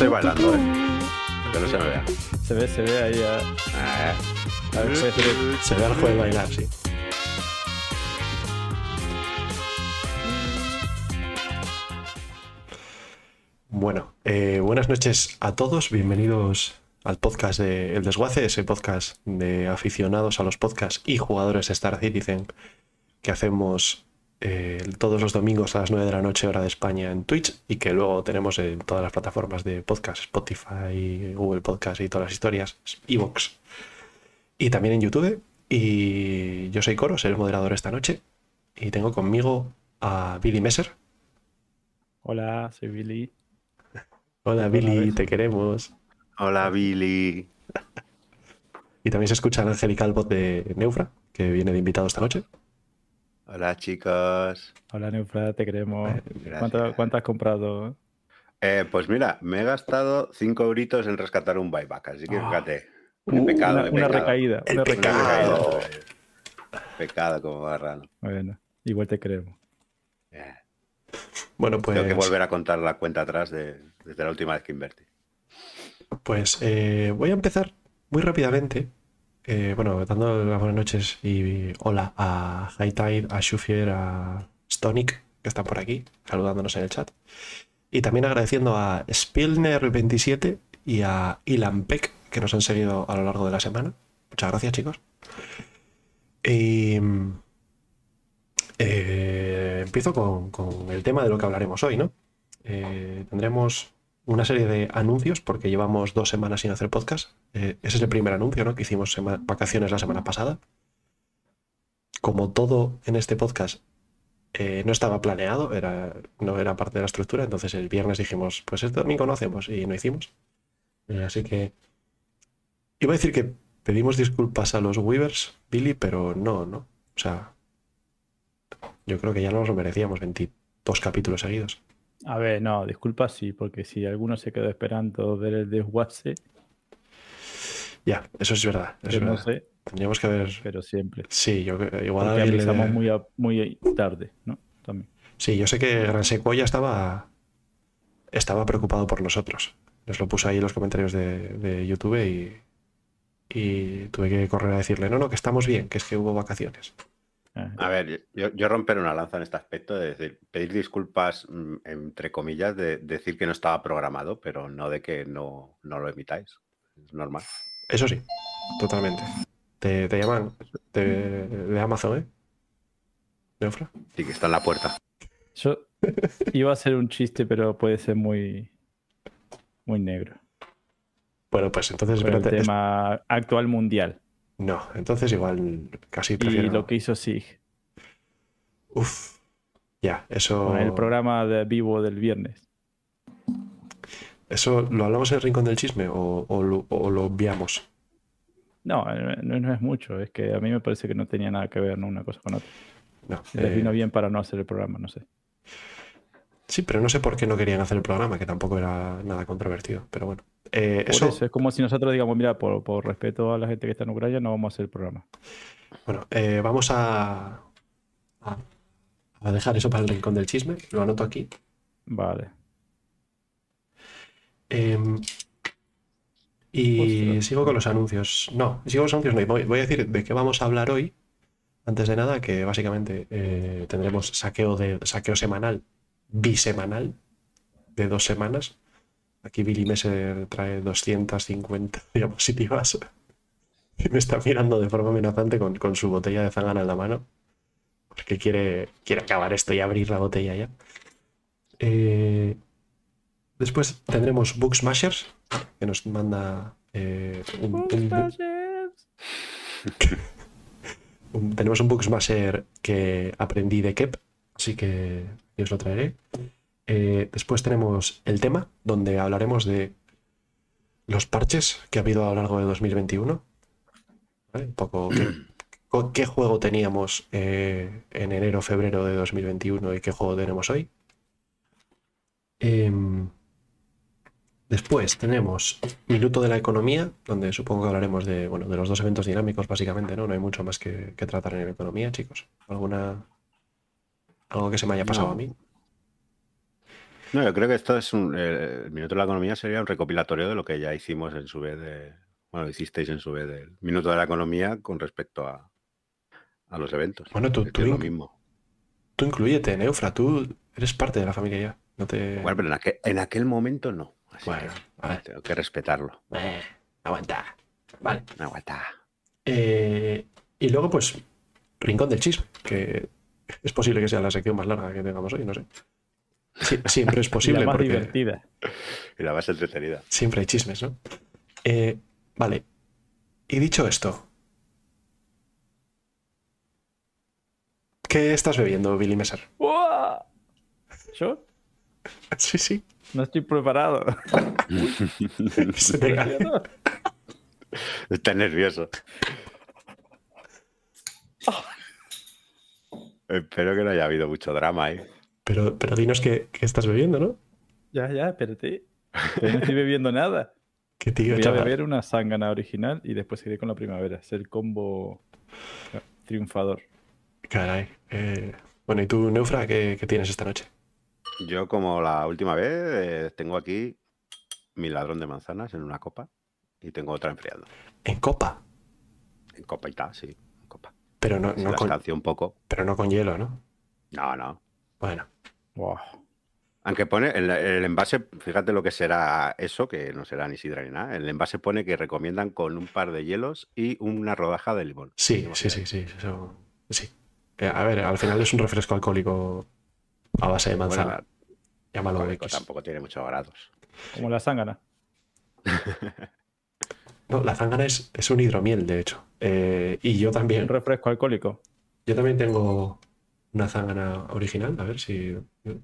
Estoy bailando, eh. Que no se me vea. Se ve, se ve ahí. A, a ver, ser- Se ve al juego bailar, sí. Bueno, eh, buenas noches a todos. Bienvenidos al podcast de El Desguace, ese podcast de aficionados a los podcasts y jugadores de Star Citizen que hacemos eh, todos los domingos a las 9 de la noche, hora de España, en Twitch y que luego tenemos en todas las plataformas de podcast, Spotify, Google Podcast y todas las historias, Evox y también en YouTube. Y yo soy Coro, seré el moderador esta noche. Y tengo conmigo a Billy Messer. Hola, soy Billy. Hola Billy, te queremos. Hola, Billy. Y también se escucha el angelical voz de Neufra, que viene de invitado esta noche. Hola, chicos. Hola, Neufra, te queremos. ¿Cuánto, cuánto has comprado? Eh, pues mira, me he gastado 5 euritos en rescatar un buyback, así que Ah. fíjate. Uh, pecado, una, he una pecado. recaída. El Una pecado. recaída. recaída. Pecado como barrano. Bueno, igual te queremos. Eh, Bueno, pues, Tengo que volver a contar la cuenta atrás de, desde la última vez que invertí. pues eh, voy a empezar muy rápidamente. Eh, bueno, dando las buenas noches y hola a High Tide, a Shufier, a Stonic, que están por aquí, saludándonos en el chat. Y también agradeciendo a Spilner27 y a Ilan Peck, que nos han seguido a lo largo de la semana. Muchas gracias, chicos. Y, eh, empiezo con, el tema de lo que hablaremos hoy, ¿no? Eh, tendremos una serie de anuncios porque llevamos dos semanas sin hacer podcast. Eh, ese es el primer anuncio, ¿no? Que hicimos vacaciones la semana pasada. Como todo en este podcast eh, no estaba planeado, era, no era parte de la estructura, entonces el viernes dijimos, pues este domingo no hacemos y no hicimos. Eh, así que iba a decir que pedimos disculpas a los Weavers, Billy, pero no, ¿no? O sea, yo creo que ya nos lo merecíamos 22 capítulos seguidos. A ver, no, disculpa, sí, porque si alguno se quedó esperando ver el desguace, Ya, eso es verdad. eso es no verdad. sé, Tendríamos que haber. pero siempre. Sí, yo igual Porque avisamos muy, a- muy tarde, ¿no? También. Sí, yo sé que Gran Secuoya estaba estaba preocupado por nosotros. Nos lo puso ahí en los comentarios de, de YouTube y, y tuve que correr a decirle, no, no, que estamos bien, que es que hubo vacaciones. A ver, yo, yo romper una lanza en este aspecto de decir, pedir disculpas, mm, entre comillas, de decir que no estaba programado, pero no de que no, no lo emitáis. Es normal. Eso sí, totalmente. Te, te llaman de, de Amazon, ¿eh? Neufra. Sí, que está en la puerta. Yo iba a hacer un chiste, pero puede ser muy, muy negro. Bueno, pues entonces Por el espérate, es- tema actual mundial No, entonces igual casi y prefiero. lo que hizo SIG Uf. Ya, eso. con el programa de vivo del viernes. ¿Eso lo hablamos en el rincón del chisme o, o lo, o lo obviamos? No, no, no es mucho, es que a mí me parece que no tenía nada que ver ¿no? una cosa con otra. No. Les eh, vino bien para no hacer el programa, no sé. Sí, pero no sé por qué no querían hacer el programa, que tampoco era nada controvertido. Pero bueno, Eh, eso, eso, es como si nosotros digamos, mira, por, por respeto a la gente que está en Ucrania, no vamos a hacer el programa. bueno, eh, vamos a, a, a dejar eso para el rincón del chisme. Lo anoto aquí. Vale. Em, y sigo con los anuncios. No, sigo con los anuncios. No, voy, voy a decir de qué vamos a hablar hoy. Antes de nada, que básicamente eh, tendremos saqueo de saqueo semanal, bisemanal, de dos semanas. Aquí Billy Messer trae 250 diapositivas y me está mirando de forma amenazante con, con su botella de zangana en la mano. Porque quiere, quiere acabar esto y abrir la botella ya. Eh, después tendremos Book Smashers, que nos manda eh, un, un- un- tenemos un Book Smasher que aprendí de Kep, así que yo os lo traeré. Eh, después tenemos el tema, donde hablaremos de los parches que ha habido a lo largo de 2021. ¿vale? Un poco qué, qué juego teníamos eh, en enero, febrero de 2021 y qué juego tenemos hoy. Em, después tenemos Minuto de la Economía, donde supongo que hablaremos de, bueno, de los dos eventos dinámicos, básicamente, ¿no? No hay mucho más que, que tratar en economía, chicos. ¿Alguna, algo que se me haya pasado No. a mí? No, yo creo que esto es un. eh, el minuto de la economía sería un recopilatorio de lo que ya hicimos en su vez de. Bueno, hicisteis en su vez del minuto de la economía con respecto a, a los eventos. Bueno, tú- tú lo mismo. Tú incluyete, Neufra, tú eres parte de la familia ya. No te. Bueno, pero en aquel, en aquel momento no. Así Bueno, que vale. tengo que respetarlo. Eh, aguanta. Vale. Aguanta. Eh, y luego, pues, Rincón del Chisme, que es posible que sea la sección más larga que tengamos hoy, no sé. Sí, siempre es Y posible la más porque divertida. Y la más entretenida. siempre hay chismes, ¿no? Eh, vale. Y dicho esto, ¿qué estás bebiendo, Billy Messer? ¿Yo? Sí, sí. No estoy preparado. Se te cae. Está nervioso. Espero que no haya habido mucho drama ahí. Pero, pero dinos qué, qué estás bebiendo, ¿no? ya, ya, espérate. Pero no estoy bebiendo nada. Que tío, Voy a beber una zángana original y después seguiré con la primavera. Es el combo triunfador. Caray. Eh, bueno, ¿y tú, Neufra, qué, qué tienes esta noche? Yo, como la última vez, eh, tengo aquí mi ladrón de manzanas en una copa y tengo otra enfriando. En copa. En copa y tal, sí. En copa. Pero no, no con, un poco. pero no con hielo, ¿no? No, no. Bueno. Wow. Aunque pone el, el envase, fíjate lo que será eso, que no será ni sidra ni nada. El envase pone que recomiendan con un par de hielos y una rodaja de limón. Sí, sí, sí, sí. eso- sí. Eh, a ver, al final es un refresco alcohólico a base de manzana. Bueno, Llámalo X. tampoco tiene muchos grados. Como la zángana. No, la zángana es, es un hidromiel, de hecho. Eh, y yo Un también. refresco alcohólico. Yo también tengo una zángana original. A ver si. eh,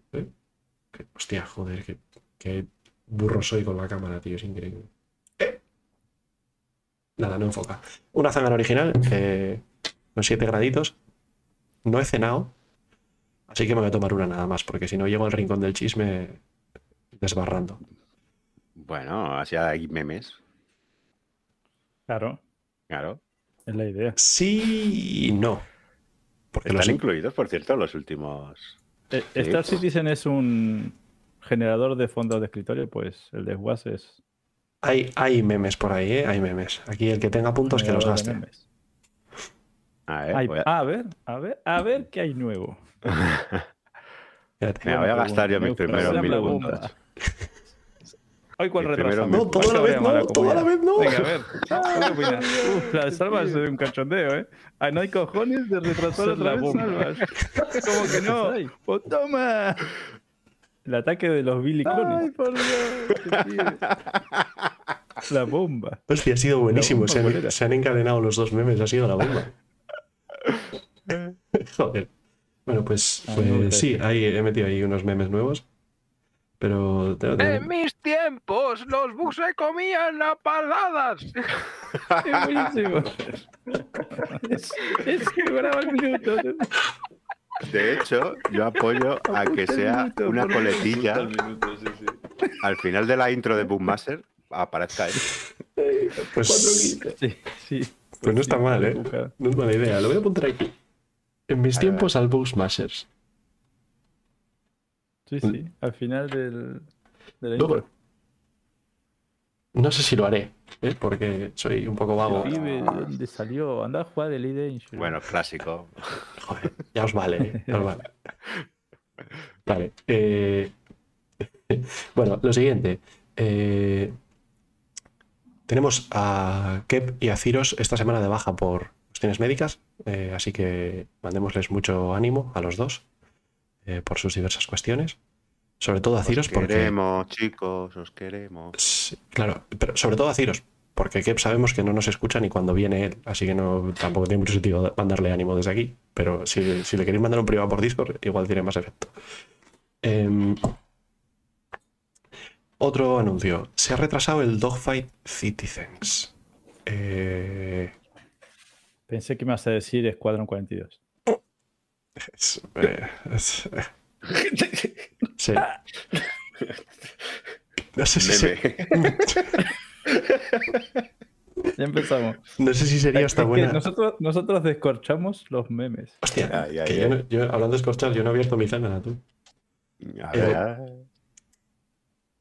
que- hostia, joder, qué, qué burro soy con la cámara, tío. Es increíble. Eh. Nada, no enfoca. Una zángana original, eh, con 7 graditos. No he cenado. Así que me voy a tomar una nada más, porque si no llego al rincón del chisme desbarrando. Bueno, así hay memes, Claro, claro. es la idea. Sí y no. Porque Están los, incluidos, por cierto, los últimos. Eh, Sí, Star pues. Citizen es un generador de fondos de escritorio, pues el de WAS es hay, hay memes por ahí, ¿eh? Hay memes. Aquí el que tenga puntos que los gaste. A ver, a, A ver, a ver, a ver qué hay nuevo. Mira, voy a gastar yo mis primeros mil puntos. Hoy cuál mil No, toda la vez no, toda la vez no. Venga, a ver. ¿Qué opinas? Uf, la de Salvas es un cachondeo, ¿eh? Ah, no hay cojones de retrasar otra vez Salvas. ¿Cómo que no? ¡Oh, toma! El ataque de los Billy Clones. ¡Ay, por Dios! La bomba. Hostia, ha sido buenísimo. Se han, bolera. se han encadenado los dos memes, ha sido la bomba. Joder. Bueno, pues, pues sí, ahí he metido ahí unos memes nuevos. Pero. te- te- En mis tiempos, los bugs se comían a paladas. Es buenísimo. Es, es que graba el minuto. De hecho, yo apoyo a que sea minuto, una coletilla al final de la intro de Boommaster aparezca él. pues, Sí, sí. pues no está mal, ¿eh? No es mala idea. Lo voy a apuntar aquí. En mis Ahí tiempos al Bugsmashers. Sí, sí. Al final del, de la Luego- intro. No sé si lo haré, ¿eh? porque soy un poco vago. ¿de dónde salió? Anda a jugar el E-Danger. Bueno, clásico. Joder, ya os vale, ¿eh? ya os vale. Vale. eh, bueno, lo siguiente. eh, tenemos a Kep y a Ciros esta semana de baja por cuestiones médicas, eh, así que mandémosles mucho ánimo a los dos eh, por sus diversas cuestiones. Sobre todo a Ciros Os porque... queremos, chicos, os queremos. Sí, claro, pero sobre todo a Ciros, porque Kep sabemos que no nos escucha ni cuando viene él, así que no tampoco tiene mucho sentido mandarle ánimo desde aquí. Pero si, si le queréis mandar un privado por Discord, igual tiene más efecto. Em, otro anuncio. Se ha retrasado el Dogfight Citizens. Eh, Pensé que me vas a decir Escuadrón 42. Es- eh, es- eh. Sí. No sé si, se-. Ya empezamos. no sé si sería hasta buena. nosotros, nosotros descorchamos los memes. Hostia, Ay, ay, que ay. yo, no- yo, hablando de escorchar, yo no he abierto mi zángana, tú. A Eh, ver,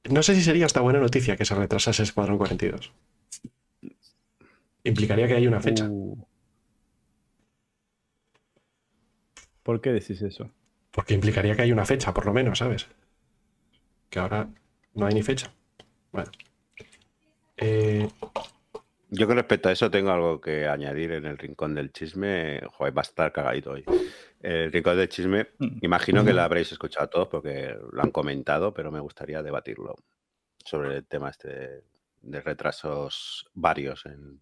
no sé si sería esta buena noticia que se retrasase Escuadrón 42. Implicaría que hay una fecha. Uh. ¿Por qué decís eso? Porque implicaría que hay una fecha, por lo menos, ¿sabes? Que ahora no hay ni fecha. Bueno. Eh, Yo con respecto a eso tengo algo que añadir en el rincón del chisme. Joder, va a estar cagadito hoy. El rincón del chisme, Mm. imagino que lo habréis escuchado todos porque lo han comentado, pero me gustaría debatirlo sobre el tema este de, de retrasos varios en,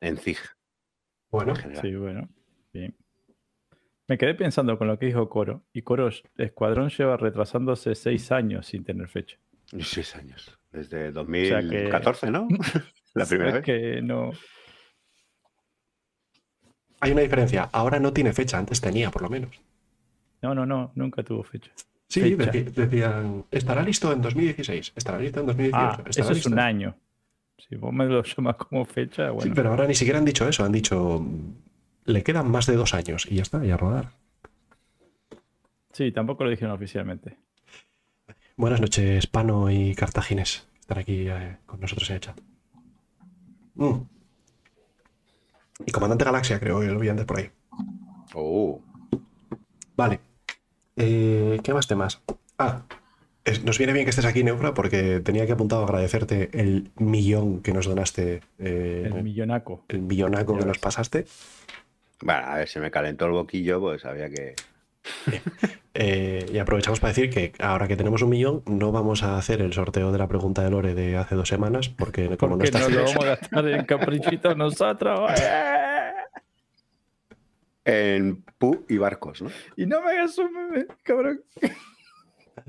en CIG. bueno, en general. Sí, bueno. Bien. Me quedé pensando con lo que dijo Coro. Y Coro, Escuadrón lleva retrasándose seis años sin tener fecha. Seis años. Desde sea que- 2014, ¿no? La primera Es vez. que no. hay una diferencia. Ahora no tiene fecha, antes tenía, por lo menos. No, no, no, nunca tuvo fecha. Sí, Fecha. decían, estará listo en 2016, estará listo en 2018. Ah, eso es un año. Si vos me lo llamas como fecha, Sí, bueno. pero ahora ni siquiera han dicho eso, han dicho, le quedan más de dos años y ya está, y a rodar. Sí, tampoco lo dijeron oficialmente. Buenas noches, Pano y Cartagines, que están aquí eh, con nosotros en el chat. Mm. Y Comandante Galaxia, creo que lo vi antes por ahí. Oh, Vale. Eh, ¿Qué más temas? Ah, es- nos viene bien que estés aquí, Neufra, porque tenía que apuntado a agradecerte el millón que nos donaste, eh, El millonaco. el millonaco que nos pasaste. Bueno, a ver, se me calentó el boquillo, pues había que. Eh, y aprovechamos para decir que ahora que tenemos un millón, no vamos a hacer el sorteo de la pregunta de Lore de hace dos semanas, porque como no está no lo vamos a gastar en caprichitos nosotros. ¡Eh! En pu y barcos, ¿no? Y no me hagas un meme, cabrón.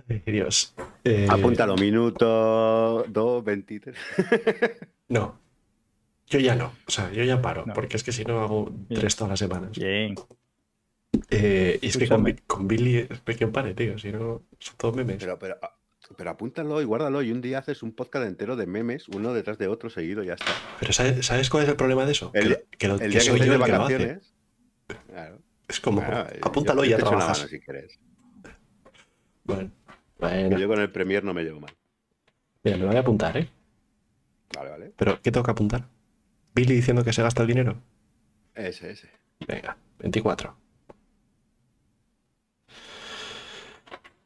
Ay, Dios. Eh, Apúntalo, minuto 2, 23. No. Yo ya no. O sea, yo ya paro, No. porque es que si no hago Bien. tres todas las semanas. Bien. Eh, y es que con, con Billy es que pare, tío. Si no, son todos memes. Pero, pero, ah, pero apúntalo y guárdalo y un día haces un podcast entero de memes, uno detrás de otro seguido y ya está. Pero ¿sabes, sabes cuál es el problema de eso? El que lo- que, lo- El que soy yo de el que lo hace. Claro. Es como, Bueno, apúntalo yo y ya trabajas. mano si quieres. Bueno. yo con el Premier no me llevo mal. Mira, me lo voy a apuntar, ¿eh? Vale, vale. Pero, ¿qué tengo que apuntar? ¿Billy diciendo que se gasta el dinero? Ese, ese. Venga, 24.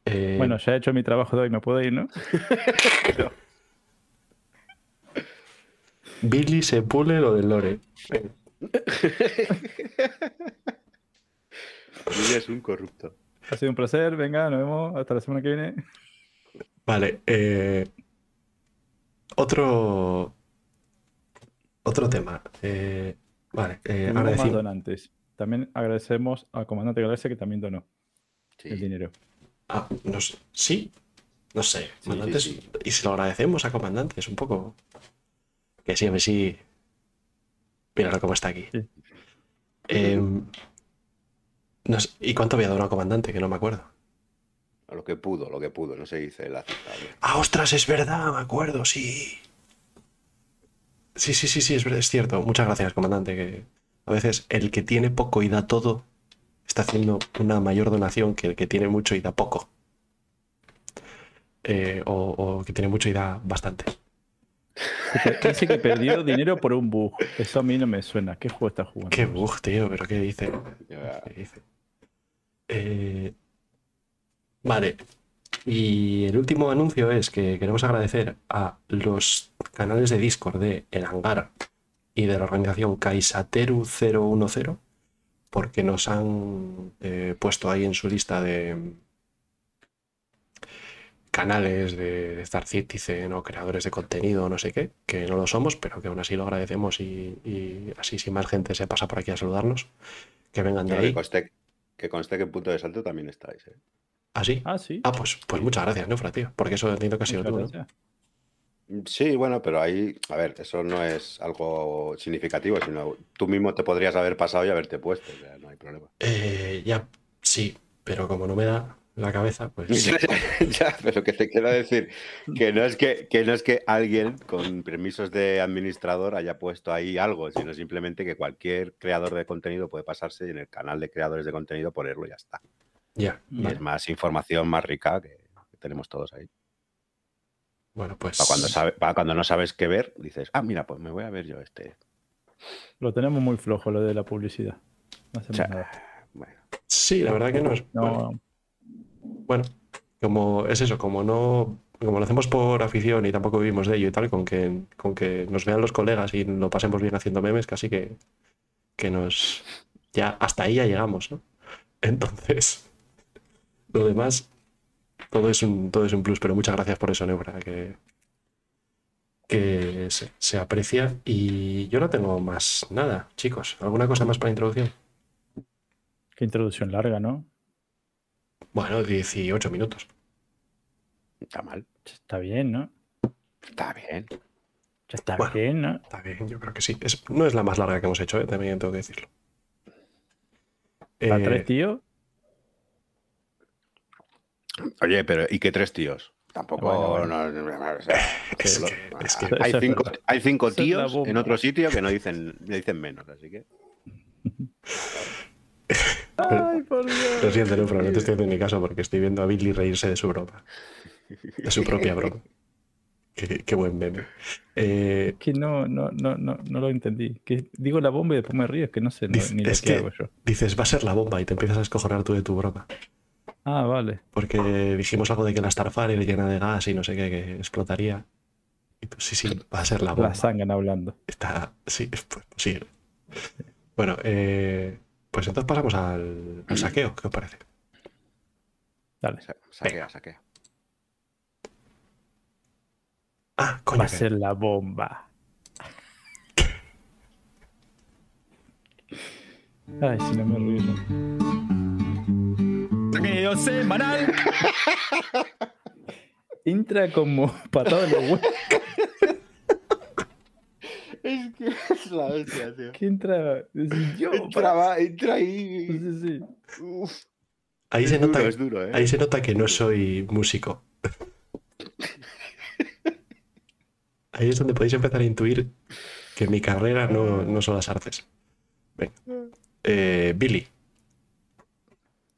Eh, Bueno, ya he hecho mi trabajo de hoy, me puedo ir, ¿no? Billy se pule lo del Lore. Billy es un corrupto. Ha sido un placer, venga, nos vemos hasta la semana que viene. Vale, eh, otro, otro tema. Eh, vale, eh, más donantes. También agradecemos al comandante Galaxia que también donó Sí. el dinero. Ah, no sé, sí, no sé. Sí, comandantes, sí, sí. Y se lo agradecemos a comandantes un poco. Que sí, a ver si. Míralo cómo está aquí. Sí. Em, no sé, ¿Y cuánto había dado a comandante? Que no me acuerdo. A Lo que pudo, lo que pudo, no se dice la cita. hombre. Ah, ostras, es verdad, me acuerdo, sí. Sí, sí, sí, sí, es, verdad, es cierto. Muchas gracias, comandante. Que a veces el que tiene poco y da todo está haciendo una mayor donación que el que tiene mucho y da poco. Eh, o, o que tiene mucho y da bastante. Dice que perdió dinero por un bug. Eso a mí no me suena. ¿Qué juego está jugando? Qué bug, tío, pero ¿qué dice? ¿Qué dice? Eh, vale. Y el último anuncio es que queremos agradecer a los canales de Discord de El Hangar y de la organización Kaisateru 010 porque nos han eh, puesto ahí en su lista de canales de, de Star Citizen o creadores de contenido, no sé qué, que no lo somos, pero que aún así lo agradecemos y, y así si más gente se pasa por aquí a saludarnos, que vengan de Pero que ahí. conste, que conste que en punto de salto también estáis. ¿eh? ¿Así? Ah, sí. Ah, pues, pues muchas gracias, Neufra, tío, porque eso entiendo que ha sido Muchas tú, ¿no? Sí, bueno, pero ahí, a ver, eso no es algo significativo, sino tú mismo te podrías haber pasado y haberte puesto, o sea, no hay problema. Eh, ya, sí, pero como no me da la cabeza, pues ya, pero que te quiero decir que no es que, que no es que alguien con permisos de administrador haya puesto ahí algo, sino simplemente que cualquier creador de contenido puede pasarse y en el canal de creadores de contenido ponerlo y ya está. ya, Y vale. es más información más rica que, que tenemos todos ahí. Bueno, pues. Para cuando, sabe, para cuando no sabes qué ver, dices, ah, mira, pues me voy a ver yo este. Lo tenemos muy flojo lo de la publicidad. No hacemos O sea, nada. bueno, Sí, la verdad que no es. No, Bueno, bueno, como es eso, como no. Como lo hacemos por afición y tampoco vivimos de ello y tal, con que, con que nos vean los colegas y lo pasemos bien haciendo memes, casi que, que nos. Ya hasta ahí ya llegamos, ¿no? Entonces, lo demás, todo es un, todo es un plus, pero muchas gracias por eso, Nebra, que, que se, se aprecia. Y yo no tengo más nada, chicos. ¿Alguna cosa más para introducción? Qué introducción larga, ¿no? Bueno, 18 minutos. está mal. Está bien, ¿no? Está bien. Está Bueno. bien, ¿no? Está bien, yo creo que sí. Es- no es la más larga que hemos hecho, ¿eh? también tengo que decirlo. Para Eh, tres tíos. Oye, pero ¿y qué tres tíos? Tampoco. Hay, cinco, hay tíos en otro sitio que no dicen, dicen menos, así que. Ay, por Dios. Lo siento, no, te estoy haciendo ni caso porque estoy viendo a Billy reírse de su broma. De su propia broma. Qué, qué buen meme. Eh, Que no, no, no, no, no lo entendí. Que digo la bomba y después me río, es que no sé no- Dice- ni lo es que que- hago yo. dices, va a ser la bomba y te empiezas a escojonar tú de tu broma. Ah, vale. Porque dijimos algo de que la Starfire llena de gas y no sé qué, que explotaría. Y tú, sí, sí, va a ser la bomba. La sangan hablando. Está, sí, es pues, posible. Bueno, eh, pues entonces pasamos al, al saqueo, ¿qué os parece? Dale. Sa- Saquea, saquea. Ah, coño. Va a que- ser la bomba. Ay, si no me río. Yo. Saqueo semanal. Entra como patado en los huevos. Es que es la hostia, tío. Que entra. es yo, Entra, va, entra ahí. Sí, sí. Uf, Ahí es se nota, duro, es duro, ¿eh? ahí se nota que no soy músico. Ahí es donde podéis empezar a intuir que mi carrera no, no son las artes. Venga. Eh, Billy.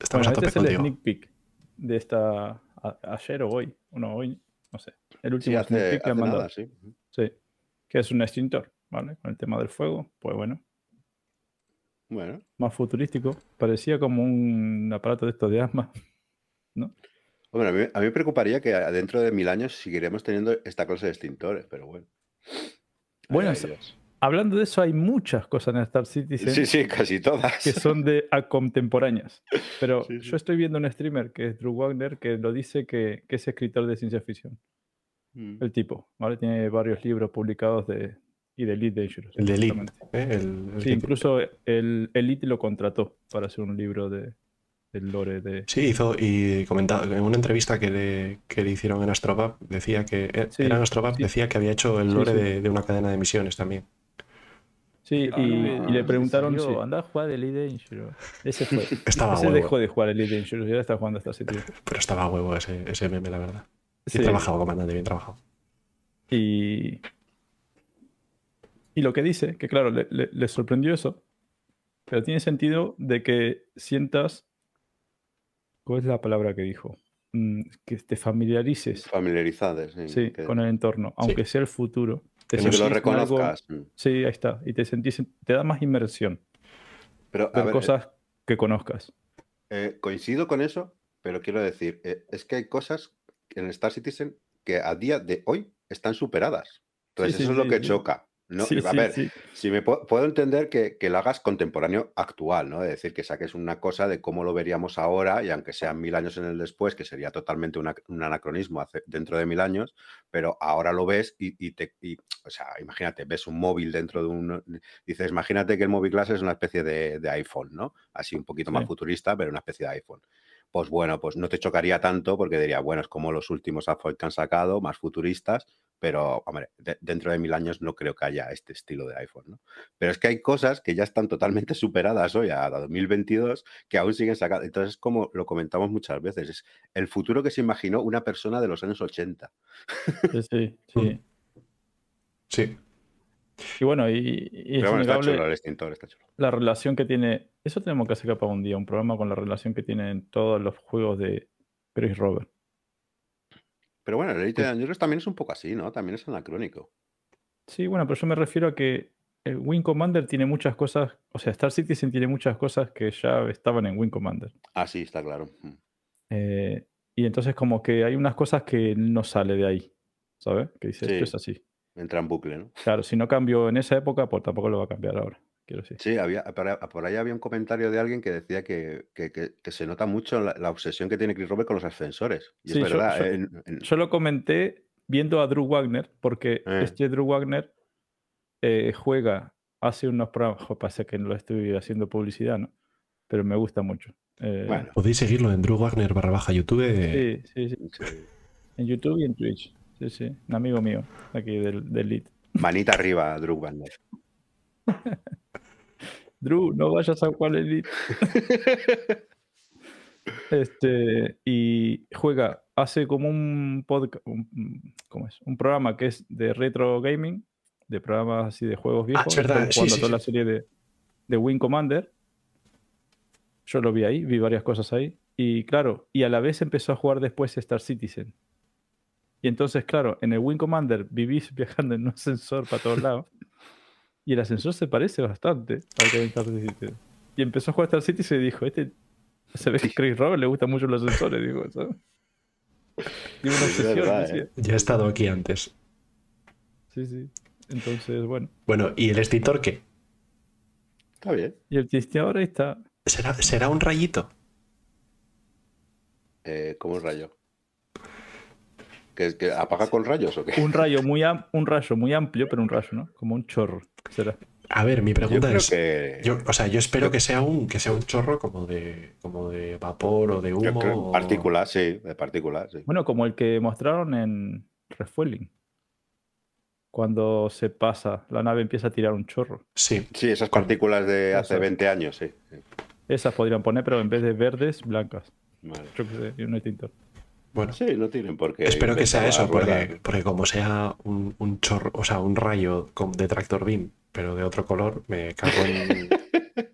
Estamos Bueno, a este es el sneak peek de esta. a- ayer o hoy. No, hoy. No sé. El Sí, último hace, sneak peek que han mandado. nada, sí. Sí. Que es un extintor, ¿vale? Con el tema del fuego. Pues bueno. Bueno, Más futurístico. Parecía como un aparato de estos de asma. Hombre, a mí, a mí me preocuparía que dentro de mil años seguiremos teniendo esta clase de extintores, pero bueno. Bueno, ellos. Hablando de eso, hay muchas cosas en Star Citizen Sí, sí, casi todas. que son de a contemporáneas. Pero Sí, sí. yo estoy viendo un streamer que es Drew Wagner que lo dice que, que es escritor de ciencia ficción. Mm. El tipo, ¿vale? Tiene varios libros publicados de, y de Elite Dangerous. El de Elite. ¿eh? El- el Sí, incluso el Elite lo contrató para hacer un libro de, del lore de. Sí, hizo y comentaba en una entrevista que le, que le hicieron en Astrobab, decía que eh, Sí, era en Astrobab, sí. decía que había hecho el Sí, lore sí. De, de una cadena de misiones también. Sí, y, y le preguntaron, ¿en serio? anda a jugar Elite Dangerous. Ese fue. Estaba Ese huevo. dejó de jugar Elite Dangerous y ahora está jugando hasta City. Pero estaba a huevo ese, ese meme, la verdad. Sí. Bien trabajado, comandante, bien trabajado. Y, y lo que dice, que claro, le, le- le sorprendió eso, pero tiene sentido de que sientas, ¿cuál es la palabra que dijo? Mm, que te familiarices Familiarizadas. Sí, sí, que, con el entorno, aunque sea el futuro. Te Que lo algo- reconozcas. Mm. sí, ahí está, y te sentís, te da más inmersión, Pero, a ver ver, cosas que conozcas. eh, coincido con eso, pero quiero decir, eh, es que hay cosas en Star Citizen que a día de hoy están superadas. Entonces, sí, eso es lo sí, que choca. ¿No? Sí, a sí, ver, sí. Si me pu- puedo entender que, que lo hagas contemporáneo actual, ¿no? Es decir, que saques una cosa de cómo lo veríamos ahora, y aunque sean mil años en el después, que sería totalmente una- un anacronismo hace- dentro de mil años, pero ahora lo ves y, y te. y, o sea, imagínate, ves un móvil dentro de un. Dices, imagínate que el móvil Glass es una especie de, de iPhone, ¿no? Así un poquito más futurista, pero una especie de iPhone. Pues bueno, pues no te chocaría tanto porque diría, bueno, es como los últimos iPhone que han sacado, más futuristas, pero, hombre, de- dentro de mil años no creo que haya este estilo de iPhone, ¿no? Pero es que hay cosas que ya están totalmente superadas hoy a 2022 que aún siguen sacando. Entonces, como lo comentamos muchas veces, es el futuro que se imaginó una persona de los años 80. Sí, sí, sí. Sí. Y bueno, y, y es Pero bueno, está chulo el extintor, está chulo. la relación que tiene. Eso tenemos que sacar para un día, un programa con la relación que tienen todos los juegos de Chris Robert. Pero bueno, el Elite Dangerous también es un poco así, ¿no? También es anacrónico. Sí, bueno, pero yo me refiero a que el Wing Commander tiene muchas cosas, o sea, Star Citizen tiene muchas cosas que ya estaban en Wing Commander. Ah, sí, está claro. Mm. Eh, y entonces como que hay unas cosas que no sale de ahí, ¿sabes? Que dice, esto es así. Entra en bucle, ¿no? Claro, si no cambió en esa época, pues tampoco lo va a cambiar ahora, quiero decir. Sí, había, por ahí- había un comentario de alguien que decía que, que- que- que se nota mucho la, la obsesión que tiene Chris Robert con los ascensores. Y Sí, es yo- verdad. yo- en- en- Yo lo comenté viendo a Drew Wagner, porque Eh. este Drew Wagner eh, juega, hace unos programas, jo, pasa que no lo estoy haciendo publicidad, ¿no? Pero me gusta mucho. Eh, Bueno, Podéis seguirlo en Drew Wagner barra baja YouTube. sí, sí, sí. sí. En YouTube y en Twitch. Sí, sí. Un amigo mío, aquí del, del Lead. manita arriba, Drew Wagner. Drew, no vayas a jugar el Lead. Este, y juega, hace como un podcast, ¿cómo es? Un programa que es de retro gaming, de programas así de juegos viejos. Ah, es verdad, jugando sí, toda sí. la serie de, de Wing Commander. Yo lo vi ahí, vi varias cosas ahí. Y claro, y a la vez empezó a jugar después Star Citizen. Y entonces, claro, en el Wing Commander vivís viajando en un ascensor para todos lados. Y el ascensor se parece bastante al que Star Citizen. Y empezó a jugar Star Citizen y dijo, este se ve que Chris Robert le gustan mucho los ascensores, digo, ¿sabes? Tiene una Es obsesión, verdad, decía. ¿eh? Ya he estado aquí antes. Sí, sí. Entonces, bueno. Bueno, ¿y el extintor qué? Está bien. Y el ahí está. ¿Será, será un rayito? Eh, ¿Cómo es rayo? ¿Que, que apaga con rayos o qué? Un rayo muy am- un rayo muy amplio, pero un rayo, ¿no? Como un chorro. Será. A ver, mi pregunta es. que. Yo, o sea, yo espero que sea un que sea un chorro como de como de vapor o de yo humo. creo- o- partículas, sí, de partículas, sí. Bueno, como el que mostraron en Refueling. Cuando se pasa, la nave empieza a tirar un chorro. Sí, Sí, esas partículas de hace Eso. 20 años, sí. sí. Esas podrían poner, pero en vez de verdes, blancas. Vale. Yo qué sé, y un extintor. Bueno. Sí, no tienen por qué. Espero que sea eso, porque, porque como sea un, un chorro, o sea, un rayo de tractor beam, pero de otro color, me cago en.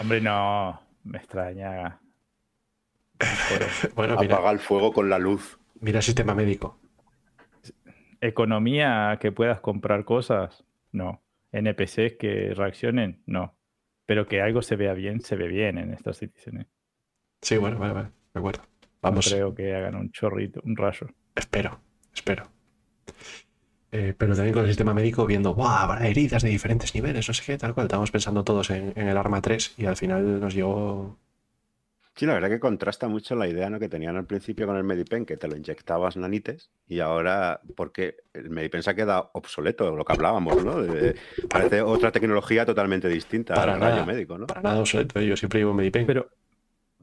Hombre, no. Me extraña. bueno, mira, Apaga el fuego con la luz. mira sistema médico. Economía que puedas comprar cosas, no. NPCs que reaccionen, no. Pero que algo se vea bien, se ve bien en Citizen. ¿eh? Sí, bueno, vale, vale, de acuerdo. No creo que hagan un chorrito, un rayo. espero, espero. Eh, pero también con el sistema médico viendo, ¡guau! Habrá heridas de diferentes niveles, no sé qué, tal cual. Estábamos pensando todos en, en el arma 3 y al final nos llegó. Sí, la verdad que contrasta mucho la idea ¿no? que tenían al principio con el Medipen, que te lo inyectabas nanites, y ahora, porque el Medipen se ha quedado obsoleto, lo que hablábamos, ¿no? De- parece otra tecnología totalmente distinta Para al nada. rayo médico, ¿no? Para nada obsoleto, yo siempre llevo Medipen. Pero,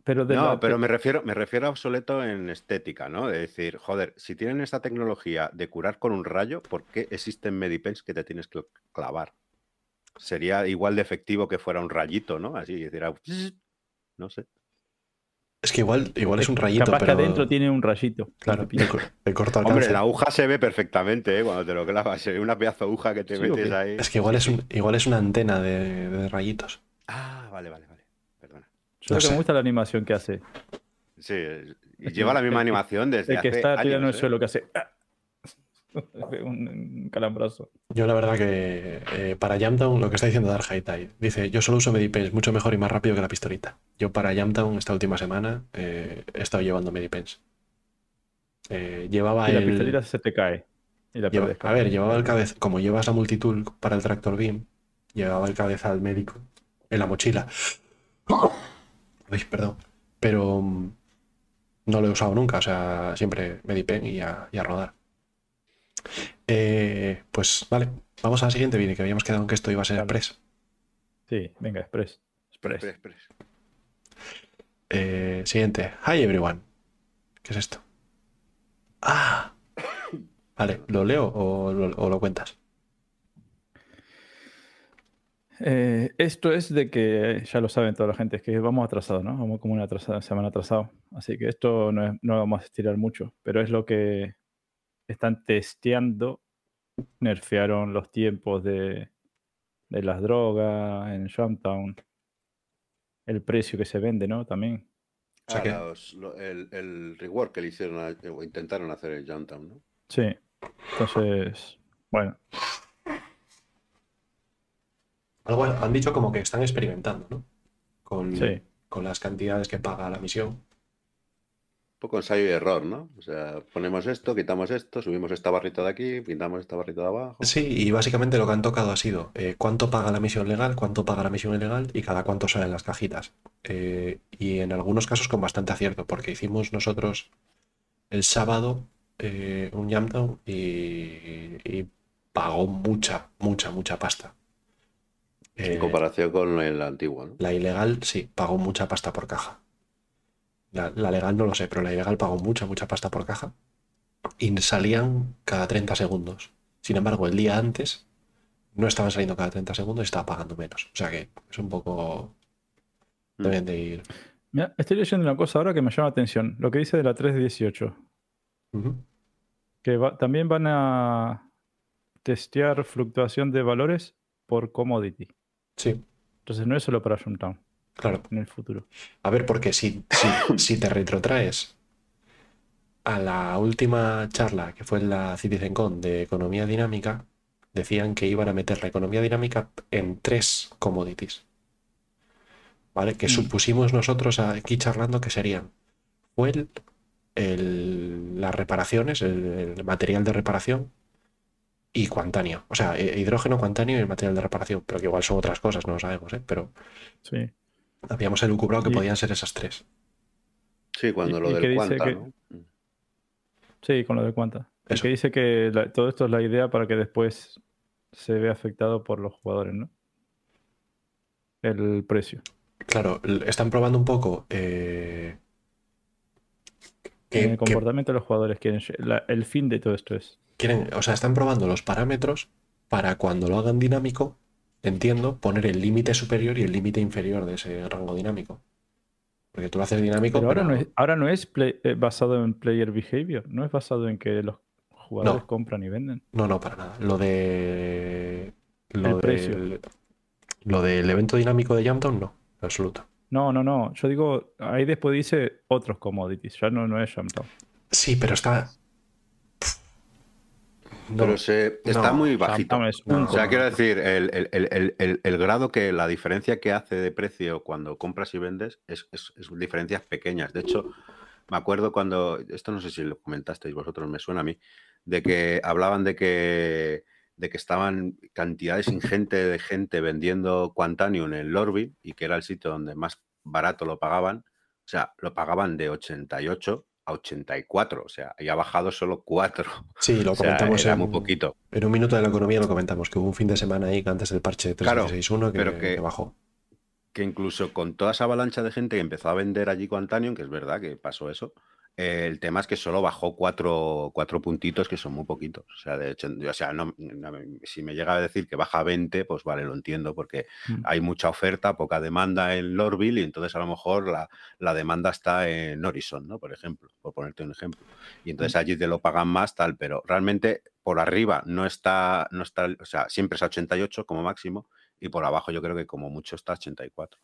pero de No, la- pero me refiero, me refiero a obsoleto en estética, ¿no? De decir, joder, si tienen esta tecnología de curar con un rayo, ¿por qué existen Medipens que te tienes que clavar? Sería igual de efectivo que fuera un rayito, ¿no? Así, decir, ah, no sé. Es que igual, igual es un rayito, Capaz pero. que adentro tiene un rayito. Claro, de, co- de corto alcance. Hombre, la aguja se ve perfectamente, ¿eh? Cuando te lo clavas, se ve una pedazo de aguja que te Sí, ¿o metes ahí. Es que igual es, un, igual es una antena de, de rayitos. Ah, vale, vale, vale. Yo No que me gusta la animación que hace. Sí, y lleva la misma animación desde El que hace está años, tirando en el ¿eh? suelo que hace. ¡ah! un, calambrazo. Yo la verdad que eh, para Jamtown, lo que está diciendo Dark Tide, dice, yo solo uso Medipens mucho mejor y más rápido que la pistolita. Yo para Jamtown esta última semana eh, he estado llevando Medipens. Eh, llevaba Y la el... pistolita se te cae. Y la lleva- pierdes. a ver, llevaba el cabeza, como llevas la multitool para el tractor beam, llevaba el cabezal médico en la mochila. Uy, perdón. Pero mm, no lo he usado nunca, o sea, siempre Medipen y a, y a rodar. Eh, pues vale, vamos a la siguiente, Vini, que habíamos quedado en que esto iba a ser Vale. express. Sí, venga, Express. Express. Espera. Eh, siguiente. Hi everyone. ¿Qué es esto? Ah. Vale, ¿lo leo o lo, o lo cuentas? Eh, esto es de que, ya lo saben toda la gente, es que vamos atrasados, ¿no? Vamos como una atrasada, semana atrasado. Así que esto no, es- no lo vamos a estirar mucho, pero es lo que están testeando. Nerfearon los tiempos de, de las drogas en Jumptown. El precio que se vende, ¿no? También. O sea Ah, que- los- lo- el, el rework que le hicieron a- o intentaron hacer el Jumptown, ¿no? Sí. Entonces, bueno. Algo han dicho como que están experimentando, ¿no? Con, Sí. con las cantidades que paga la misión. Un poco ensayo y error, ¿no? O sea, ponemos esto, quitamos esto, subimos esta barrita de aquí, pintamos esta barrita de abajo. Sí, y básicamente lo que han tocado ha sido eh, cuánto paga la misión legal, cuánto paga la misión ilegal y cada cuánto salen las cajitas. Eh, y en algunos casos con bastante acierto, porque hicimos nosotros el sábado eh, un Jamdown y, y pagó mucha, mucha, mucha pasta. En Eh, comparación con el antiguo, ¿no? la ilegal sí, pagó mucha pasta por caja. La, la legal no lo sé, pero la ilegal pagó mucha, mucha pasta por caja. Y salían cada 30 segundos. Sin embargo, el día antes no estaban saliendo cada 30 segundos y estaba pagando menos. O sea que es un poco... Mm. Deben de ir... Mira, estoy leyendo una cosa ahora que me llama la atención. Lo que dice de la 318. Ujú. Que va- también van a testear fluctuación de valores por commodity. Sí, Entonces no es solo para Jumptown claro. en el futuro. A ver, porque si, si, si te retrotraes a la última charla que fue en la CitizenCon de economía dinámica, decían que iban a meter la economía dinámica en tres commodities. ¿Vale? Que Mm. supusimos nosotros aquí charlando que serían fuel, el- las reparaciones, el, el material de reparación y cuantanio. O sea, eh, hidrógeno, cuantanio y el material de reparación. Pero que igual son otras cosas, no lo sabemos, ¿eh? Pero Sí. habíamos elucubrado que Y- podían ser esas tres. Sí, cuando Y- lo y del que- ¿no? Sí, con lo de cuenta. El que dice que la- todo esto es la idea para que después se vea afectado por los jugadores, ¿no? El precio. Claro, están probando un poco eh, que- el que comportamiento de los jugadores quieren. la- el fin de todo esto es. Quieren, o sea, están probando los parámetros para cuando lo hagan dinámico, entiendo, poner el límite superior y el límite inferior de ese rango dinámico. Porque tú lo haces dinámico, Pero ahora no es, ahora no es play- eh, basado en player behavior, no es basado en que los jugadores No. compran y venden. no, no, para nada. Lo de lo El precio. lo del evento dinámico de Jumpdown, no, en absoluto. No, no, no. Yo digo, ahí después dice otros commodities, ya no, no es Jumpdown. Sí, pero está. No, Pero se, está no, muy bajito. Es un O sea, quiero decir, el, el- el- el- grado que la diferencia que hace de precio cuando compras y vendes es, es- es diferencias pequeñas. De hecho, me acuerdo cuando, esto no sé si lo comentasteis vosotros, me suena a mí, de que hablaban de que, de que estaban cantidades ingentes de gente vendiendo Quantanium en Lorville y que era el sitio donde más barato lo pagaban. O sea, lo pagaban de 88 a 84, o sea, y ha bajado solo 4. Sí, lo O sea, comentamos era en, muy poquito. en un minuto de la economía, lo comentamos, que hubo un fin de semana ahí antes del parche Claro, 361 que, pero que- que bajó. que incluso con toda esa avalancha de gente que empezó a vender allí Quantanium, que es verdad que pasó eso, el tema es que solo bajó cuatro, cuatro puntitos, que son muy poquitos. O sea, de hecho, o sea no, no si me llega a decir que baja 20, pues vale, lo entiendo, porque Mm. hay mucha oferta, poca demanda en Lorville, y entonces a lo mejor la, la demanda está en Horizon, ¿no? Por ejemplo, por ponerte un ejemplo. Y entonces allí te lo pagan más, tal, pero realmente por arriba no está, no está, o sea, siempre es a 88 como máximo, y por abajo yo creo que como mucho está 84.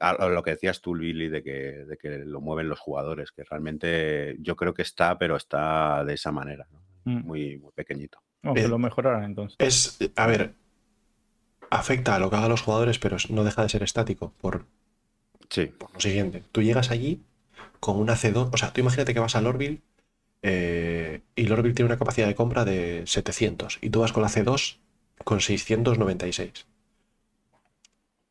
A- lo que decías tú, Billy, de que, de que lo mueven los jugadores, que realmente yo creo que está, pero está de esa manera, ¿no? Mm. muy, muy pequeñito. Vamos, que Eh, lo mejoraran entonces. Es, a ver, afecta a lo que hagan los jugadores, pero no deja de ser estático por, Sí, por lo siguiente. Tú llegas allí con una C2, o sea, tú imagínate que vas a Lorville eh, y Lorville tiene una capacidad de compra de 700 y tú vas con la C2 con 696.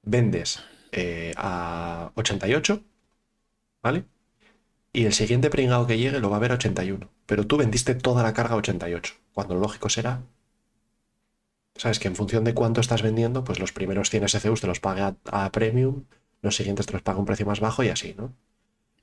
Vendes eh, a 88, ¿vale? Y el siguiente pringado que llegue lo va a ver a 81. Pero tú vendiste toda la carga a 88, cuando lo lógico será Sabes que en función de cuánto estás vendiendo, pues los primeros 100 SCUs te los pague a, premium, los siguientes te los paga un precio más bajo y así, ¿no?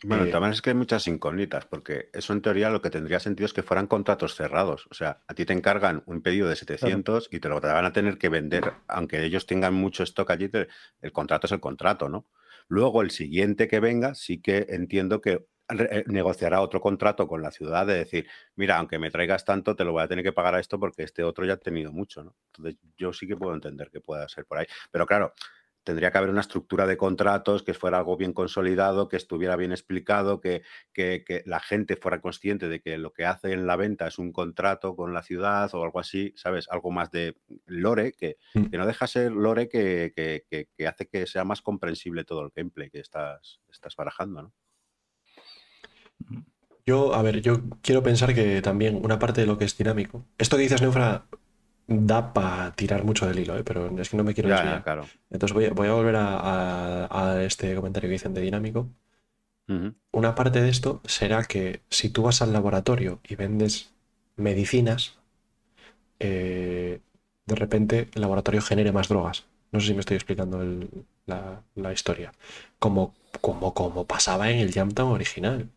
Bueno, Eh, también es que hay muchas incógnitas, porque eso en teoría lo que tendría sentido es que fueran contratos cerrados. O sea, a ti te encargan un pedido de 700 y te lo van a tener que vender, aunque ellos tengan mucho stock allí, te- el contrato es el contrato, ¿no? Luego el siguiente que venga, sí que entiendo que eh, negociará otro contrato con la ciudad de decir, mira, aunque me traigas tanto, te lo voy a tener que pagar a esto porque este otro ya ha tenido mucho, ¿no? Entonces yo sí que puedo entender que pueda ser por ahí. Pero claro, tendría que haber una estructura de contratos que fuera algo bien consolidado, que estuviera bien explicado, que, que, la gente fuera consciente de que lo que hace en la venta es un contrato con la ciudad o algo así, ¿sabes? Algo más de lore, que, Mm. que no deja ser lore que, que- que hace que sea más comprensible todo el gameplay que estás, estás barajando, ¿no? Yo, a ver, yo quiero pensar que también una parte de lo que es dinámico. Esto que dices, Neufra, da para tirar mucho del hilo, ¿eh? pero es que no me quiero Ya, desviar. claro. Entonces voy, a- voy a volver a, a- a este comentario que dicen de dinámico. Una parte de esto será que si tú vas al laboratorio y vendes medicinas, eh, de repente el laboratorio genere más drogas. No sé si me estoy explicando el- la, la historia. Como, como, como pasaba en el Jamtown original.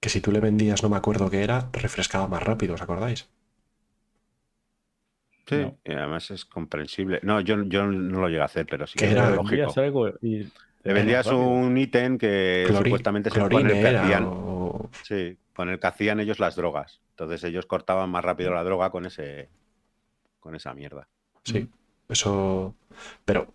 Que si tú le vendías, no me acuerdo qué era, refrescaba más rápido, ¿os acordáis? Sí, No. y además es comprensible. No, yo, yo no lo llegué a hacer, pero sí Que era- lógico. Algo y Le vendías un ítem que Clori- supuestamente se el clorine que hacían, o- sí, con el que hacían ellos las drogas. Entonces ellos cortaban más rápido la droga con ese con esa mierda. Sí, eso. Pero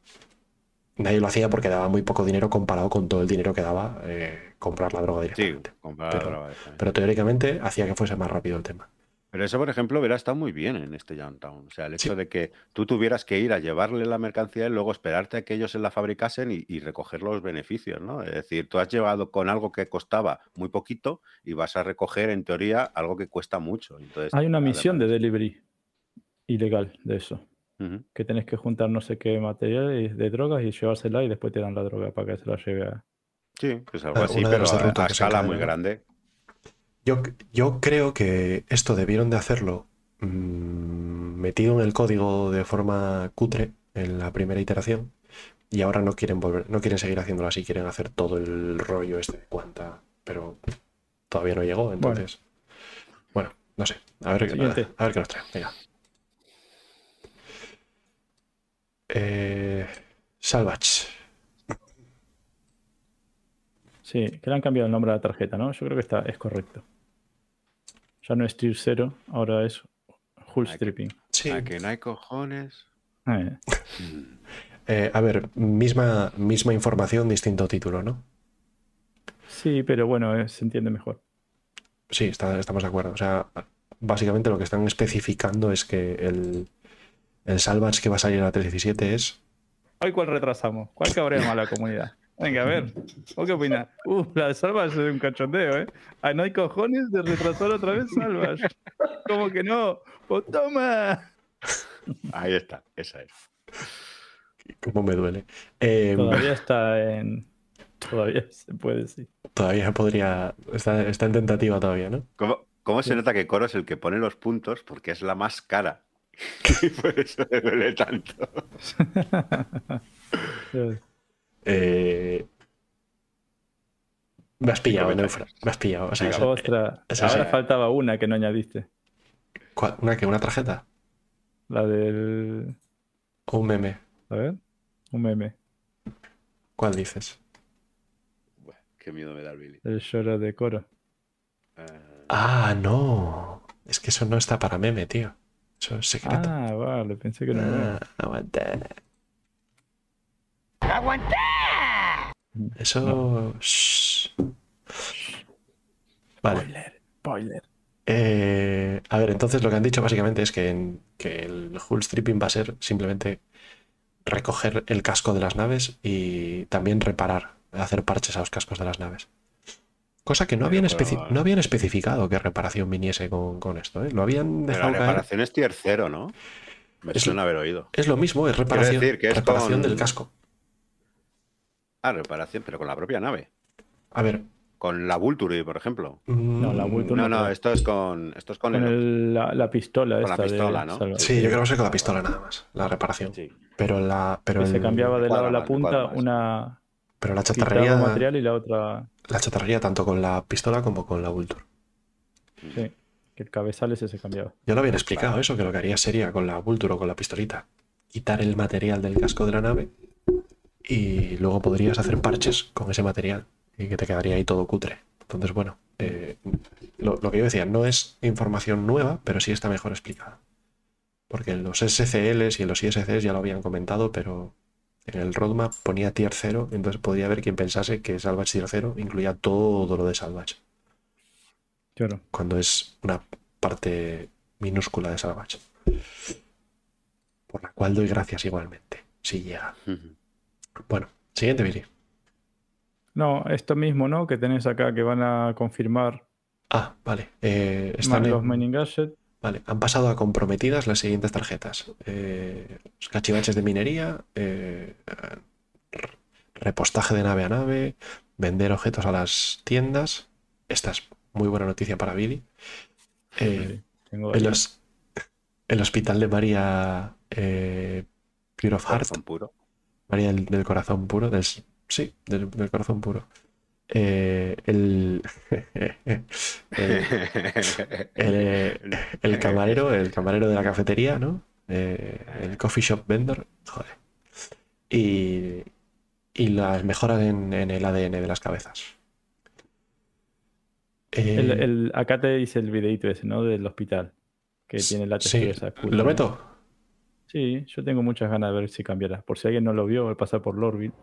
nadie lo hacía porque daba muy poco dinero comparado con todo el dinero que daba eh, comprar la droga Sí, directamente. comprar Pero- la droga. directamente. Pero teóricamente hacía que fuese más rápido el tema. Pero eso, por ejemplo, hubiera estado muy bien en este Downtown. O sea, el hecho Sí. de que tú tuvieras que ir a llevarle la mercancía y luego esperarte a que ellos se la fabricasen y, y recoger los beneficios, ¿no? Es decir, tú has llevado con algo que costaba muy poquito y vas a recoger, en teoría, algo que cuesta mucho. Entonces, Hay una misión de delivery ilegal de eso. Que tenés que juntar no sé qué materiales de drogas y llevársela y después te dan la droga para que se la lleve a... Sí, pues algo así, pero a, a escala muy grande. Yo, yo creo que esto debieron de hacerlo mm, metido en el código de forma cutre en la primera iteración y ahora no quieren volver, no quieren seguir haciéndolo así, quieren hacer todo el rollo este de cuanta, pero todavía no llegó, entonces. Bueno, no sé. A ver, a ver qué nos trae. Venga. Eh, Salvage. Sí, que le han cambiado el nombre a la tarjeta, ¿no? Yo creo que está, es correcto. No es Tier 0, ahora es Hull Hay que- Stripping. Sí. A que no hay cojones. Eh, Eh, a ver, misma, misma información, distinto título, ¿no? sí, pero bueno, eh, se entiende mejor. Sí, está- estamos de acuerdo. O sea, básicamente lo que están especificando es que el, el Salvage que va a salir a la 317 es. Hoy cuál retrasamos, cuál cabremos a la comunidad. Venga, a ver, ¿vos qué opinas? Uh, la de Salvage es un cachondeo, ¿eh? Ah, no hay cojones de retrasar otra vez Salvage. ¿Cómo que no? ¡Pues toma! Ahí está, esa es. ¿Cómo me duele? Eh, Todavía está en... Todavía se puede decir. todavía podría. Está, está en tentativa todavía, ¿no? ¿Cómo, cómo se nota que Coro es el que pone los puntos? Porque es la más cara. Y por eso le duele tanto. Eh, me has pillado. Neufra. Me has pillado. O sea, Venga, esa- Ostras, esa- ahora esa- faltaba una que no añadiste. ¿cuál- ¿Una que ¿Una tarjeta? La del... ¿O un meme? A ver, un meme. ¿Cuál dices? Buah, qué miedo me da el Billy. El lloro de coro. Eh, Ah, no. Es que eso no está para meme, tío. Eso es secreto. Ah, vale, pensé que no era. Ah, aguanta. ¡Aguanté! Eso. shh. Vale. Spoiler, spoiler. Eh, a ver, entonces lo que han dicho básicamente es que, en- que el hull stripping va a ser simplemente recoger el casco de las naves y también reparar, hacer parches a los cascos de las naves. Cosa que no habían, pero- no habían especificado qué reparación viniese con, con esto. ¿eh? Lo habían pero dejado la caer. reparación es tier cero, ¿no? Me Es- suena haber oído. Es lo mismo, es reparación, decir que es reparación con- del casco. Ah, reparación, pero con la propia nave. A ver. Con la Vulture, por ejemplo. No, la Vulture No, no, esto es con. Esto es con, Con el. el- la, la pistola Con la esta de pistola, ¿no? Salvador. Sí, yo creo que ser con la pistola nada más, la reparación. Sí. Pero la, pero se cambiaba de lado la cuadra punta, una pero la chatarrería, material y la otra, la chatarrería tanto con la pistola como con la Vulture. sí, que el cabezal ese se cambiaba. Ya lo habían explicado eso, que lo que haría sería con la Vulture o con la pistolita quitar el material del casco de la nave y luego podrías hacer parches con ese material y que te quedaría ahí todo cutre. Entonces, bueno, eh, lo, lo que yo decía, no es información nueva, pero sí está mejor explicada. Porque en los SCLs y en los ISCs ya lo habían comentado, pero En el roadmap ponía tier 0, entonces podría haber quien pensase que Salvage tier 0 incluía todo lo de Salvage. Claro. Cuando es una parte minúscula de Salvage. Por la cual doy gracias igualmente, si llega. Bueno, siguiente, Billy. No, esto mismo, ¿no? Que tenés acá que van a confirmar Ah, vale. eh, están en- los mining gadgets. Vale, han pasado a comprometidas las siguientes tarjetas. Eh, cachivaches de minería, eh, repostaje de nave a nave, vender objetos a las tiendas. Esta es muy buena noticia para Billy. Eh, Tengo el, el hospital de María eh, Pure of Heart, Corazón puro. María del, del corazón puro, del, sí, del, del corazón puro. Eh, el, el, el, el camarero, el camarero de la cafetería, ¿no? Eh, el coffee shop vendor, joder. Y, y las mejoras en, en el ADN de las cabezas. Eh, acá te dice el videito ese, ¿no? Del hospital. Que tiene la sí, textura esa cutre, ¿Lo meto? Sí, yo tengo muchas ganas de ver si cambiará. Por si alguien no lo vio, voy a pasar por Lorville.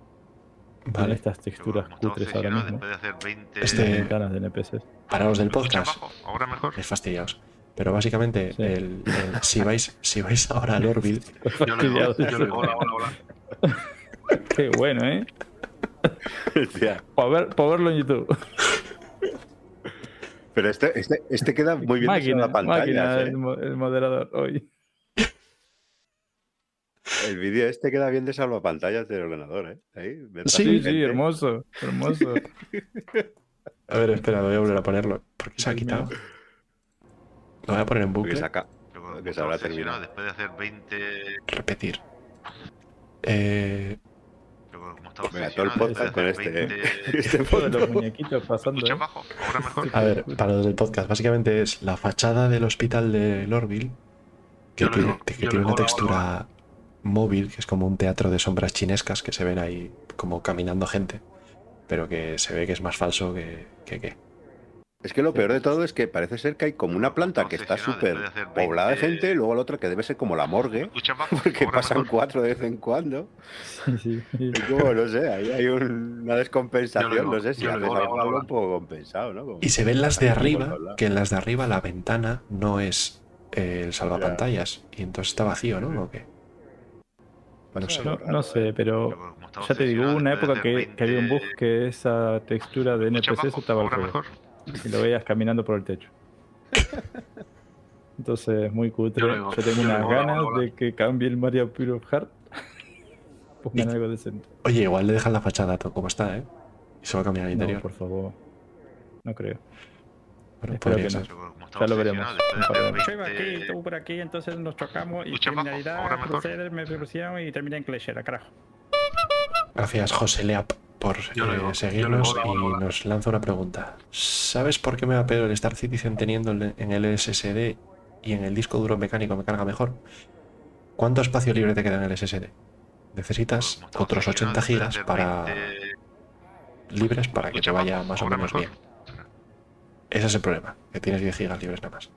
Vale. estas texturas cutres ahora mismo. después de hacer 20... Este- Ventanas de NPCs. Para los del ¿Me escuchas podcast? Ahora mejor. es fastidiados. Pero básicamente, Sí. el- el- si, vais, si vais ahora a Lorville, Yo lo digo, yo lo. Hola, hola, hola. Qué bueno, ¿eh? Ver, verlo en YouTube. Pero este, este, este queda muy bien máquina, en la pantalla. máquina ¿eh? el moderador hoy. El vídeo este queda bien de salvapantallas del ordenador, ¿eh? Ahí, Sí, Sí, hermoso, hermoso. a ver, espera, voy a volver a ponerlo. Porque se ha quitado. Lo voy a poner en Porque bucle. saca. Que se habrá terminado. después de hacer 20... Repetir. Eh, como estaba Venga, todo el podcast con este, hacer ¿eh? 20... Este Todos los muñequitos ¿Me pasando. ¿eh? bajo? Ahora mejor. a ver, para los del podcast, básicamente es la fachada del hospital de Lorville, que Yo tiene, que tiene lo una textura móvil, que es como un teatro de sombras chinescas que se ven ahí como caminando gente, pero que se ve que es más falso que que. Es que lo peor de todo es que parece ser que hay como una planta que está súper poblada de 20. gente, y luego la otra que debe ser como la ¿Me morgue, porque pasan cuatro de vez en cuando. Sí, sí. Y como, no sé, ahí hay un- una descompensación, no sé si haces algo, un poco compensado, ¿no? Como- Y se ven las de arriba, que en las de arriba la ventana no es eh, el salvapantallas, y entonces está vacío, ¿no? ¿O qué? No No, no ¿eh? sé, pero ya te digo, hubo una época que, había un 20... bug que esa textura de ¿Me escuchas NPCs estaba al mejor. Y lo veías caminando por el techo. Entonces, muy cutre. Yo Yo, tengo yo unas ganas de que cambie el Mario Pure of Heart. Pongan Y- algo decente. Oye, igual le dejan la fachada todo como está, ¿eh? Y se va a cambiar al No, interior. por favor. No creo. Bueno, espero que no. Yo Ya lo veremos. de hacer años. 20... por aquí, entonces nos chocamos y criminalidad, cruceres, me pusieron y terminé en carajo. Gracias, José Leap, por Yo eh, yo seguirnos digo, hola, hola, y nos lanza una pregunta. ¿Sabes por qué me va peor el Star Citizen teniendo en el SSD y en el disco duro mecánico me carga mejor? ¿Cuánto espacio libre te queda en el SSD? Necesitas estaba otros obsesionado 80 después de gigas para 20... libres para que te vaya más o menos bien. Ese es el problema, que tienes 10 gigas libres nada más.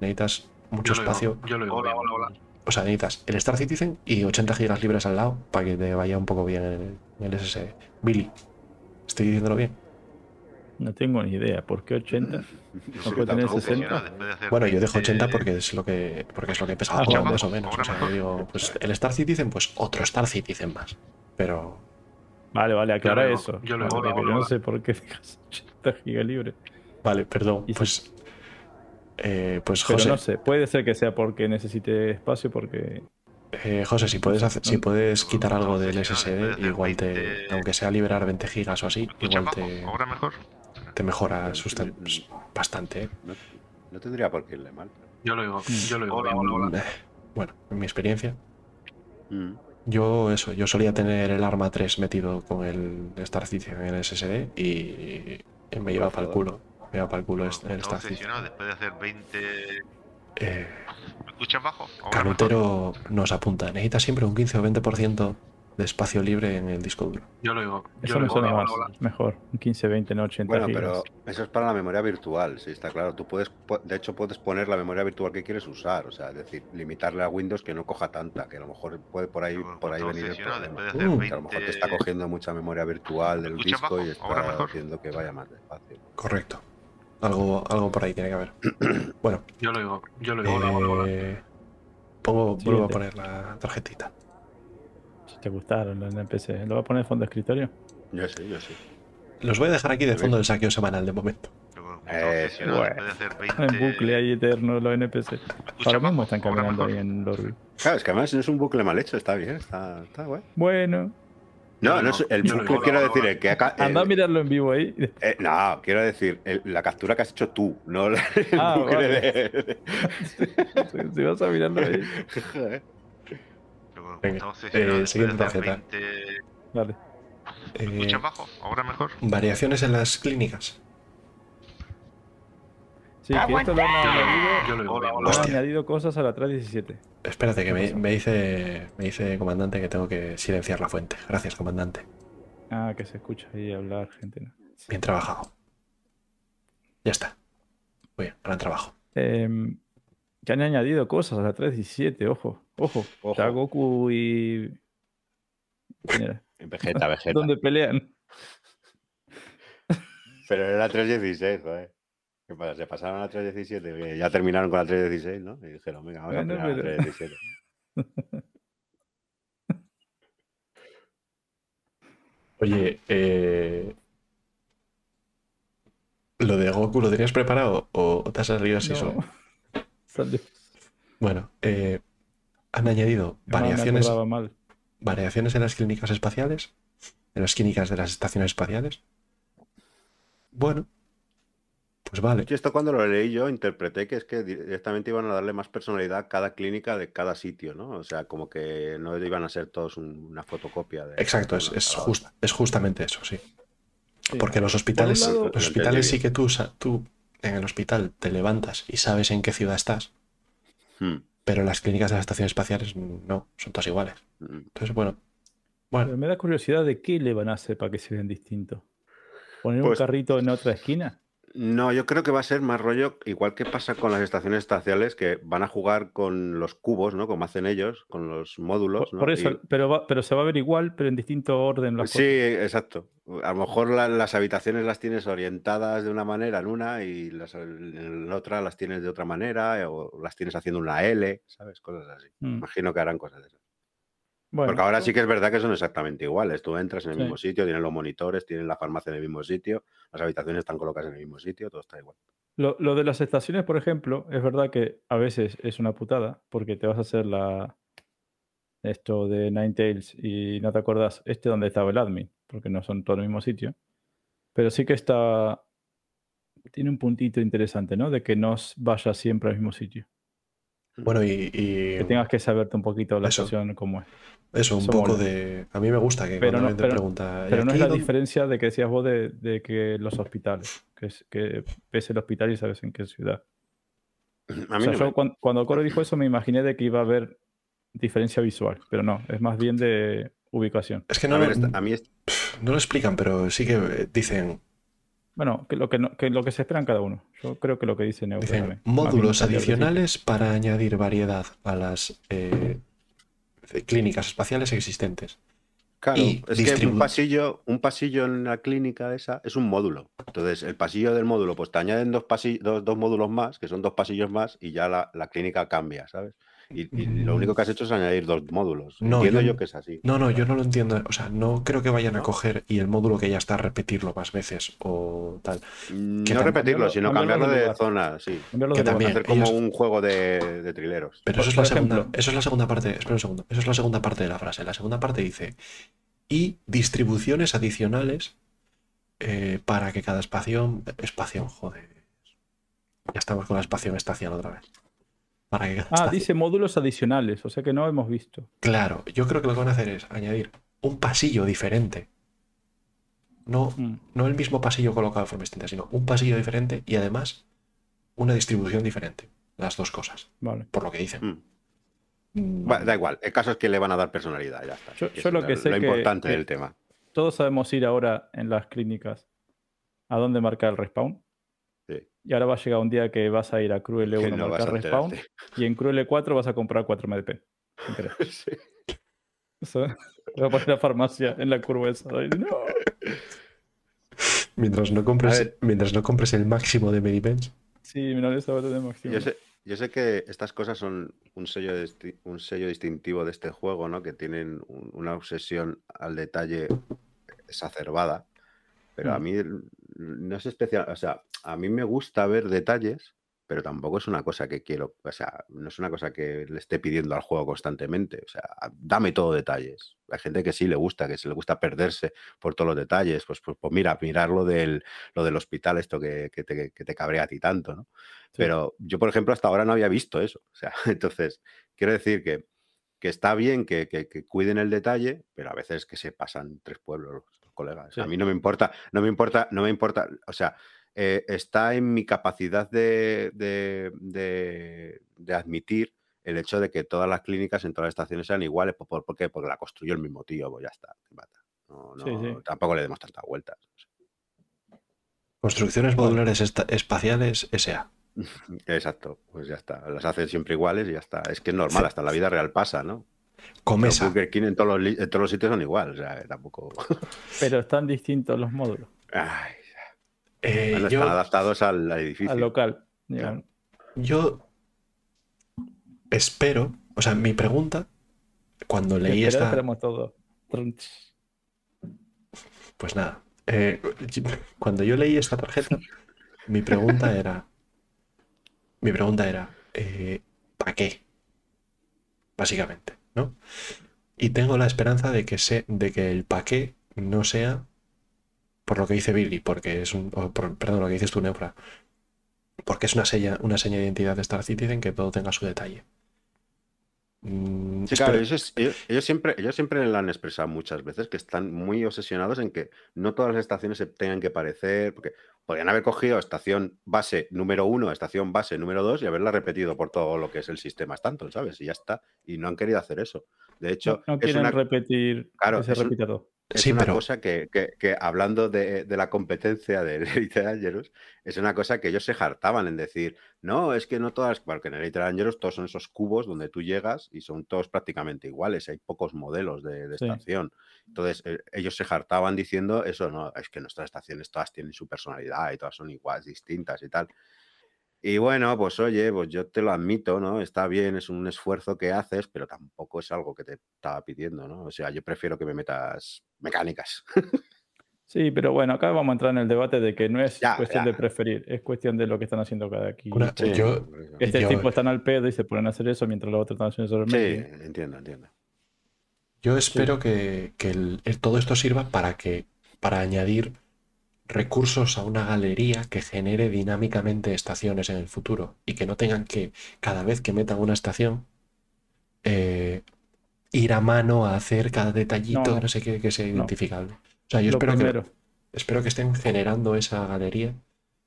Necesitas mucho Yo digo, espacio. Yo lo digo. Hola, hola, hola. O sea, necesitas el Star Citizen y 80 gigas libres al lado para que te vaya un poco bien en el, en el SSD. Billy, ¿estoy diciéndolo bien? No tengo ni idea. ¿Por qué 80? Yo No puede tener tampoco. 60. Después de hacer Bueno, yo dejo 20 80 porque es lo que, porque es lo que he pesado, Ah, más o menos. O sea, yo digo, pues el Star Citizen, pues otro Star Citizen más. Pero Vale, vale, aclara Yo eso. yo lo Vale, hola, no sé por qué dejas 80 gigas libres. Vale, perdón. Pues, eh, pues Pero José, no sé, puede ser que sea porque necesite espacio, porque eh, José, si puedes hacer, si puedes quitar algo del SSD, igual te, 20 aunque sea liberar 20 gigas o así, igual te, ahora mejor. te mejora bastante. ¿eh? No, no tendría por qué irle mal. Yo lo digo, yo lo digo. Hola, hola, hola. Bueno, en mi experiencia, Mm. yo eso, yo solía tener el Arma 3 metido con el Star Citizen en el SSD y, y me lleva para el culo. Me lleva para el culo Estaba Star Citizen. obsesionado después de hacer 20... Eh, ¿Me escuchas bajo? Canutero nos apunta, necesitas siempre un 15 o 20% de espacio libre en el disco duro. Yo lo digo. Yo Eso lo me suena más. Mejor. Un 15, 20, no 80 Bueno, gigas. pero eso es para la memoria virtual, sí, está claro. Tú puedes, de hecho, puedes poner la memoria virtual que quieres usar, o sea, es decir, limitarle a Windows que no coja tanta, que a lo mejor puede por ahí, por ahí venir el problema. de hacer Mm, Que a lo mejor te 20 está cogiendo mucha memoria virtual del ¿Escucha disco y está haciendo que vaya más despacio. Correcto. Algo, algo por ahí tiene que haber. Bueno, Yo lo digo. Yo lo digo. Hola, hola, hola. eh, pongo, vuelvo a poner la tarjetita. Si te gustaron los NPC. ¿Lo va a poner en fondo de escritorio? Yo sí, yo sí. Los voy a dejar aquí de fondo del saqueo semanal de momento. Eh, obsesionado bueno. después de hacer 20. En bucle ahí eterno los NPC. ¿Escucha Ahora mismo están ¿Ahora caminando ahí en Lorville. Claro, es que además no es un bucle mal hecho, está bien, está, está guay. Bueno, No, no es el bucle, quiero decir, el que acá. anda a el- mirarlo en vivo ahí. eh, no, quiero decir, el- la captura que has hecho tú, no la- el Ah, bucle vale. de. si, si vas a mirarlo ahí. Joder. Estaba obsesionado eh, siguiente tarjeta. 20. Vale. Eh, ¿Escucha bajo? ¿Ahora mejor? variaciones en las clínicas. Sí, que esto lo han añadido, Yo lo digo. Hola, hola. han añadido cosas a la 317. Espérate, que ¿Qué me, me dice, me dice comandante que tengo que silenciar la fuente. Gracias, comandante. Ah, que se escucha ahí hablar gente. ¿no? Bien trabajado. Ya está. Muy bien, gran trabajo. Que han añadido cosas a la 317, ojo, ojo. Ojo. Ya Goku y. ¿Quién era? Vegeta, Vegeta. ¿Dónde pelean? Pero era 316, joder. ¿Qué pasa? Se pasaron a la 317, que ya terminaron con la 316, ¿no? Y dijeron, venga, vamos Bueno, a terminar pero- la 317. Oye, eh, ¿lo de Goku lo tenías preparado o te has salido así No. solo? Bueno, eh, han añadido No, variaciones, mal. variaciones en las clínicas espaciales, en las clínicas de las estaciones espaciales. Bueno, pues vale. Yo esto cuando lo leí yo interpreté que es que directamente iban a darle más personalidad a cada clínica de cada sitio, ¿no? O sea, como que no iban a ser todos un- una fotocopia de... Exacto, es, es, just- es justamente eso, sí. Sí. Porque los hospitales, lado- los Lo hospitales sí que tú, tú en el hospital te levantas y sabes en qué ciudad estás, Hmm, pero las clínicas de las estaciones espaciales no, son todas iguales. hmm. Entonces, bueno, Pero bueno, me da curiosidad de qué le van a hacer para que se vean distintos. ¿Poner Pues- un carrito en otra esquina? No, yo creo que va a ser más rollo, igual que pasa con las estaciones espaciales, que van a jugar con los cubos, ¿no? Como hacen ellos, con los módulos, Por, ¿no? por eso, Y- pero, va- pero se va a ver igual, pero en distinto orden. Las Sí, exacto. A lo mejor la- las habitaciones las tienes orientadas de una manera en una y las, en la otra las tienes de otra manera o las tienes haciendo una L, ¿sabes? Cosas así. Mm. Imagino que harán cosas de esas. Bueno, Porque ahora sí que es verdad que son exactamente iguales. Tú entras en el Sí. mismo sitio, tienen los monitores, tienen la farmacia en el mismo sitio, las habitaciones están colocadas en el mismo sitio, todo está igual. Lo, lo de las estaciones, por ejemplo, es verdad que a veces es una putada, porque te vas a hacer la esto de Ninetales y no te acuerdas este donde estaba el admin, porque no son todo el mismo sitio. Pero sí que está. Tiene un puntito interesante, ¿no? De que no vayas siempre al mismo sitio. bueno, y, y Que tengas que saberte un poquito la Eso. estación como es. Eso, un eso poco mola. de... A mí me gusta que Pero cuando no- pero- pregunta... ¿y Pero no es la dónde-?" diferencia de que decías vos de, de que los hospitales, que, es, que ves el hospital y sabes en qué ciudad. A mí O sea, no yo me- cuan- cuando, Coro dijo eso me imaginé de que iba a haber diferencia visual, pero no, es más bien de ubicación. Es que a no, ver, lo- esta- a mí es- no lo explican, pero sí que eh, dicen, Bueno, que lo que, no- que lo que se esperan cada uno. Yo creo que lo que dice Neutro dicen módulos adicionales para añadir variedad a las eh, clínicas espaciales existentes. Claro, y es que un pasillo, un pasillo en la clínica esa es un módulo. Entonces, el pasillo del módulo, pues te añaden dos, pasi- dos, dos módulos más, que son dos pasillos más, y ya la, la clínica cambia, ¿sabes? Y, y lo único que has hecho es añadir dos módulos. No, Entiendo yo- yo, que es así. No, no, yo no lo entiendo. O sea, no creo que vayan a coger y el módulo que ya está repetirlo más veces o tal. Mm, que no repetirlo, sino cambiarlo cambiarlo de zona, sí. Cambiarlo Que de también. Hacer como ellos- un juego de, de trileros. Pero eso es la segunda, eso es la segunda parte. Espera un segundo. Eso es la segunda parte de la frase. La segunda parte dice y distribuciones adicionales eh, para que cada espacio, espacio, joder. Ya estamos con la espacio estación otra vez. Para que cada Ah, dice módulos adicionales, o sea que no hemos visto. Claro, yo creo que lo que van a hacer es añadir un pasillo diferente. No, Mm. no el mismo pasillo colocado de forma distinta, sino un pasillo diferente y además una distribución diferente. Las dos cosas, Vale. por lo que dicen. Mm. Bueno, da igual, el caso es que le van a dar personalidad, ya está. Yo- es lo que sé lo que- importante que- del tema. Todos sabemos ir ahora en las clínicas a dónde marcar el respawn. Y ahora va a llegar un día que vas a ir a Cruel Que 1 a no vas marcar a respawn. Y en Cruel 4 vas a comprar 4 MDP. Sí. Eso, va a poner la farmacia en la curva esa. Ay, No. Mientras no A compres, mientras no compres el máximo de Medipens. Sí, mira, esa va a tener máximo. Yo sé, yo sé que estas cosas son un sello, un sello distintivo de este juego, ¿no? Que tienen un- una obsesión al detalle exacerbada. Pero a Mm. mí no es especial, o sea, a mí me gusta ver detalles, pero tampoco es una cosa que quiero, o sea, no es una cosa que le esté pidiendo al juego constantemente. O sea, dame todo detalles. Hay gente que sí le gusta, que se le gusta perderse por todos los detalles. Pues, pues, pues mira, mirar lo del, lo del hospital, esto que, que te, que te cabrea a ti tanto, ¿no? Pero yo, por ejemplo, hasta ahora no había visto eso. O sea, entonces, quiero decir que, que está bien que, que- cuiden el detalle, pero a veces que se pasan tres pueblos los colegas. Sí. A mí no me importa, no me importa, no me importa. O sea, eh, está en mi capacidad de, de- de- de admitir el hecho de que todas las clínicas en todas las estaciones sean iguales. ¿Por, por- qué? Porque la construyó el mismo tío, pues ya está. No, Sí, no, sí. Tampoco le demos tantas vueltas. Construcciones modulares esta- espaciales SA. Exacto, pues ya está. Las hacen siempre iguales y ya está. Es que es normal, hasta en la vida real pasa, ¿no? Los Comesa. Burger King en todos los, en todos los sitios son igual, o sea, tampoco. Pero están distintos los módulos. Ay, Eh, bueno, yo, están adaptados al, al edificio. Al local. yo espero, o sea, mi pregunta, cuando leí esta, todo. Pues nada, eh, cuando yo leí esta tarjeta, mi pregunta era, mi pregunta era, ¿para qué? Básicamente, ¿no? Y tengo la esperanza de que, se, de que el pa' qué no sea por lo que dice Billy, porque es un, o por- perdón, lo que dices tú, Neufra, porque es una seña, una seña de identidad de Star Citizen que todo tenga su detalle. Mm, Sí, claro, ellos, ellos- ellos siempre, ellos siempre lo han expresado muchas veces que están muy obsesionados en que no todas las estaciones se tengan que parecer, porque podrían haber cogido estación base número uno, estación base número dos y haberla repetido por todo lo que es el sistema Stanton, ¿sabes? Y ya está. Y no han querido hacer eso. De hecho, No, no es quieren una, repetir Claro, que se es un-. Es Sí, una pero- cosa que, que- que hablando de, de la competencia del Elite Dangerous, es una cosa que ellos se jartaban en decir, no, es que no todas, porque en el Elite Dangerous todos son esos cubos donde tú llegas y son todos prácticamente iguales, hay pocos modelos de, de Sí. estación. Entonces, eh, ellos se jartaban diciendo eso, no, es que nuestras estaciones todas tienen su personalidad y todas son iguales, distintas y tal. Y bueno, pues oye, pues yo te lo admito, ¿no? Está bien, es un esfuerzo que haces, pero tampoco es algo que te estaba pidiendo, ¿no? O sea, yo prefiero que me metas mecánicas. Sí, pero bueno, acá vamos a entrar en el debate de que no es Ya, cuestión ya. de preferir, es cuestión de lo que están haciendo cada equipo. Una- Sí, yo- por eso. Este yo- tipo están al pedo y se ponen a hacer eso mientras los otros están haciendo el Sí, medio. entiendo, entiendo. Yo espero que, que el- el- todo esto sirva para que para añadir recursos a una galería que genere dinámicamente estaciones en el futuro y que no tengan que cada vez que metan una estación eh, ir a mano a hacer cada detallito, No. no, sé qué, que sea No. identificable. O sea, yo Lo espero que, espero que estén generando esa galería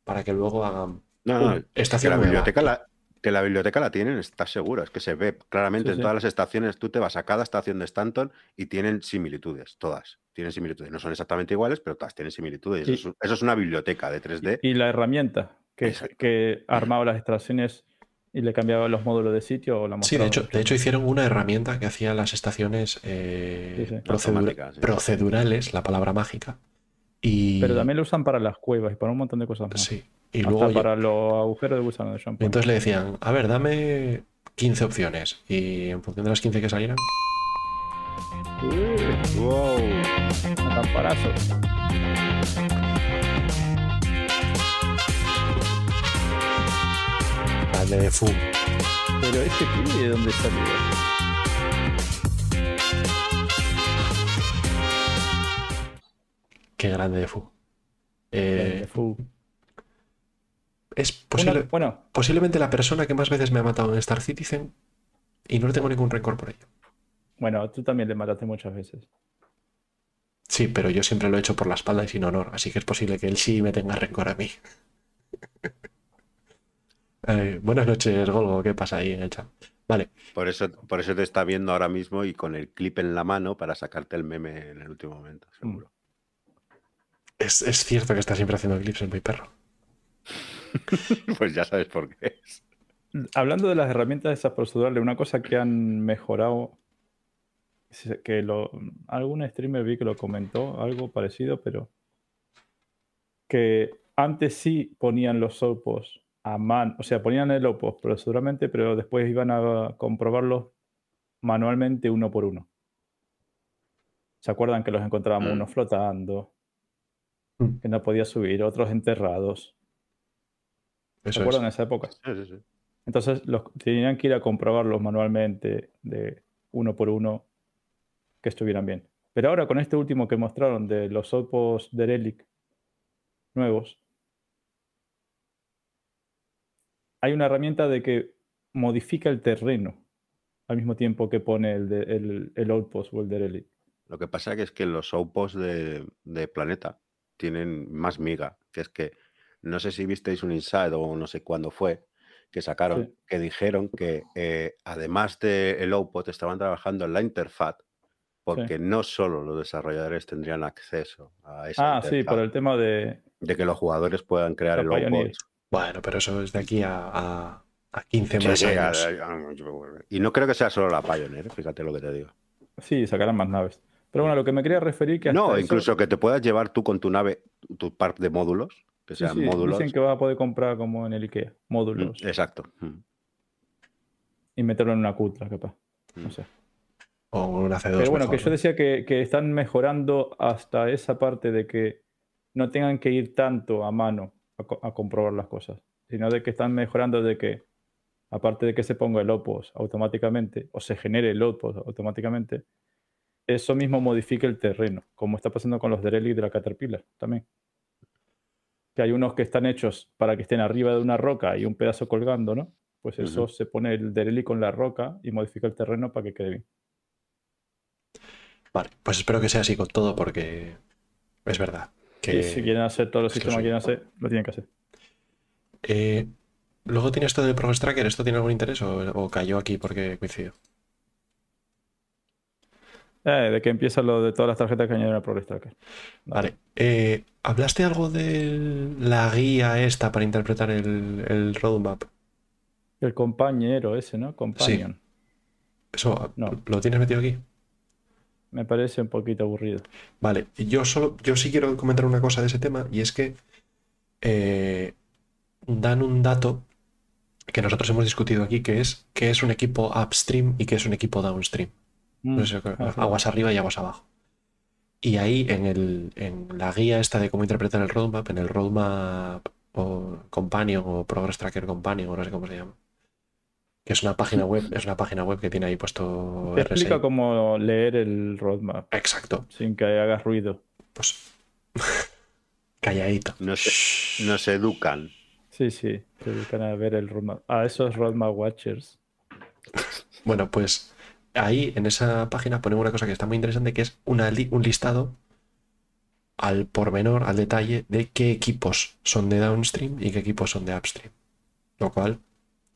para que luego hagan No, no, que estación la nueva. biblioteca la, que la biblioteca la tienen, estás seguro, es que se ve claramente Sí, en sí. todas las estaciones, tú te vas a cada estación de Stanton y tienen similitudes, todas, tienen similitudes, no son exactamente iguales, pero todas tienen similitudes. Y- Eso, es, eso es una biblioteca de 3D. Y la herramienta que, que armaba las extracciones y le cambiaba los módulos de sitio o la Sí, de hecho, de hecho hicieron una herramienta que hacía las estaciones eh, Sí, sí. procedura- sí. procedurales, la palabra mágica. Y, Pero también lo usan para las cuevas y para un montón de cosas más. sí, y Hasta luego para los agujeros de gusano de y shampoo. entonces le decían, a ver, dame 15 opciones. Y en función de las 15 que salieran, Wow. Camparazo. grande de fu. Pero ese pibe de dónde salió. Qué grande de fu. Eh, Fu. es Una- posible, bueno, posiblemente la persona que más veces me ha matado en Star Citizen y no le tengo ningún rencor por ello. Bueno, tú también le mataste muchas veces. Sí, pero yo siempre lo he hecho por la espalda y sin honor, así que es posible que él sí me tenga rencor a mí. Eh, buenas noches, Golgo, ¿qué pasa ahí en el chat? Vale. Por eso, por eso te está viendo ahora mismo y con el clip en la mano para sacarte el meme en el último momento, seguro. Es, es cierto que está siempre haciendo clips el muy perro. pues ya sabes por qué es. Hablando de las herramientas esas procedurales, una cosa que han mejorado, que lo, algún streamer vi que lo comentó, algo parecido, pero que antes sí ponían los opos a mano, o sea, ponían el opos proceduralmente, pero después iban a comprobarlos manualmente uno por uno. ¿Se acuerdan que los encontrábamos Mm. unos flotando, Mm. que no podía subir, otros enterrados? ¿Se Eso acuerdan es. de esa época? Sí, sí, sí. Entonces los, tenían que ir a comprobarlos manualmente de uno por uno que estuvieran bien. Pero ahora con este último que mostraron de los opos de Relic nuevos, hay una herramienta de que modifica el terreno al mismo tiempo que pone el, de, el, el outpost o el de Relic. Lo que pasa que es que los outposts de, de Planeta tienen más miga, que es que no sé si visteis un inside o no sé cuándo fue, que sacaron, Sí. que dijeron que eh, además del outpost estaban trabajando en la interfaz, porque no solo los desarrolladores tendrían acceso a esa Ah, sí, por el tema de... de que los jugadores puedan crear el Pioneer. outpost. Bueno, pero eso es de aquí a, a, a 15 Sí, más sí, años. a- a- y no creo que sea solo la Pioneer, fíjate lo que te digo. Sí, sacarán más naves. Pero bueno, lo que me quería referir que No, eso- incluso que te puedas llevar tú con tu nave tu par de módulos, que Sí, sean sí, módulos. dicen que vas a poder comprar como en el IKEA, Mm, módulos, Exacto. Mm. y meterlo en una cutra, capaz. No Mm. sé. O un AC2. Pero bueno, mejor, que yo decía que, que están mejorando hasta esa parte de que no tengan que ir tanto a mano a, co- a comprobar las cosas, sino de que están mejorando de que, aparte de que se ponga el OPOS automáticamente o se genere el OPOS automáticamente, eso mismo modifique el terreno, como está pasando con los Derelict de la Caterpillar también. Que hay unos que están hechos para que estén arriba de una roca y un pedazo colgando, ¿no? Pues eso se pone el Derelict con la roca y modifica el terreno para que quede bien. Vale, pues espero que sea así con todo porque es verdad. Que, si quieren hacer todos los sistemas sí. que quieren hacer, lo tienen que hacer. Eh, luego tiene esto del Progress Tracker. ¿Esto tiene algún interés o, o cayó aquí porque coincidió? Eh, de que empieza lo de todas las tarjetas que añaden al Progress Tracker. Vale. Eh, ¿Hablaste algo de la guía esta para interpretar el, el roadmap? El compañero ese, ¿no? Companion. ¿Eso No. lo tienes metido aquí? Me parece un poquito aburrido. Vale, yo solo, yo sí quiero comentar una cosa de ese tema y es que eh, dan un dato que nosotros hemos discutido aquí, que es que es un equipo upstream y que es un equipo downstream. Sí. aguas arriba y aguas abajo. Y ahí en, el, en la guía esta de cómo interpretar el roadmap, en el roadmap o companion o progress tracker companion o no sé cómo se llama, que es una página web, es una página web que tiene ahí puesto Te RSI. explica cómo leer el roadmap Exacto, sin que hagas ruido. pues calladito. Nos, nos educan. Sí, sí, te dedican a ver el roadmap. A esos roadmap watchers. Bueno, pues ahí en esa página ponen una cosa que está muy interesante, que es una li- un listado al pormenor, al detalle, de qué equipos son de downstream y qué equipos son de upstream. Lo cual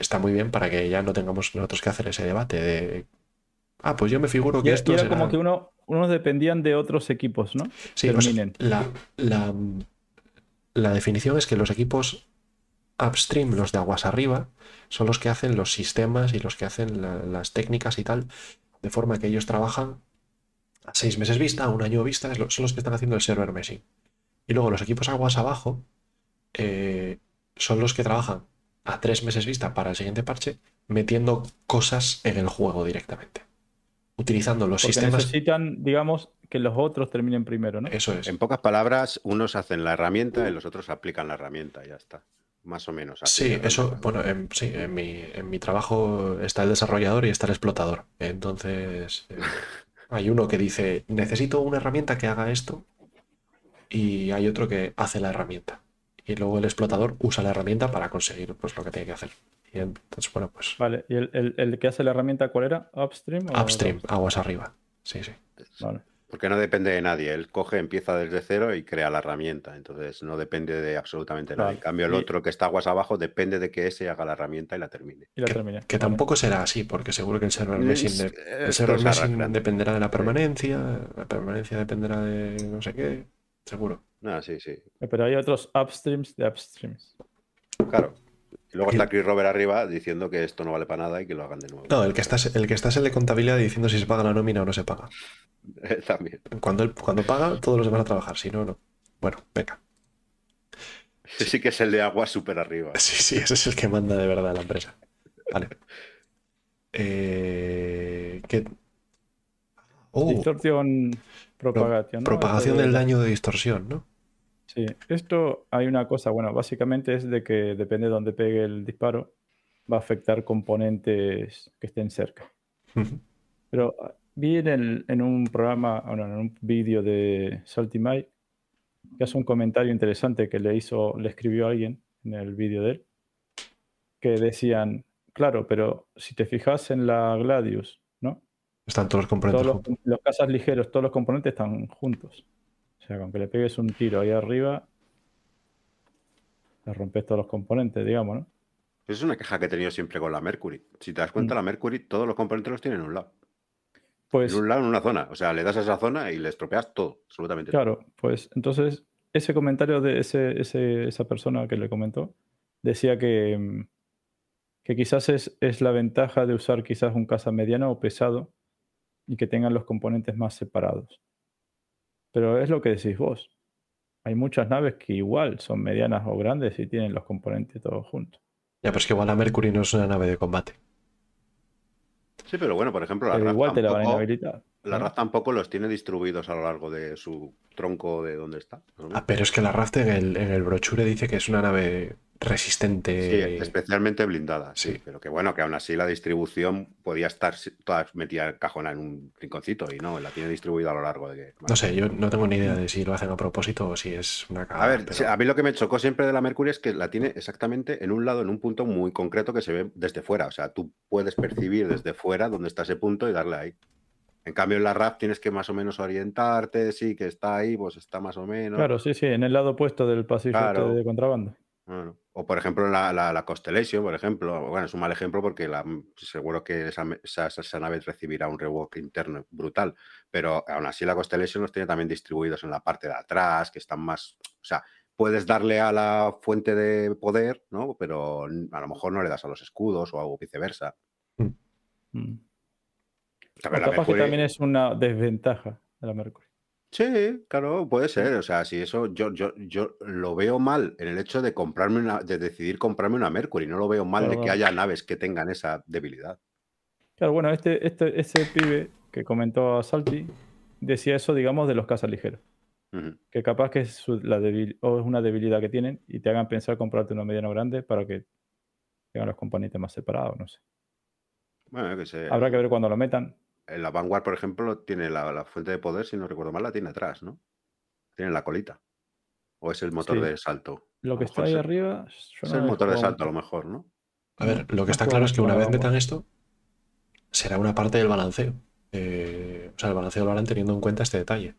está muy bien para que ya no tengamos nosotros que hacer ese debate de... Ah, pues yo me figuro que y esto era será... como que uno, unos dependían de otros equipos, ¿no? Sí, o sea, terminen. la, la, la definición es que los equipos upstream, los de aguas arriba, son los que hacen los sistemas y los que hacen la- las técnicas y tal, de forma que ellos trabajan a seis meses vista, a un año vista, son los que están haciendo el server meshing. Y luego los equipos aguas abajo eh, son los que trabajan a tres meses vista para el siguiente parche, metiendo cosas en el juego directamente. Utilizando los Porque sistemas. necesitan, digamos, que los otros terminen primero, ¿no? Eso es. En pocas palabras, unos hacen la herramienta y los otros aplican la herramienta, y ya está. Más o menos. así Sí, eso, bueno, en, sí, en mi, en mi trabajo está el desarrollador y está el explotador. Entonces, eh, hay uno que dice, necesito una herramienta que haga esto, y hay otro que hace la herramienta. Y luego el explotador usa la herramienta para conseguir pues, lo que tiene que hacer. Y entonces, bueno, pues Vale, ¿y el, el- el que hace la herramienta cuál era? ¿Upstream? o upstream, downstream? aguas arriba. Sí, sí. Vale. Porque no depende de nadie. Él coge, empieza desde cero y crea la herramienta. Entonces no depende de absolutamente nadie. En Vale. cambio, el Y- otro que está aguas abajo depende de que ese haga la herramienta y la termine. Y la Que, terminé. que Vale. tampoco será así, porque seguro que el server Es- meshing, de- el server es meshing dependerá de la permanencia, la permanencia dependerá de no sé qué, seguro. Ah, sí, sí. Eh, Pero hay otros upstreams de upstreams. Claro. Y luego está Chris Robert arriba diciendo que esto no vale para nada y que lo hagan de nuevo. No, el que está es el que está es el de contabilidad diciendo si se paga la nómina o no se paga. También. Cuando cuando paga, todos los demás a trabajar, si no, no. Bueno, venga. Ese sí que es el de agua súper arriba. Sí, sí, ese es el que manda de verdad la empresa. Vale. Eh, ¿qué? Oh, Distorsión propagation. ¿no? propagación del daño de distorsión, ¿no? Sí, esto hay una cosa, bueno, básicamente es de que depende de dónde pegue el disparo, va a afectar componentes que estén cerca. Pero ah, vi en, el- en un programa, bueno, en un vídeo de Salty Mike, que hace un comentario interesante que le hizo, le escribió alguien en el vídeo de él, que decían, claro, pero si te fijas en la Gladius, ¿no? Están todos los componentes Todos los, juntos. los cazas ligeros, todos los componentes están juntos. O sea, con que le pegues un tiro ahí arriba, le rompes todos los componentes, digamos, ¿no? Es una queja que he tenido siempre con la Mercury. Si te das cuenta, Mm. la Mercury, todos los componentes los tiene en un lado. Pues En un lado, en una zona. O sea, le das a esa zona y le estropeas todo, absolutamente todo. Claro, pues entonces ese comentario de ese, ese- esa persona que le comentó decía que, que quizás es, es la ventaja de usar quizás un caza mediano o pesado y que tengan los componentes más separados. Pero es lo que decís vos. Hay muchas naves que igual son medianas o grandes y tienen los componentes todos juntos. Ya, pero es que igual la Mercury no es una nave de combate. Sí, pero bueno, por ejemplo, la Pero RAF, igual te la van a tampoco, inhabilitar. la. RAF tampoco los tiene distribuidos a lo largo de su tronco de donde está. Ah, pero es que la Raft en el, en el brochure dice que es una nave Sí, resistente. especialmente blindada, sí, sí. Pero que bueno, que aún así la distribución podía estar toda metida encajonada en un rinconcito y no, la tiene distribuida a lo largo de... No sé, yo no tengo ni idea de si lo hacen a propósito o si es una A cagada. ver, pero- sí, a mí lo que me chocó siempre de la Mercury es que la tiene exactamente en un lado, en un punto muy concreto que se ve desde fuera. O sea, tú puedes percibir desde fuera dónde está ese punto y darle ahí. En cambio, en la RAF tienes que más o menos orientarte, sí, que está ahí, pues está más o menos. Claro, sí, sí, en el lado opuesto del pasillo este Claro. de contrabando. Bueno, o por ejemplo la, la, la Constellation, por ejemplo, bueno, es un mal ejemplo porque la, seguro que esa, esa, esa- nave recibirá un rework interno brutal, pero aún así la Constellation los tiene también distribuidos en la parte de atrás, que están más, o sea, puedes darle a la fuente de poder, ¿no? Pero a lo mejor no le das a los escudos o algo viceversa. Mm. A ver, O la capaz que también es una desventaja de la Mercury. Sí, claro, puede ser. O sea, si eso yo, yo, yo lo veo mal en el hecho de comprarme una, de decidir comprarme una Mercury. No lo veo mal de que haya naves que tengan esa debilidad. Claro, bueno, este, este, ese pibe que comentó a Salty decía eso, digamos, de los cazas ligeros. Ujú. Que capaz que es, su- la debil- o es una debilidad que tienen y te hagan pensar comprarte uno mediano grande para que tengan los componentes más separados, no sé. Bueno, yo qué sé. Habrá que ver cuando lo metan. En la Vanguard, por ejemplo, tiene la, la fuente de poder, si no recuerdo mal, la tiene atrás, ¿no? Tiene la colita. O es el motor Sí. de salto. Lo que lo está ahí es- arriba. Es el motor de salto, a lo mejor, ¿no? A ver, lo que está claro es que una vez metan esto, será una parte del balanceo. Eh, o sea, el balanceo lo harán teniendo en cuenta este detalle.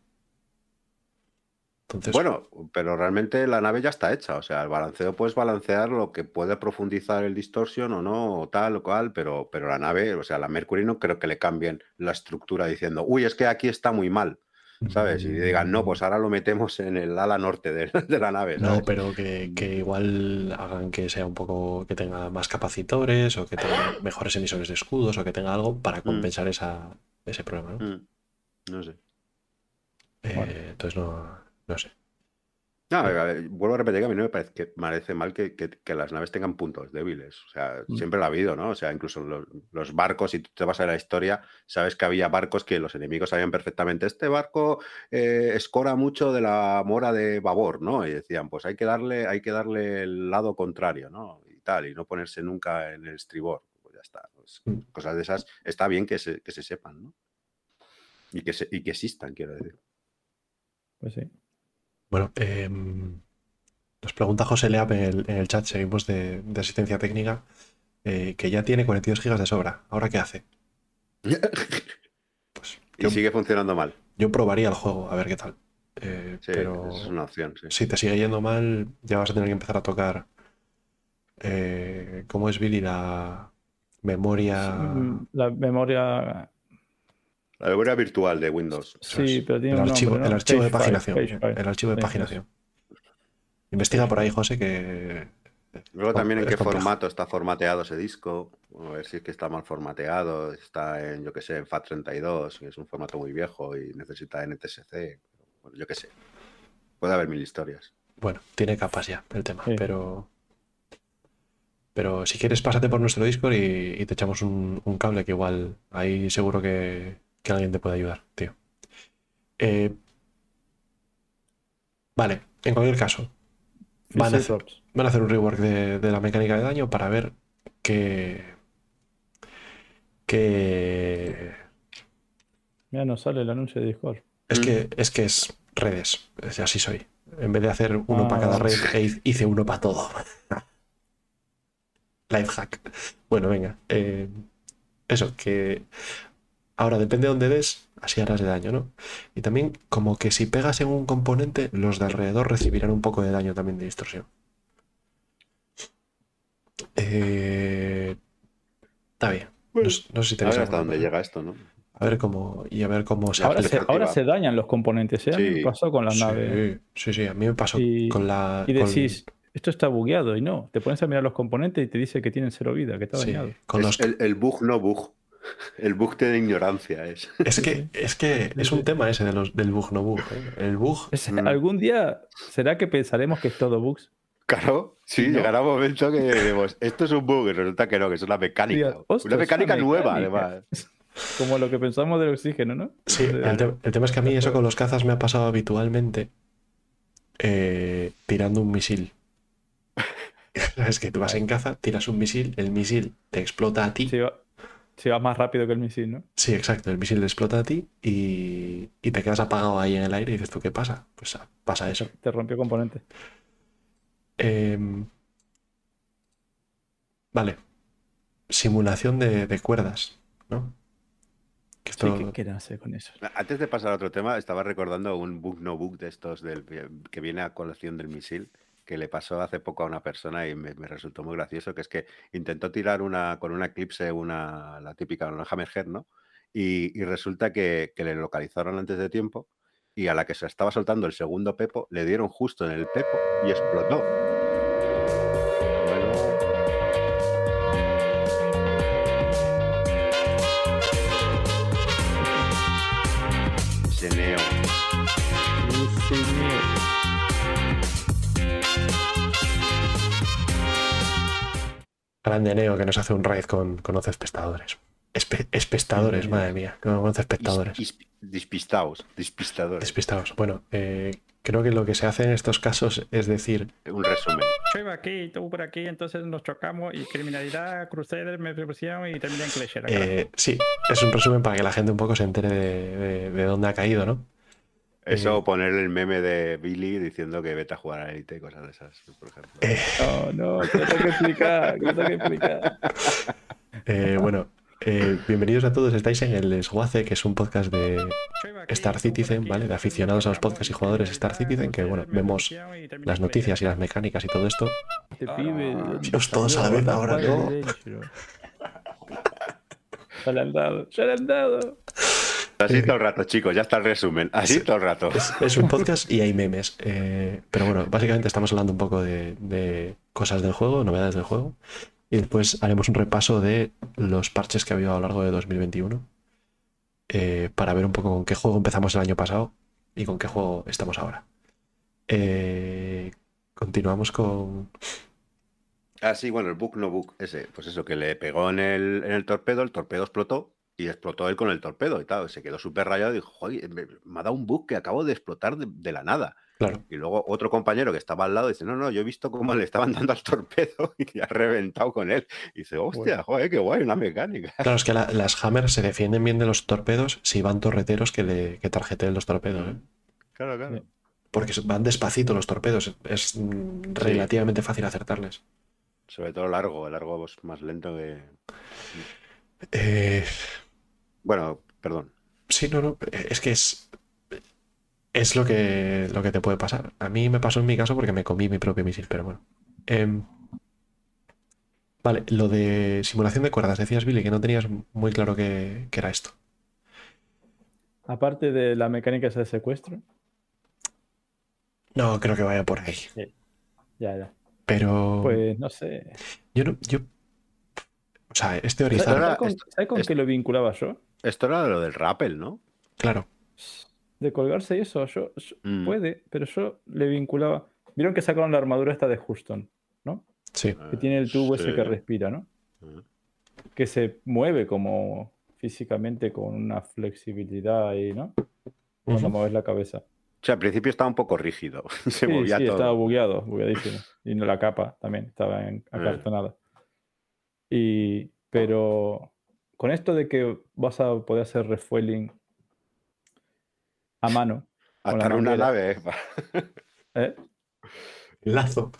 Entonces, Bueno, pero realmente la nave ya está hecha. O sea, el balanceo puedes balancear lo que puede profundizar el distorsión o no, o tal o cual, pero, pero la nave, o sea, la Mercury no creo que le cambien la estructura diciendo, uy, es que aquí está muy mal, ¿sabes? Y digan, no, pues ahora lo metemos en el ala norte de, de la nave, No, pero que, que igual hagan que sea un poco, que tenga más capacitores o que tenga mejores emisores de escudos o que tenga algo para compensar esa, ese problema, ¿no? Mm, No sé. Eh, entonces no, no sé. No, a ver, vuelvo a repetir que a mí no me parece, que parece mal que, que- que las naves tengan puntos débiles. O sea, Mm. siempre lo ha habido, ¿no? O sea, incluso los, los barcos, si tú te vas a la historia, sabes que había barcos que los enemigos sabían perfectamente, este barco eh, escora mucho de la mora de babor, ¿no? Y decían, pues hay que darle, hay que darle el lado contrario, ¿no? Y tal, y no ponerse nunca en el estribor. Pues ya está. Pues, Mm. cosas de esas, está bien que se, que se sepan, ¿no? Y que, se, y que existan, quiero decir. Pues sí. Bueno, em, nos pregunta José Leap en el, en el chat, seguimos de, de asistencia técnica, eh, que ya tiene 42 gigas de sobra. ¿Ahora qué hace? Y Yo- sigue funcionando mal. Yo probaría el juego, a ver qué tal. Eh, Sí, pero es una opción, sí. si te sigue yendo mal, ya vas a tener que empezar a tocar. eh, ¿Cómo es Billy? La memoria. La memoria. La memoria virtual de Windows. Sí, pero tiene El un archivo, nombre, el archivo de Page paginación. page. El archivo de paginación. Investiga por ahí, José, que. Luego también en qué complejo. formato está formateado ese disco. Bueno, a ver si es que está mal formateado. Está en, yo que sé, en FAT32, que es un formato muy viejo y necesita NTSC. Bueno, yo qué sé. Puede haber mil historias. Bueno, tiene capas ya el tema, Sí. pero. Pero si quieres, pásate por nuestro Discord y, y te echamos un, un cable que igual ahí seguro que, que alguien te puede ayudar, tío. Eh, vale, en cualquier caso, van a, hacer, Ops. van a hacer un rework de, de la mecánica de daño para ver qué. qué. Mira, nos sale el anuncio de Discord. Es Mm. que, es que es redes, es- así soy. En vez de hacer uno Ah, para cada vale. red, hice uno para todo. Lifehack. Bueno, venga. eh, eso, que ahora depende de dónde des, así harás de daño, ¿no? Y también, como que si pegas en un componente, los de alrededor recibirán un poco de daño también de distorsión. Eh, está bien. No, sé si A tenéis ver hasta dónde llega esto, ¿no? A ver cómo. Y a ver cómo se Ahora aplica. se, ahora se dañan los componentes, ¿eh? A mí me Sí. pasó con la Sí, nave. sí, sí, a mí me pasó Y- con la. Y con- decís, esto está bugueado y no. Te pones a mirar los componentes y te dice que tienen cero vida, que está sí, dañado. con Es los- el, el bug no bug. El bug de ignorancia es. Es que, es que es un tema ese de los, del bug no bug. ¿eh? El bug. Mm. Algún día, ¿será que pensaremos que es todo bugs? Claro, sí, ¿No? llegará un momento que diremos, esto es un bug y resulta que no, que es una mecánica. Diga, "Ostras, una mecánica nueva, mecánica". además. Como lo que pensamos del oxígeno, ¿no? Sí, el, te- el tema es que a mí eso con los cazas me ha pasado habitualmente eh, tirando un misil. Es que tú vas en caza, tiras un misil, el misil te explota a ti. Va- si vas más rápido que el misil, ¿no? Sí, exacto, el misil explota a ti y, y te quedas apagado ahí en el aire y dices tú, ¿qué pasa? Pues ah, pasa eso. Te rompió componentes. Em, vale. Simulación de, de cuerdas, ¿no? Que Sí, ¿qué quieren hacer con eso? Antes de pasar a otro tema, estaba recordando un bug no bug de estos del, que viene a colación del misil, que le pasó hace poco a una persona y me, resultó muy gracioso, que es que intentó tirar una con una Eclipse, una, la típica, una Hammerhead, ¿no? Y, resulta que, que le localizaron antes de tiempo y a la que se estaba soltando el segundo pepo, le dieron justo en el pepo y explotó. Neo. Grande Neo que nos hace un raid con, con 11 espectadores. Espe- espectadores, madre mía. Con 11 espectadores. Is- is- Despistados, despistadores. Despistados. Bueno, eh, creo que lo que se hace en estos casos es decir, Un resumen. Yo iba aquí, tú por aquí, entonces nos chocamos y criminalidad, cruceres, me presión y terminé en Clasher. eh, sí, es un resumen para que la gente un poco se entere de, de- de dónde ha caído, ¿no? Eso, Eh, o poner el meme de Billy diciendo que vete a jugar a Elite y cosas de esas, por ejemplo. Eh, No, no, que lo tengo que explicar, que tengo que explicar. eh, bueno, eh, bienvenidos a todos. Estáis en el Esguace, que es un podcast de Star Citizen, ¿vale? De aficionados a los podcasts y jugadores Star Citizen, que bueno, vemos las noticias y las mecánicas y todo esto. Dios, todos a la vez ahora, ¿no? Ya le han dado, ya le han dado. Así todo el rato, chicos, ya está el resumen. Así todo el rato. Es, es un podcast y hay memes. eh, pero bueno, básicamente estamos hablando un poco de, de cosas del juego, novedades del juego. Y después haremos un repaso de los parches que ha habido a lo largo de 2021. eh, para ver un poco con qué juego empezamos el año pasado y con qué juego estamos ahora. Eh, continuamos con. Ah, sí, bueno, el bug no bug, ese, pues eso, que le pegó en el, en el torpedo, el torpedo explotó y explotó él con el torpedo y tal. Se quedó súper rayado y dijo, joder, me, me ha dado un bug que acabo de explotar de, de la nada. Claro, Y luego otro compañero que estaba al lado dice, no, no, yo he visto cómo le estaban dando al torpedo y ha reventado con él. Y dice, hostia, joder, qué guay, una mecánica. claro, es que la- las Hammer se defienden bien de los torpedos si van torreteros que, le, que tarjeteen los torpedos. ¿eh? Claro, claro. Porque van despacito los torpedos, es relativamente fácil acertarles. Sobre todo largo, el largo es más lento que... Eh, Bueno, perdón. Sí, no, no. Es que es. Es lo que, lo que te puede pasar. A mí me pasó en mi caso porque me comí mi propio misil, pero bueno. Em, vale, lo de simulación de cuerdas. Decías, Billy, que no tenías muy claro qué qué era esto. Aparte de la mecánica esa de secuestro. No, creo que vaya por ahí. Ya, ya. Pero. Pues no sé. Yo no. Yo. O sea, es teorizar. ¿Sabes con, sabes con qué lo vinculaba yo? Esto era lo del rappel, ¿no? Claro. De colgarse y eso, yo, yo- Mm. puede, pero yo le vinculaba. Vieron que sacaron la armadura esta de Houston, ¿no? Sí. Que tiene el tubo ese que respira, ¿no? Mm. Que se mueve como físicamente con una flexibilidad y, ¿no? Cuando mueves la cabeza. O sea, al principio estaba un poco rígido. Se Sí, movía sí, todo. estaba bugueado, bugueadísimo. Y no la capa también estaba acartonada. Y, pero con esto de que vas a poder hacer refueling a mano, con la Atar una nave. ¿eh? Lazo.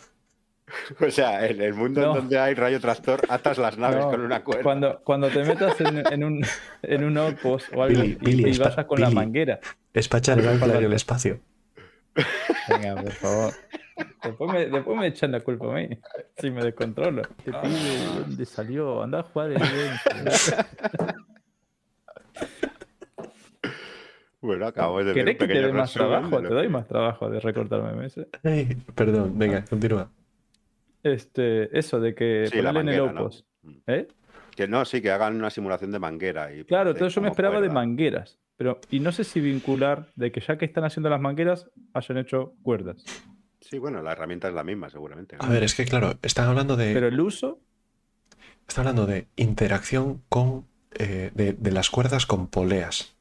O sea, en el mundo No. en donde hay rayo tractor, atas las naves No, con una cuerda. Cuando, cuando te metas en, en un, en un outpost o algo Billy, y- Billy, y, está- vayas con la manguera. Es para echar el el espacio. Venga, por favor. Después me, después me echan la culpa a mí. Si me descontrolo. Te pide de dónde salió. Anda a jugar el Bueno, acabamos de ver ¿Querés que te dé más trabajo? Te doy más trabajo de recortarme meses. Ay, perdón, venga, continúa. Este, eso de que Sí, la ponerle en el manguera, ¿no? outpost. ¿Eh? Que no, sí, que hagan una simulación de manguera. Y Claro, entonces yo me esperaba de mangueras. Pero, y no sé si vincular de que ya que están haciendo las mangueras, hayan hecho cuerdas. Sí, bueno, la herramienta es la misma, seguramente. A ver, es que claro, están hablando de. Pero el uso, Está hablando de interacción con. eh, de, de las cuerdas con poleas.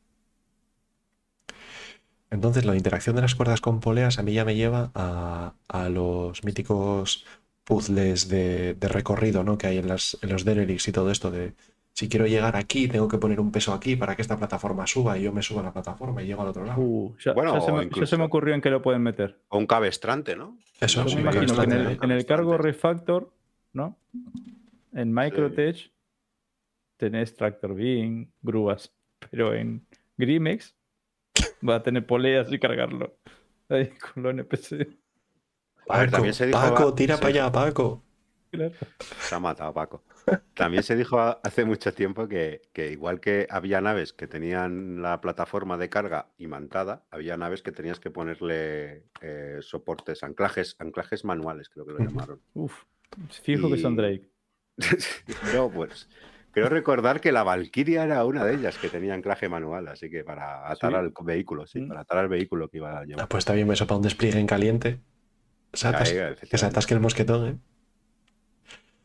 Entonces, la interacción de las cuerdas con poleas a mí ya me lleva a, a los míticos puzzles de, de recorrido ¿no? que hay en, las, en los derelicts y todo esto de si quiero llegar aquí, tengo que poner un peso aquí para que esta plataforma suba y yo me suba a la plataforma y llego al otro lado. uh, ya, Bueno, ya se me, ya incluso- se me ocurrió en que lo pueden meter. O un cabestrante, ¿no? Eso, sí, imagino que en el, en el cargo refactor, ¿no? En Microtech tenés Tractor Beam, grúas, pero en Grimex va a tener poleas y cargarlo. Ahí con los NPC. A ver, Paco, también se dijo- Paco, tira sí. para allá, Paco. Claro. Se ha matado Paco. También se dijo hace mucho tiempo que, que igual que había naves que tenían la plataforma de carga imantada, había naves que tenías que ponerle eh, soportes, anclajes, anclajes manuales, creo que lo llamaron. Uf, fijo que son Drake. no, pues creo recordar que la Valkyria era una de ellas que tenía anclaje manual, así que para atar ¿Sí? al vehículo, sí, Mm. para atar al vehículo que iba a Ah, llevar. pues está bien eso para un despliegue en caliente. Se que se atasque el mosquetón, ¿eh?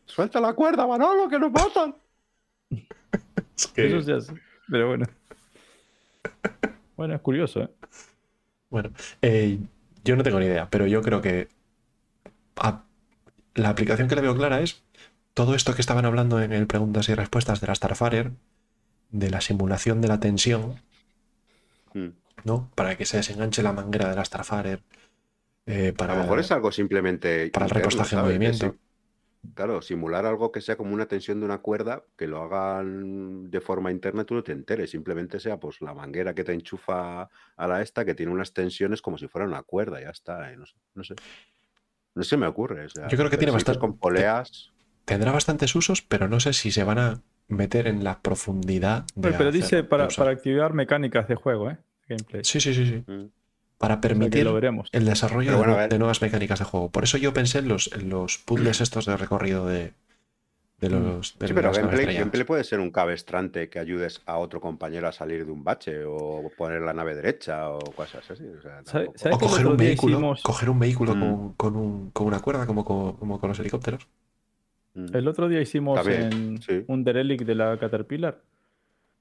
¡Suelta la cuerda, Manolo, que nos matan! Es que- Eso se hace, pero bueno. Bueno, es curioso, ¿eh? Bueno, eh, yo no tengo ni idea, pero yo creo que a- la aplicación que le veo clara es todo esto que estaban hablando en el preguntas y respuestas de la Starfire, de la simulación de la tensión, Mm. ¿no? Para que se desenganche la manguera de la Starfire. eh, para, A lo mejor es algo simplemente. para el repostaje en movimiento. Claro, simular algo que sea como una tensión de una cuerda, que lo hagan de forma interna y tú no te enteres. Simplemente sea pues la manguera que te enchufa a la esta, que tiene unas tensiones como si fuera una cuerda, ya está. eh, No sé. No, sé. No se me ocurre. o sea, Yo creo que tiene bastante- Con poleas. Tendrá bastantes usos, pero no sé si se van a meter en la profundidad de Pero, pero hacer- dice para, activar mecánicas de juego, ¿eh? Gameplay. Sí, sí, sí, sí. mm, Para O sea que permitir lo veremos. el desarrollo de, nuevas mecánicas de juego. Por eso yo pensé en los, en los puzzles estos de recorrido de, de los de Sí, pero gameplay, gameplay puede ser un cabestrante que ayudes a otro compañero a salir de un bache o poner la nave derecha o cosas así. o sea, ¿Sabe- tampoco- sabe O que el coger un vehículo, hicimos- coger un vehículo Mm. con, con un- con una cuerda como, con- como con los helicópteros. Mm. El otro día hicimos en sí. un derelict de la Caterpillar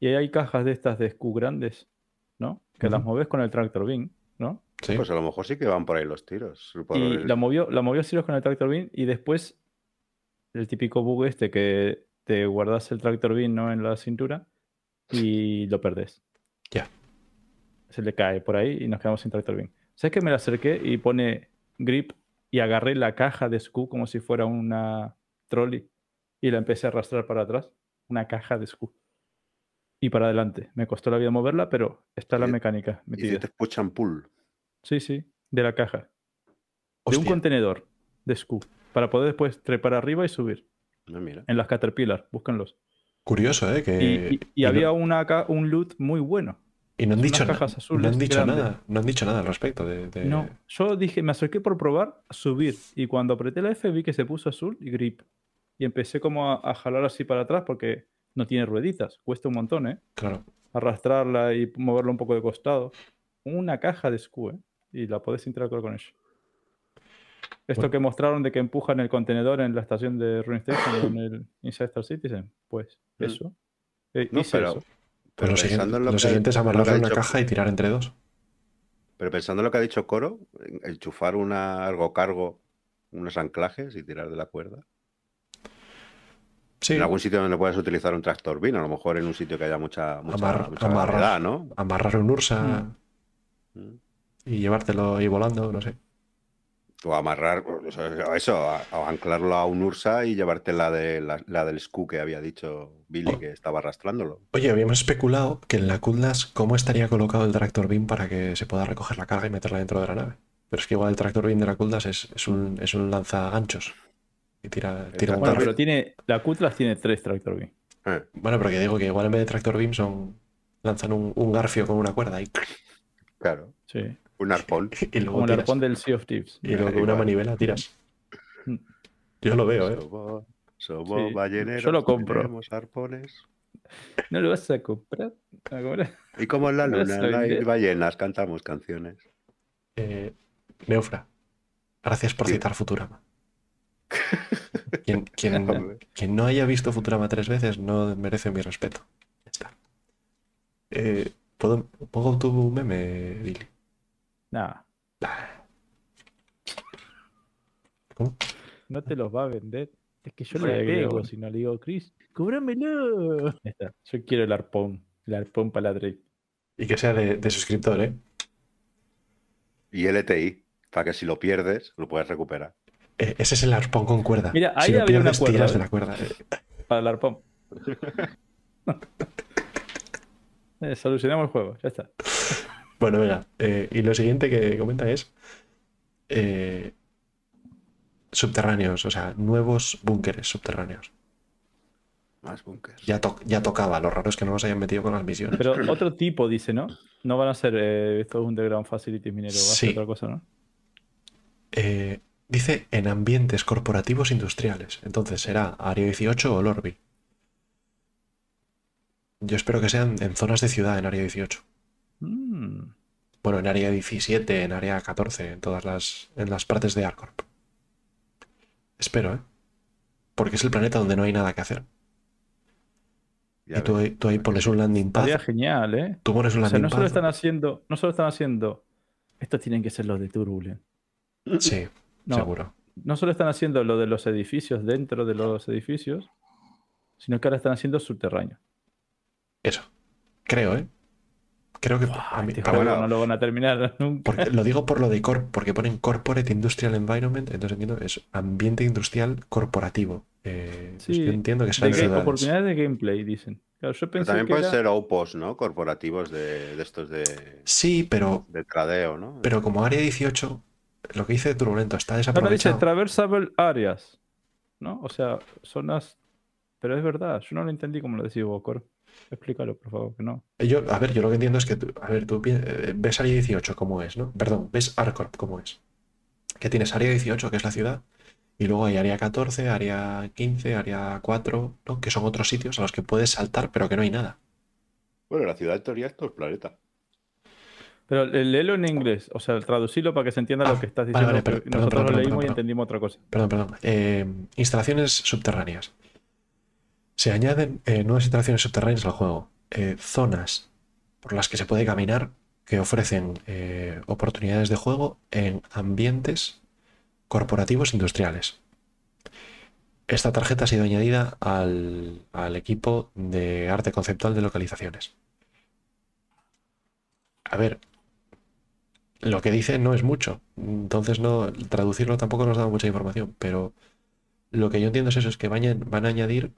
y ahí hay cajas de estas de SKU grandes, ¿no? Que las mueves con el Tractor Beam, ¿no? Sí. Pues a lo mejor sí que van por ahí los tiros. por Y el- la movió, la movió Siros con el Tractor Beam y después el típico bug este que te guardas el Tractor Beam ¿no? en la cintura y lo perdés. Ya. Se le cae por ahí y nos quedamos sin Tractor Beam. ¿Sabes que me la acerqué y pone grip y agarré la caja de SKU como si fuera una trolley y la empecé a arrastrar para atrás? Una caja de SKU. Y para adelante. Me costó la vida moverla, pero está la mecánica metida. Hiciste push and pull. Sí, sí, de la caja. De un Hostia. contenedor de SCU. Para poder después trepar arriba y subir. No, mira. En las Caterpillar, búscanlos. Curioso, ¿eh? Que, Y, y- y y no- había una, un loot muy bueno. y no han dicho, no han dicho grandes. nada. No han dicho nada al respecto de. de- No, yo dije, me acerqué por probar a subir. Y cuando apreté la F vi que se puso azul y grip. Y empecé como a, a jalar así para atrás porque no tiene rueditas. Cuesta un montón, ¿eh? Claro. Arrastrarla y moverla un poco de costado. Una caja de SCU, ¿eh? Y la podés interactuar con ella. Esto Bueno. que mostraron de que empujan el contenedor en la estación de Ruin Station en el Inside Star Citizen, pues Mm. eso. Eh, No, hice pero- eso. Lo, siguiente, pensando en lo que- siguiente es amarrarle una dicho- caja y tirar entre dos. Pero pensando en lo que ha dicho Coro, en- enchufar una, algo cargo, unos anclajes y tirar de la cuerda. Sí, En algún sitio donde puedas utilizar un tractor bin, a lo mejor en un sitio que haya mucha, mucha, Amar- mucha amarrar. gravedad, ¿no? amarrar un Ursa Mm. y llevártelo ahí volando, no sé. O amarrar, eso, a- o anclarlo a un Ursa y llevarte la, de, la, la del SKU que había dicho Billy que estaba arrastrándolo. Oye, habíamos especulado que en la Kudlas cómo estaría colocado el tractor beam para que se pueda recoger la carga y meterla dentro de la nave. Pero es que igual el tractor beam de la Kudlas es, es un, es un lanzaganchos. Y tira, tira un Bueno, pero tiene. La Cutlass tiene tres Tractor Beam. Eh, Bueno, pero que digo que igual en vez de tractor beam son lanzan un, un garfio con una cuerda y, claro, Sí. un arpón. y luego Como el arpón del Sea of Thieves. Y luego con una manivela tiras. Yo lo veo, ¿eh? Somos, somos Sí, balleneros. yo lo compro. Arpones. ¿No lo vas a comprar? ¿A comprar? Y como en la a luna no hay ballenas, cantamos canciones. Eh, Neufra, gracias por Sí. citar Futurama. Quien, quien- Hombre. quien no haya visto Futurama tres veces no merece mi respeto. Ya está. Eh, ¿puedo, ¿Pongo tu meme, Billy? Nada. ¿Cómo? No te los va a vender. Es que yo Fue le Diego. si no le digo, Chris, cóbramelo. Ya está. Yo quiero el arpón. El arpón para la Drake. Y que sea de, de suscriptor, ¿eh? Y LTI, para que si lo pierdes, lo puedes recuperar. Eh, Ese es el arpón con cuerda. Mira, si ahí lo había una pierdes, cuerda, tiras ¿eh? de la cuerda. Eh, Para el arpón. Eh, solucionamos el juego, ya está. Bueno, venga. eh, y lo siguiente que comenta es eh, subterráneos, o sea, nuevos búnkeres subterráneos. Más bunkers. Ya, to- ya tocaba, lo raro es que no nos hayan metido con las misiones. Pero otro tipo dice, ¿no? No van a ser eh, estos underground facilities mineros, va a ser otra cosa, ¿no? Eh, dice en ambientes corporativos industriales. Entonces será Área 18 o Lorby. Yo espero que sean en zonas de ciudad en Área 18. Mm. Bueno, en Área 17, en Área 14, en todas las, en las partes de Arcorp. Espero, ¿eh? Porque es el planeta donde no hay nada que hacer. Ya y tú, ves. ahí- tú ahí pones un landing pad. Estaría genial, ¿eh? Tú pones un O sea, landing no solo pad. están haciendo, no solo están haciendo, estos tienen que ser los de Turbulent. Sí, No, seguro. no solo están haciendo lo de los edificios dentro de los edificios, sino que ahora están haciendo subterráneos. Eso. Creo, ¿eh? Creo que. a mí- Este bueno. no lo van a terminar nunca. Porque, lo digo por lo de corp, porque ponen Corporate Industrial Environment, entonces entiendo, es ambiente industrial corporativo. Eh, pues Sí, yo entiendo que De sean ga- ciudades. oportunidades de gameplay, dicen. Claro, yo pensé también que pueden era- ser OPOS, ¿no? Corporativos de, de estos de, Sí, pero, de tradeo, ¿no? pero como área 18, lo que dice Turbulento está Ahora dice traversable areas, ¿no? O sea, zonas... Pero es verdad, yo no lo entendí como lo decía Bocor. Explícalo, por favor, que no. Yo, a ver, yo lo que entiendo es que, tú- a ver, tú eh, ves área 18 como es, ¿no? Perdón, ves Arcorp como es. Que tienes área 18, que es la ciudad, y luego hay área 14, área 15, área 4, ¿no? Que son otros sitios a los que puedes saltar, pero que no hay nada. Bueno, la ciudad en teoría es todo el planeta. Pero eh, léelo en inglés, o sea, traducilo para que se entienda Ah, lo que estás diciendo. vale, perdón, nosotros perdón, lo leímos perdón, y entendimos otra cosa. Perdón, perdón. Eh, instalaciones subterráneas. Se añaden eh, nuevas instalaciones subterráneas al juego. Eh, zonas por las que se puede caminar que ofrecen oportunidades de juego en ambientes corporativos industriales. Esta tarjeta ha sido añadida al, al equipo de arte conceptual de localizaciones. A ver, lo que dice no es mucho, entonces no traducirlo tampoco nos da mucha información, pero lo que yo entiendo es eso, es que van a, van a añadir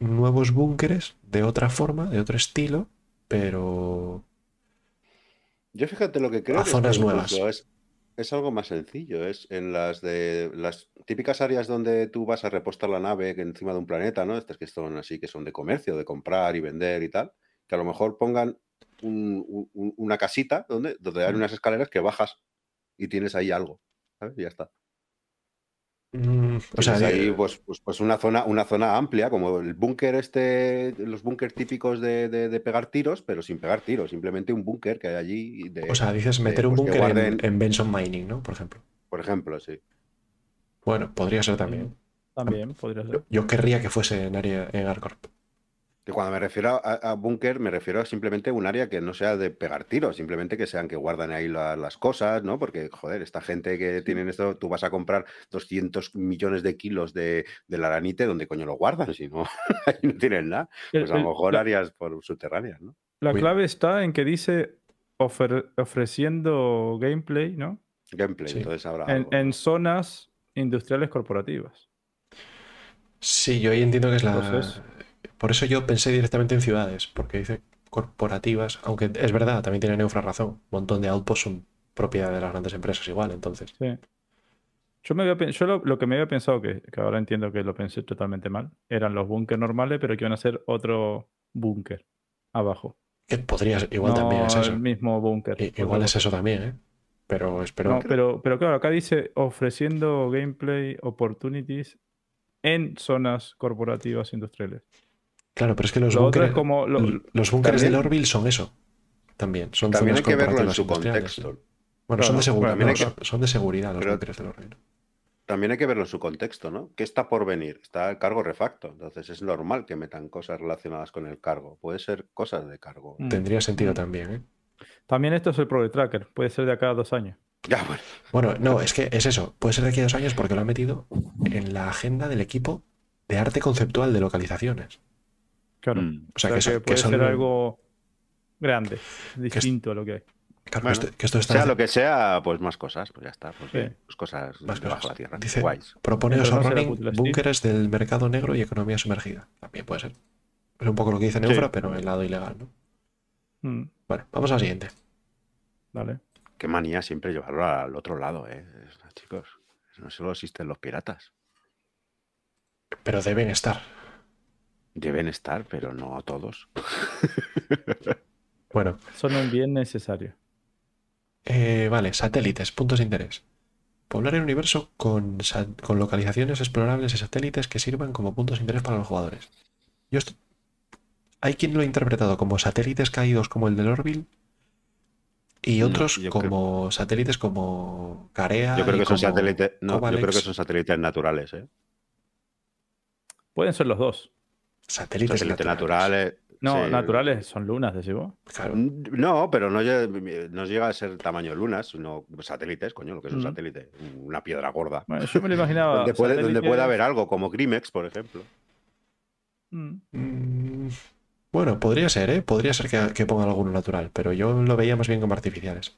nuevos búnkeres de otra forma, de otro estilo, pero Yo fíjate lo que creo A que zonas nuevas. Es, es algo más sencillo. Es en las de las típicas áreas donde tú vas a repostar la nave que encima de un planeta, ¿no? Estas que son así, que son de comercio, de comprar y vender y tal, que a lo mejor pongan un- un- un- una casita donde, donde hay unas escaleras que bajas y tienes ahí algo. ¿sabes? Y ya está. mm, o sea, ahí eh, pues, pues, pues una zona, una zona amplia, como el búnker este, los búnkers típicos de, de- de pegar tiros, pero sin pegar tiros, simplemente un búnker que hay allí de, o sea, dices de, meter un pues, búnker guarden- en Benson Mining, ¿no? Por ejemplo. por ejemplo, sí. Bueno, podría ser también. También podría ser. Yo querría que fuese en área en Arcorp. Que cuando me refiero a, a búnker, me refiero a simplemente un área que no sea de pegar tiros, simplemente que sean que guardan ahí la- las cosas, ¿no? Porque, joder, esta gente que tienen esto, tú vas a comprar 200 millones de kilos de, de laranite, ¿dónde coño lo guardan? Si no, ahí no tienen nada. Pues a lo mejor la- áreas por subterráneas, ¿no? La Muy- clave está en que dice ofer- ofreciendo gameplay, ¿no? Gameplay, Sí. entonces habrá En, algo, en ¿no? zonas industriales corporativas. Sí, yo ahí entiendo que es la. Entonces- Por eso yo pensé directamente en ciudades, porque dice corporativas, aunque es verdad, también tiene Neufra razón. Un montón de outposts son propiedad de las grandes empresas igual, entonces. Sí. Yo, me había, yo lo, lo que me había pensado, que, que ahora entiendo que lo pensé totalmente mal, eran los búnkers normales, pero que iban a ser otro búnker abajo. Que podría ser, igual no también es eso. el mismo búnker. Igual es eso también, ¿eh? Pero espero No, que- pero, pero claro, acá dice ofreciendo gameplay opportunities en zonas corporativas industriales. Claro, pero es que los Lo búnkeres como lo- los búnkeres del Orville son eso. También. Son También hay que verlo en su contexto. Bueno, son de seguridad. también no, hay que- son, son de seguridad los pero- búnkeres del Orville. También hay que verlo en su contexto, ¿no? ¿Qué está por venir? Está el cargo refacto. Entonces es normal que metan cosas relacionadas con el cargo. Puede ser cosas de cargo. Mm. Tendría sentido Mm. también, ¿eh? También esto es el Progress Tracker, puede ser de acá a dos años. Ya, bueno. Bueno, no, es que es eso. Puede ser de aquí a dos años porque lo ha metido en la agenda del equipo de arte conceptual de localizaciones. Claro. Mm. O sea, O que, sea, eso- que que puede son- ser algo grande, distinto a lo que hay. claro, Bueno, que esto, que esto está Sea lo que sea, pues más cosas. Pues ya está. Pues, Sí. pues cosas Más debajo cosas. de la tierra. Dice, Guays. propone Pero no Oso será Running búnkeres del mercado negro y economía sumergida. También puede ser. Es un poco lo que dice Neufra, Sí. pero en el lado ilegal, ¿no? Mm, Bueno, vamos al siguiente. Vale. Qué manía siempre llevarlo al otro lado, ¿eh? Chicos, no solo existen los piratas. Pero deben estar. Deben estar, pero no todos. Bueno, Son un bien necesario. eh, vale, satélites, puntos de interés. Poblar el universo con, con localizaciones explorables y satélites que sirvan como puntos de interés para los jugadores. Yo Hay quien lo ha interpretado como satélites caídos como el del Orville y No, otros como satélites como Carea. Yo creo que son satélites. No, yo creo que son satélites naturales, ¿eh? Pueden ser los dos. Satélites, Satélites naturales. naturales. No, sí. naturales son lunas, decís vos. Claro. No, pero no, no llega a ser tamaño lunas, sino satélites, coño, lo que es un Mm. satélite. Una piedra gorda. Bueno, yo me lo imaginaba. Donde puede, donde puede satélites- haber algo, como Grimex, por ejemplo. Mm, Mm, Bueno, podría ser, ¿eh? Podría ser que, que ponga alguno natural, pero yo lo veía más bien como artificiales.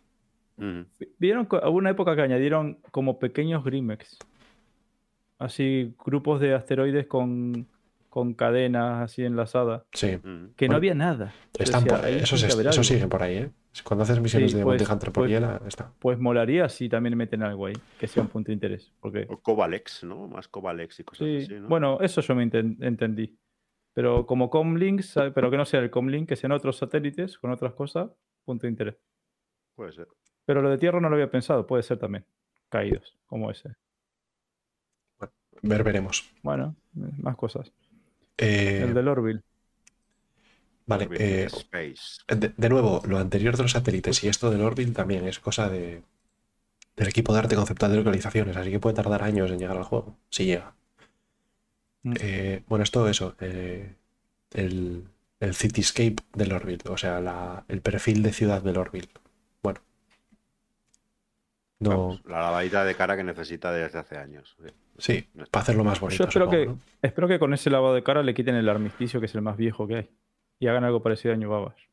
Mm. Vieron hubo una época que añadieron como pequeños Grimex. Así, grupos de asteroides con, con cadenas así enlazadas. Sí. Mm. Que no Bueno, había nada. Están decía, por- esos algo. siguen por ahí, ¿eh? Cuando haces misiones Sí, de pues- Monty Hunter por pues- hiela, está. Pues molaría si también meten algo ahí, que sea un punto de interés. Porque, O Covalex, ¿no? Más Covalex y cosas sí, así, ¿no? bueno, eso yo me enten- entendí. Pero como comlinks, pero que no sea el comlink, que sean otros satélites con otras cosas, punto de interés. Puede ser. Pero lo de tierra no lo había pensado, puede ser también. Caídos, como ese. Ver, veremos. Bueno, más cosas. Eh, El del Orville. vale, eh, Space. de, de nuevo, lo anterior de los satélites y esto del Orville también es cosa de, del equipo de arte conceptual de localizaciones, así que puede tardar años en llegar al juego, si llega. Mm. Eh, bueno, esto eso, eh, el, el cityscape del Orville, o sea, la- el perfil de ciudad del Orville. Bueno. No, Vamos, la lavadita de cara que necesita desde hace años. Sí. sí, para hacerlo más bonito. Yo espero supongo, que, ¿no? espero que con ese lavado de cara le quiten el armisticio, que es el más viejo que hay. Y hagan algo parecido a New Babash.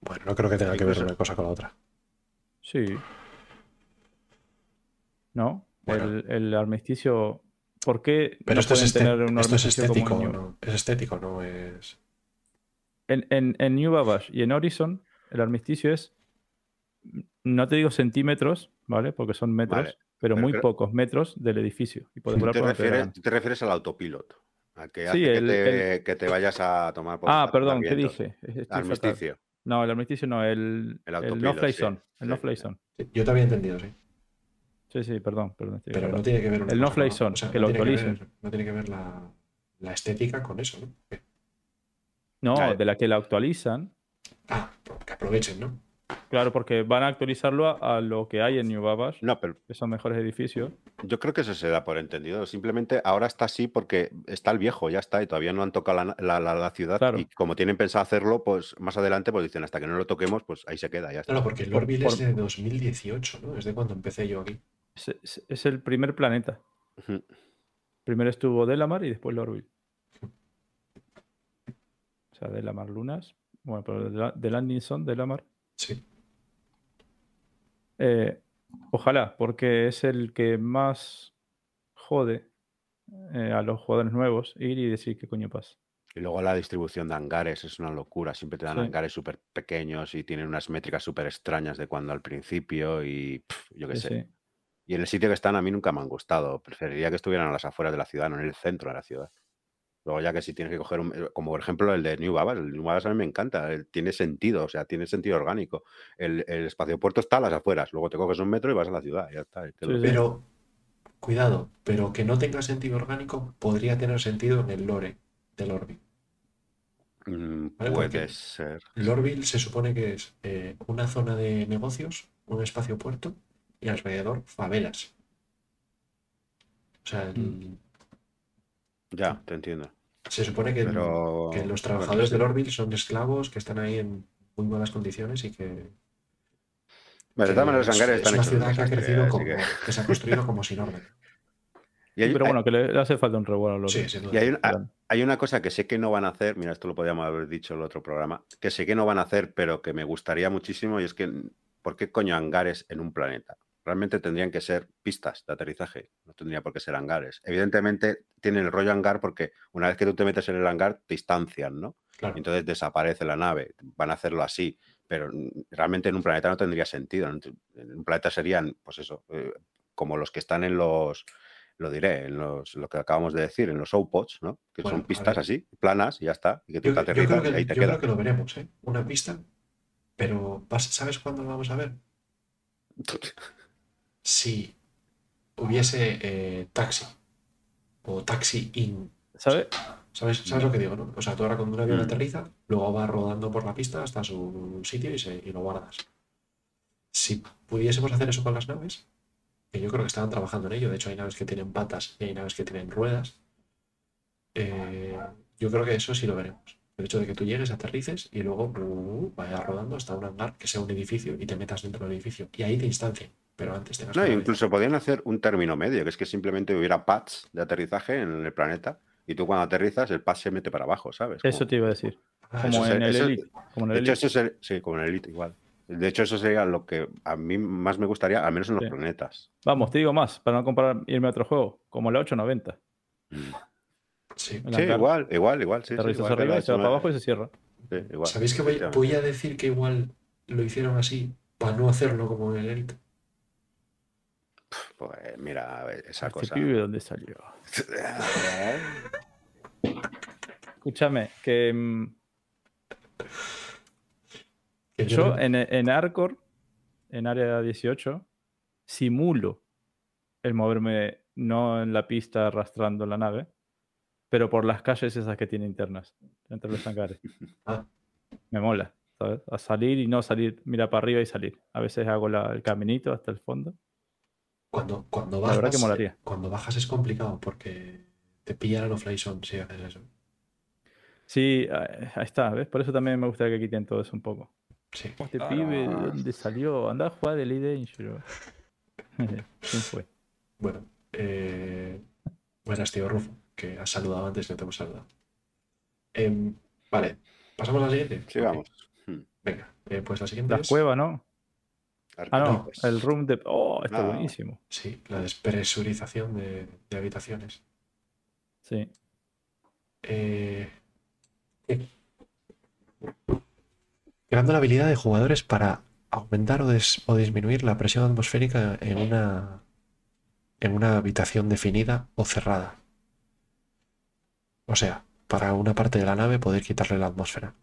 Bueno, no creo que tenga que ver una cosa con la otra. Sí. ¿No? Bueno. El, el armisticio ¿por qué Pero no esto, es, pueden este- tener un esto es como estético, en New- ¿no? Es estético, no es. En, en, en New Babash y en Horizon, el armisticio es, no te digo centímetros, ¿vale? Porque son metros, Vale, pero pero muy pocos metros del edificio. Y puedes Tú volar te refieres, gana. te refieres al autopilot. A que Sí, hace que, el- te, que te vayas a tomar por Ah, perdón, ¿qué dije? Estoy fatal. Armisticio. No, el armisticio no, el, El el no autopilot, fly sí, zone. El no sí, fly sí. zone. Yo te había entendido, sí. Sí, sí, perdón, perdón. Pero no tiene que ver una El cosa no-fly zone, o sea, que no lo actualicen. ver- no tiene que ver la, la estética con eso, ¿no? Que- No, de la que la actualizan. Ah, que aprovechen, ¿no? Claro, porque van a actualizarlo a, a lo que hay en New Babash, No, pero que son mejores edificios. yo creo que eso se da por entendido. Simplemente ahora está así porque está el viejo, ya está, y todavía no han tocado la, la- la- la ciudad. Claro. Y como tienen pensado hacerlo, pues más adelante, pues dicen hasta que no lo toquemos, pues ahí se queda, ya está. No, no, porque el Orville por- es de 2018, ¿no? Es de cuando empecé yo aquí. Es, es- es el primer planeta. Primero estuvo Delamar y después Lorville. O sea, Delamar Lunas. Bueno, pero de, la- de Landing Zone, Delamar. Sí. Eh, ojalá, porque es el que más jode eh, a los jugadores nuevos ir y decir qué coño pasa. Y luego la distribución de hangares es una locura. Siempre te dan Sí. hangares súper pequeños y tienen unas métricas súper extrañas de cuando al principio y yo qué Sí, sé. sí. Y en el sitio que están a mí nunca me han gustado. Preferiría que estuvieran a las afueras de la ciudad, no en el centro de la ciudad. Luego ya que si tienes que coger, un- eh, como por ejemplo el de New Babas, el New Babas a mí me encanta, el- tiene sentido, o sea, tiene sentido orgánico. El, el espacio puerto está a las afueras, luego te coges un metro y vas a la ciudad, ya está. y te lo- Sí, sí. Pero, cuidado, pero que no tenga sentido orgánico podría tener sentido en el lore del Orville. Mm, Vale, puede porque- ser. Lorville se supone que es eh, una zona de negocios, un espacio puerto y alrededor favelas. O sea, el- Mm. Ya, te entiendo. Se supone que, Pero. que los bueno, trabajadores sí. de Lorville son esclavos que están ahí en muy malas condiciones y que, Bueno, de que todas maneras, los es, hangares es están una hechos un ciudad que ha crecido como, que- que se ha construido como sin orden. Y hay, pero hay- bueno, que le, hace falta un revuelo a los Sí, duda. y hay un- hay una cosa que sé que no van a hacer, mira, esto lo podíamos haber dicho en el otro programa, que sé que no van a hacer, pero que me gustaría muchísimo, y es que, ¿por qué coño hangares en un planeta? Realmente tendrían que ser pistas de aterrizaje, no tendría por qué ser hangares. Evidentemente tienen el rollo hangar porque una vez que tú te metes en el hangar te instancian, ¿no? Claro. Entonces desaparece la nave, van a hacerlo así, pero realmente en un planeta no tendría sentido. En un planeta serían, pues eso, eh, como los que están en los, lo diré, en los, lo que acabamos de decir, en los outpots, ¿no? Que Bueno, son pistas así, planas y ya está, y que tú Yo, te yo creo que, y ahí te yo creo que lo veremos, ¿eh? Una pista, pero ¿sabes cuándo lo vamos a ver? Si hubiese eh, taxi o taxi in. ¿Sabes? ¿Sabes, ¿Sabes lo que digo, no? O sea, tú ahora cuando un avión Mm. aterriza, luego va rodando por la pista hasta su sitio y, se, y lo guardas. Si pudiésemos hacer eso con las naves, que yo creo que estaban trabajando en ello, de hecho hay naves que tienen patas y hay naves que tienen ruedas, eh, yo creo que eso sí lo veremos. El hecho de que tú llegues, aterrices y luego uh, vayas rodando hasta un hangar que sea un edificio y te metas dentro del edificio. Y ahí te instancien, pero antes tengas No, que incluso podrían hacer un término medio, que es que simplemente hubiera pads de aterrizaje en el planeta y tú cuando aterrizas el pad se mete para abajo, ¿sabes? Eso Como- te iba a decir. Ah, Como en el eso- Elite. Como en De hecho, Elite. eso sería, sí, como en el Elite igual. De hecho, eso sería lo que a mí más me gustaría, al menos en los Sí. planetas. Vamos, te digo más, para no comparar, irme a otro juego, como la 890. Mm. sí. Igual, igual, igual. Sí, Aterrizas igual arriba se va para H9. abajo y se cierra. Sí, igual, ¿Sabéis que voy, voy a decir que igual lo hicieron así para no hacerlo como en el Elite? Pues mira, a ver, esa Este cosa. pibe, ¿dónde salió? Escúchame, que mm, yo en, en Arcor, en área 18, simulo el moverme no en la pista arrastrando la nave, pero por las calles esas que tiene internas, entre los hangares. Ah. Me mola, ¿sabes? A salir y no salir, mira para arriba y salir. A veces hago la- el caminito hasta el fondo. Cuando, cuando La verdad bajas, que molaría. cuando bajas es complicado porque te pillan los fly zone si haces eso. Sí, ah, ahí está, ¿ves? Por eso también me gustaría que quiten todo eso un poco. Sí. Este pibe, ¿de dónde salió? Anda a jugar el Dangerous. ¿Quién fue? Bueno, eh, buenas, tío Rufo, que has saludado antes que no te hemos saludado. Em, vale, pasamos a la siguiente. Sí, vamos. Venga, eh, pues la siguiente La es cueva, ¿no? Ah, no, Arquitectos. el room de... Oh, está Ah. buenísimo. sí, la despresurización de, de habitaciones. Sí. Eh, creando la habilidad de jugadores para aumentar o, des- o disminuir la presión atmosférica en una, en una habitación definida o cerrada. O sea, para una parte de la nave poder quitarle la atmósfera.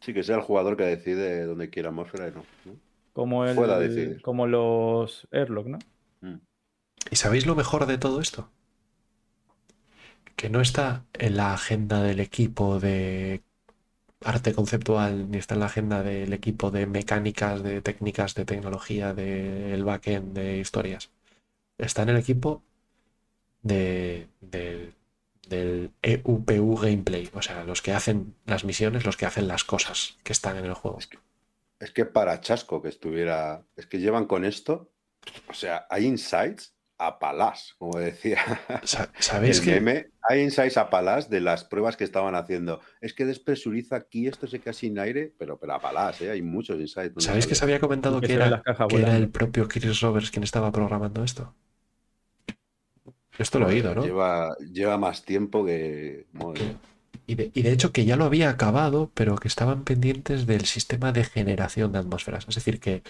Sí, que sea el jugador que decide dónde quiere atmósfera y no. ¿no? Como, el, Pueda decidir. como los Airlock, ¿no? Mm. ¿Y sabéis lo mejor de todo esto? Que no está en la agenda del equipo de arte conceptual, ni está en la agenda del equipo de mecánicas, de técnicas, de tecnología, del backend, de historias. Está en el equipo de, del- del EUPU Gameplay, o sea, los que hacen las misiones, los que hacen las cosas que están en el juego. Es que para Chasco que estuviera. Es que llevan con esto. O sea, hay insights a palás, como decía. Sa- ¿Sabéis que meme, hay insights a palás de las pruebas que estaban haciendo. Es que despresuriza aquí, esto se queda sin aire, pero, pero a palás, ¿eh? hay muchos insights. ¿Sabéis que se había comentado que que era, que era el propio Chris Roberts quien estaba programando esto? Esto lo he oído, ¿no? Lleva, lleva más tiempo que. madre. Y de, y de hecho que ya lo había acabado, pero que estaban pendientes del sistema de generación de atmósferas. Es decir, que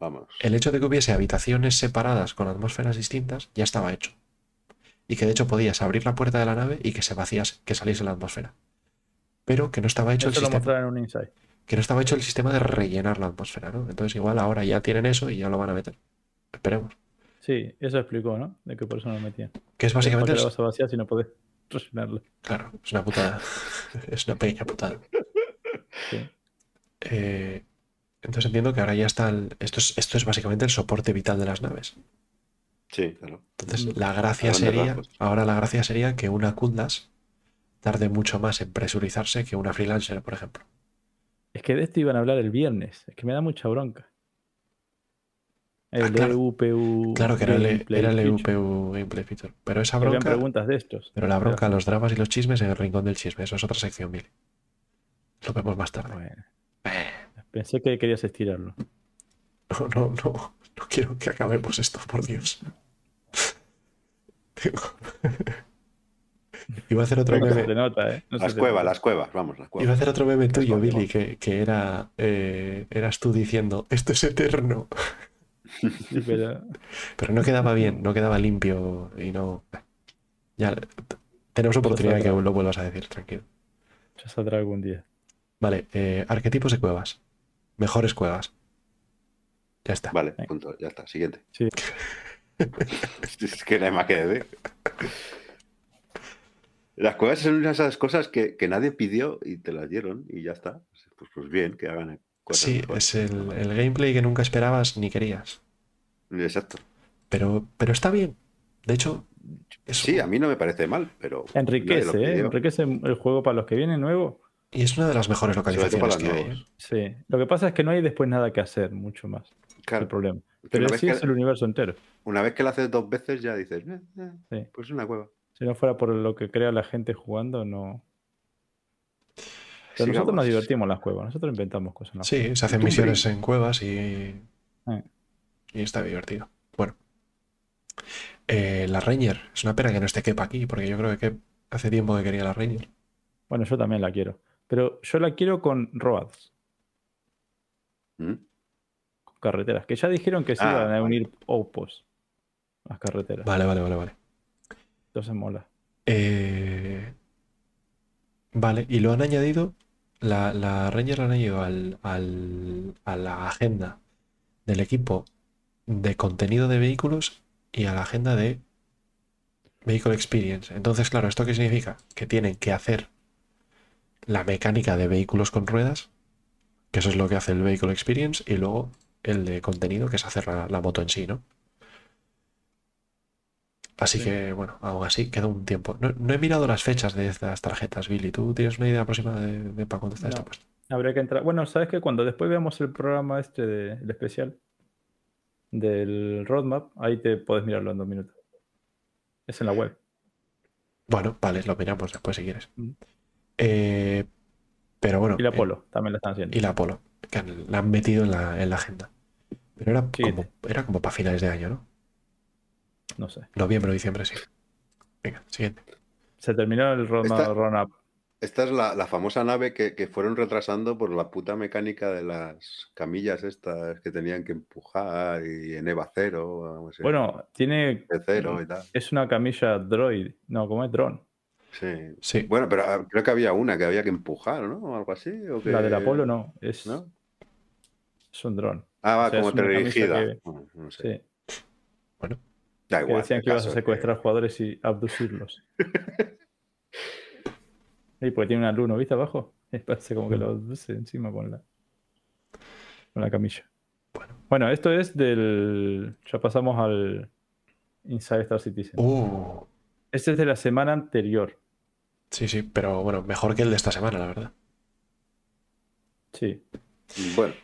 Vamos. el hecho de que hubiese habitaciones separadas con atmósferas distintas ya estaba hecho. Y que de hecho podías abrir la puerta de la nave y que se vacías, que saliese la atmósfera. Pero que no estaba hecho el lo sistema, en un que no estaba hecho el sistema de rellenar la atmósfera, ¿no? Entonces igual ahora ya tienen eso y ya lo van a meter. Esperemos. Sí, eso explicó, ¿no? De que por eso no lo metían. Que es básicamente ¿Para qué vas a vaciar si no podés Claro, es una putada. es una pequeña putada. Sí. Eh, entonces entiendo que ahora ya está. el- esto, es, esto es básicamente el soporte vital de las naves. Sí, claro. Entonces, la gracia sería. Ahora la gracia sería que una Kundlas tarde mucho más en presurizarse que una freelancer, por ejemplo. Es que de esto iban a hablar el viernes. Es que me da mucha bronca. El Ah, claro. EUPU. Claro que era el, Gameplay era el. EUPU Gameplay Feature. Pero esa bronca. preguntas de estos. Pero la bronca, los dramas y los chismes en el rincón del chisme. Eso es otra sección, Billy. Lo vemos más tarde. Bueno, pensé que querías estirarlo. No, no, no. No quiero que acabemos esto, por Dios. Iba a hacer otro No se meme. te nota, ¿eh? No se Las cuevas, las cuevas, vamos, las Iba a cuevas. hacer otro meme tuyo, Billy, que, que era. eh, eras tú diciendo, esto es eterno. Sí, pero Pero no quedaba bien, no quedaba limpio y no. Ya tenemos oportunidad de que lo vuelvas a decir, tranquilo. ya saldrá algún día. Vale, eh, arquetipos de cuevas. Mejores cuevas. Ya está. Vale, Venga. punto, ya está, siguiente. Sí. es que no hay más que decir. Las cuevas son una de esas cosas que, que nadie pidió y te las dieron y ya está. Pues, pues bien, que hagan cosas Sí, mejores. es el, el gameplay que nunca esperabas ni querías. Exacto. Pero, pero está bien. De hecho, Sí, a mí no me parece mal, pero Enriquece, ¿eh? Enriquece el juego para los que vienen nuevos. y es una de las mejores localizaciones los que hay. nuevos. ¿eh? Sí. Lo que pasa es que no hay después nada que hacer, mucho más. Es el Claro, problema. Pero sí que, es el universo entero. una vez que lo haces dos veces ya dices, "Eh, eh, Sí. pues es una cueva. Si no fuera por lo que crea la gente jugando, no. Pero nosotros nos divertimos en las cuevas. Nosotros inventamos cosas. en las Sí, se hacen misiones en cuevas y, Eh. Y está divertido. Bueno. Eh, la Ranger. Es una pena que no esté Kepa aquí, porque yo creo que hace tiempo que quería la Ranger. Bueno, yo también la quiero. Pero yo la quiero con roads, ¿Mm? con carreteras. Que ya dijeron que se Ah, iban a unir opos. Las carreteras. Vale, vale, vale, vale. Entonces mola. Eh, Vale, y lo han añadido, la, la Ranger la han añadido al, al- a la agenda del equipo de contenido de vehículos y a la agenda de Vehicle Experience. Entonces, claro, ¿esto qué significa? Que tienen que hacer la mecánica de vehículos con ruedas, que eso es lo que hace el Vehicle Experience, y luego el de contenido, que es hacer la, la moto en sí, ¿no? Así Sí. que, bueno, aún así queda un tiempo. No, no he mirado las fechas de estas tarjetas, Billy. ¿Tú tienes una idea aproximada de, de para cuándo está? Habría que entrar. Bueno, ¿sabes qué? Cuando después veamos el programa este, de, el especial del roadmap, ahí te puedes mirarlo en dos minutos. Es en la web. Bueno, vale, lo miramos después si quieres. Mm. Eh, pero bueno. Y la eh, Polo también la están haciendo. y la Apolo, que han- la han metido en la, en la agenda. Pero era Sí, como, era como para finales de año, ¿no? No sé. Noviembre o diciembre, sí. Venga, siguiente. Se terminó el Esta- up. Esta es la, la famosa nave que, que fueron retrasando por la puta mecánica de las camillas estas que tenían que empujar y en EVA cero, vamos a ver, Bueno, tiene. de cero y tal. Es una camilla droid. No, como es drone. Sí. Sí. Bueno, pero ah, creo que había una que había que empujar, ¿no? O algo así. ¿o que- La del Apolo no. Es, ¿No? es un dron. Ah, va O sea, como es una camisa dirigida. que- No, no sé. Sí. Da Que igual. decían que ibas a secuestrar jugadores y abducirlos. y pues tiene una luna, ¿viste abajo? Y parece como que lo abduce encima con la, con la camilla. Bueno. esto es del. Ya pasamos al Inside Star Citizen. Uh, Este es de la semana anterior. sí, sí, pero bueno, mejor que el de esta semana, la verdad. Sí. Bueno,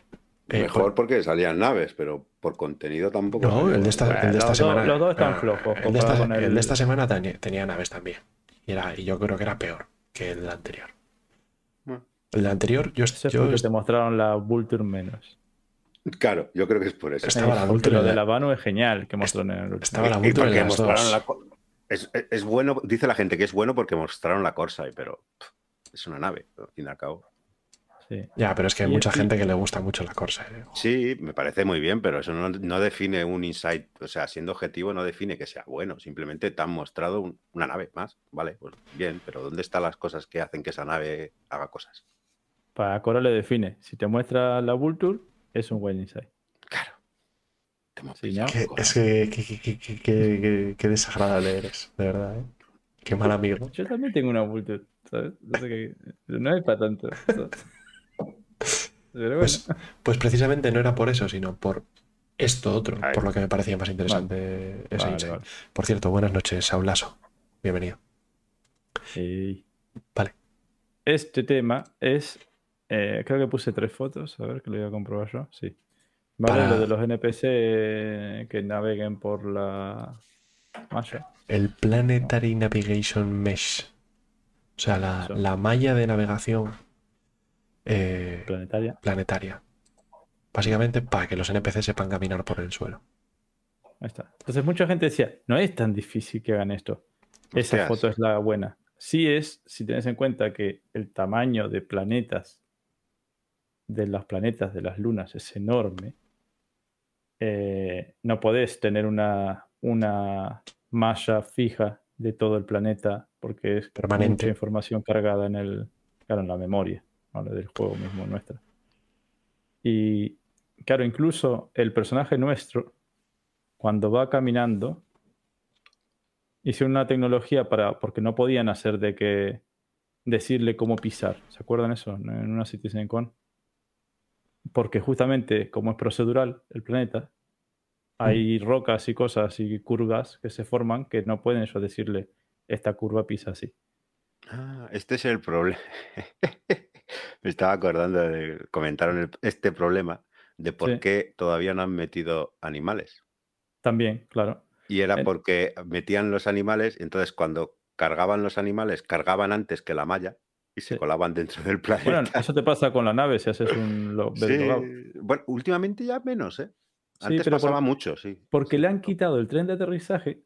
Eh, mejor bueno. porque salían naves, pero por contenido tampoco. No, el de esta, Bueno, el de esta los, semana. dos, los dos están Ah, flojos. El de, comparado esta, con el- el de esta semana tenía, tenía naves también. Y, era, y yo creo que era peor que el anterior. Bueno. El anterior, yo, Ese es yo te mostraron la Vulture menos. Claro, yo creo que es por eso. Estaba la Vulture lo de la- Vanu es genial que mostraron en el último. estaba la Vulture en porque las mostraron dos. la es, es- es bueno, dice la gente que es bueno porque mostraron la Corsair, pero pff, es una nave, al fin y al cabo. Sí. Ya, pero es que hay mucha gente que le gusta mucho la Corsair. ¿eh? Sí, me parece muy bien, pero eso no, no define un insight, o sea, siendo objetivo no define que sea bueno, simplemente te han mostrado un- una nave más, vale, pues bien, pero ¿dónde están las cosas que hacen que esa nave haga cosas? Para Cora le define. Si te muestra la Vulture, es un buen insight. Claro. Te hemos Sí, ¿no? Que- es que que desagradable eres, de verdad. ¿eh? Qué mal amigo. Yo también tengo una Vulture, ¿sabes? No, sé qué- no es para tanto. ¿sabes? Pero bueno. Pues, pues precisamente no era por eso, sino por esto otro, Ahí. por lo que me parecía más interesante ese Vale, insight. vale. Por cierto, buenas noches, Saulaso. Bienvenido. Y Vale. Este tema es. eh, creo que puse tres fotos. A ver que lo voy a comprobar yo. Sí. Vale, Para- lo de los NPC que naveguen por la malla. El Planetary Navigation Mesh. O sea, la, la malla de navegación eh, planetaria. planetaria. Básicamente para que los NPC sepan caminar por el suelo. Ahí está. Entonces mucha gente decía, no es tan difícil que hagan esto. Esa Hostias. foto es la buena. Sí es, si tenés en cuenta que el tamaño de planetas, de los planetas, de las lunas, es enorme. eh, no podés tener una, una malla fija de todo el planeta porque es Permanente. mucha información cargada en el, claro, en la memoria, ¿vale? del juego mismo nuestra. Y claro, incluso el personaje nuestro, cuando va caminando, hicieron una tecnología para, porque no podían hacer de que decirle cómo pisar. ¿Se acuerdan eso? En una CitizenCon. Porque justamente, como es procedural el planeta, hay rocas y cosas y curvas que se forman que no pueden ellos decirle esta curva pisa así. Ah, este es el problema. Me estaba acordando de comentaron el- este problema de por Sí. qué todavía no han metido animales. También, claro. Y era porque metían los animales, y entonces cuando cargaban los animales, cargaban antes que la malla y se Sí. colaban dentro del planeta. Bueno, eso te pasa con la nave si haces un lo- Sí. Bueno, últimamente ya menos, ¿eh? Sí, Antes pero por- pasaba mucho, sí. Porque le han quitado el tren de aterrizaje.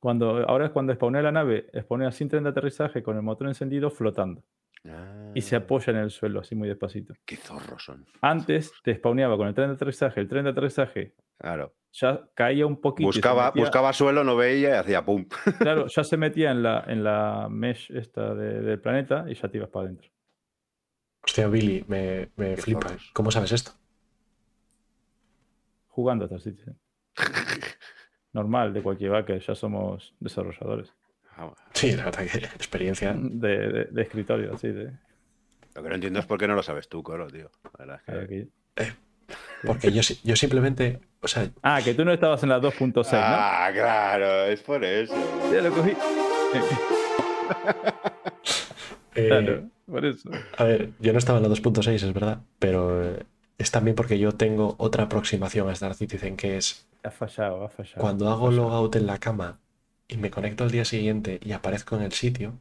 Cuando, ahora es cuando spawnea la nave, spawnea sin tren de aterrizaje con el motor encendido flotando. Y se Ah, apoya en el suelo así muy despacito. Qué zorros son. Antes te spawneaba con el tren de aterrizaje, el tren de aterrizaje Claro. ya caía un poquito. Buscaba, metía- buscaba suelo, no veía y hacía pum. Claro, ya se metía en la, en la mesh esta de- del planeta y ya te ibas para adentro. Hostia, Billy, me, me flipa. zorros. ¿Cómo sabes esto? Jugando a Star Citizen. Normal, de cualquier vaca, ya somos desarrolladores. Sí, la verdad que experiencia. De, de- de escritorio, así de. Lo que no entiendo es por qué no lo sabes tú, Coro, tío. La verdad es que- aquí. Porque yo, yo simplemente, o sea, Ah, que tú no estabas en la 2.6, ¿no? Ah, claro, es por eso. Ya lo cogí. eh, Claro, por eso. a ver, yo no estaba en la 2.6, es verdad, pero eh, es también porque yo tengo otra aproximación a Star Citizen, que es Ha fallado, ha fallado. cuando hago logout en la cama y me conecto al día siguiente y aparezco en el sitio,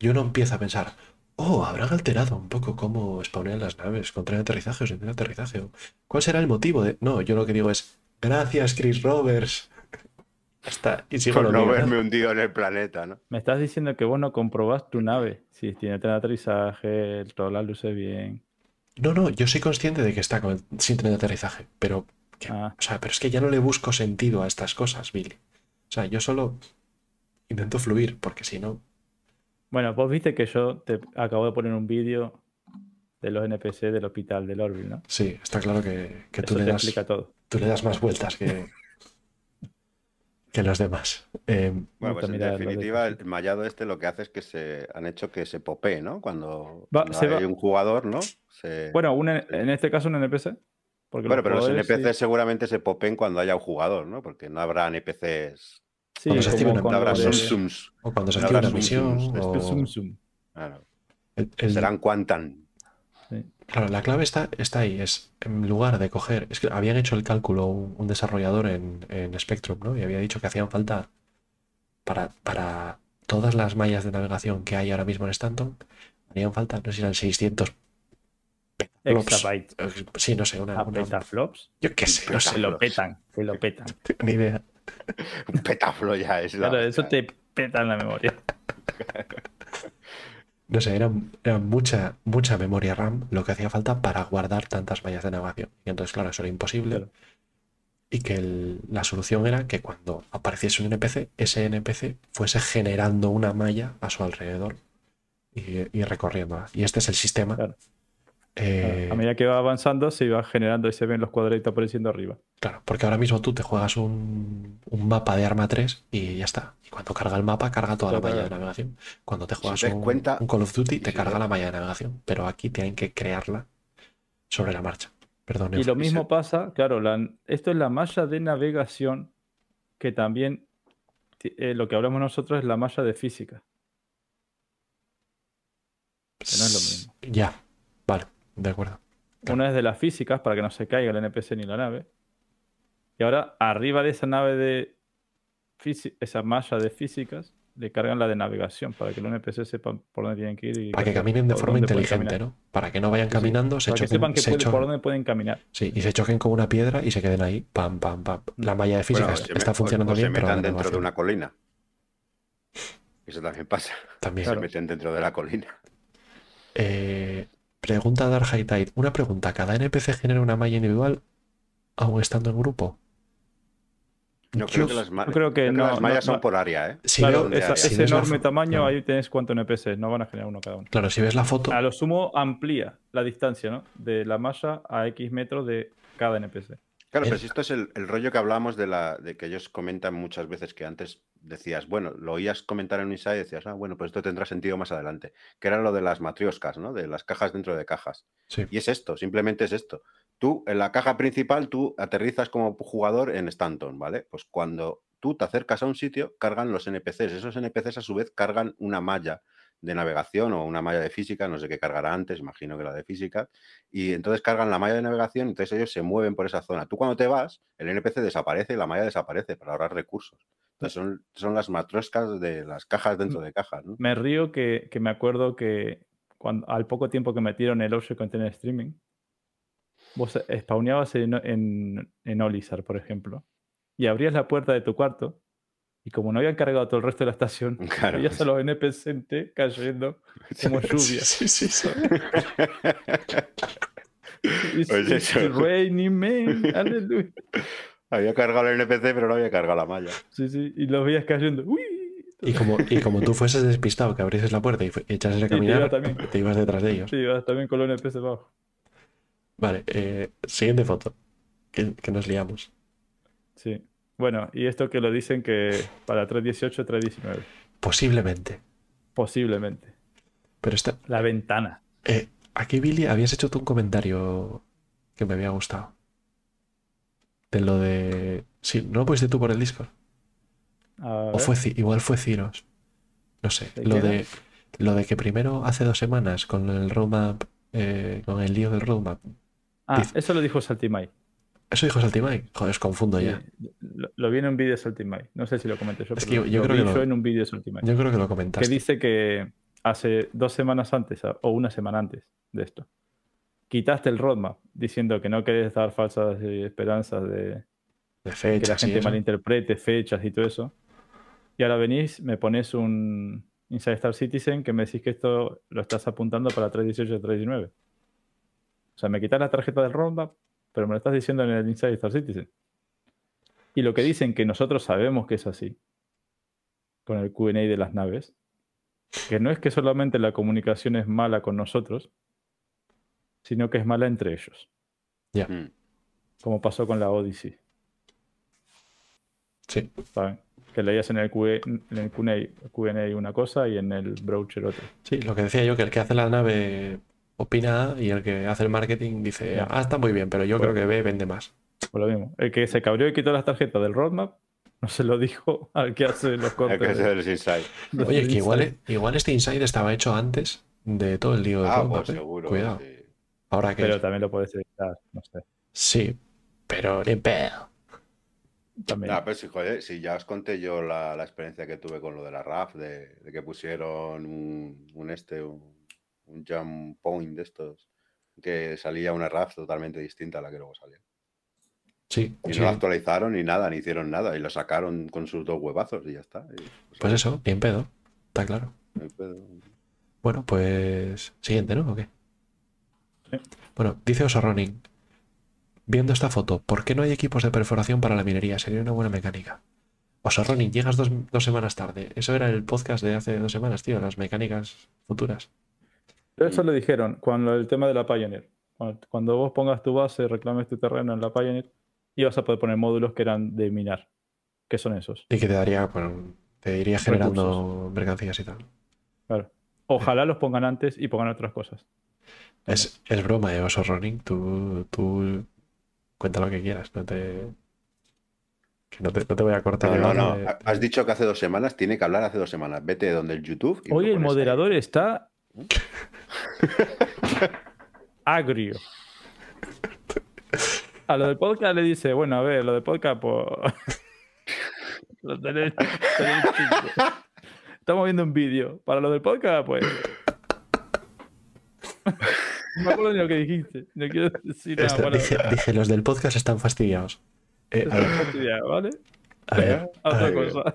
yo no empiezo a pensar, oh, habrán alterado un poco cómo spawnean las naves con tren de aterrizaje o sin tren de aterrizaje. ¿Cuál será el motivo de...? No, yo lo que digo es, gracias Chris Roberts. Está, y sigo Por no mío, verme hundido en el planeta, ¿no? Me estás diciendo que vos no comprobás tu nave. Si tiene tren de aterrizaje, todas las luces bien. No, no, yo soy consciente de que está con el- sin tren de aterrizaje, pero, que- Ah. o sea, pero es que ya no le busco sentido a estas cosas, Billy. O sea, yo solo intento fluir, porque si no, Bueno, vos viste que yo te acabo de poner un vídeo de los NPC del hospital del Orville, ¿no? sí, está claro que, que tú, le das, explica todo. tú le das más vueltas que, que los demás. Eh, Bueno, pues en definitiva, el mallado este lo que hace es que se han hecho que se popee, ¿no? Cuando, Va- cuando se hay va- un jugador, ¿no? Se- Bueno, un en este caso un NPC. Porque Bueno, pero los NPCs sí- seguramente se popen cuando haya un jugador, ¿no? Porque no habrá NPCs, Sí, Cuando se activa una- habrá de- o cuando se activa una misión, Serán Quantan. Sí. Claro, la clave está, está ahí, es en lugar de coger, es que habían hecho el cálculo un, un desarrollador en, en Spectrum, ¿no? Y había dicho que hacían falta para, para todas las mallas de navegación que hay ahora mismo en Stanton, harían falta, no sé si eran 600, Flops. Exabyte. eh, sí, no sé, una, A una- petaflops. yo qué sé, no Se sé, lo petan, se lo petan. no tengo ni idea. Un petaflo ya es la Claro, eso te peta en la memoria. No sé, era, era mucha, mucha memoria RAM lo que hacía falta para guardar tantas mallas de navegación. Y entonces, claro, eso era imposible. Claro. Y que el- la solución era que cuando apareciese un NPC, ese NPC fuese generando una malla a su alrededor y, y recorriéndola. Y este es el sistema. Claro. Eh, A medida que va avanzando, se va generando y se ven los cuadritos apareciendo arriba. claro, porque ahora mismo tú te juegas un, un mapa de Arma 3 y ya está. Y cuando carga el mapa, carga toda la Claro. malla de navegación. Cuando te juegas das un, cuenta- un Call of Duty, te si carga te- la malla de navegación. Pero aquí tienen que crearla sobre la marcha. Perdón, Y lo mismo pasa, claro, la- esto es la malla de navegación que también eh, lo que hablamos nosotros es la malla de física. que no es lo mismo. Ya, vale, de acuerdo. Claro. Una es de las físicas para que no se caiga el NPC ni la nave. Y ahora arriba de esa nave de esa malla de físicas le cargan la de navegación para que los NPC sepan por dónde tienen que ir. Y Para que caminen de forma inteligente. ¿no? Para que no vayan Sí, sí. caminando, se Para que choquen, sepan que se puede- por dónde pueden caminar. sí, y se choquen con una piedra y se queden ahí. Pam, pam, pam. La malla de física Bueno, está, me- o- funcionando o bien, se pero metan dentro de una colina. Eso también pasa. también. Se meten dentro de la colina. Eh, pregunta Dark High Tide. Una pregunta. ¿Cada NPC genera una malla individual aún estando en grupo? No creo Yo- que las, ma- yo creo que creo no, las mallas no, son no. por área, ¿eh? Si claro, esa- área. ese la enorme tamaño, claro. ahí tenés cuántos NPC, no van a generar uno cada uno. Claro, si ves la foto, A lo sumo amplía la distancia, ¿no? De la malla a X metros de cada NPC. Claro, El- pero si esto es el, el rollo que hablábamos de la de que ellos comentan muchas veces que antes decías, bueno, lo oías comentar en un Inside y decías, ah, bueno, pues esto tendrá sentido más adelante, que era lo de las matrioscas, ¿no? De las cajas dentro de cajas. sí. Y es esto, simplemente es esto. Tú, en la caja principal, tú aterrizas como jugador en Stanton, ¿vale? Pues cuando tú te acercas a un sitio, cargan los NPCs. Esos NPCs a su vez cargan una malla de navegación o una malla de física, no sé qué cargará antes, imagino que la de física, y entonces cargan la malla de navegación, entonces ellos se mueven por esa zona. Tú cuando te vas, el NPC desaparece y la malla desaparece para ahorrar recursos. Entonces son, son las matroscas de las cajas dentro de cajas, ¿no? Me río que, que me acuerdo que cuando, al poco tiempo que metieron el Ocean Container Streaming, vos spawneabas en, en, en Olizar, por ejemplo, y abrías la puerta de tu cuarto, y como no habían cargado todo el resto de la estación, Claro. veías a los NPC cayendo como lluvia. Sí, sí, sí. It's, Pues it's eso. raining, man. Aleluya. Había cargado el NPC, pero no había cargado la malla. Sí, sí, y los veías cayendo. ¡Uy! Y como, y como tú fueses despistado, que abrieses la puerta y, echases a te iba caminar, te ibas detrás de ellos. Sí, vas también con los NPC abajo. Vale, eh, siguiente foto. Que, que nos liamos. Sí. Bueno, y esto que lo dicen que para 3.18, 3.19. Posiblemente. Posiblemente. Pero esta, La ventana. eh, aquí, Billy, habías hecho tú un comentario que me había gustado. De lo de. Sí, ¿no lo pusiste tú por el Discord? O fue igual fue Ciros. No sé. ¿De Lo qué de, lo de que primero hace dos semanas con el roadmap, eh, con el lío del roadmap. Ah, dice- eso lo dijo Saltimai. Eso dijo Saltimai. Joder, os confundo ya. Lo, lo vi en un vídeo de Saltimai. No sé si lo comenté yo, Es que yo- yo lo creo vi que lo- yo en un vídeo de Saltimai. Yo creo que lo Que comentaste. dice que hace dos semanas antes, o una semana antes de esto, quitaste el roadmap diciendo que no querés dar falsas eh, esperanzas de, De De que la fechas y gente malinterprete fechas y todo eso. Y ahora venís, me pones un Inside Star Citizen que me decís que esto lo estás apuntando para 318 o 319. O sea, me quitas la tarjeta del roadmap, pero me lo estás diciendo en el Inside Star Citizen. Y lo que dicen que nosotros sabemos que es así, con el QA de las naves, que no es que solamente la comunicación es mala con nosotros, sino que es mala entre ellos, Mm. como pasó con la Odyssey. Sí, ¿saben? Que leías en el, QA, en el Q&A Q&A una cosa y en el browser otra. sí, lo que decía yo, que el que hace la nave opina y el que hace el marketing dice, Ya. ah, está muy bien, pero yo Bueno. creo que B vende más. Por lo mismo. El que se cabreó y quitó las tarjetas del roadmap no se lo dijo al que hace los cortes. que ser el inside. de Oye, que igual, Inside. igual este Inside estaba hecho antes de todo el lío de Ah, roadmap, pues ¿eh? seguro. Cuidado. sí. Ahora que Pero también lo puedes editar, no sé. sí, pero ni pedo. También. Nah, pero si, joder, si ya os conté yo la, la experiencia que tuve con lo de la RAF, de, de que pusieron un, un este, un, un jump point de estos, que salía una RAF totalmente distinta a la que luego salió. Sí, Y sí. no la actualizaron ni nada, ni hicieron nada, y lo sacaron con sus dos huevazos y ya está. Y, Pues eso, bien pedo, está claro. no hay pedo. Bueno, pues siguiente, ¿no? ¿O qué? Bueno, dice Oso Ronin, viendo esta foto, ¿por qué no hay equipos de perforación para la minería? Sería una buena mecánica. Oso Ronin, llegas dos, dos semanas tarde. Eso era el podcast de hace dos semanas, tío, las mecánicas futuras. Eso lo dijeron cuando el tema de la Pioneer. Cuando, vos pongas tu base, reclames tu terreno en la Pioneer, ibas a poder poner módulos que eran de minar. ¿Qué son esos? Y que te daría, bueno, te iría generando mercancías y tal. Claro. Ojalá los pongan antes y pongan otras cosas. Es, es broma, eh, Oso Ronin. Tú, tú cuenta lo que quieras. No te, que no te, no te voy a cortar. No, no, de- Has dicho que hace dos semanas, tiene que hablar hace dos semanas. Vete donde el YouTube. y Hoy el ahí. moderador está agrio. A lo del podcast le dice, bueno, a ver, lo del podcast, pues... lo tenés-. Estamos viendo un vídeo. Para lo del podcast, pues... No me acuerdo ni lo que dijiste. No quiero decir nada dije, dije, los del podcast están fastidiados. Eh, a ver, Ya, ¿Vale? a ver, Venga, a otra ver, cosa.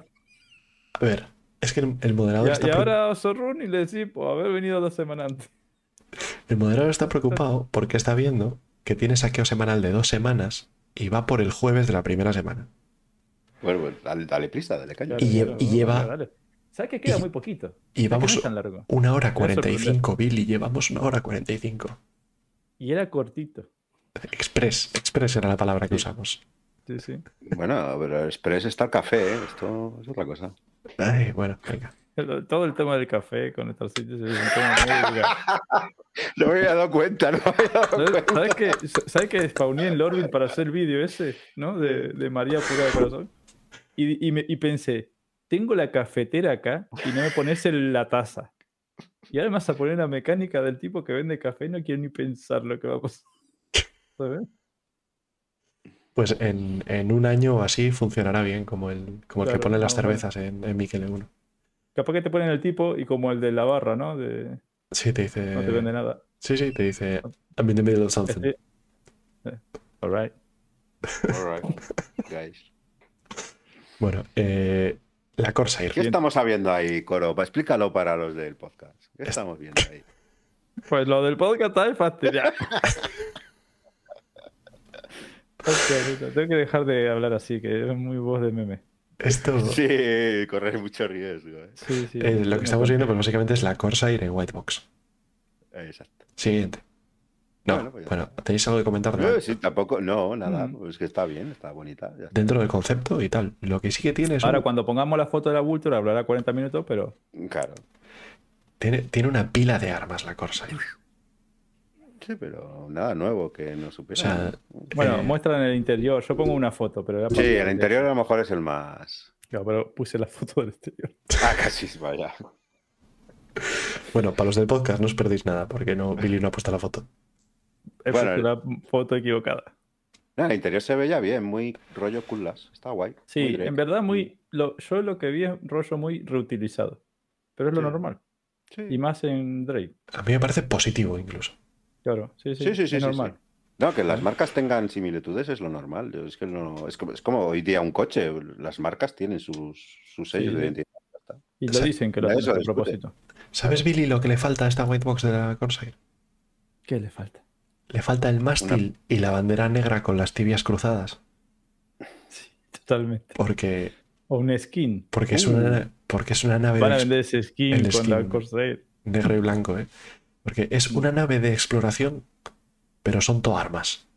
a ver. Es que el, el moderador Y, está y ahora a Zorrun y le decís, pues haber venido dos semanas antes. el moderador está preocupado porque está viendo que tiene saqueo semanal de dos semanas y va por el jueves de la primera semana. Bueno, pues dale, dale prisa, dale caña. Y lle- y lleva- dale, dale. ¿Sabes que queda y- muy poquito? Y Es que no vamos es tan largo. una hora Me va a sorprender. 45, Billy. Llevamos una hora 45. Y era cortito. Express. Express era la palabra que usamos. Sí, sí. Bueno, pero Express está el café, ¿eh? esto es otra cosa. Ay, bueno, venga. Todo el tema del café con Star Citizen es un tema muy... No me había dado cuenta, no me había dado ¿Sabes, cuenta. sabes que, ¿Sabes que spawné en Lorville para hacer el vídeo ese, ¿no? De, de María Pura de Corazón. Y, y, me- y pensé, tengo la cafetera acá y no me pones en la taza. Y ahora me vas a poner la mecánica del tipo que vende café y no quiero ni pensar lo que va a pasar. ¿Sabes? Pues en, en un año o así funcionará bien como el, como el que pone las cervezas en, en Miquel 1. Capaz que te ponen el tipo y como el de la barra, ¿no? De, Sí, te dice. no te vende nada. Sí, sí, te dice. I'm in the middle of something. Este- all right. All right, guys. Bueno, eh, la Corsair. ¿Qué estamos viendo ahí, Coro? Pa- Explícalo para los del podcast. ¿Qué Es- estamos viendo ahí? Pues lo del podcast está puta, tengo que dejar de hablar así, que es muy voz de meme. Esto. Sí, correr mucho riesgo. ¿eh? Sí, sí. eh, lo que estamos viendo, pues básicamente es la Corsair en Whitebox. Exacto. Siguiente. No, Bueno, pues bueno, ¿tenéis algo que comentar? Eh, sí, tampoco, no, nada, Mm. pues que está bien, está bonita. está. Dentro del concepto y tal. Lo que sí que tiene es. Ahora, un- cuando pongamos la foto de la Vulture, hablará 40 minutos, pero Claro. tiene, tiene una pila de armas la Corsair. Sí, pero nada nuevo que no O supiera. sea, bueno, eh, muestran el interior. Yo pongo una foto, pero era sí, el interior a lo mejor es el más. Claro, pero puse la foto del exterior. Ah, casi, vaya. bueno, para los del podcast no os perdéis nada porque no, Billy no ha puesto la foto. Bueno, puesto la foto equivocada. No, el interior se veía bien, muy rollo culas. Está guay. Sí, en verdad, muy. Lo, yo lo que vi es rollo muy reutilizado. Pero es lo Sí. normal. Sí. Y más en Drake. A mí me parece positivo incluso. Claro, sí, sí. Sí, sí, sí, es sí, normal. sí. No, que las marcas tengan similitudes es lo normal. Es que no, es, como, es como hoy día un coche. Las marcas tienen sus, sus sellos Sí. de identidad. Y lo dicen que lo hacen a propósito. ¿Sabes, Billy, lo que le falta a esta white box de la Corsair? ¿Qué le falta? Le falta el mástil y la bandera negra con las tibias cruzadas. Sí, totalmente. Porque, O un skin. porque, es, Uh, una, porque es una nave Van a de vender ese skin el con la skin. Corsair. negro y blanco, ¿eh? Porque es una nave de exploración, pero son todo armas.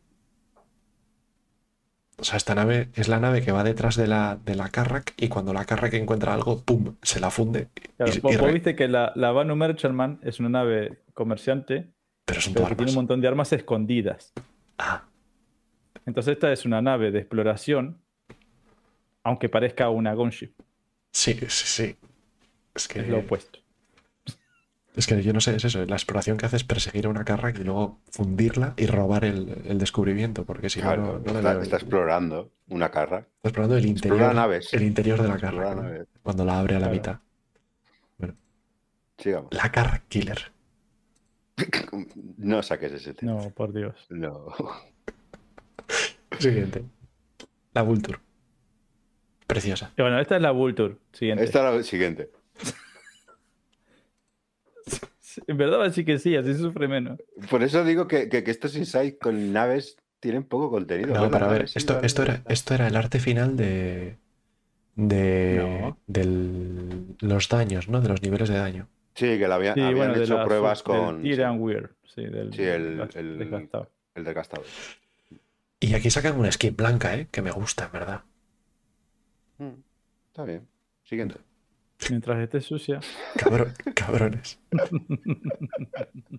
O sea, esta nave es la nave que va detrás de la, de la Carrack y cuando la Carrack encuentra algo, ¡pum! se la funde. Claro, y- vos, y vos re- viste que la, la Vanu Merchantman es una nave comerciante, pero son pero que tiene un montón de armas escondidas. Ah, Entonces esta es una nave de exploración, aunque parezca una gunship. sí, sí, sí. Es que, Es lo opuesto. es que yo no sé, es eso. La exploración que hace es perseguir a una Carrack y luego fundirla y robar el, el descubrimiento, porque si Claro, no, no, le está, explorando una carra. Está explorando el Explora interior, naves. el interior de la Explora naves. cuando la abre a la Claro. mitad. Sigamos. La Carrack Killer. No saques ese tema. No, por Dios. No. Siguiente. La Vulture. Preciosa. Y bueno, esta es la Vulture. Siguiente. Esta es la siguiente. En verdad decir que sí, así sufre menos. Por eso digo que, que- que estos insights con naves tienen poco contenido. No, Bueno, para ver, sí, esto, esto, era, esto era el arte final de. de. No. del- los daños, ¿no? De los niveles de daño. Sí, que la había- Sí, habían bueno, de hecho la- pruebas con and Wear. Sí, del, Sí, el- el- desgastado. el desgastado. Y aquí sacan una skin blanca, ¿eh? Que me gusta, en verdad. Mm, Está bien. Siguiente. Mientras esté sucia. Cabro- cabrones.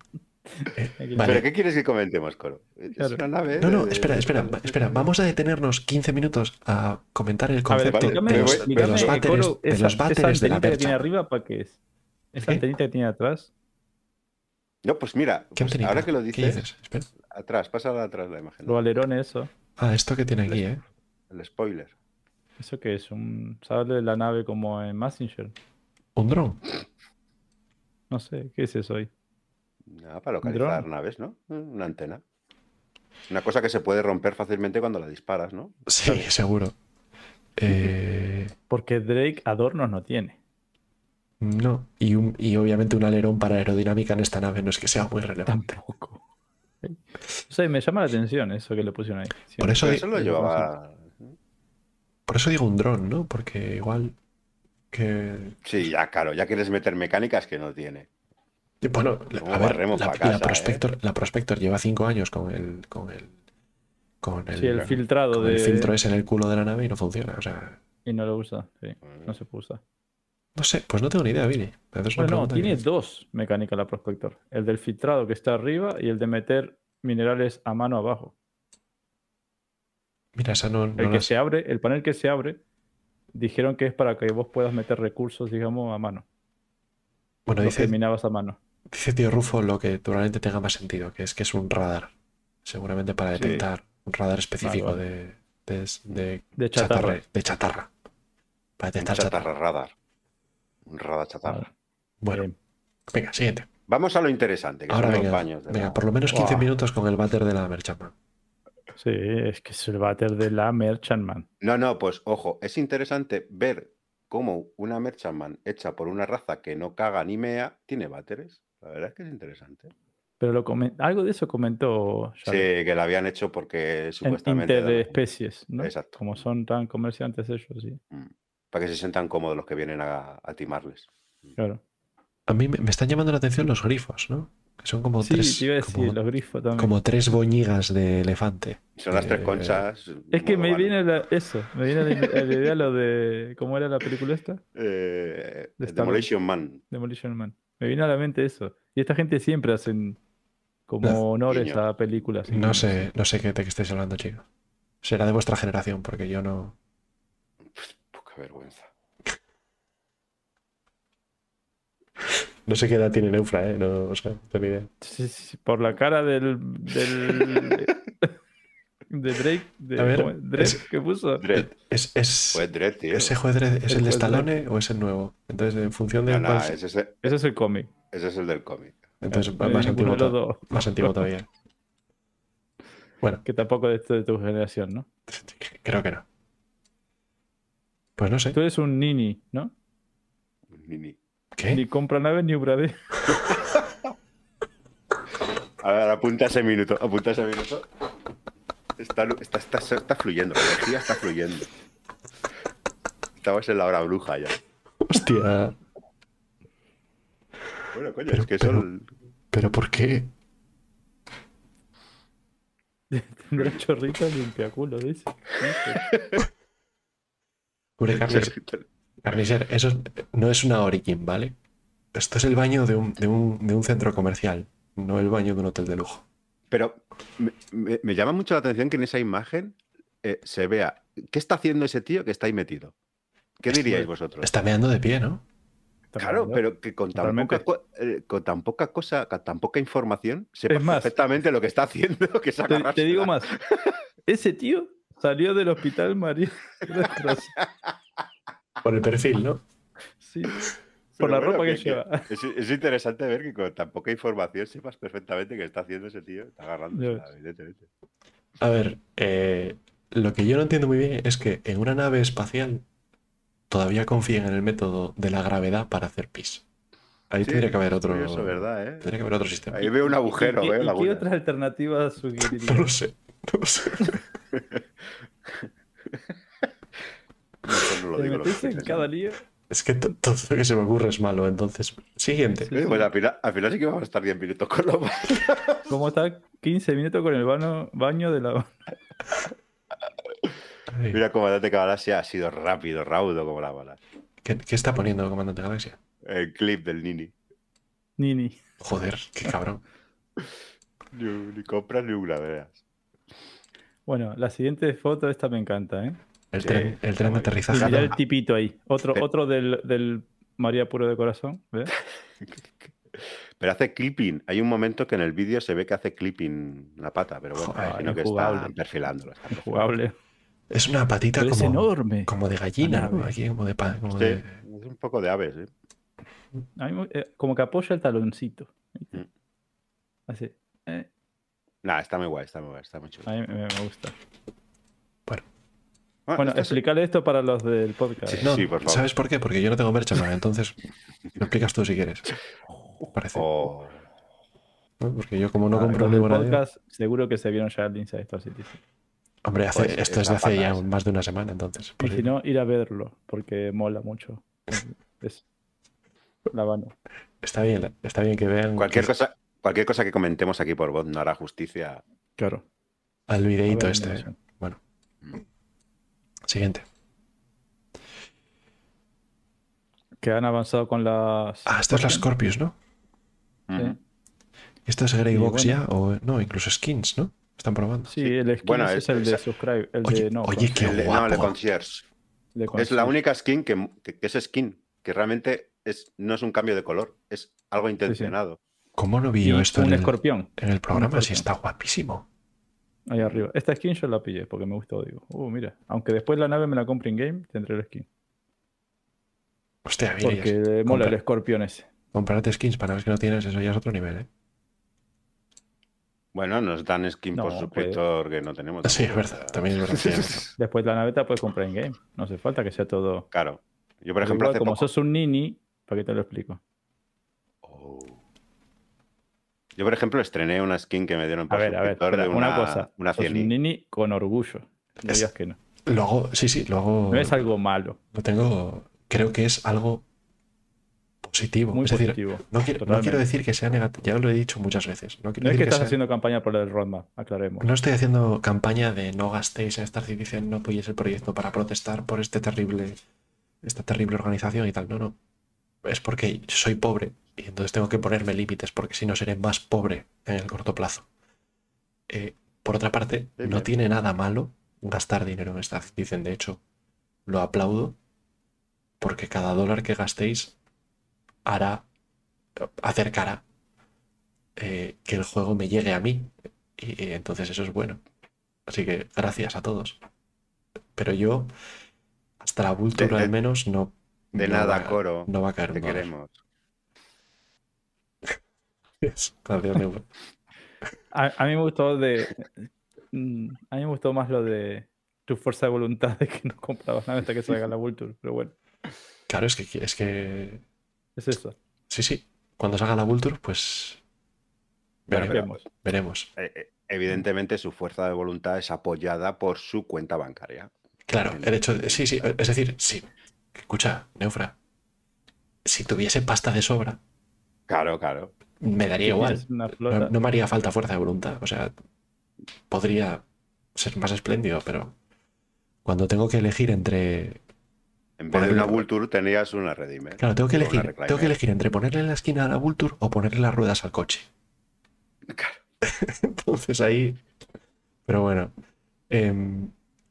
Eh, vale. ¿Pero qué quieres que comentemos, Coro? Es Claro. una nave. No, no, de- espera, espera, espera. Vamos a detenernos 15 minutos a comentar el A ver, concepto de, los, explícame, de los explícame, váteres, Coro, de esa, los esa váteres de la que tiene arriba, ¿para qué es? Esa antenita que tiene atrás. No, pues mira, ¿Qué pues antenita? ahora que lo ¿Qué dices, atrás, pásala atrás la imagen. Los alerones, eso. Ah, esto que tiene aquí, ¿eh? El spoiler. ¿Eso qué es? ¿Un sable de la nave como en Messenger? Un dron. No sé, ¿qué es eso ahí? Nada, para localizar naves, ¿no? Mm, Una antena. Una cosa que se puede romper fácilmente cuando la disparas, ¿no? Sí, seguro. Eh, Porque Drake adornos no tiene. No. Y, un- y obviamente un alerón para aerodinámica en esta nave no es que sea muy relevante. Tampoco. No sé, me llama la atención eso que le pusieron ahí. Por eso eso lo llevaba. Por eso digo un dron, ¿no? Porque igual que... Sí, ya, claro, ya quieres meter mecánicas que no tiene. Bueno, la- ¿Cómo a ver, la, casa, la eh? Prospector, la Prospector lleva cinco años con el... Con el con el, Sí, el filtrado con de... el filtro ese en el culo de la nave y no funciona. O sea, Y no lo usa, sí. No se puede usar. No sé, pues no tengo ni idea, una Bueno, tiene que- dos mecánicas la Prospector. El del filtrado que está arriba y el de meter minerales a mano abajo. Mira, esa no, no El que se abre, el panel que se abre, dijeron que es para que vos puedas meter recursos, digamos, a mano. Bueno, dice, minabas a mano. dice tío Rufo lo que probablemente tenga más sentido, que es que es un radar. Seguramente para Sí. detectar un radar específico Vale, de, de, de De chatarra. chatarra- de chatarra. Para detectar chatarra chatarra. radar. Un radar chatarra. Bueno, Bien. venga, siguiente. Vamos a lo interesante, que Ahora son venga, los baños. de venga la- por lo menos 15 Buah. minutos con el váter de la Merchantman. Sí, es que es el váter de la Merchantman. No, no, pues ojo, es interesante ver cómo una Merchantman hecha por una raza que no caga ni mea tiene váteres. La verdad es que es interesante. Pero lo algo de eso comentó Sí, Jared. que la habían hecho porque en supuestamente... inter de especies, ¿no? Exacto. Como son tan comerciantes ellos, sí. Mm, Para que se sientan cómodos los que vienen a, a timarles. Claro. A mí me, me están llamando la atención los grifos, ¿no? Que son como Sí, tres. te iba a decir, como, los grifos también. como tres boñigas de elefante. Son las tres Eh, conchas. Es que me Vale. viene la- eso, me viene la, la idea lo de. ¿Cómo era la película esta? Eh, De Star Demolition Man. Demolition Man. Me viene a la mente eso. Y esta gente siempre hacen como No, honores a películas. No sé, no sé qué de qué estáis hablando, chicos. Será de vuestra generación, porque yo no. Vergüenza. No sé qué edad tiene Neufra, ¿eh? No, o sea, no tengo ni idea. Sí, sí, sí, por la cara del. del de Drake. De, A ver, ¿cómo es? Drake es- que puso. Dread. Es, es, Pues Dread, tío. ¿Ese juez Dredd es El el de Stallone o es el nuevo? Entonces, en función de No, no, cuál- ese, es el- Ese es el cómic. ese es el del cómic. Entonces, hay más, antiguo, de to- más antiguo todavía. Bueno, Que tampoco es de tu generación, ¿no? creo que no. Pues no sé. Tú eres un nini, ¿no? Ni, ni. ¿Qué? Ni compra naves ni Ubrade. A ver, apunta ese minuto, apunta ese minuto. Está, está, está, está fluyendo, la energía está fluyendo. Estamos en la hora bruja ya. Hostia. Bueno, coño, Pero- es que pero- son. ¿Pero por qué? Tendrá chorrito limpiaculo, dice. Hombre, Carnicer, Carnicer, eso es- no es una Origin, ¿vale? Esto es el baño de un, de un- de un centro comercial, no el baño de un hotel de lujo. Pero me, me- me llama mucho la atención que en esa imagen eh, se vea. ¿Qué está haciendo ese tío que está ahí metido? ¿Qué Está- diríais vosotros? Está meando de pie, ¿no? Claro, pero que con tan, poca, eh, con tan poca cosa, con tan poca información, sepa más, perfectamente lo que está haciendo, que te digo más. Ese tío salió del hospital María. Por el perfil, ¿no? Sí, Pero por la bueno, ropa que, que- lleva. Es, es interesante ver que con tan poca información sepas perfectamente qué está haciendo ese tío. Está agarrando, evidentemente. A ver, eh, lo que yo no entiendo muy bien es que en una nave espacial todavía confíen en el método de la gravedad para hacer pis. Ahí Sí, tendría que haber otro. curioso, ¿verdad? eh? Tendría que haber otro sistema. Ahí veo un agujero, ¿Y, veo qué- otras alternativas No sugerirías? lo sé. No lo sé. Mejor no lo ¿Te digo, lo en pienso. cada lío? Es que to- todo lo que se me ocurre es malo. Entonces, siguiente. Sí. Eh, Pues al final, al final sí que vamos a estar 10 minutos con lo ¿Cómo está 15 minutos con el baño, baño de la... Ay, Mira, comandante Galaxia ha sido rápido, raudo como la bala. ¿Qué, qué está poniendo Comandante Galaxia? El clip del Nini. Nini? Joder, qué cabrón. Ni, ni compras ni una, veas. Bueno, la siguiente foto, esta me encanta, ¿eh? El Sí, tren, el tren de Y aterrizaje. el tipito ahí. Otro, otro del, del María Puro de Corazón. ¿ves? Pero hace clipping. Hay un momento que en el vídeo se ve que hace clipping la pata, pero bueno, Joder, imagino que está perfilándolo. está perfilando. Jugable. Es una patita Pero es como, enorme. como de gallina. Aquí como de pan. Como Sí, de... es un poco de aves, ¿eh? A mí me- eh, como que apoya el taloncito. Mm. Así. Eh, Nah, está muy guay, está muy guay, está muy chulo. a mí me, me gusta. Ah, Bueno, esto es- explicarle esto para los del podcast. Sí. No, por favor. ¿sabes por qué? Porque yo no tengo merchandise, entonces lo explicas tú si quieres. Parece. Oh, ¿no? Porque yo como no Ah, compro los del ninguna... podcast seguro que se vieron ya el Inside Star City. Hombre, hace- Pues, esto es esa de hace ya más de una semana, entonces. Y si ahí. no, ir a verlo, porque mola mucho. Es la mano. Está bien, está bien que vean cualquier, que- cosa, cualquier cosa que comentemos aquí por voz no hará justicia. Claro. al videíto ver, este. animación. Bueno. Siguiente. Que han avanzado con las. Ah, esta es la Scorpius, ¿no? Ujú. ¿Esto es Grey Box bueno. ya? O no, incluso skins, ¿no? Están probando. Sí, el skin Bueno, es- es, el de subscribe. El Oye, de no. oye, qué El de- guapo. no, el concierge. de Es la única skin que, que- que es skin, que realmente es, no es un cambio de color, es algo intencionado. ¿Cómo no vi yo esto un en el, escorpión en el programa? Si escorpión. está guapísimo. ahí arriba. Esta skin yo la pillé porque me gustó. Digo, uh, mira. Aunque después la nave me la compre in game, tendré el skin. Hostia, Virias, Porque mola compra- el escorpión ese. comprarte skins para ver que no tienes, eso ya es otro nivel, ¿eh? Bueno, nos dan skin No, por suscriptor que no tenemos. Sí, es verdad, también es verdad. Después la nave te la puedes comprar in game. No hace falta que sea todo. Claro. Yo, por ejemplo, igual, hace como poco- sos un nini, ¿para qué te lo explico? Oh. Yo, por ejemplo, estrené una skin que me dieron A por ver, a ver, espera, de una, una, cosa. Una 100i. nini con orgullo. No Es- digas que no. Lo hago, sí, sí, lo hago. No es algo malo. Lo tengo. Creo que es algo positivo. Muy es decir, positivo. no quiero, no quiero decir que sea negativo. Ya lo he dicho muchas veces. No, quiero No es decir que que estás sea- haciendo campaña por el roadmap, aclaremos. No estoy haciendo campaña de no gastéis en Star Citizen, no apoyéis el proyecto para protestar por este terrible, esta terrible organización y tal. No, no. Es porque soy pobre y entonces tengo que ponerme límites porque si no seré más pobre en el corto plazo. Eh, por otra parte, Sí, no tiene nada malo gastar dinero en Star Citizen. De hecho, lo aplaudo porque cada dólar que gastéis hará, acercará eh, que el juego me llegue a mí. Y, y entonces eso es bueno. Así que gracias a todos. Pero yo, hasta la Vulture al menos, no. De no nada, va- coro. No va a caer Te queremos. Gracias, Neumar. A, a mí me gustó de. mm, a mí me gustó más lo de tu fuerza de voluntad de que no comprabas nada hasta que salga la Vulture, pero bueno, Claro, es que, es que. es eso. Sí, sí. Cuando salga la Vulture, pues. Veremos. Veremos. veremos. Eh, eh, Evidentemente su fuerza de voluntad es apoyada por su cuenta bancaria. Claro, el hecho de. Sí, sí. Es decir, sí. Escucha, Neufra. Si tuviese pasta de sobra, Claro, claro. Me daría igual. No, no me haría falta fuerza de voluntad. O sea, podría ser más espléndido, pero cuando tengo que elegir entre. En vez de una Vulture tenías una Redeemer. Claro, tengo que elegir, tengo que elegir entre ponerle en la esquina a la Vulture o ponerle las ruedas al coche. Claro. Entonces ahí. Pero bueno. em,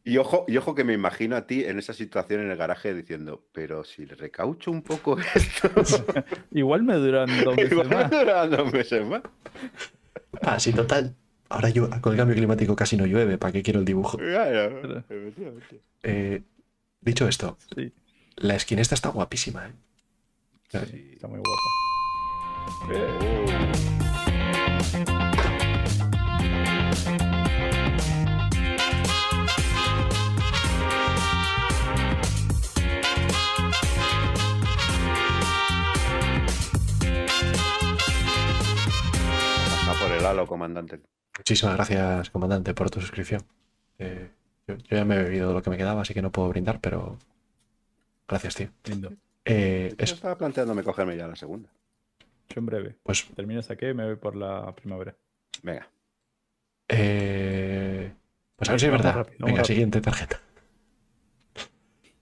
Y ojo, y ojo que me imagino a ti en esa situación en el garaje diciendo, pero si le recaucho un poco esto, Igual me duran dos meses igual más. me dura dos meses más. ah, sí, total. Ahora yo, con el cambio climático casi no llueve. ¿Para qué quiero el dibujo? Claro, efectivamente. Eh, dicho esto, Sí, la esquina esta está guapísima. ¿eh? Sí. está muy guapa. Eh, Comandante. Muchísimas gracias, comandante, por tu suscripción. Eh, yo, yo ya me he bebido lo que me quedaba, así que no puedo brindar, pero. Gracias, tío. lindo. Eh, Yo es- estaba planteándome cogerme ya la segunda. Yo en breve. pues Termino saqué y me voy por la primavera. Venga. Eh, pues a ver si es verdad. rápido, Venga, rápido. siguiente tarjeta.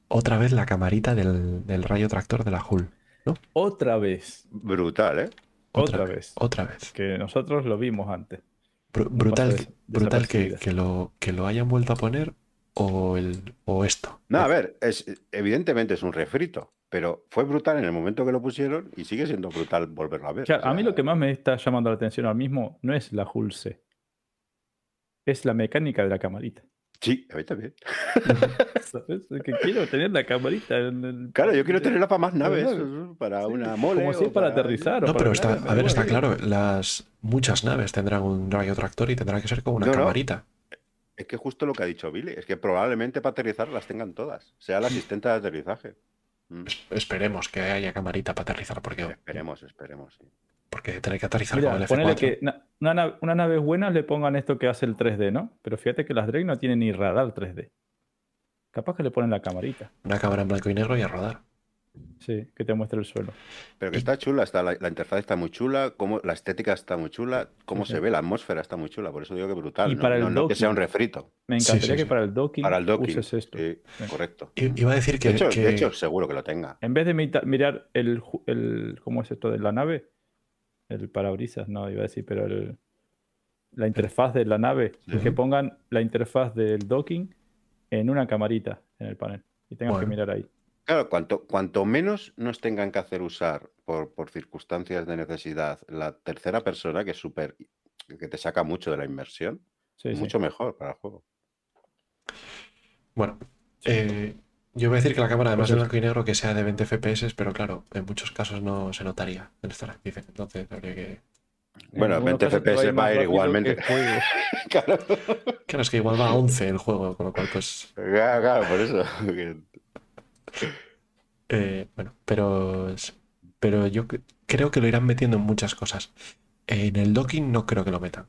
Otra vez la camarita del, del rayo tractor de la Hull. Otra vez. Brutal, ¿eh? Otra, vez. Otra vez. Que nosotros lo vimos antes. Brutal brutal que, lo, que lo hayan vuelto a poner o, el, o esto. No, a ver, es, evidentemente es un refrito, pero fue brutal en el momento que lo pusieron y sigue siendo brutal volverlo a ver. Claro, O sea, a mí lo que más me está llamando la atención ahora mismo no es la Hulse. Es la mecánica de la camarita. Sí, a mí también. ¿Sabes? Es que quiero tener la camarita en el... Claro, yo quiero tenerla para más naves, para Sí, una mole. Como si para aterrizar. o No, para pero está, a ver, está claro, las muchas naves tendrán un rayo tractor y tendrá que ser como una No, no. camarita. Es que justo lo que ha dicho Billy, es que probablemente para aterrizar las tengan todas, sea el asistente de aterrizaje. Mm, Es- Esperemos que haya camarita para aterrizar, porque, Esperemos, esperemos. sí. Porque tener que aterrizar Mira, con el ponele F4. que na- una, nave, una nave buena le pongan esto que hace el 3D, ¿no? Pero fíjate que las Drake no tienen ni radar 3D. Capaz que le ponen la camarita. Una cámara en blanco y negro y a rodar. Sí, que te muestre el suelo. Pero que está chula, está, la, la interfaz está muy chula, como, la estética está muy chula, cómo Sí, se ve, la atmósfera está muy chula, por eso digo que brutal. Y no, para el no- no que sea un docking. refrito, Me encantaría sí, que sí. para el docking, para el docking. uses esto. Correcto. I- Iba a decir que, De hecho, que- de hecho, seguro que lo tenga. En vez de mirar el, el. ¿Cómo es esto de la nave? El parabrisas, no, iba a decir, pero el, la interfaz de la nave. Sí. Que pongan la interfaz del docking en una camarita en el panel. Y tengas que mirar ahí. Claro, cuanto, cuanto menos nos tengan que hacer usar por, por circunstancias de necesidad la tercera persona, que es súper, que te saca mucho de la inmersión, Sí, sí. mucho mejor para el juego. Bueno, eh, yo voy a decir que la cámara, además de blanco y negro, que sea de 20 FPS, pero claro, en muchos casos no se notaría en esta. Entonces habría que. En Bueno, algunos 20 casos te FPS va a ir igualmente. claro, Claro, es que igual va a 11 el juego, con lo cual, pues. claro, claro, por eso. eh, bueno, pero. Pero yo cre- creo que lo irán metiendo en muchas cosas. En el docking no creo que lo metan.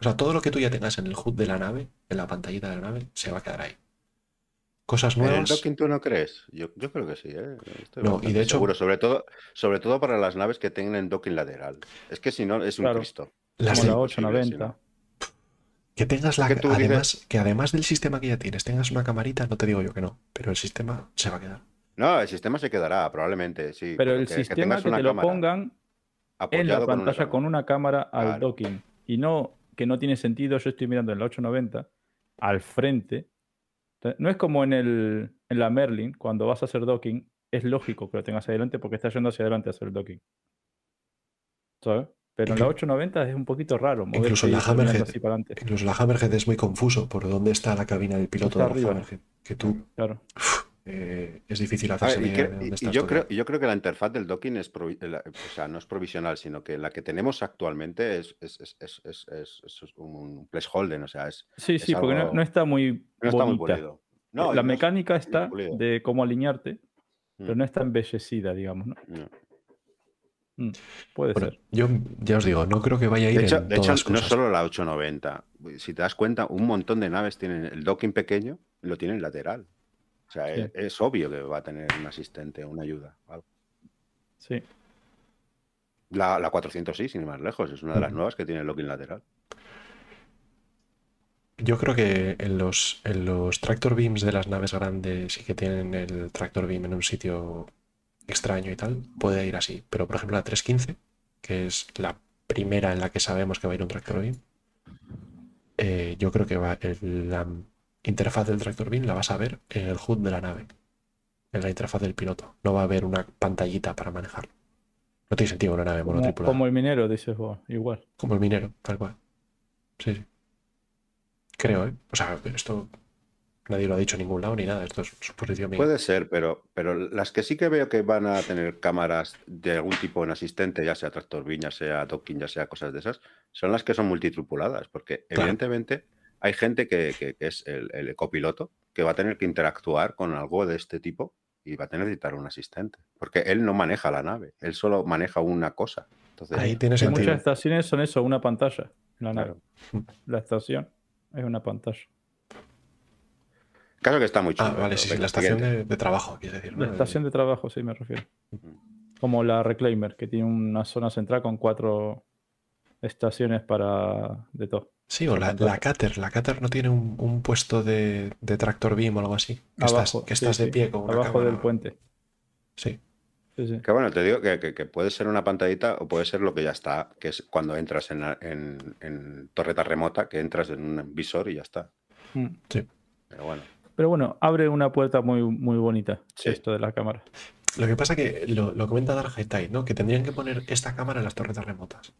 O sea, todo lo que tú ya tengas en el HUD de la nave, en la pantallita de la nave, se va a quedar ahí. Cosas ¿En el nuevas. docking tú no crees? Yo, yo creo que sí, ¿eh? Estoy No, y de hecho- seguro, sobre todo, sobre todo para las naves que tengan docking lateral. Es que si no, es un Claro. Cristo. Las Como la imposible, 890. Que tengas la. que tú dices- además, que además del sistema que ya tienes, tengas una camarita, no te digo yo que no, pero el sistema se va a quedar. No, el sistema se quedará, probablemente, sí. Pero el que- que sistema que una te lo pongan en la apoyado con una pantalla cámara. con una cámara al Claro. docking. Y no, que no tiene sentido, yo estoy mirando en la 890 al frente. Entonces, No es como en, el, en la Merlin, cuando vas a hacer docking, es lógico que lo tengas adelante porque estás yendo hacia adelante a hacer el docking. ¿Sabes? Pero en la Inclu- 890 es un poquito raro. Incluso la Hammerhead. así para adelante. Incluso la Hammerhead es muy confuso por dónde está la cabina del piloto Está de la arriba. Hammerhead. Que tú Claro. Eh, es difícil hacerse ver, y, que- de y- yo creo, y yo creo que la interfaz del docking es, provi- la- o sea, no es provisional, sino que la que tenemos actualmente es, es, es, es, es- es- es un placeholder, o sea, es, Sí, es sí, porque no, no está muy no está muy bonita. pulido. No, la mecánica está de cómo alinearte, pero Mm, no está embellecida, digamos, ¿no? no. Mm, Puede Bueno, ser. yo ya os digo, no creo que vaya a ir De hecho, en de hecho, no solo la 890. Si te das cuenta, un montón de naves tienen el docking pequeño y lo tienen lateral. O sea, Sí. es, es obvio que va a tener un asistente, una ayuda. algo. Sí. La, la 400 sí, sin ir más lejos, es una de las nuevas que tiene el docking lateral. Yo creo que en los, en los tractor beams de las naves grandes y que tienen el tractor beam en un sitio extraño y tal, puede ir así. Pero por ejemplo la 315, que es la primera en la que sabemos que va a ir un tractor beam, eh, yo creo que va el- la interfaz del tractor beam la vas a ver en el HUD de la nave, en la interfaz del piloto. No va a haber una pantallita para manejarlo. No tiene sentido una nave Como, monotripulada. como el minero, dices vos, igual. Como el minero, tal cual. Sí, sí. Creo, ¿eh? O sea, esto nadie lo ha dicho en ningún lado ni nada. Esto es suposición mía. Puede ser, pero, pero las que sí que veo que van a tener cámaras de algún tipo en asistente, ya sea tractor beam, ya sea docking, ya sea cosas de esas, son las que son multitripuladas, porque Claro. evidentemente hay gente que, que- que es el, el copiloto que va a tener que interactuar con algo de este tipo y va a tener que necesitar un asistente, porque él no maneja la nave, él solo maneja una cosa. Entonces, Ahí tiene sentido. muchas estaciones son eso, una pantalla en la nave. claro. La estación es una pantalla. Caso que está muy chulo. Ah, vale, sí, la estación de, de trabajo, quieres decir. ¿no? La estación de trabajo, sí, me refiero. Como la Reclaimer, que tiene una zona central con cuatro estaciones para de todo. Sí, o la, la Cater. La Cater no tiene un, un puesto de, de tractor beam o algo así. Que estás, Abajo, que sí, estás de sí, pie con una Abajo cámara. del puente. Sí. Sí, sí. Que bueno, te digo que, que- que puede ser una pantallita o puede ser lo que ya está, que es cuando entras en, la- en- en torreta remota, que entras en un visor y ya está. Mm. Pero bueno, Pero bueno, abre una puerta muy, muy bonita Sí. esto de la cámara. Lo que pasa que lo, lo comenta Dark High Tide, ¿no? Que tendrían que poner esta cámara en las torretas remotas.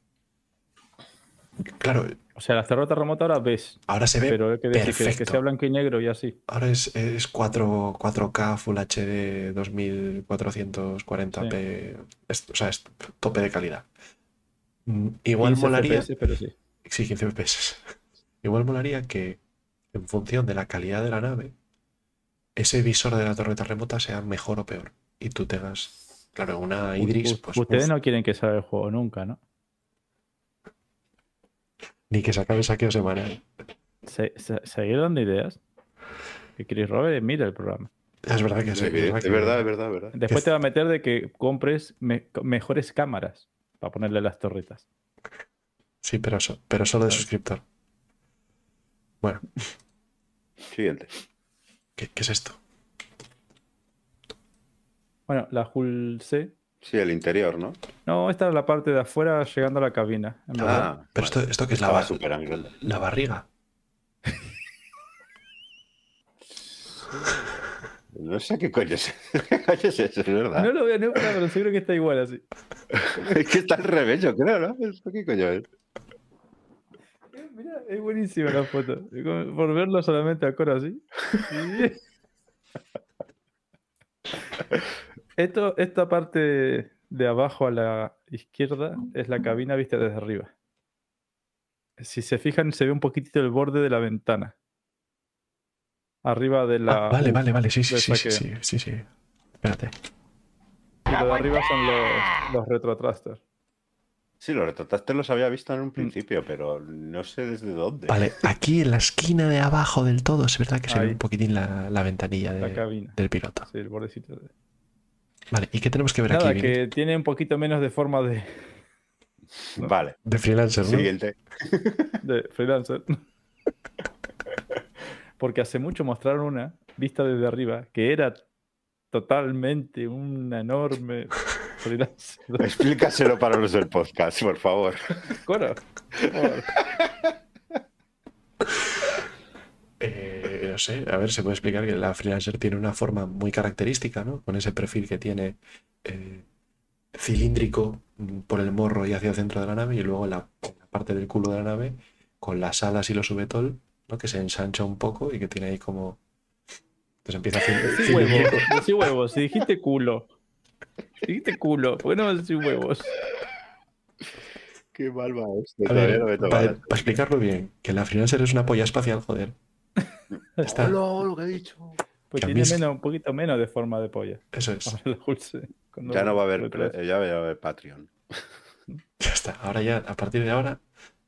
Claro, O sea, las torretas remotas ahora ves, ahora se ve pero hay que decir que, que sea blanco y negro y así. Ahora es, es 4, 4K Full HD 2440p. Es- o sea, es tope de calidad. Mm, Igual 15 molaría. FPS, pero sí. Sí, 15 FPS. Igual molaría que, en función de la calidad de la nave, ese visor de la torreta remota sea mejor o peor. Y tú tengas, claro, una Idris, pues Ustedes uf, no quieren que salga el juego nunca, ¿no? Ni que se acabe saqueo semanal. Se, se- seguir dando ideas. Que Chris Robert mira el programa. Es verdad que sí. es, es verdad es que- verdad, es verdad, es verdad. Después Que- te va a meter de que compres me- mejores cámaras para ponerle las torretas. Sí, pero, so- pero solo de suscriptor. Bueno, Siguiente. ¿qué, qué es esto? Bueno, la Hull C. Sí, el interior, ¿no? No, esta es la parte de afuera llegando a la cabina. en verdad. Ah, Pero esto, esto que es la, Estaba ba- súper grande. la barriga. No sé qué coño es, qué coño es eso, es verdad. No lo veo nunca, pero seguro que está igual así. Es que está al revés, yo creo, ¿no? ¿Esto ¿Qué coño es? Eh, Mira, es buenísima la foto. Por verlo solamente a coro así. Esto, esta parte de abajo a la izquierda es la cabina vista desde arriba. Si se fijan, se ve un poquitito el borde de la ventana. Arriba de la. Ah, vale, vale, vale. Sí, sí, sí, sí, sí, sí, sí. Espérate. Y lo de arriba son los, los retrotrasters. Sí, los retratastes los había visto en un principio, pero no sé desde dónde. Vale, aquí en la esquina de abajo del todo es verdad que se ve un poquitín la, la ventanilla La de- cabina. del piloto. Sí, el bordecito. de- Vale, ¿y qué tenemos que ver Nada, aquí? Vini? que tiene un poquito menos de forma de, Vale, De freelancer, ¿no? siguiente. de freelancer. Porque hace mucho mostraron una vista desde arriba que era totalmente una enorme freelancer. Explícaselo para los del podcast, por favor. Por favor. Eh, no sé, a ver, se puede explicar que la freelancer tiene una forma muy característica, ¿no? Con ese perfil que tiene eh, cilíndrico mm, por el morro y hacia el centro de la nave y luego la, la parte del culo de la nave con las alas y los subetol, ¿no? Que se ensancha un poco y que tiene ahí como Entonces empieza a decir Decí huevos, decí huevos. Si dijiste culo. Si dijiste culo, ¿por qué no decís huevos? Qué mal va toca para, para explicarlo bien, que la freelancer es una polla espacial, joder. Está. Hola, lo que he dicho. Pues tiene es- menos, un poquito menos de forma de polla. Eso es. Dulce, Ya no va a haber, ya va a haber Patreon. Ya está. Ahora ya, a partir de ahora.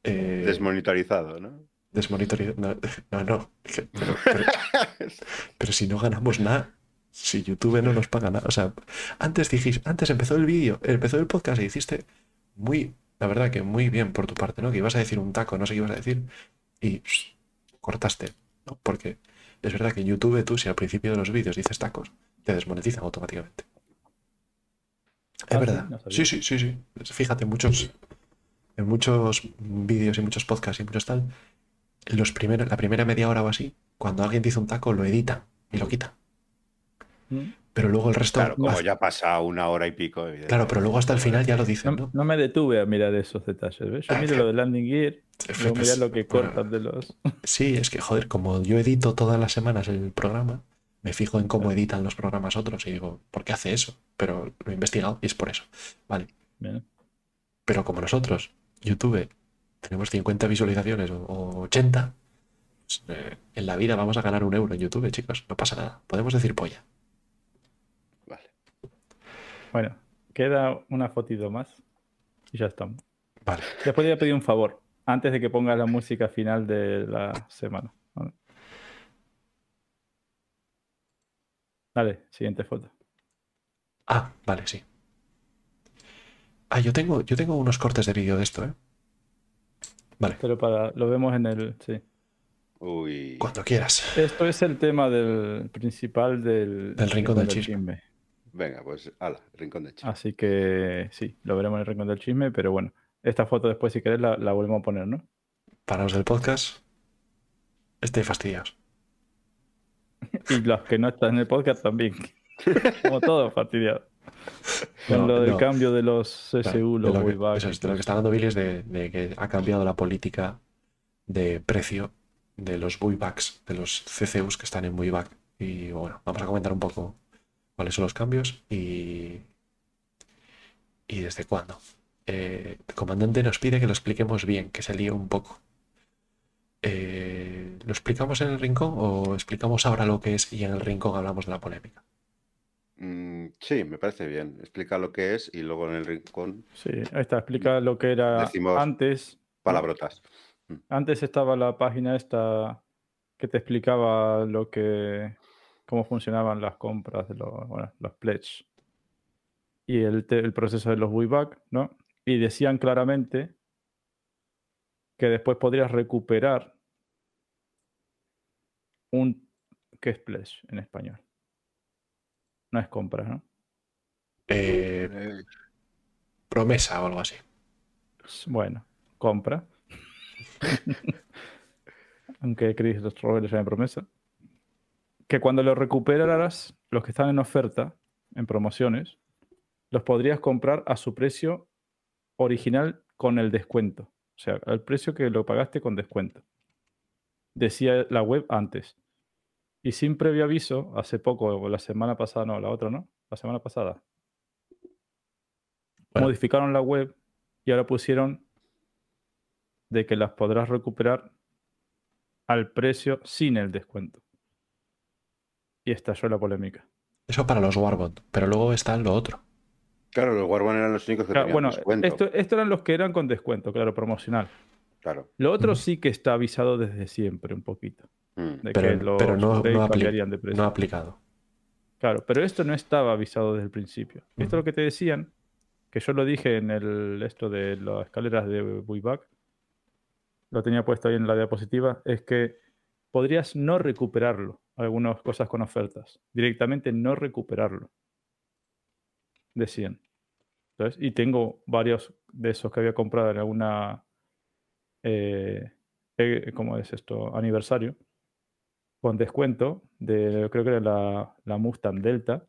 Eh, Desmonitorizado, ¿no? desmonitoriz- No, no. Pero, pero- pero si no ganamos nada, si YouTube no nos paga nada. O sea, antes dijiste, antes empezó el vídeo, empezó el podcast y hiciste muy, la verdad que muy bien por tu parte, ¿no? Que ibas a decir un taco, no sé qué ibas a decir, y cortaste, ¿no? Porque es verdad que en YouTube tú, si al principio de los vídeos dices tacos, te desmonetizan automáticamente. Es Ah, verdad. no. Sí, sí, sí, sí. Fíjate, muchos, en muchos vídeos y muchos podcasts y muchos tal, los primeros, la primera media hora o así, cuando alguien dice un taco, lo edita y lo quita. ¿Mm? Pero luego el resto. Claro, como hace- ya ha pasado una hora y pico. evidentemente. claro, pero luego hasta el final ya lo dicen, No, ¿no? no me detuve a mirar esos detalles, ¿ves? Yo Ah, miro que- lo de landing gear, luego Pues, mirar lo que bueno, cortan de los... Sí, es que, joder, como yo edito todas las semanas el programa, me fijo en cómo editan los programas otros y digo, ¿por qué hace eso? Pero lo he investigado y es por eso. Vale. Bien. Pero como nosotros, YouTube, tenemos 50 visualizaciones o, o 80, pues, eh, en la vida vamos a ganar un euro en YouTube, chicos. No pasa nada. Podemos decir polla. Bueno, queda una fotito más y ya estamos. Vale. Después te voy a pedir un favor, antes de que pongas la música final de la semana. ¿vale? Dale, siguiente foto. Ah, vale, sí. Ah, yo tengo, yo tengo unos cortes de vídeo de esto, ¿eh? Vale, Pero para, lo vemos en el... Sí. Uy. cuando quieras. Esto es el tema del principal del, Del rincón del chisme. Venga, pues, ala, rincón de chisme. Así que sí, lo veremos en el rincón del chisme, pero bueno, esta foto después si querés la, la volvemos a poner, ¿no? Para los del podcast, estéis fastidiados. Y los que no están en el podcast también. Como todos fastidiados. Con No, lo del no. cambio de los CSU, Claro, los de lo, que, eso es, de lo que está hablando Billy es de, de que ha cambiado la política de precio de los buybacks, de los CCUs que están en buyback. Y bueno, vamos a comentar un poco cuáles son los cambios y, y desde cuándo. Eh, el comandante nos pide que lo expliquemos bien, que se líe un poco. Eh, ¿Lo explicamos en el rincón o explicamos ahora lo que es y en el rincón hablamos de la polémica? Mm, sí, me parece bien. Explica lo que es y luego en el rincón, Sí, ahí está, explica lo que era Decimos- antes. palabrotas. Antes estaba la página esta que te explicaba lo que cómo funcionaban las compras de los, bueno, los pledge y el, proceso de los buyback, ¿no? Y decían claramente que después podrías recuperar un ¿qué es pledge en español? No es compra, ¿no? Eh, Eh, promesa o algo así. Bueno, compra. Aunque Chris los Robert le llame promesa. Que cuando lo recuperaras, los que están en oferta, en promociones, los podrías comprar a su precio original con el descuento. O sea, al precio que lo pagaste con descuento. Decía la web antes. Y sin previo aviso, hace poco, o la semana pasada, no, la otra, ¿no? La semana pasada. Bueno. Modificaron la web y ahora pusieron de que las podrás recuperar al precio sin el descuento. Y estalló la polémica. Eso para los Warbot, pero luego está lo otro. Claro, los Warban eran los únicos que Claro, tenían bueno, descuento. esto, esto eran los que eran con descuento, claro, promocional. Claro. Lo otro sí que está avisado desde siempre un poquito. Mm. De Pero- que los pero no- apli- de precio. No aplicado. Claro, pero esto no estaba avisado desde el principio. Esto es lo que te decían, que yo lo dije en el esto de las escaleras de Buyback, lo tenía puesto ahí en la diapositiva, es que podrías no recuperarlo, algunas cosas con ofertas, directamente no recuperarlo. Decían. ¿Sabes? Y tengo varios de esos que había comprado en alguna, eh, eh, ¿cómo es esto? Aniversario con descuento de, creo que era la, la Mustang Delta,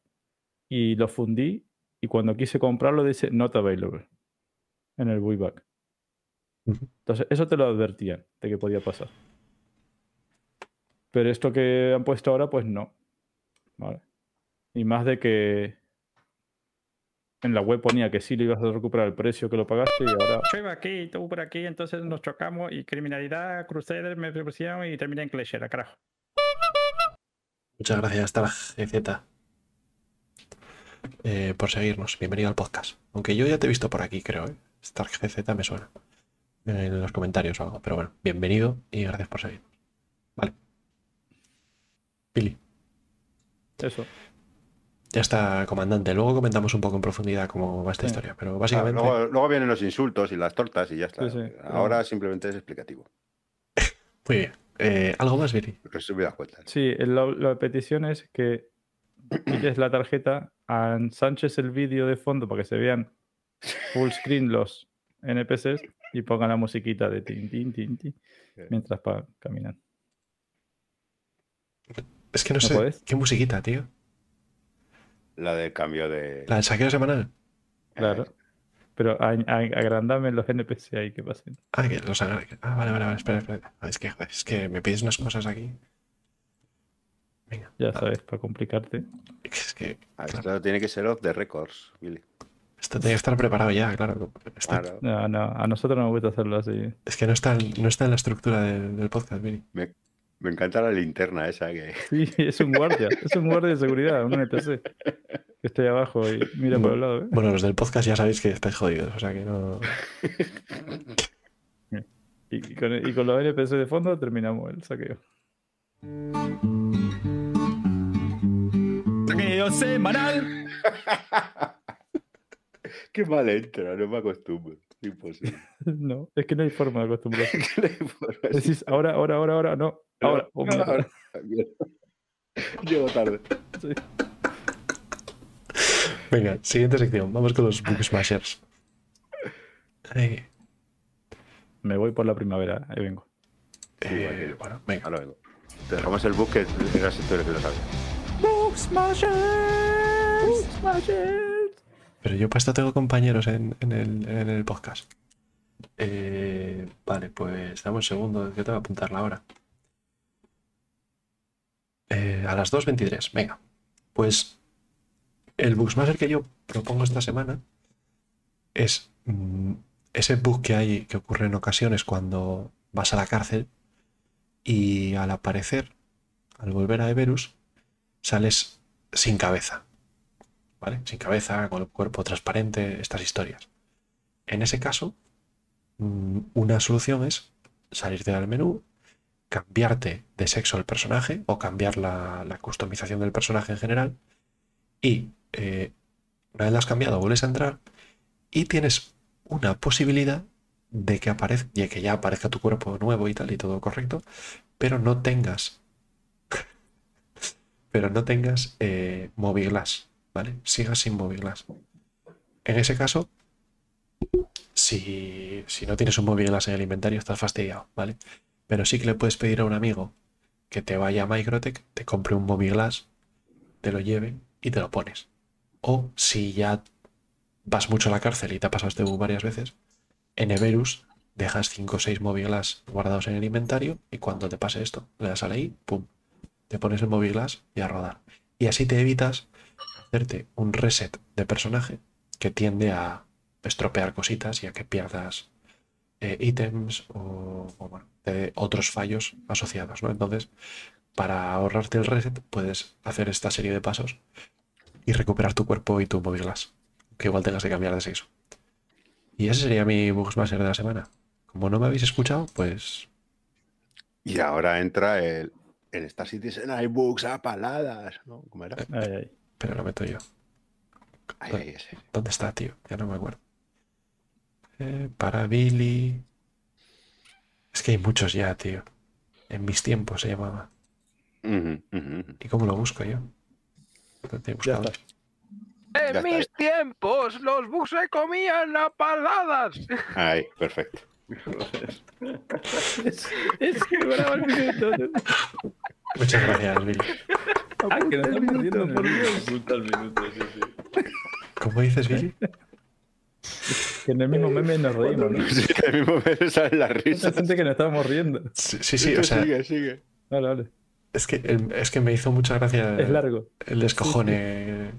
y lo fundí y cuando quise comprarlo dice not available en el buyback. Entonces, eso te lo advertían de que podía pasar. Pero esto que han puesto ahora, pues no. Vale. Y más de que en la web ponía que sí le ibas a recuperar el precio que lo pagaste y ahora. Yo iba aquí, tú por aquí, entonces nos chocamos y criminalidad, Crusader me propusieron y terminé en Clasher, a carajo. Muchas gracias, Star GZ, eh, por seguirnos. Bienvenido al podcast. Aunque yo ya te he visto por aquí, creo. ¿eh? Star GZ me suena. En los comentarios o algo. Pero bueno, bienvenido y gracias por seguirnos. Vale. Billy, Eso. ya está, comandante. Luego comentamos un poco en profundidad cómo va esta Sí. historia. Pero básicamente. luego, luego vienen los insultos y las tortas y ya está. Sí, sí. Ahora simplemente es explicativo. Muy bien. Eh, ¿Algo más, Billy? Resumidas cuentas. Sí, la, la petición es que quites la tarjeta a Sánchez el vídeo de fondo para que se vean full screen los NPCs y pongan la musiquita de tin, tin, tin, tin mientras caminan. Es que no, ¿No sé. puedes? ¿Qué musiquita, tío? La del cambio de. ¿La del saqueo semanal? Claro. Pero a- a- agrandame los NPC ahí que pasen. Ah, que los Ah, vale, vale, vale. Espera, espera. Ah, Es que, es que me pides unas cosas aquí. Venga. Ya sabes, para complicarte. Es que Ah, claro, Esto tiene que ser off the records, Billy. esto tiene que estar preparado ya, claro. Está- Claro. No, no, a nosotros no nos gusta hacerlo así. Es que no está, en- no está en la estructura del, del podcast, Billy. Me, me encanta la linterna esa que. Sí, es un guardia, es un guardia de seguridad, un NPC. Que esté ahí abajo y mira por el lado, ¿eh? Bueno, los del podcast ya sabéis que estáis jodidos, o sea que no. Y, y con, y con los NPC de fondo terminamos el saqueo. Saqueo semanal. Qué mal entra, no me acostumbro. Imposible. No, es que no hay forma de acostumbrarse. Decís ahora, ahora, ahora, ahora, no. Ahora. oh, No, mierda. ahora. Mierda. Llego tarde. Sí. Venga, siguiente sección. Vamos con los Book Smashers. Ay, Me voy por la primavera, ahí vengo. eh, bueno, venga. Ahora vengo. Te dejamos el book que eras tú el que lo sabía. Pero yo para esto tengo compañeros en, en el, en el podcast. Eh, vale, pues dame un segundo, que tengo que apuntar la hora. Eh, a las 2.23, venga. Pues el Booksmaster que yo propongo esta semana es mm, ese bug que hay que ocurre en ocasiones cuando vas a la cárcel y al aparecer, al volver a Everus, sales sin cabeza. Sin cabeza, con el cuerpo transparente, estas historias. En ese caso, mm, una solución es salirte del menú, cambiarte de sexo al personaje o cambiar la, la customización del personaje en general y eh, una vez lo has cambiado vuelves a entrar y tienes una posibilidad de que aparezca, de que ya aparezca tu cuerpo nuevo y tal y todo correcto, pero no tengas pero no tengas eh, ¿vale? Sigas sin Moviglass. En ese caso, si, si no tienes un Moviglass en el inventario, estás fastidiado, ¿vale? Pero sí que le puedes pedir a un amigo que te vaya a Microtech, te compre un Moviglass, te lo lleve y te lo pones. O si ya vas mucho a la cárcel y te ha pasado este bug varias veces, en Everus dejas 5 o 6 Moviglass guardados en el inventario y cuando te pase esto, le das a la I, pum, te pones el Moviglass y a rodar. Y así te evitas hacerte un reset de personaje que tiende a estropear cositas y a que pierdas eh, ítems o, o, bueno, de otros fallos asociados, ¿no? Entonces, para ahorrarte el reset, puedes hacer esta serie de pasos y recuperar tu cuerpo y tu Moviglass, que igual tengas que cambiar de sexo. Y ese sería mi Bugsmaster de la semana. Como no me habéis escuchado, pues Y ahora entra el. En Star Citizen hay bugs a paladas, ¿no? ¿Cómo era? Ay, ay. Pero lo meto yo. ¿Dónde está, tío? Ya no me acuerdo. Eh, para Billy. Es que hay muchos ya, tío. En mis tiempos se llamaba. ¿Y cómo lo busco yo? Ya. En Ya mis tiempos, los bugs se comían a paladas. Ahí, perfecto. Es, es que bravo el minuto. Muchas gracias, Billy. Ah, que nos estamos perdiendo por Dios. Apunta el minuto, sí, sí. ¿Cómo dices, Billy? Que en el mismo meme nos reímos, ¿no? Sí, que al mismo me sale la risa. gente que nos estábamos riendo. Sí, sí, sí, o sea, sigue, sigue. Vale, vale. Es que, el- es que me hizo mucha gracia Es largo. el descojone.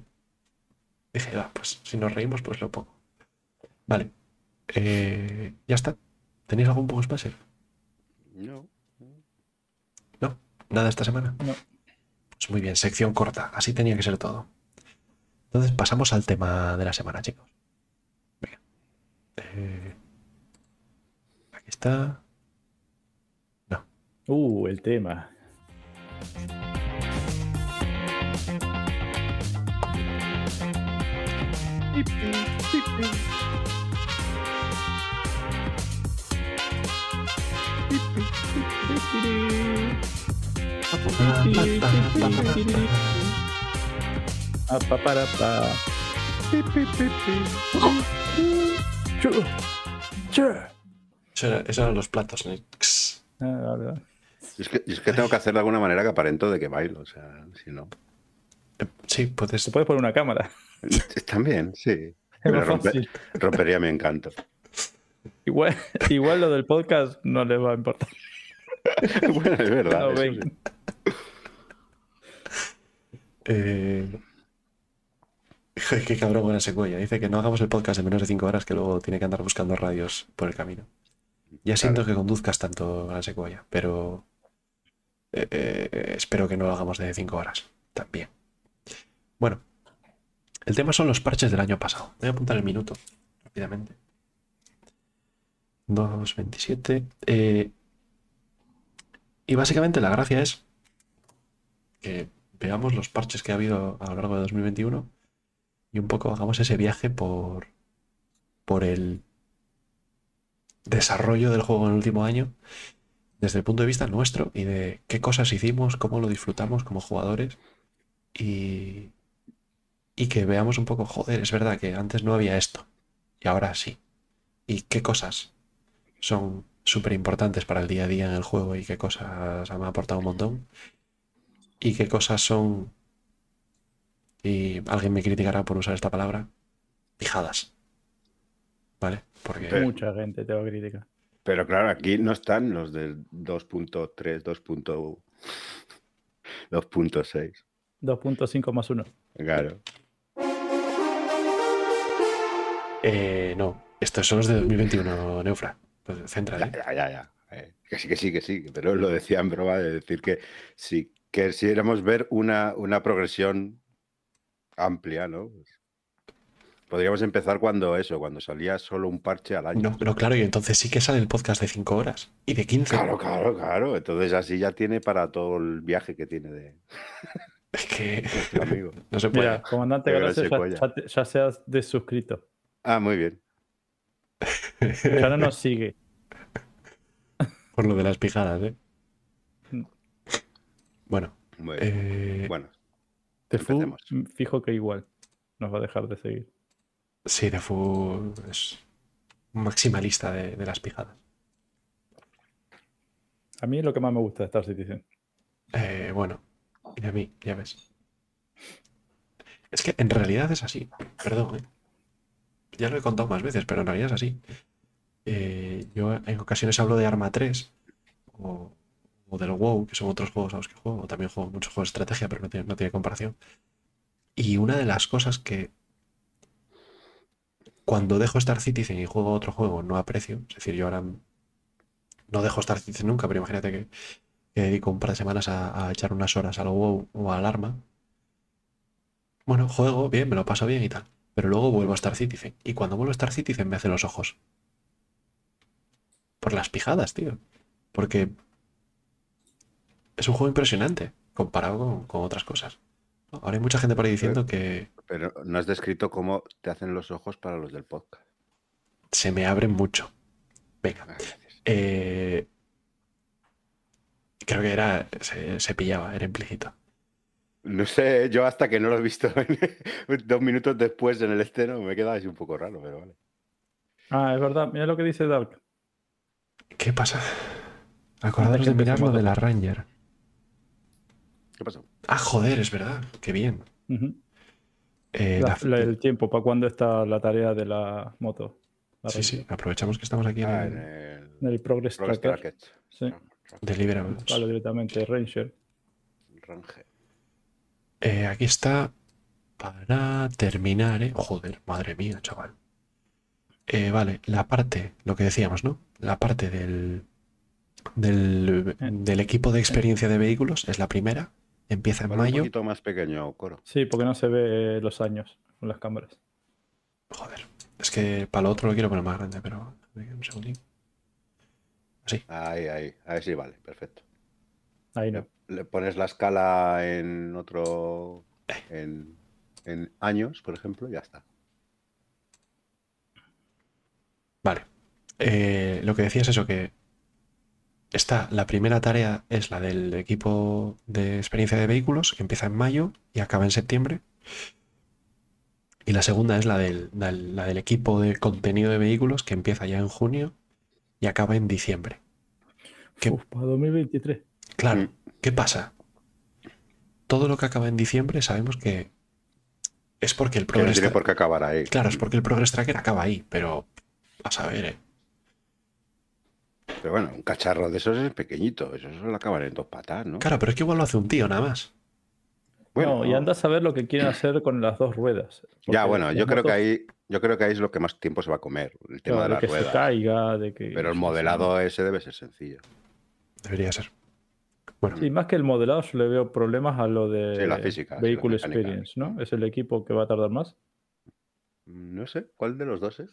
Dije, "Ah, pues si nos reímos, pues lo pongo. Vale. Eh, ya está. ¿Tenéis algún poco espacio? No. ¿No? ¿Nada esta semana? No. Pues muy bien, sección corta. Así tenía que ser todo. Entonces pasamos al tema de la semana, chicos. Venga. Eh, aquí está. Uh, el tema. Esos eran los platos. Ah. Es que, es que tengo que hacer de alguna manera que aparento de que bailo, o sea, si no. Eh, Sí, puedes. Se puede poner una cámara. También, sí. Pero rompería mi encanto. Igual, igual lo del podcast no les va a importar. bueno, es verdad. No sí. Eh, Qué cabrón con la secuela. Dice que no hagamos el podcast de menos de 5 horas que luego tiene que andar buscando radios por el camino. Ya siento que conduzcas tanto a la secuela, pero eh, eh, espero que no lo hagamos de 5 horas también. Bueno, el tema son los parches del año pasado. Voy a apuntar el minuto rápidamente. 2.27. Eh, y básicamente la gracia es que veamos los parches que ha habido a lo largo de 2021 y un poco hagamos ese viaje por, por el desarrollo del juego en el último año desde el punto de vista nuestro y de qué cosas hicimos, cómo lo disfrutamos como jugadores y, y que veamos un poco, joder, es verdad que antes no había esto y ahora sí. Y qué cosas son súper importantes para el día a día en el juego y qué cosas me han aportado un montón y qué cosas son, y alguien me criticará por usar esta palabra, pijadas. ¿Vale? Porque Pero- Mucha gente te va a criticar. Pero claro, aquí no están los del 2.3, 2.1, 2.6. 2.5 más 1. Claro. eh, no, estos son los de 2021, Neufra. Pues Ya, céntrate. ya, ya. ya. Eh, que sí, que sí, que sí. Pero lo decía en broma de decir que que quisiéramos ver una, una progresión amplia, ¿no? Pues, podríamos empezar cuando eso, cuando salía solo un parche al año. No, no, claro, y entonces sí que sale el podcast de 5 horas y de 15. Claro, claro, claro. Entonces así ya tiene para todo el viaje que tiene de Es que nuestro amigo. no se puede. Mira, comandante Galaxia, ya, ya ya seas desuscrito. Ah, muy bien. Ya no nos sigue. Por lo de las pijadas, ¿eh? Bueno, eh, Bueno, Tefu, fijo que igual nos va a dejar de seguir. sí, Defu es un maximalista de, de las pijadas. A mí es lo que más me gusta de Star Citizen. Eh, bueno, y a mí, ya ves. Es que en realidad es así. Perdón, ¿eh? Ya lo he contado más veces, pero en realidad es así. Eh, yo en ocasiones hablo de Arma 3 o, o del WoW, que son otros juegos a los que juego. También juego muchos juegos de estrategia, pero no tiene, comparación. Y una de las cosas que cuando dejo Star Citizen y juego otro juego no aprecio, es decir, yo ahora no dejo Star Citizen nunca, pero imagínate que dedico un par de semanas a echar unas horas al WoW o al Arma. Bueno, juego bien, me lo paso bien y tal. Pero luego vuelvo a Star Citizen. Y cuando vuelvo a Star Citizen me hace los ojos. Por las pijadas, tío. Porque es un juego impresionante comparado con, con otras cosas. Ahora hay mucha gente por ahí diciendo que pero no has descrito cómo te hacen los ojos para los del podcast. se me abren mucho. Venga. Ah. Eh, creo que era. Se, se pillaba, era implícito. No sé, yo hasta que no lo he visto dos minutos después en el estreno me queda así un poco raro, pero vale. Ah, es verdad. Mira lo que dice Dark. ¿Qué pasa? Acordaros de mirar lo de la Ranger. ¿Qué pasó? Ah, joder, es verdad. Qué bien. Ujú. Eh, La- la- la- el tiempo, ¿para cuándo está la tarea de la moto? La sí, sí, aprovechamos que estamos aquí en Ah, el en el En el Progress Progress Tracker. Tracker. Sí. Ah, Deliverables. Vale, directamente Ranger. Rangel. Eh, aquí está para terminar, ¿eh? Joder, madre mía, chaval. Eh, vale, la parte, lo que decíamos, ¿no? La parte del, del, del equipo de experiencia de vehículos es la primera. Empieza en Ponle Un mayo. poquito más pequeño, Coro. Sí, porque no se ve los años con las cámaras. Joder, es que para lo otro lo quiero poner más grande, pero un segundín. Así. Ahí, ahí. Ahí sí, vale, perfecto. Ahí no. Le pones la escala en otro. En, en años, por ejemplo, y ya está. Vale. Eh, lo que decía es eso, que está, la primera tarea es la del equipo de experiencia de vehículos, que empieza en mayo y acaba en septiembre. Y la segunda es la del, la, la del equipo de contenido de vehículos, que empieza ya en junio y acaba en diciembre. ¿Qué- Uf, para 2023. Claro, Mm. ¿qué pasa? Todo lo que acaba en diciembre sabemos que es porque el Que no Progress tiene por qué acabar ahí. Claro, es porque el Progress Tracker acaba ahí, pero a saber, ¿eh? Pero bueno, un cacharro de esos es pequeñito. Eso solo acaban en dos patas, ¿no? Claro, pero es que igual lo hace un tío nada más. Bueno, no, y anda a saber lo que quieren hacer con las dos ruedas. Ya, bueno, yo creo que ahí, yo creo que ahí es lo que más tiempo se va a comer, el tema claro, de las que se caiga, de que. Pero el modelado ese debe ser sencillo. Debería ser. Bueno, Sí, más que el modelado, yo le veo problemas a lo de Sí, la física, sí, Vehicle la. Experience, ¿no? Es el equipo que va a tardar más. No sé, ¿cuál de los dos es?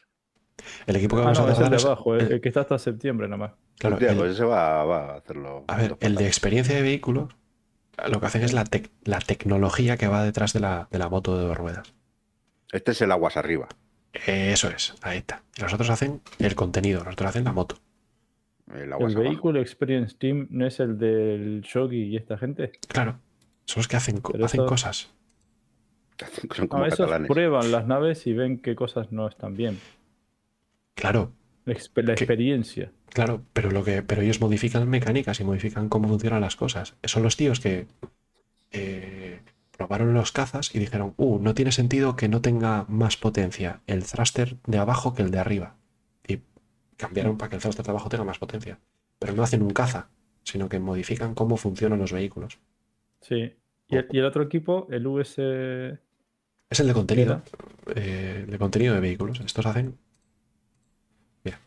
el equipo que Ah, vamos no, a es el tardar de es abajo, el, que está hasta septiembre nada más. claro, Hostia, el- pues ese va, va a hacerlo. a ver, el de experiencia de vehículos, lo que hacen es la, tec- la tecnología que va detrás de la, de la moto de dos ruedas. Este es el aguas arriba. Eso es, ahí está. Y los otros hacen el contenido, los otros hacen la moto. El aguas ¿El abajo. Vehicle Experience Team no es el del Shogi y esta gente? Claro, son los que hacen, Pero hacen eso- cosas. Son como No, esos catalanes. prueban las naves y ven qué cosas no están bien. Claro, La, exper- la ¿Qué? experiencia. Claro, pero lo que, pero ellos modifican mecánicas y modifican cómo funcionan las cosas. Son los tíos que eh, probaron los cazas y dijeron, uh, no tiene sentido que no tenga más potencia el thruster de abajo que el de arriba. Cambiaron para que el thruster de abajo tenga más potencia. Pero no hacen un caza, sino que modifican cómo funcionan los vehículos. Sí. Y el, y el otro equipo, el US. Es el de contenido, eh, de contenido de vehículos. Estos hacen. Mira.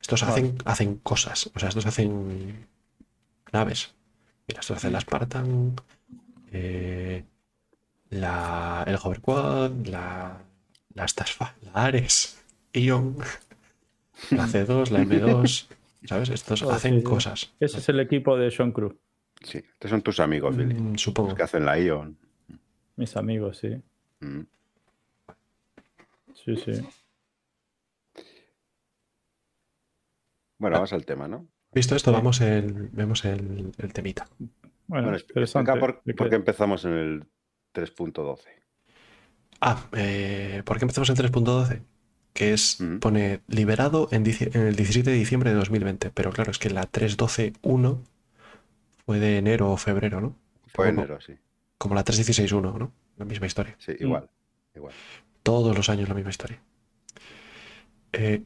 Estos Vale. hacen, hacen cosas. O sea, estos hacen naves. Mira, estos hacen la Spartan, eh, la, el Hoverquad, la, la Stasfa, la Ares, Ion, la C2, la M2. ¿Sabes? Estos Oh, hacen sí, cosas. Ese es el equipo de John Cruz. Sí, estos son tus amigos, Billy. Mm, supongo. Los que hacen la Ion. Mis amigos, sí. Mm. Sí, sí. Bueno, vamos al tema, ¿no? Visto esto, vamos el, vemos el, el temita. Bueno, Bueno, explica por, por qué empezamos en el 3.12. Ah, eh, ¿por qué empezamos en 3.12? Que es, Ujú. pone liberado en, en el 17 de diciembre de 2020. Pero claro, es que la 3.12.1 fue de enero o febrero, ¿no? Fue Como- enero, sí. Como la 3.16.1, ¿no? La misma historia. Sí, igual. igual. Todos los años la misma historia. Eh,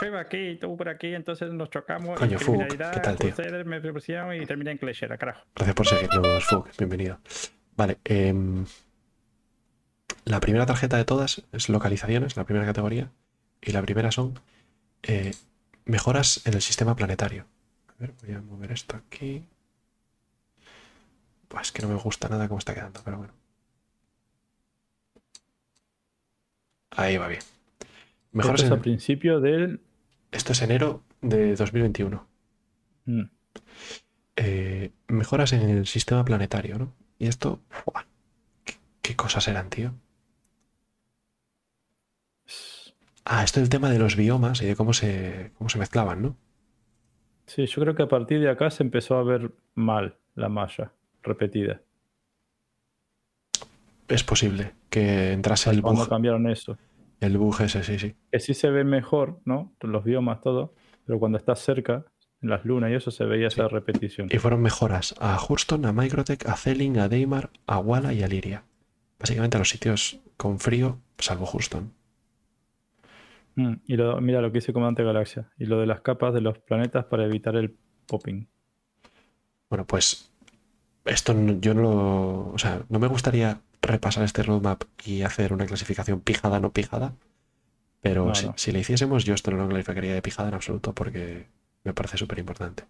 Yo iba aquí, tú por aquí, entonces nos chocamos. Coño, criminalidad, ¿qué tal, tío? Crusader, me propusieron y terminé en Clasher, carajo. gracias por seguirnos, Fug. Bienvenido. Vale. em, la primera tarjeta de todas es localizaciones, la primera categoría. Y la primera son eh, mejoras en el sistema planetario. A ver, voy a mover esto aquí. Pues es que no me gusta nada cómo está quedando, pero bueno. Ahí va bien. Mejoras Esto es en- a principio del. Esto es enero de 2021. Mm. Eh, mejoras en el sistema planetario, ¿no? Y esto, ¡buah! ¿Qué, qué cosas eran, tío? Ah, esto es el tema de los biomas y de cómo se, cómo se mezclaban, ¿no? Sí, yo creo que a partir de acá se empezó a ver mal la malla repetida. Es posible que entrase el bug, cambiaron eso. el bug ese, sí, sí. Que sí se ve mejor, ¿no? Los biomas, todo. Pero cuando estás cerca, en las lunas y eso, se veía esa repetición. Y fueron mejoras a Hurston, a Microtech, a Zelling, a Deimar, a Walla y a Liria. Básicamente a los sitios con frío, salvo Houston. Mm, Y lo, mira lo que hice Comandante Galaxia. Y lo de las capas de los planetas para evitar el popping. Bueno, pues Esto no- yo no lo. O sea, no me gustaría repasar este roadmap y hacer una clasificación pijada no pijada. Pero No, si, no. si le hiciésemos, yo esto no lo clasificaría de pijada en absoluto porque me parece súper importante.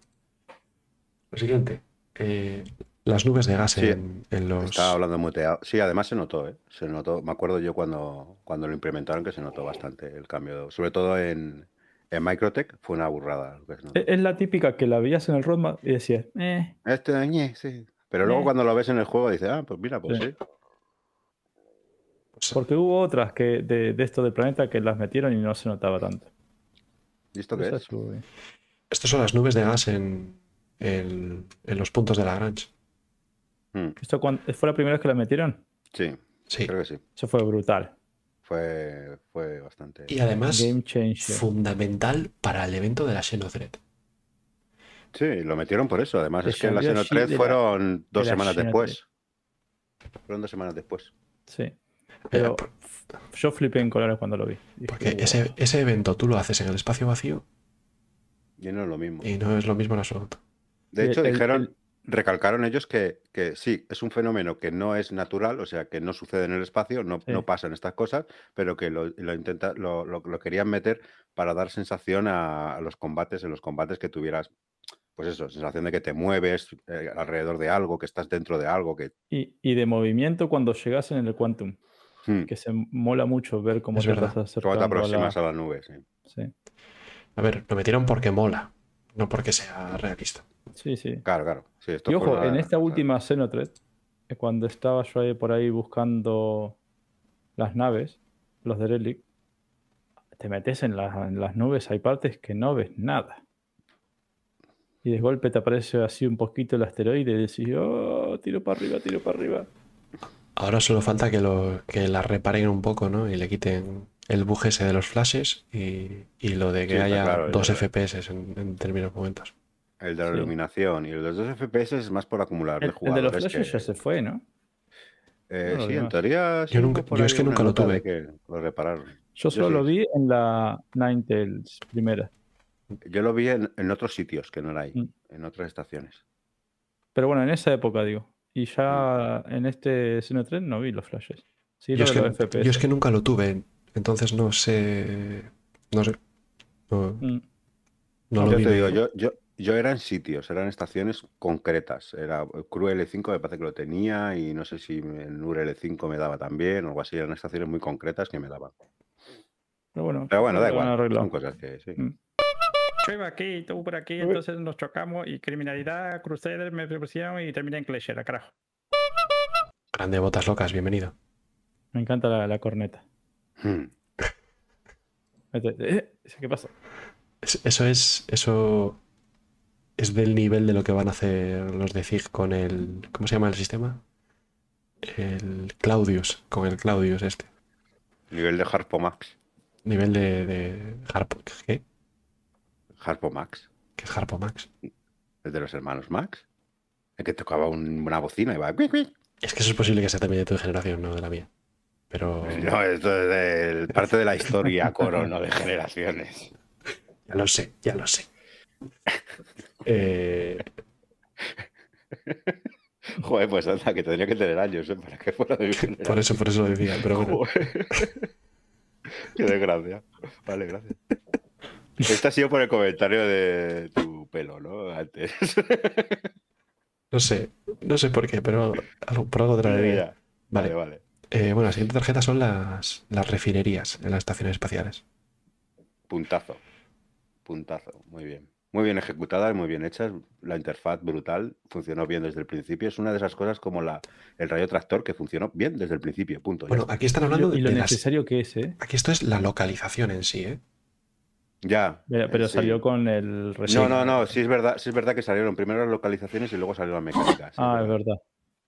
Lo siguiente. eh, las nubes de gas Sí, en, en los. Estaba hablando muteado. Sí, además se notó, ¿eh? Se notó. Me acuerdo yo cuando, cuando lo implementaron que se notó bastante el cambio. Sobre todo en, en Microtech fue una burrada. notó. Es la típica que la veías en el roadmap y decías, eh, Este, ñe, sí. Pero luego Eh. cuando lo ves en el juego dices, ah, pues mira, pues Sí. sí. pues, porque hubo otras que de, de esto del planeta que las metieron y no se notaba tanto. ¿Y esto qué Esa es? su- Estas son las nubes de gas en, en los puntos de Lagrange. Mm, ¿Esto fue la primera vez que las metieron? Sí, Sí. creo que sí. Eso fue brutal. Fue, fue bastante. Y además, Game fundamental para el evento de la Xenothread. Sí, lo metieron por eso. Además, es que en la Xenothread de la- fueron dos de la semanas después. Fueron dos semanas después. Sí. Pero por- yo flipé en colores cuando lo vi. Dije, Porque "Wow". ese, ese evento tú lo haces en el espacio vacío Y no es lo mismo. y no es lo mismo en absoluto. De hecho, el- dijeron, el- recalcaron ellos que, que sí, es un fenómeno que no es natural, o sea, que no sucede en el espacio, no, Sí. no pasan estas cosas, pero que lo, lo, intenta, lo, lo- lo querían meter para dar sensación a, a los combates, en los combates que tuvieras, pues eso, sensación de que te mueves eh, alrededor de algo, que estás dentro de algo, que... Y, y de movimiento cuando llegas en el Quantum, hmm, que se mola mucho ver cómo Es te verdad. estás cómo te acercando a la- aproximas a la nube, sí. Sí, A ver, lo metieron porque mola, no porque sea realista. Sí. sí. Claro, claro. sí, esto Y ojo, una- en esta última Xenothread, eh, cuando estaba yo ahí por ahí buscando las naves, los de Relic, te metes en, la- en las nubes, hay partes que no ves nada. Y de golpe te aparece así un poquito el asteroide y decís, oh, tiro para arriba, tiro para arriba. Ahora solo falta que, lo, que la reparen un poco, ¿no? Y le quiten el bug ese de los flashes y, y lo de que Sí, haya claro, dos FPS en, en determinados momentos. El de la Sí. iluminación y el de los dos FPS es más por acumular El, de el de los jugadores. flashes que- ya se fue, ¿no? Eh, No, sí, en teoría. sí Yo nunca- yo es que nunca lo tuve. que lo repararon. Yo solo sí. lo vi en la Ninetales primera. Yo lo vi en, en otros sitios que no era ahí, Mm. en otras estaciones. Pero bueno, en esa época digo. Y ya en este Xenothread no vi los flashes. Sí, Yo lo es, que, los FPS. yo es que nunca lo tuve, entonces no sé. No sé. No, Mm. no lo Yo vi. te digo, yo, yo, yo era en sitios, eran estaciones concretas. Era Cru L5, me parece que lo tenía, y no sé si en UR L5 me daba también, o algo así. Eran estaciones muy concretas que me daban. Pero bueno, Pero bueno, da igual. Son cosas que sí. Mm. Yo iba aquí, tú por aquí, entonces nos chocamos y criminalidad, Crusader, me propusieron y terminé en Cleshera, carajo. Grande botas locas, bienvenido. Me encanta la, la corneta. Hmm. Eh, ¿Qué pasa? Es- Eso es. Eso es del nivel de lo que van a hacer los de ZIG con el. ¿Cómo se llama el sistema? El Claudius, con el Claudius este. Nivel de Harpo Max. Nivel de, de Harpo. ¿Qué? Harpo Max. ¿Qué es Harpo Max? El de los hermanos Max. El que tocaba un- una bocina y va. Es que eso es posible que sea también de tu generación, no de la mía. Pero. No, esto es del- parte de la historia, coro, no de generaciones. Ya lo sé, ya lo sé. Eh, Joder, pues anda, que tendría que tener años ¿eh? para que fuera de mi por eso, por eso lo decía. Pero bueno, Joder. Qué desgracia. Vale, gracias. Este ha sido por el comentario de tu pelo, ¿no? Antes. no sé, no sé por qué, pero algo- por algo. Ya. Vale. Vale, vale. Eh, bueno, la siguiente tarjeta son las, las refinerías en las estaciones espaciales. Puntazo. Puntazo. Muy bien. Muy bien ejecutadas, muy bien hechas. La interfaz brutal. Funcionó bien desde el principio. Es una de esas cosas como la, el rayo tractor que funcionó bien desde el principio. Punto. Bueno, aquí están Y hablando lo, de, y lo de las- necesario que es, ¿eh? Aquí esto es la localización en sí, ¿eh? Ya. Pero, pero eh, sí. salió con el No, reseño. no, no. Sí es verdad, sí es verdad que salieron primero las localizaciones y luego salieron las mecánicas. sí, Ah, es verdad.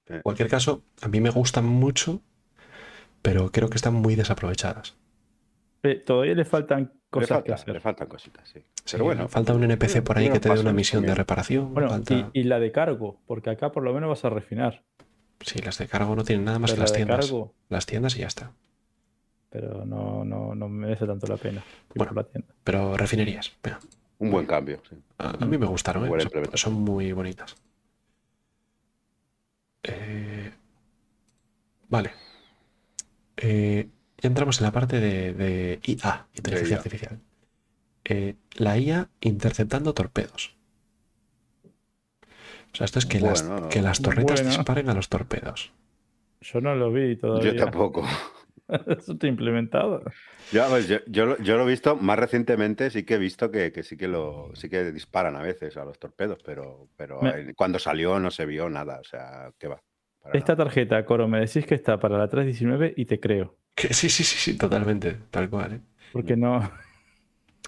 En cualquier caso, a mí me gustan mucho, pero creo que están muy desaprovechadas. Eh, todavía le faltan Le, cosas falta- que hacer. le faltan cositas, sí. Sí, Pero bueno, falta un NPC por ahí que te dé una misión de reparación. Bueno, falta- y, y la de cargo, porque acá por lo menos vas a refinar. Sí, las de cargo no tienen nada más Pero que la las de tiendas. cargo, Las tiendas y ya está. pero no, no, no merece tanto la pena. Bueno. por la tienda. Pero refinerías, venga, un buen cambio. sí. a, a mí me gustaron, ¿eh? Son muy bonitas. Eh, vale. Eh, ya entramos en la parte de, de IA, inteligencia IA. artificial. Eh, la IA interceptando torpedos. O sea, esto es que, las, Bueno, que las torretas bueno. disparen a los torpedos. Yo no lo vi todavía. Yo tampoco. Eso está implementado. Yo, pues, yo, yo lo- yo lo he visto más recientemente, sí que he visto que, que sí que lo sí que disparan a veces a los torpedos, pero, pero Me- cuando salió no se vio nada, o sea, ¿qué va? Para Esta nada. tarjeta, Coro, me decís que está para la 319 y te creo. Que, sí, sí, sí, sí, totalmente, tal cual. ¿eh? Porque no.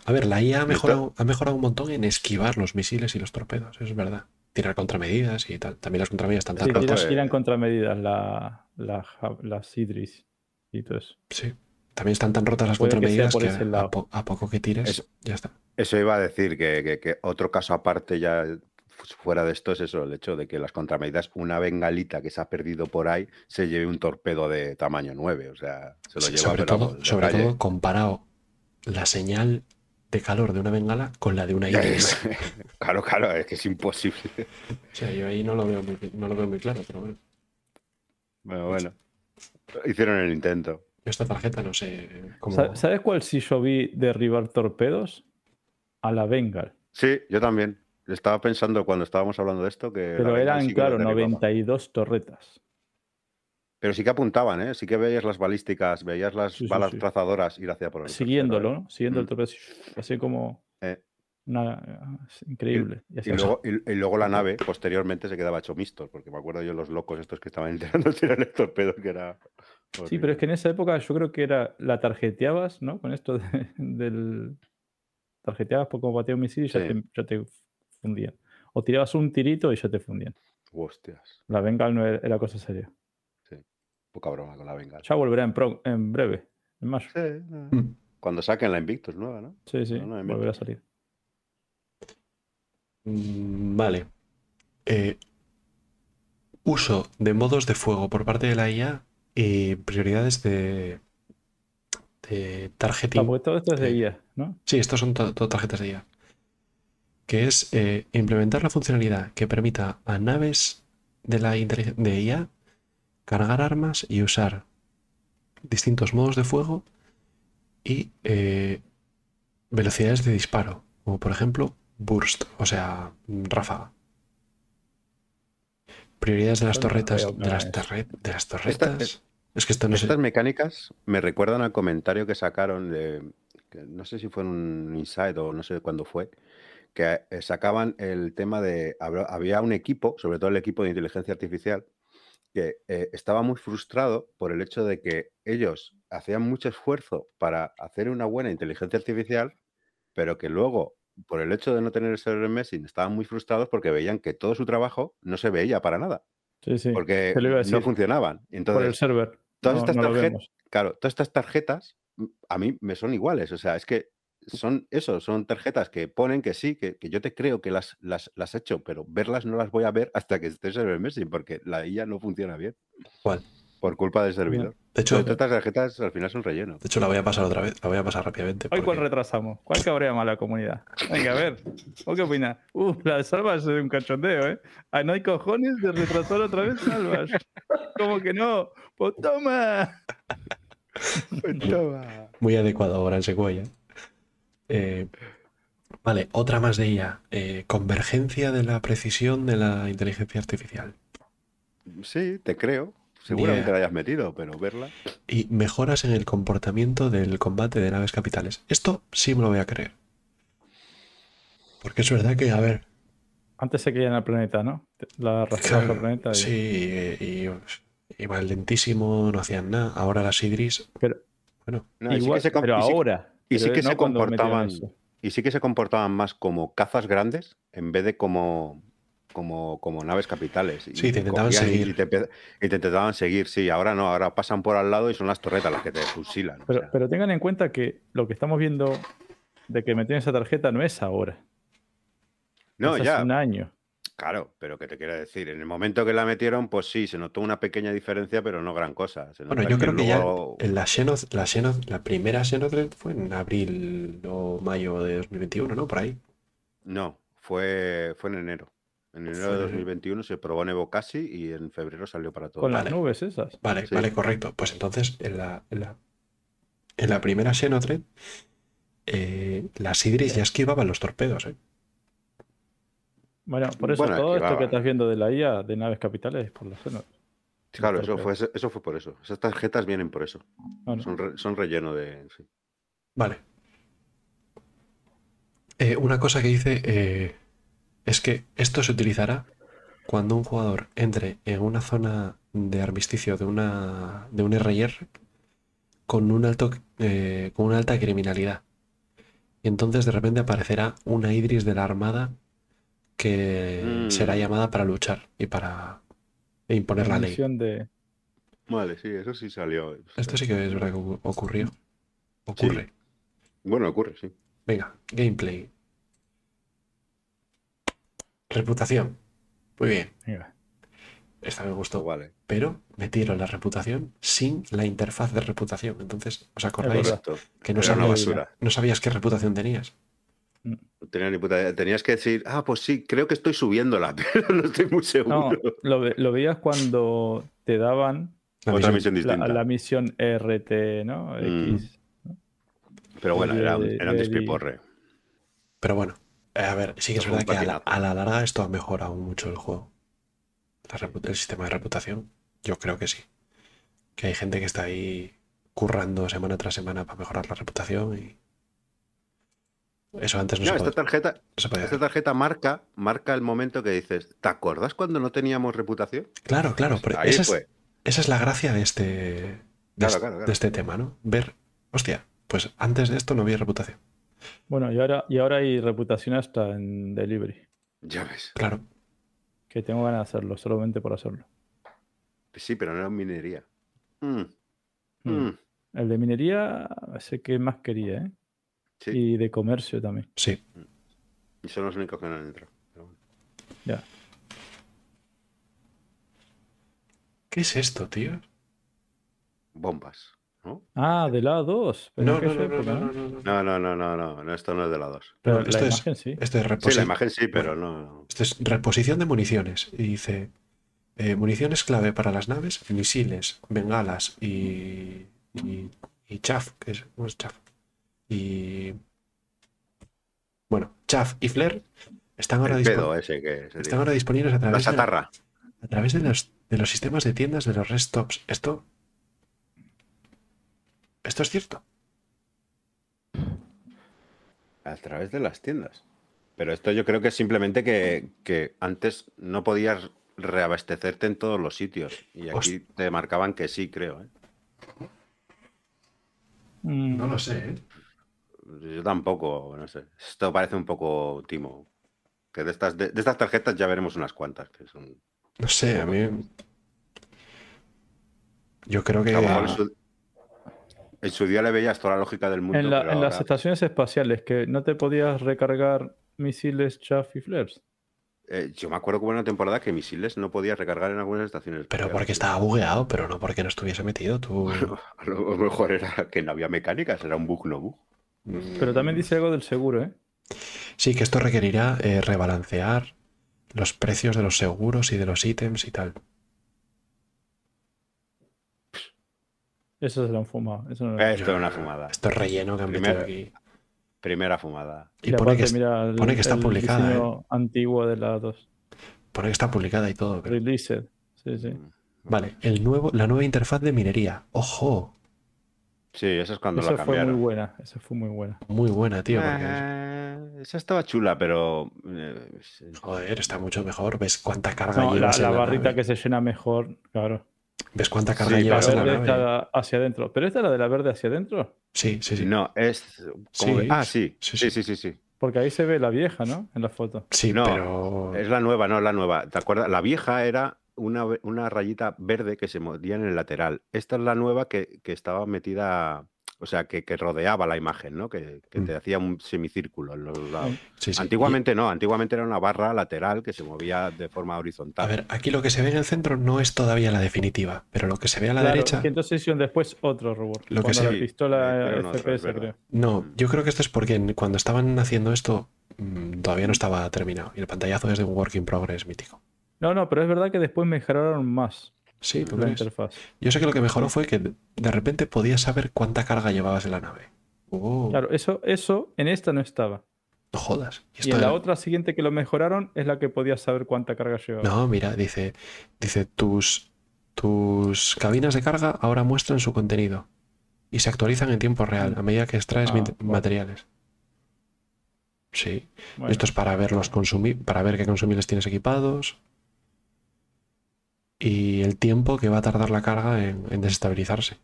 A ver, la IA ha mejorado, ha mejorado un montón en esquivar los misiles y los torpedos, eso es verdad. Tirar contramedidas y tal. También las contramedidas están tan Sí, tiran, de- tiran contramedidas la, la, las Idris y todo eso. Sí. También están tan rotas las Puede que sea contramedidas por que, a, lado. po- a poco que tires, Eso. ya está. Eso iba a decir que, que- que otro caso aparte ya fuera de esto es eso, el hecho de que las contramedidas, una bengalita que se ha perdido por ahí, se lleve un torpedo de tamaño 9, o sea, se lo Sí, lleva sobre pero, todo, sobre calle. todo comparado la señal de calor de una bengala con la de una iris. claro, claro, es que es imposible. O sea, yo ahí no lo veo muy, no lo veo muy claro, pero bueno. Bueno, bueno. Hicieron el intento. Esta tarjeta no sé cómo. Sa- ¿Sabes cuál sí yo vi derribar torpedos? A la Bengal. Sí, yo también. Estaba pensando cuando estábamos hablando de esto que. Pero eran, claro, lo derribaba. 92 torretas. Pero sí que apuntaban, ¿eh? Sí que veías las balísticas, veías las Sí, sí, balas sí. trazadoras ir hacia por el Siguiéndolo, ¿no? Siguiendo el Mm. torpedo. Así como. Eh. Una, es increíble. Y luego, y, y luego la nave posteriormente se quedaba hecho mixto, porque me acuerdo yo los locos estos que estaban intentando tirar el torpedo, que era. Sí, pero es que en esa época yo creo que era la tarjeteabas, ¿no? Con esto de- del. Tarjeteabas por como batía un misil y ya, Sí. te, ya te fundían. O tirabas un tirito y ya te fundían. Hostias, La Bengal no era, era cosa seria. poca broma con la Bengal. Ya volverá en, pro- en breve, en mayo. Sí, no. Mm. Cuando saquen la Invictus nueva, ¿no? Sí, sí, No, no, en volverá a salir. Mm, Vale. Eh, uso de modos de fuego por parte de la IA y prioridades de, de targeting. Ah, porque todo esto es de Sí. IA, ¿no? Sí, estos son to- todo tarjetas de IA. Que es eh, implementar la funcionalidad que permita a naves de la de IA cargar armas y usar distintos modos de fuego y eh, velocidades de disparo, como por ejemplo burst, o sea, ráfaga. Prioridades de las torretas, de las, de eso. torre- de las Esta- torretas. Es que esto no sé. Estas mecánicas me recuerdan al comentario que sacaron de, que no sé si fue en un Inside o no sé cuándo fue, que eh, sacaban el tema de, había un equipo, sobre todo el equipo de inteligencia artificial, que eh, estaba muy frustrado por el hecho de que ellos hacían mucho esfuerzo para hacer una buena inteligencia artificial, pero que luego, por el hecho de no tener el server messing, estaban muy frustrados porque veían que todo su trabajo no se veía para nada, Sí, sí. porque no funcionaban. Y Por el Entonces, server. todas no- estas no tarjetas, claro, todas estas tarjetas mm, a mí me son iguales. O sea, es que son eso, son tarjetas que ponen que sí, que, que yo te creo que las, las, las he hecho, pero verlas no las voy a ver hasta que esté el messing, porque la IA no funciona bien. ¿Cuál? Por culpa del servidor. De hecho, estas tarjetas al final son relleno. de hecho, la voy a pasar otra vez, la voy a pasar rápidamente. Hoy cuál retrasamos. ¿Cuál cabrea más la comunidad? Venga, a ver. ¿Vos qué opinas? Uh, la de Salvas es un cachondeo, ¿eh? Ah, no hay cojones de retrasar otra vez Salvas. ¿Cómo que no? ¡Pues toma! Muy adecuado ahora en Sequoia. Eh, vale, otra más de ella. Eh, convergencia de la precisión de la inteligencia artificial. Sí, te creo. Seguramente Yeah. la hayas metido, pero verla. Y mejoras en el comportamiento del combate de naves capitales. Esto sí me lo voy a creer. Porque es verdad que, a ver, Antes se querían al planeta, ¿no? La arrastraba al planeta. y- sí, y, y iban lentísimo, no hacían nada. Ahora las Idris, Pero, bueno, No, sí igual, que se com- pero ahora. Y sí que no se comportaban-. Y sí que se comportaban más como cazas grandes en vez de como, como, como naves capitales. Y Sí, te intentaban y- seguir. Y, te, y intentaban seguir, sí. Ahora no, ahora pasan por al lado y son las torretas las que te fusilan. o Pero, sea. pero tengan en cuenta que lo que estamos viendo de que metieron esa tarjeta no es ahora. no, es hace ya, un año. Claro, pero que te quiero decir, en el momento que la metieron, pues sí, se notó una pequeña diferencia, pero no gran cosa. Se Bueno, yo creo que ya luego- en la Xenoth, la Xenoth- la primera Xenothread fue en abril o mayo de 2021, ¿no? Por ahí. No, fue, fue en enero. En enero de 2021 se probó en Evo Casi y en febrero salió para todo. Con las Vale. nubes esas. Vale, Sí. vale, correcto. Pues entonces, en la, en la, en la primera Xenothread, eh, las Idris ya esquivaban los torpedos, ¿eh? Bueno, por eso Bueno, todo esto que estás viendo de la IA de naves capitales es por los senos. Claro, eso fue, eso fue por eso. Esas tarjetas vienen por eso. Son, re- son relleno de. sí. Vale. Eh, una cosa que dice eh, es que esto se utilizará cuando un jugador entre en una zona de armisticio de una de un RR con un alto eh, con una alta criminalidad. Y entonces de repente aparecerá una Idris de la Armada que Mm. será llamada para luchar y para imponer la una ley. de. Vale, sí, eso sí salió. Esto sí que es verdad que ocu- ocurrió. Ocurre. Bueno, ocurre, sí. Venga, gameplay. Reputación. Muy bien. Venga. Esta me gustó. Vale. Pero metieron la reputación sin la interfaz de reputación. Entonces, ¿os acordáis que no sabías, basura. no sabías qué reputación tenías? No tenía ni puta idea. Tenías que decir, ah, pues sí, creo que estoy subiéndola, pero no estoy muy No, seguro. lo, ve- lo veías cuando te daban La Otra misión. distinta. la misión RT, ¿no? Mm. X. Pero bueno, era, un- era un de- despiporre. Pero bueno, eh, a ver, sí que es verdad que a la, patinazo. a la larga esto ha mejorado mucho el juego. La el sistema de reputación. Yo creo que sí. Que hay gente que está ahí currando semana tras semana para mejorar la reputación y. Eso antes no, No, se, esta podía, tarjeta, se podía esta tarjeta marca, marca el momento que dices, ¿te acuerdas cuando no teníamos reputación? Claro, claro, Ahí esa es, fue. esa es la gracia de este, de, Claro, este- claro, claro. de este tema, ¿no? Ver, hostia, pues antes de esto no había reputación. Bueno, y ahora, y ahora hay reputación hasta en delivery. Ya ves. Claro, Que tengo ganas de hacerlo, solamente por hacerlo. Sí, pero no era minería. Mm, Mm. mm, El de minería es el que más quería, ¿eh? Sí, Y de comercio también. sí. y son los únicos que no han entrado. pero bueno. Ya. ¿Qué es esto, tío? Bombas, ¿no? Ah, de la 2. No, no, no, no, no, no, no, no. Esto no es de la 2. Pero No, la esto es- imagen sí. Esto es, Sí, la imagen sí, pero no. esto es reposición de municiones. Y dice, eh, municiones clave para las naves, misiles, bengalas y, y, y chaff, que es, no es chaff. Y... Bueno, chaff y flare están ahora, El dispo- pedo ese que se están ahora disponibles a La través, de, chatarra. a través de, los, de los sistemas de tiendas de los rest stops. Esto... Esto es cierto. A través de las tiendas. Pero esto yo creo que es simplemente que, que antes no podías reabastecerte en todos los sitios. Y aquí te marcaban que sí, creo. ¿eh? Mm, lo sé, ¿eh? Yo tampoco, no sé. Esto parece un poco timo. Que de estas, de, de estas tarjetas ya veremos unas cuantas. Que son, No sé, a mí... Yo creo que... a lo mejor en, su, en su día le veías toda la lógica del mundo. en la- pero en las estaciones espaciales, que no te podías recargar misiles, chaff y flares. eh, yo me acuerdo que hubo una temporada que misiles no podías recargar en algunas estaciones. Pero porque estaba bugueado, pero no porque no estuviese metido. Tú... A lo mejor era que no había mecánicas, era un bug no bug. Pero también dice algo del seguro, ¿eh? Sí, que esto requerirá eh, rebalancear los precios de los seguros y de los ítems y tal. Eso se lo han fumado. Eso no Esto es una fumada. Esto es relleno que han metido Primero- aquí. Primera fumada. Y Y pone aparte, que, es- mira, el, pone que está el publicada, ¿eh? antiguo de la 2. pone que está publicada y todo. pero- Released. Sí, sí. Vale, el nuevo, la nueva interfaz de minería. ¡Ojo! Sí, eso es cuando Esa la fue cambiaron. muy buena. Esa fue muy buena. Muy buena, tío. porque Eh, esa estaba chula, pero. eh. Joder, está mucho mejor. ¿Ves cuánta carga No, la, llevas en la la barrita nave? que se llena mejor, claro. ¿Ves cuánta carga Sí, La llevas en la verde nave? está hacia adentro. ¿Pero esta es la de la verde hacia adentro? Sí, sí, sí. No, es. como- Sí, ah, sí. sí, Sí, sí. sí, sí, sí. Porque ahí se ve la vieja, ¿no? En la foto. Sí, No, pero... Es la nueva, no la nueva. ¿Te acuerdas? La vieja era una, una rayita verde que se movía en el lateral. Esta es la nueva que, que estaba metida. O sea, que, que rodeaba la imagen, ¿no? Que, que Mm. te hacía un semicírculo en los lados. Sí, sí. Antiguamente no, antiguamente era una barra lateral que se movía de forma horizontal. a ver, aquí lo que se ve en el centro no es todavía la definitiva, pero lo que se ve a la Claro, derecha... entonces hicieron después otro robot. Lo que sí, la pistola es FPS, verdad. creo. No, yo creo que esto es porque cuando estaban haciendo esto mm, todavía no estaba terminado. Y el pantallazo es de un work in progress mítico. No, no, pero es verdad que después mejoraron más Sí, ¿tú la crees? interfaz. Yo sé que lo que mejoró fue que de repente podías saber cuánta carga llevabas en la nave. Oh, Claro, eso, eso en esta no estaba. no jodas. Y en la era- otra siguiente que lo mejoraron es la que podías saber cuánta carga llevaba. No, mira, dice, dice tus, tus cabinas de carga ahora muestran su contenido y se actualizan en tiempo real a medida que extraes Ah, materiales. Sí, Bueno, esto es para ver los consumi- para ver qué consumibles tienes equipados y el tiempo que va a tardar la carga en, en desestabilizarse.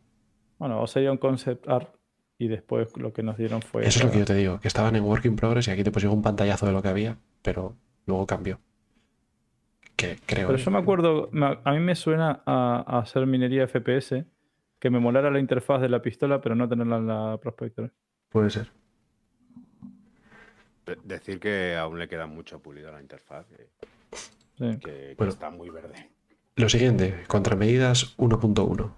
bueno, o sería un concept art y después lo que nos dieron fue. Eso es lo que yo te digo, que estaban en work in progress y aquí te pusieron un pantallazo de lo que había, pero luego cambió. Que creo. Pero yo me acuerdo, a mí me suena a, a hacer minería FPS, que me molara la interfaz de la pistola, pero no tenerla en la Prospector. Puede ser. De- Decir que aún le queda mucho pulido a la interfaz, que, Sí. que- que Bueno. está muy verde. Lo siguiente, contramedidas 1.1.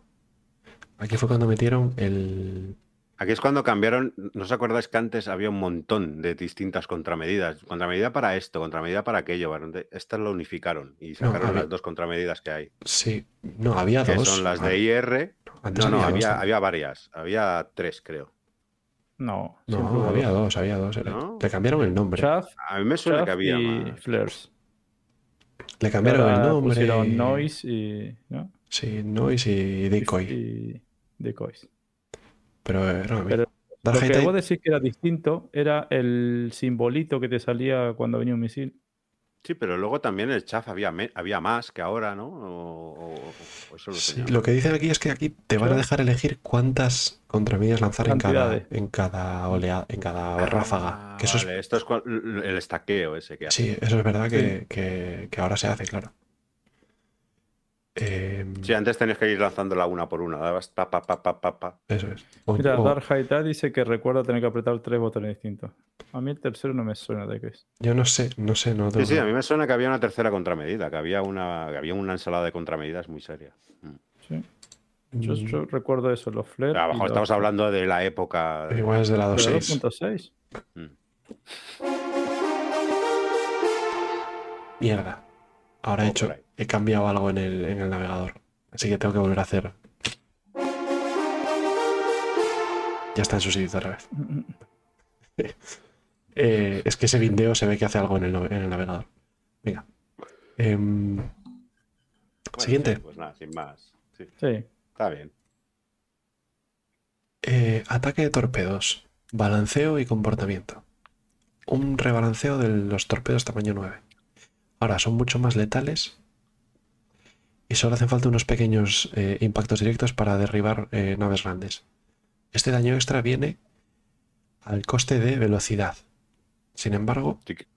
Aquí fue cuando metieron el. Aquí es cuando cambiaron, ¿no os acordáis que antes había un montón de distintas contramedidas? Contramedida para esto, contramedida para aquello. Estas lo unificaron y sacaron había- las dos contramedidas que hay. Sí, no, había Que dos. son las Ah, de IR. Antes No, no, había, había, varias. Había tres, creo. No, No, había dos. había dos. era- ¿No? Le cambiaron el nombre. Chaff, A mí me suena Chaff que había y más. Flares. Le cambiaron el nombre. Pusieron Noise y. ¿no? Sí, Noise y Decoy. Y Decoys. Pero eh, no, Pero Dark Lo que vos decís que era distinto era el simbolito que te salía cuando venía un misil. Sí, pero luego también el chaff había, había más que ahora, ¿no? O, o- o eso lo Sí, lo que dicen aquí es que aquí te van a dejar elegir cuántas contramedidas lanzar en cada, en cada oleada, en cada ráfaga. Ah, Que eso es- esto es el estaqueo ese que hace. sí, eso es verdad que, que- que ahora se hace, claro. Eh, Sí, antes tenías que ir lanzándola una por una. Dabas pa, pa, pa, pa, pa, pa. Eso es. O- Mira, o- Dark Haita dice que recuerda tener que apretar tres botones distintos. A mí el tercero no me suena de qué es. yo no sé, no sé, no Sí, tengo- sí, a mí me suena que había una tercera contramedida, que había una, que había una ensalada de contramedidas muy seria. Mm. Sí. Yo, Mm, yo recuerdo eso, los flares. A lo y mejor los- estamos hablando de la época. de- Igual es de la pero 2.6. 2.6. Mm. Mierda. Ahora he hecho, ahí. He cambiado algo en el, en el navegador. Así que tengo que volver a hacer. Ya está en su sitio otra vez. Eh, es que ese video se ve que hace algo en el, no- en el navegador. Venga. Em, Bueno, Siguiente. sí, Pues nada, sin más. Sí, Sí. está bien. eh, ataque de torpedos. Balanceo y comportamiento. Un rebalanceo de los torpedos tamaño 9. Ahora son mucho más letales. Y solo hacen falta unos pequeños eh, impactos directos para derribar eh, naves grandes. Este daño extra viene al coste de velocidad. Sin embargo, Sí que,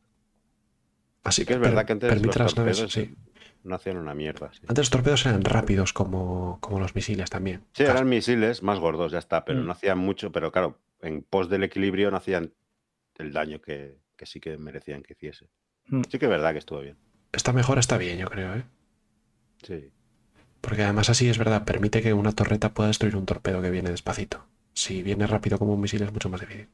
así sí que es per- verdad que antes permite los las naves. Sí. no hacían una mierda. Antes los torpedos eran rápidos como, como los misiles también. Sí, eran misiles más gordos, ya está, pero Mm. no hacían mucho. Pero claro, en pos del equilibrio no hacían el daño que, que sí que merecían que hiciese. Mm. Sí que es verdad que estuvo bien. Esta mejora está bien, yo creo, ¿eh? Sí. Porque además así es verdad, permite que una torreta pueda destruir un torpedo que viene despacito. Si viene rápido como un misil es mucho más difícil.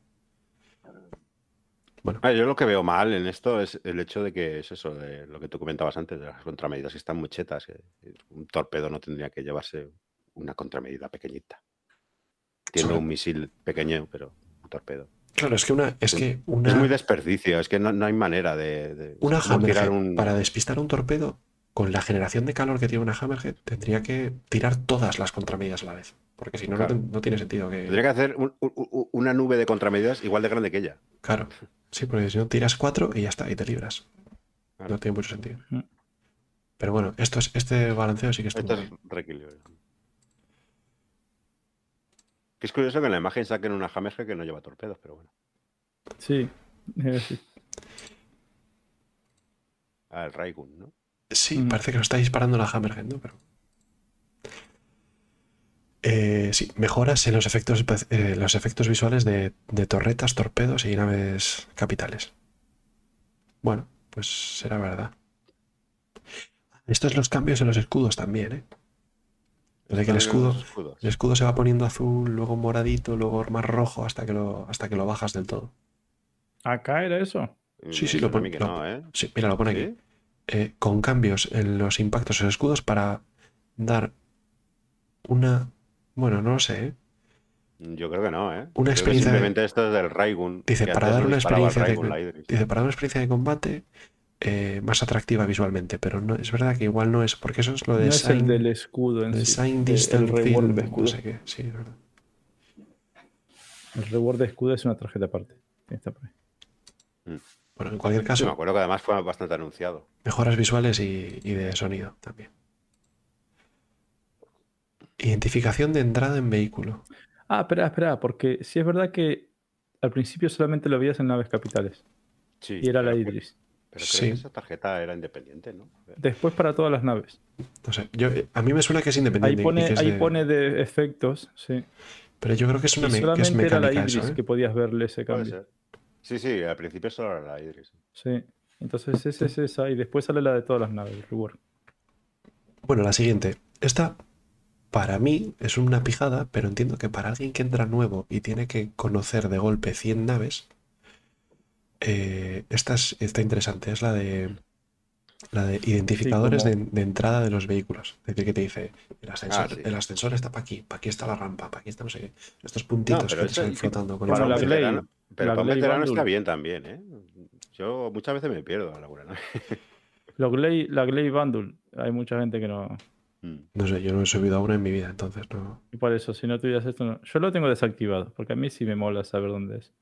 Ah, yo lo que veo mal en esto es el hecho de que es eso, de lo que tú comentabas antes, de las contramedidas que están muy chetas. que un torpedo no tendría que llevarse una contramedida pequeñita. Tiene Sobre- un misil pequeño, pero un torpedo. Claro, es que una, es que Es una, muy desperdicio, es que no, no hay manera de. de- una es un- para despistar un torpedo, con la generación de calor que tiene una Hammerhead, tendría que tirar todas las contramedidas a la vez. Porque si no, no, Claro. ten- no tiene sentido que. Tendría que hacer un- una nube de contramedidas igual de grande que ella. Claro. Sí, porque si no tiras cuatro y ya está, y te libras. Claro. No tiene mucho sentido. Mm. Pero bueno, esto es, este balanceo sí que está Esto es reequilibrio. Que es curioso que en la imagen saquen una Hammerhead que no lleva torpedos, pero bueno. Sí. Sí. Ah, el Raigun, ¿no? Sí, Mm. parece que lo está disparando la Hammerhead, ¿no? Pero... Eh, sí, mejoras en los efectos, eh, los efectos visuales de, de torretas, torpedos y naves capitales. Bueno, pues será verdad. Estos los cambios en los escudos también, ¿eh? Que el escudo, el escudo se va poniendo azul, luego moradito, luego más rojo hasta que lo, hasta que lo bajas del todo. Acá era eso. Sí, sí, Me lo pone. no, ¿eh? Sí, mira, lo pone aquí. Eh, con cambios en los impactos los escudos para dar una. Bueno, no lo sé, ¿eh? Yo creo que no, ¿eh? Una Creo experiencia de- Simplemente esto es del Raigun. Dice, para dar una experiencia de- Raigun. Dice, para dar una experiencia de combate eh, más atractiva visualmente, pero no es verdad que igual no es, porque eso es lo de No es el del escudo en de sí. El- el reward de no escudo. sé qué. Sí, es verdad. El reward de escudo es una tarjeta aparte. está por ahí. Bueno, en cualquier Sí, caso, me acuerdo que además fue bastante anunciado. mejoras visuales y, y de sonido también. Identificación de entrada en vehículo. Ah, espera, espera, porque sí es verdad que al principio solamente lo veías en naves capitales. Sí, Y era la Idris. Pero creo Sí. que esa tarjeta era independiente, ¿no? Después para todas las naves. No sé, yo, a mí me suena que es Ahí independiente. y pone, que es ahí de- pone de efectos, sí. Pero yo creo que es una Y que es solamente era la mecánica Idris eso, ¿eh? que podías verle ese Puede cambio. Sí, sí, al principio solo era la Idris. Sí. Entonces esa es esa y después sale la de todas las naves, el reward. Bueno, la siguiente. Esta, para mí, es una pijada, pero entiendo que para alguien que entra nuevo y tiene que conocer de golpe 100 naves, eh, esta es- está interesante. Es la de la de identificadores como- de, de entrada de los vehículos. Es decir, que te dice, el ascensor, Ah, sí. el ascensor está para aquí, para aquí está la rampa, para aquí está no sé qué. Estos puntitos pero que eso- salen flotando con Para un la el- Glade. veterano, pero la para un veterano está bien también, ¿eh? Yo muchas veces me pierdo a la ¿no? Lo Glade- la Bundle, hay mucha gente que no. Mm. No sé, yo no he subido a una en mi vida, entonces no. Y por eso, si no tuvieras esto, no. Yo lo tengo desactivado, porque a mí sí me mola saber dónde es.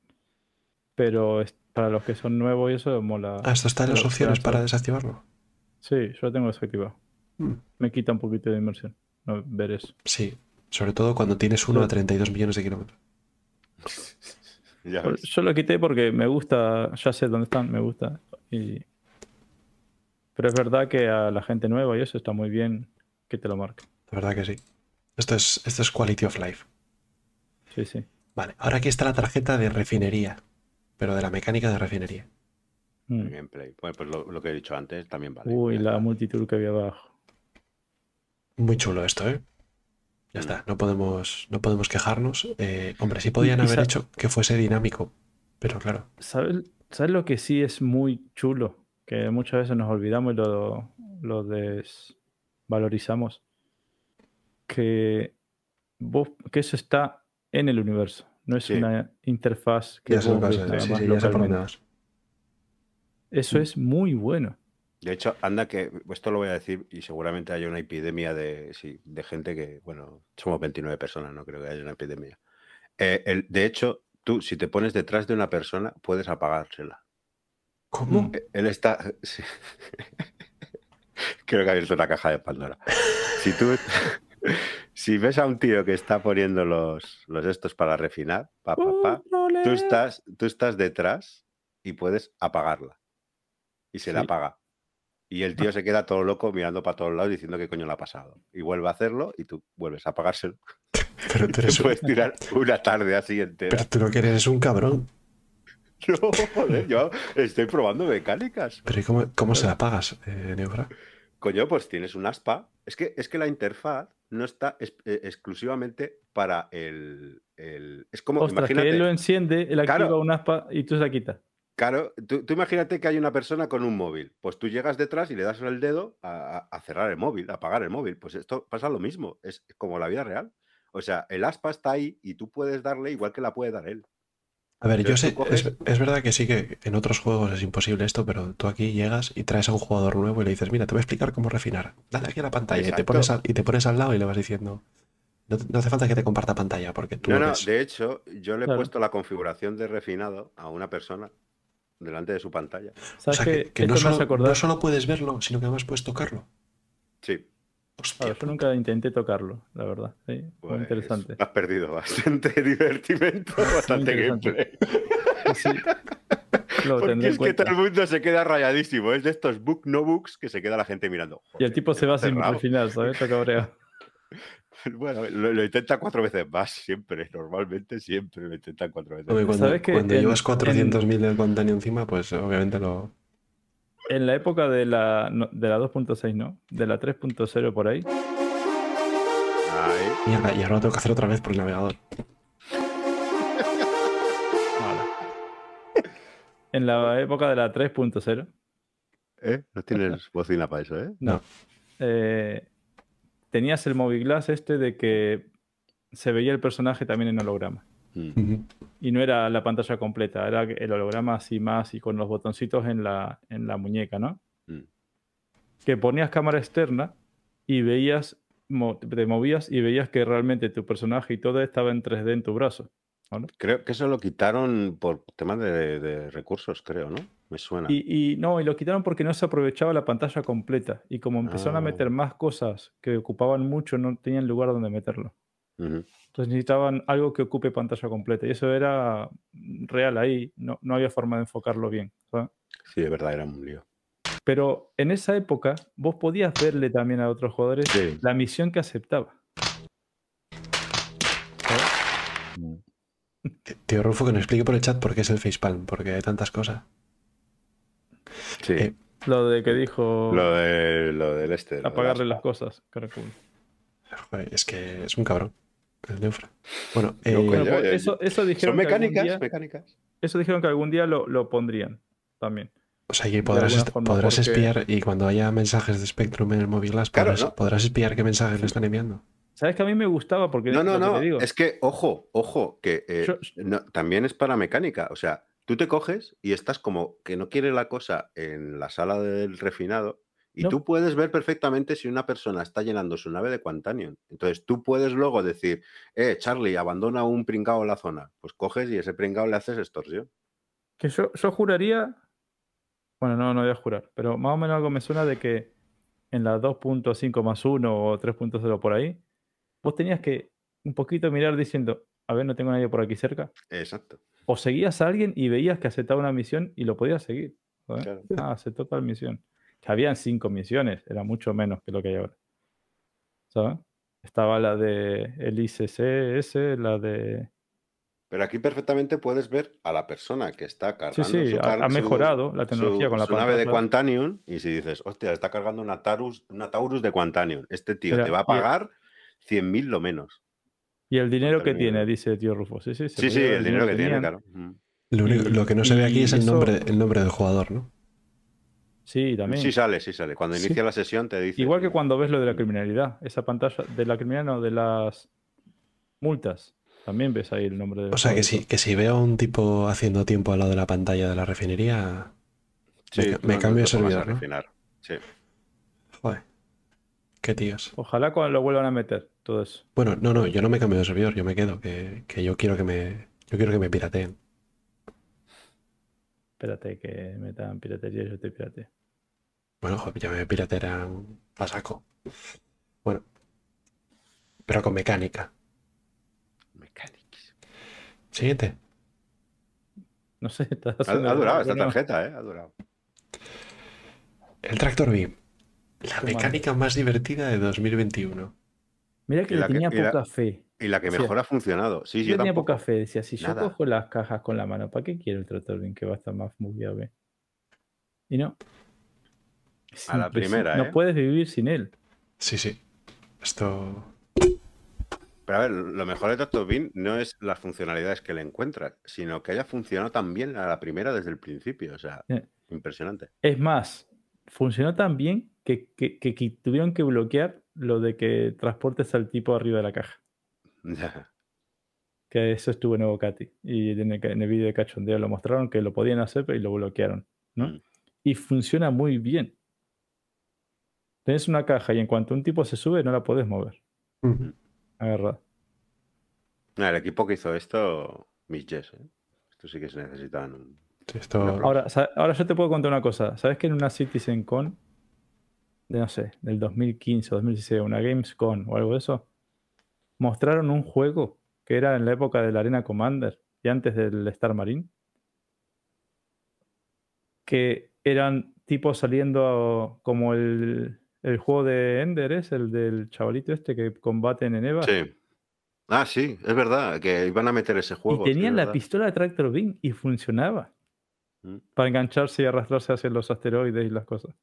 Pero es- para los que son nuevos y eso mola. Ah, esto está en las opciones para desactivarlo. Sí, yo lo tengo desactivado. Mm. Me quita un poquito de inmersión no ver eso. Sí, sobre todo cuando tienes uno a Sí. 32 millones de kilómetros. Ya Yo- ves. Yo lo quité porque me gusta, ya sé dónde están, me gusta. Y... Pero es verdad que a la gente nueva y eso está muy bien que te lo marque. La verdad que sí. Esto es, esto es quality of life. Sí, sí. Vale, ahora aquí está la tarjeta de refinería, pero de la mecánica de refinería. Mm. Gameplay. Bueno, pues lo, lo que he dicho antes también vale. Uy, la multitud que había abajo. Muy chulo esto, ¿eh? Ya Mm. está, no podemos, no podemos quejarnos. Eh, hombre, sí podían Y haber hecho que fuese dinámico, pero claro, ¿Sabes, ¿Sabes lo que sí es muy chulo? Que muchas veces nos olvidamos y lo, lo desvalorizamos. Que, vos, que eso está en el universo. No es Sí. una interfaz que ya vos ves sí, sí, ya sé por dónde localmente. vas. Eso es muy bueno. De hecho, anda que esto lo voy a decir y seguramente haya una epidemia de, sí, de gente que, bueno, somos 29 personas, no creo que haya una epidemia. Eh, el- de hecho, tú, si te pones detrás de una persona, puedes apagársela. ¿Cómo? Mm. Eh, Él está. sí. Creo que ha abierto una caja de Pandora. Si tú. Si ves a un tío que está poniendo los, los estos para refinar, pa, pa, pa, tú, estás, tú estás detrás y puedes apagarla. Y se la apaga. Y el tío se queda todo loco mirando para todos lados diciendo qué coño le ha pasado. Y vuelve a hacerlo y tú vuelves a apagárselo. Pero tú Te eres un, puedes tirar una tarde así entera. pero tú lo que eres es un cabrón. No, joder, yo estoy probando mecánicas. Pero ¿y cómo, cómo se la pagas, eh, Neufra? Coño, pues tienes un aspa. Es que, es que la interfaz no está es- eh, exclusivamente para el, el- Es como, Ostras, imagínate, que él lo enciende, él activa Claro. un aspa y tú se la quitas. Claro, tú, tú imagínate que hay una persona con un móvil. Pues tú llegas detrás y le das el dedo a, cerrar el móvil, a apagar el móvil. Pues esto pasa lo mismo, es como la vida real. O sea, el aspa está ahí y tú puedes darle igual que la puede dar él. A ver, yo sé, coges- es, es verdad que sí que en otros juegos es imposible esto, pero tú aquí llegas y traes a un jugador nuevo y le dices, mira, te voy a explicar cómo refinar. Dale aquí a la pantalla y te, pones al, y te pones al lado y le vas diciendo, no, no hace falta que te comparta pantalla porque tú No, no, ves". de hecho, yo le he Claro. puesto la configuración de refinado a una persona delante de su pantalla. O ¿Sabes sea, qué? que, que Esto no, solo, acordar- no solo puedes verlo, sino que además puedes tocarlo. Sí. Hostia, Claro, yo nunca intenté tocarlo, la verdad. Sí, muy pues, interesante. Has perdido bastante divertimento, bastante gameplay. Sí, lo Porque es que todo el mundo se queda rayadísimo. Es de estos book no books que se queda la gente mirando. Y el tipo se va sin cerrado. refinar, ¿sabes? Está cabreado. Bueno, lo, lo intenta cuatro veces más, siempre. Normalmente siempre lo intentan cuatro veces más. cuando, ¿Sabes que cuando en- llevas 400.000 de contenido encima, pues obviamente lo... En la época de la, no, de la 2.6, ¿no? De la 3.0 por ahí. Ahí. Mierda, y ahora lo tengo que hacer otra vez por el navegador. en la época de la 3.0, ¿Eh? No tienes bocina para eso, ¿eh? no. eh, tenías el Moviglass este de que se veía el personaje también en holograma. Mm. Y no era la pantalla completa, era el holograma así más y con los botoncitos en la, en la muñeca, ¿no? Mm. Que ponías cámara externa y veías, mo- te movías y veías que realmente tu personaje y todo estaba en 3D en tu brazo. Creo que eso lo quitaron por temas de, de recursos, creo, ¿no? Me suena. Y, y no, y lo quitaron porque no se aprovechaba la pantalla completa. Y como empezaron a Ah. meter más cosas que ocupaban mucho, no tenían lugar donde meterlo. Entonces necesitaban algo que ocupe pantalla completa. Y eso era real ahí. No, no había forma de enfocarlo bien. ¿sabes? Sí, de verdad, era un lío. Pero en esa época vos podías verle también a otros jugadores Sí. la misión que aceptaba. Tío Rufo, que nos explique por el chat por qué es el facepalm, porque hay tantas cosas. Sí. Eh, Lo de que dijo lo, de, lo del este. lo de apagarle las- las cosas. que. Joder, es que es un cabrón. El Neufra. Bueno, eh, Bueno, pues ya- eso, Son dijeron que día- mecánicas. eso dijeron que algún día lo, lo pondrían también. o sea, y podrás, forma, podrás porque- espiar y cuando haya mensajes de Spectrum en el móvil Glass, Claro, podrás, ¿no? podrás espiar qué mensajes le están enviando. ¿Sabes que a mí me gustaba? Porque No, no, que no. digo, Es que, ojo, ojo, que eh, Yo- no, también es para mecánica. O sea, tú te coges y estás como que no quiere la cosa en la sala del refinado y No. tú puedes ver perfectamente si una persona está llenando su nave de Quantanium. Entonces tú puedes luego decir, eh, Charlie, abandona un pringao en la zona. Pues coges y ese pringao le haces extorsión. que yo, yo juraría. Bueno, no, no voy a jurar, pero más o menos algo me suena de que en la 2.5 más 1 o 3.0 por ahí, vos tenías que un poquito mirar diciendo, a ver, no tengo nadie por aquí cerca. Exacto. O seguías a alguien y veías que aceptaba una misión y lo podías seguir. Claro. Ah, aceptó tal misión. Que habían cinco misiones, era mucho menos que lo que hay ahora. ¿Sabes? Estaba la de el ICCS, la de. Pero aquí perfectamente puedes ver a la persona que está cargando. Sí, sí, su ha, car- ha su- mejorado la tecnología su, con la su nave de. Quantanium y si dices, hostia, está cargando una, Tarus, una Taurus de Quantanium, este tío Mira, te va a pagar 100.000 lo menos. Y el dinero que tiene, dice tío Rufo. Sí, sí, Sí, sí, ver el dinero que tiene, claro. Lo, único- lo que no se ve aquí es el eso- nombre, el nombre del jugador, ¿no? Sí, también. Sí sale, sí sale. Cuando Sí. inicia la sesión te dice... Igual que cuando ves lo de la criminalidad, esa pantalla de la criminalidad, no, de las multas. También ves ahí el nombre del O sea, que si, que si veo a un tipo haciendo tiempo al lado de la pantalla de la refinería, Sí, me- me no cambio de servidor, ¿no? Sí. joder, qué tíos. Ojalá cuando lo vuelvan a meter, todo eso. Bueno, no, no, yo no me cambio de servidor, yo me quedo, que, que yo quiero que me, yo quiero que me pirateen. Espérate que metan piratería, yo te pirateo. Bueno, joder, ya me piratearán a saco. Bueno, pero con mecánica. Mechanics. Siguiente. No sé, Ha, ha durado esta ¿no? tarjeta, ¿eh? Ha durado. El Tractor Beam. La mecánica más divertida de 2021. Mira que le que- tenía y la- poca fe. Y la que mejor ha funcionado. Sí, Yo yo tenía tampoco. poca fe. Decía, si yo cojo las cajas con la mano, ¿para qué quiero el tractor bien que va a estar más bugueado? ve? Y no. Es A la primera, No ¿eh? puedes vivir sin él. Sí, sí. Esto. Pero a ver, lo mejor de Dr. Bean no es las funcionalidades que le encuentras, sino que haya funcionado tan bien a la primera desde el principio. O sea, Eh. impresionante. Es más, funcionó tan bien que, que- que- que tuvieron que bloquear lo de que transportes al tipo arriba de la caja. Ya. Que eso estuvo en Evocati. Y en el, en el vídeo de cachondeo lo mostraron que lo podían hacer, pero y lo bloquearon. ¿no? Mm. Y funciona muy bien. Tenés una caja y en cuanto un tipo se sube, no la podés mover. Agarrada. Nah, el equipo que hizo esto, mis Jess, ¿eh? Esto sí que se necesitan. un- Esto. Ahora, ahora yo te puedo contar una cosa. ¿Sabes que en una Citizen Con, de no sé, del 2015 o 2016, una Gamescom o algo de eso, mostraron un juego que era en la época de la Arena Commander y antes del Star Marine? Que eran tipos saliendo como el, el juego de Ender, es el del chavalito este que combaten en Eva. Sí. Ah, sí, es verdad, que iban a meter ese juego. y tenían la verdad. pistola de Tractor Beam y funcionaba. Mm. Para engancharse y arrastrarse hacia los asteroides y las cosas.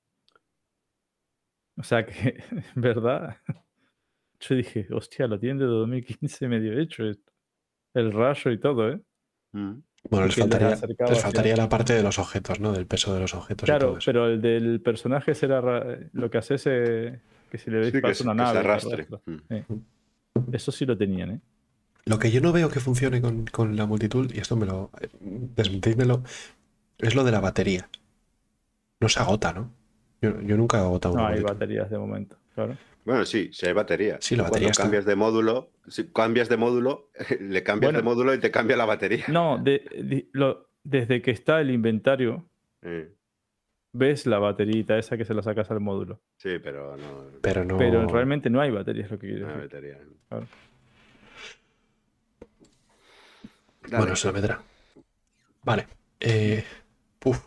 O sea que, en verdad, yo dije, hostia, lo tienen de 2015 medio hecho esto. El rayo y todo, ¿eh? Mm. Bueno, les faltaría, les faltaría la parte de los objetos, ¿no? Del peso de los objetos. y Claro, todo eso. pero el del personaje será lo que hace es eh, que si le Sí, disparas se- una que nave. se arrastre. Mm. Eso sí lo tenían, ¿eh? Lo que yo no veo que funcione con, con la multitool, y esto me lo. eh, Desmentídmelo, es lo de la batería. No se agota, ¿no? Yo, yo nunca he agotado No una hay multitool. baterías de momento, claro. Bueno, sí, si hay batería. Sí, la batería Cuando está. cambias de módulo, si cambias de módulo, le cambias Bueno. de módulo y te cambia la batería. No, de- de- lo- desde que está el inventario, ves la baterita esa que se la sacas al módulo. sí, pero no. Pero no. Pero realmente no hay batería, es lo que quiero no hay decir. batería. Claro. Bueno, se lo meterá. Vale. Eh, uf.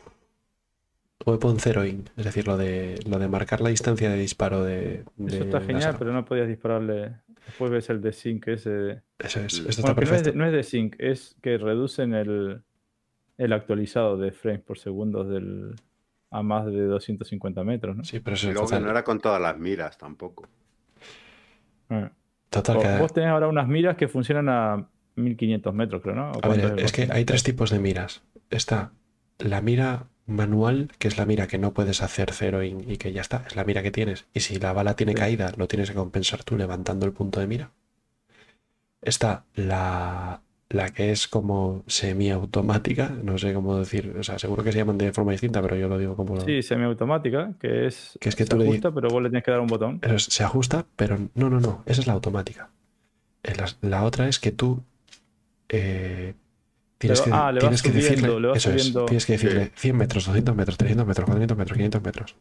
Weapon zeroing, es decir, lo de, lo de marcar la distancia de disparo de. de Eso está genial, láser. pero no podías dispararle. Después ves el de sync ese. Eso es, esto Bueno, está que no es, perfecto. de, no es de sync, es que reducen el, el actualizado de frames por segundo del, a más de 250 metros, ¿no? Sí, pero eso Y es luego total. no era con todas las miras tampoco. Ah. total O- que- Vos tenés ahora unas miras que funcionan a 1500 metros, creo, ¿no? ¿O A ver, el es que hay tres tipos de miras. Está la mira manual, que es la mira que no puedes hacer zeroing y que ya está, es la mira que tienes. Y si la bala tiene Sí. caída, lo tienes que compensar tú levantando el punto de mira. Está la, la que es como semiautomática, no sé cómo decir, o sea, seguro que se llaman de forma distinta, pero yo lo digo como... Sí, semiautomática, que es, Que es que se tú le ajusta, pero vos le tienes que dar un botón. Es, se ajusta, pero no, no, no, esa es la automática. Eh, La, la otra es que tú eh, tienes que, ah, le vas tienes que subiendo, decirle, le vas eso es, tienes que decirle 100 metros, 200 metros, 300 metros, 400 metros, 500 metros,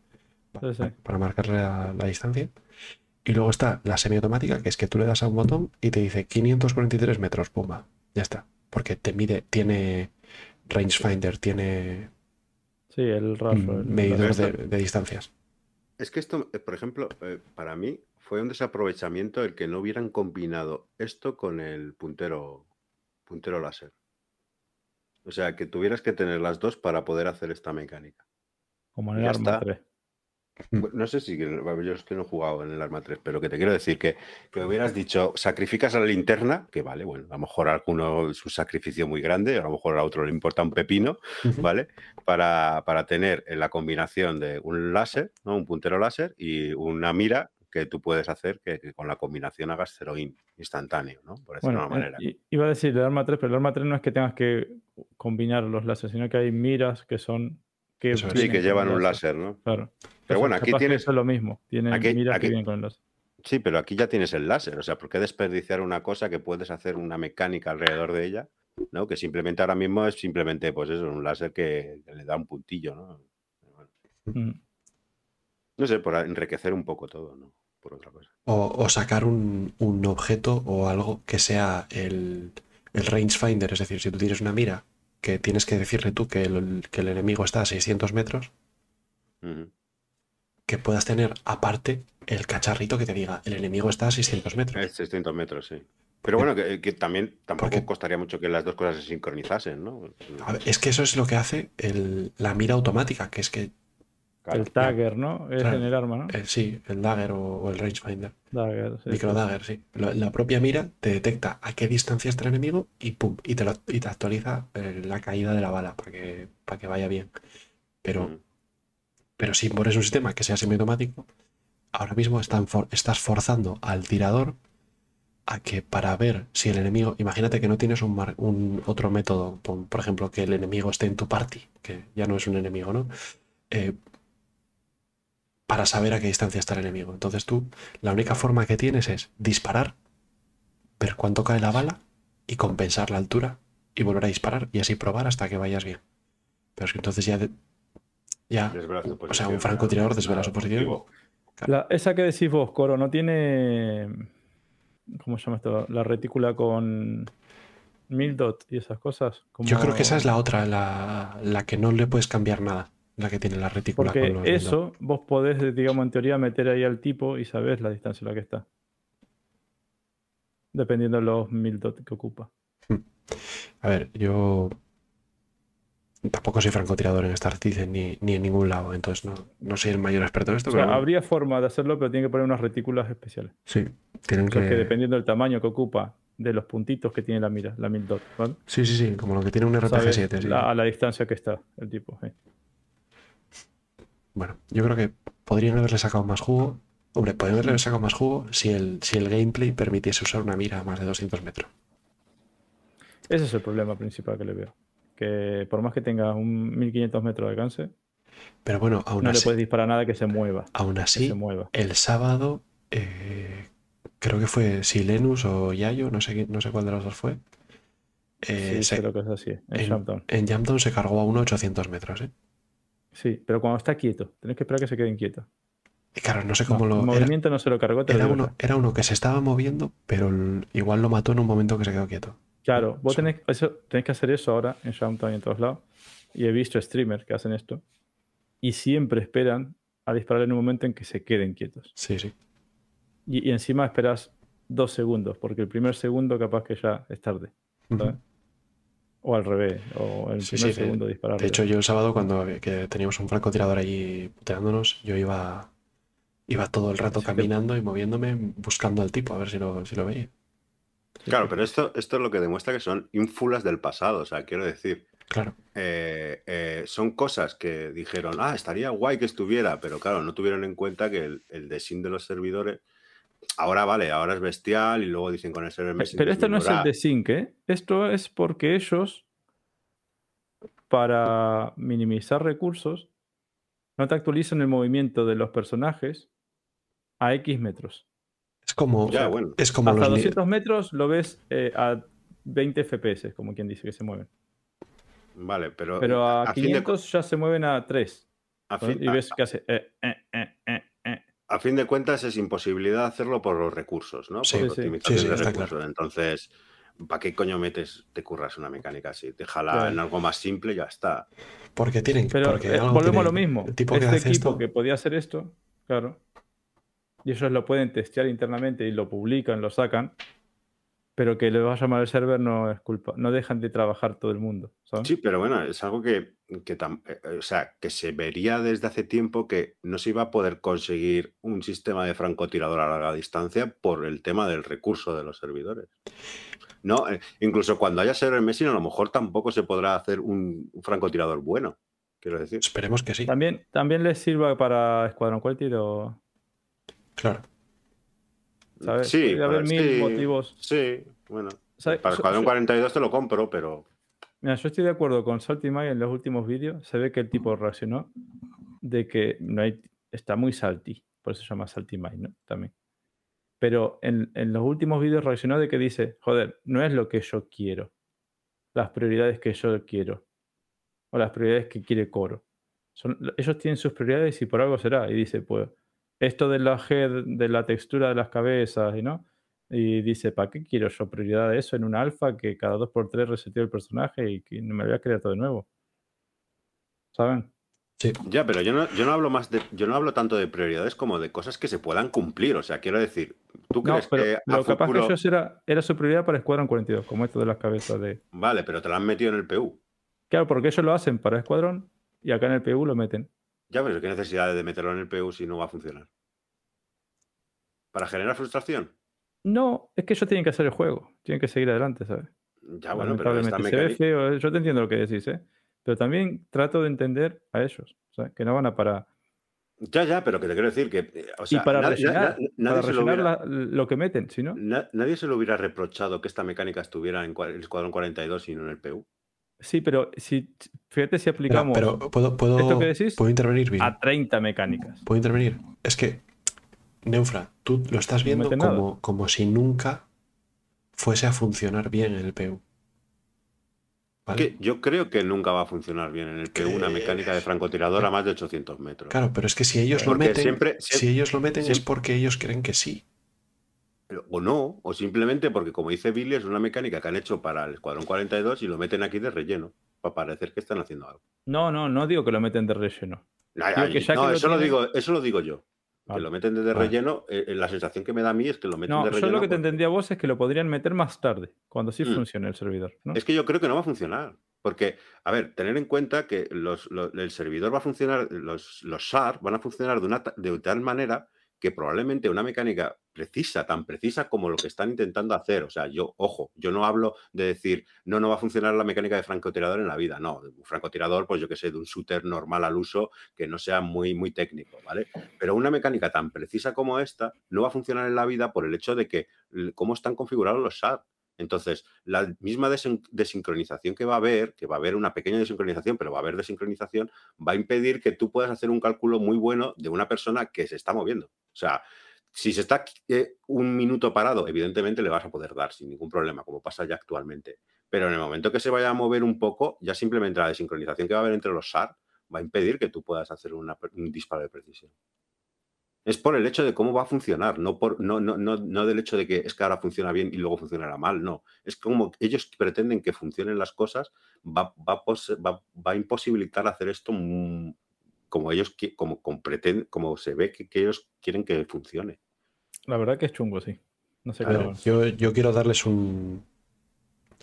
Sí, sí. para marcarle la, la distancia. Y luego está la semiautomática, que es que tú le das a un botón y te dice 543 metros, pumba, ya está. Porque te mide, tiene rangefinder, tiene Sí, el el- medidor de, de distancias. Es que esto, eh, por ejemplo, eh, para mí fue un desaprovechamiento el que no hubieran combinado esto con el puntero, puntero láser. O sea, que tuvieras que tener las dos para poder hacer esta mecánica. Como en el Ya arma está. 3. Mm. Bu- No sé si, yo es que no he jugado en el Arma 3, pero que te quiero decir que, que hubieras dicho, sacrificas a la linterna, que vale, bueno, a lo mejor a alguno es un sacrificio muy grande, a lo mejor a otro le importa un pepino. ¿vale? Para, para tener en la combinación de un láser, ¿no? un puntero láser y una mira que tú puedes hacer que, que con la combinación hagas zeroin instantáneo, ¿no? Por decirlo Bueno, de una manera. eh, i- iba a decir el arma 3, pero el arma 3 no es que tengas que combinar los láseres, sino que hay miras que son. Que Eso sí, que llevan un láser, ¿no? Claro. Pero bueno, aquí tienes- Eso es lo mismo. Tienen aquí- miras aquí- que vienen con el láser. Sí, pero aquí ya tienes el láser, o sea, ¿por qué desperdiciar una cosa que puedes hacer una mecánica alrededor de ella? ¿No? Que simplemente ahora mismo es simplemente, pues eso, un láser que, que le da un puntillo, ¿no? Bueno, Mm. no sé, por enriquecer un poco todo, ¿no? Por otra cosa. O, o sacar un, un objeto o algo que sea el, el rangefinder, es decir, si tú tienes una mira que tienes que decirle tú que el, que el enemigo está a 600 metros, que puedas tener aparte el cacharrito que te diga el enemigo está a 600 metros. Es 600 metros, sí. Pero bueno, que, que también tampoco Porque- costaría mucho que las dos cosas se sincronizasen, ¿no? A ver, es que eso es lo que hace el- la mira automática, que es que Claro. El Dagger, ¿no? Es Claro. en el arma, ¿no? eh, sí, el dagger o, o el rangefinder, Dagger. sí, micro sí. dagger, sí. La, la propia mira te detecta a qué distancia está el enemigo y pum, y te, lo- y te actualiza eh, la caída de la bala para que, para que vaya bien. Pero Ujú. Pero si pones un sistema que sea semiautomático, ahora mismo están for- estás forzando al tirador a que para ver si el enemigo, imagínate que no tienes un, mar- un otro método, por, por ejemplo, que el enemigo esté en tu party, que ya no es un enemigo, ¿no? Eh, para saber a qué distancia está el enemigo. Entonces tú, la única forma que tienes es disparar, ver cuánto cae la bala y compensar la altura y volver a disparar y así probar hasta que vayas bien. Pero es que entonces ya, de- ya o sea, un francotirador desvela su posición. La- esa que decís vos, Coro, no tiene. ¿Cómo se llama esto? La retícula con mil dot y esas cosas. Yo creo que esa es la otra, la, la que no le puedes cambiar nada, la que tiene la retícula. Porque con los eso vos podés, digamos, en teoría meter ahí al tipo y sabés la distancia a la que está. Dependiendo de los mil dot que ocupa. A ver, yo tampoco soy francotirador en Star Citizen ni, ni en ningún lado, entonces no, no soy el mayor experto en esto, O sea, pero bueno, habría forma de hacerlo, pero tiene que poner unas retículas especiales. sí, tienen O sea, que que... dependiendo del tamaño que ocupa de los puntitos que tiene la mira, la mil dot, ¿vale? Sí, sí, sí, como lo que tiene un Sabes RPG-7. sí. a la distancia que está el tipo. sí. Bueno, yo creo que podrían haberle sacado más jugo. Hombre, podrían haberle sacado más jugo si el, si el gameplay permitiese usar una mira a más de 200 metros. Ese es el problema principal que le veo. Que por más que tenga un 1500 metros de alcance, Pero bueno, aún no le puedes disparar nada que se mueva. aún así se mueva. el sábado, eh, creo que fue Silenus o Yayo, no sé, no sé cuál de los dos fue. eh, sí, se- creo que es así. En en, en Jumpdown se cargó a uno 800 metros. ¿eh? Sí, pero cuando está quieto, tenés que esperar que se quede inquieto. Y claro, no sé No, cómo el lo. Era, movimiento no se lo cargó, te era uno, era uno que se estaba moviendo, pero el- igual lo mató en un momento que se quedó quieto. Claro, vos tenés, eso, tenés que hacer eso ahora en Shutdown y en todos lados. Y he visto streamers que hacen esto. Y siempre esperan a disparar en un momento en que se queden quietos. Sí, sí. Y, y encima esperas dos segundos, porque el primer segundo capaz que ya es tarde. ¿sabes? O al revés, o el Sí, primer sí, de- segundo disparar. De hecho, yo el sábado, cuando que teníamos un francotirador allí puteándonos, yo iba, iba todo el rato Sí, que- caminando y moviéndome buscando al tipo, a ver si lo, si lo veía. Claro, pero esto, esto es lo que demuestra que son ínfulas del pasado. O sea, quiero decir, Claro, eh, eh, son cosas que dijeron, ah, estaría guay que estuviera, pero claro, no tuvieron en cuenta que el, el design de los servidores, ahora vale, ahora es bestial y luego dicen con el server Pero esto no es el de Sync, ¿eh? Esto es porque ellos, para minimizar recursos, no te actualizan el movimiento de los personajes a X metros. es como, Ya, bueno. es como Hasta los ni- 200 metros lo ves eh, a 20 FPS, como quien dice que se mueven. Vale, pero, Pero a, a fin de, 500 ya se mueven a 3. a fin- Y a- ves que hace... eh, eh. A fin de cuentas es imposibilidad hacerlo por los recursos, ¿no? Sí, por optimización Sí, sí, de está recursos. claro. Entonces, ¿para qué coño metes, te curras una mecánica así? Déjala en algo más simple y ya está. Porque tienen Pero porque eh, volvemos a lo mismo. El tipo que este hace equipo esto, que podía hacer esto, claro, y ellos lo pueden testear internamente y lo publican, lo sacan, pero que le vaya mal el server no es culpa. No dejan de trabajar todo el mundo. ¿sabes? Sí, pero bueno, es algo que, que tam- eh, eh, o sea, que se vería desde hace tiempo que no se iba a poder conseguir un sistema de francotirador a larga distancia por el tema del recurso de los servidores. No, Eh, incluso cuando haya server meshing, a lo mejor tampoco se podrá hacer un, un francotirador bueno, quiero decir. esperemos que sí. También, también les sirva para Escuadrón Quality Claro. ¿Sabes? Sí, Puede haber pues, mil sí, motivos. Sí, bueno. ¿Sabes? Para Escuadrón so- 42 te lo compro, pero Mira, yo estoy de acuerdo con Salty Mike en los últimos vídeos. Se ve que el tipo reaccionó de que no hay, está muy salty, por eso se llama Salty Mike, ¿no? También. Pero en, en los últimos vídeos reaccionó de que dice, joder, no es lo que yo quiero, las prioridades que yo quiero, o las prioridades que quiere Coro. Son, ellos tienen sus prioridades y por algo será. Y dice, pues, esto de la head, de la textura de las cabezas, y no. Y dice, ¿para qué quiero yo prioridad de eso en un alfa que cada 2x3 reseteo el personaje y que no me lo voy a crear todo de nuevo? ¿Saben? Sí. ya, pero yo no, yo no hablo más de, yo no hablo tanto de prioridades como de cosas que se puedan cumplir. O sea, quiero decir, ¿tú No, crees pero que a lo capaz que ellos era, era su prioridad para Escuadrón 42, como esto de las cabezas de... Vale, pero te lo han metido en el PU. Claro, porque ellos lo hacen para Escuadrón y acá en el PU lo meten. Ya, pero ¿qué necesidad de meterlo en el PU si no va a funcionar? ¿Para generar frustración? No, es que ellos tienen que hacer el juego, tienen que seguir adelante, ¿sabes? Ya, bueno, pero esta se ve feo, yo te entiendo lo que decís, ¿eh? Pero también trato de entender a ellos, ¿sabes? Que no van a para... Ya, ya, pero que te quiero decir que... O sea, y para na- na- rellenar, lo hubiera, que meten, si no... na- nadie se lo hubiera reprochado que esta mecánica estuviera en el Escuadrón 42 y no en el PU. Sí, pero si, fíjate si aplicamos pero ¿puedo, puedo, esto que decís ¿puedo intervenir, Bill? a 30 mecánicas. ¿Puedo intervenir? Es que, Neufra, tú lo estás viendo como, como si nunca fuese a funcionar bien en el PU. ¿Vale? Que yo creo que nunca va a funcionar bien en el PU una mecánica de francotirador a más de 800 metros. Claro, pero es que si ellos lo meten, siempre- si ellos lo meten es porque ellos creen que sí. O no, o simplemente porque, como dice Billy, es una mecánica que han hecho para el Escuadrón 42 y lo meten aquí de relleno, para parecer que están haciendo algo. No, no, no digo que lo meten de relleno. Que ya no, que lo eso, lo digo, eso lo digo yo. Que lo meten Vale. relleno, eh, eh, la sensación que me da a mí es que lo meten No, de yo relleno. lo que te entendía vos es que lo podrían meter más tarde, cuando sí Mm. funcione el servidor. Es que yo creo que no va a funcionar. Porque, a ver, tener en cuenta que los, lo- el servidor va a funcionar, los, los SAR van a funcionar de, una, de tal manera que probablemente una mecánica precisa, tan precisa como lo que están intentando hacer. O sea, yo, ojo, yo no hablo de decir, no, no va a funcionar la mecánica de francotirador en la vida. No, un francotirador, pues yo que sé, de un shooter normal al uso que no sea muy, muy técnico, ¿vale? Pero una mecánica tan precisa como esta no va a funcionar en la vida por el hecho de que cómo están configurados los SAR. Entonces, la misma desincronización que va a haber, que va a haber una pequeña desincronización, pero va a haber desincronización, va a impedir que tú puedas hacer un cálculo muy bueno de una persona que se está moviendo. O sea, si se está eh, un minuto parado, evidentemente le vas a poder dar sin ningún problema, como pasa ya actualmente. Pero en el momento que se vaya a mover un poco, ya simplemente la desincronización que va a haber entre los SAR va a impedir que tú puedas hacer un disparo de precisión. Es por el hecho de cómo va a funcionar, no, por, no, no, no, no del hecho de que es que ahora funciona bien y luego funcionará mal, no. Es como ellos pretenden que funcionen las cosas, va, va, va- va a imposibilitar hacer esto como ellos como, como, pretenden- como se ve que, que ellos quieren que funcione. La verdad que es chungo, sí. No sé A qué. ver, yo, yo quiero darles un,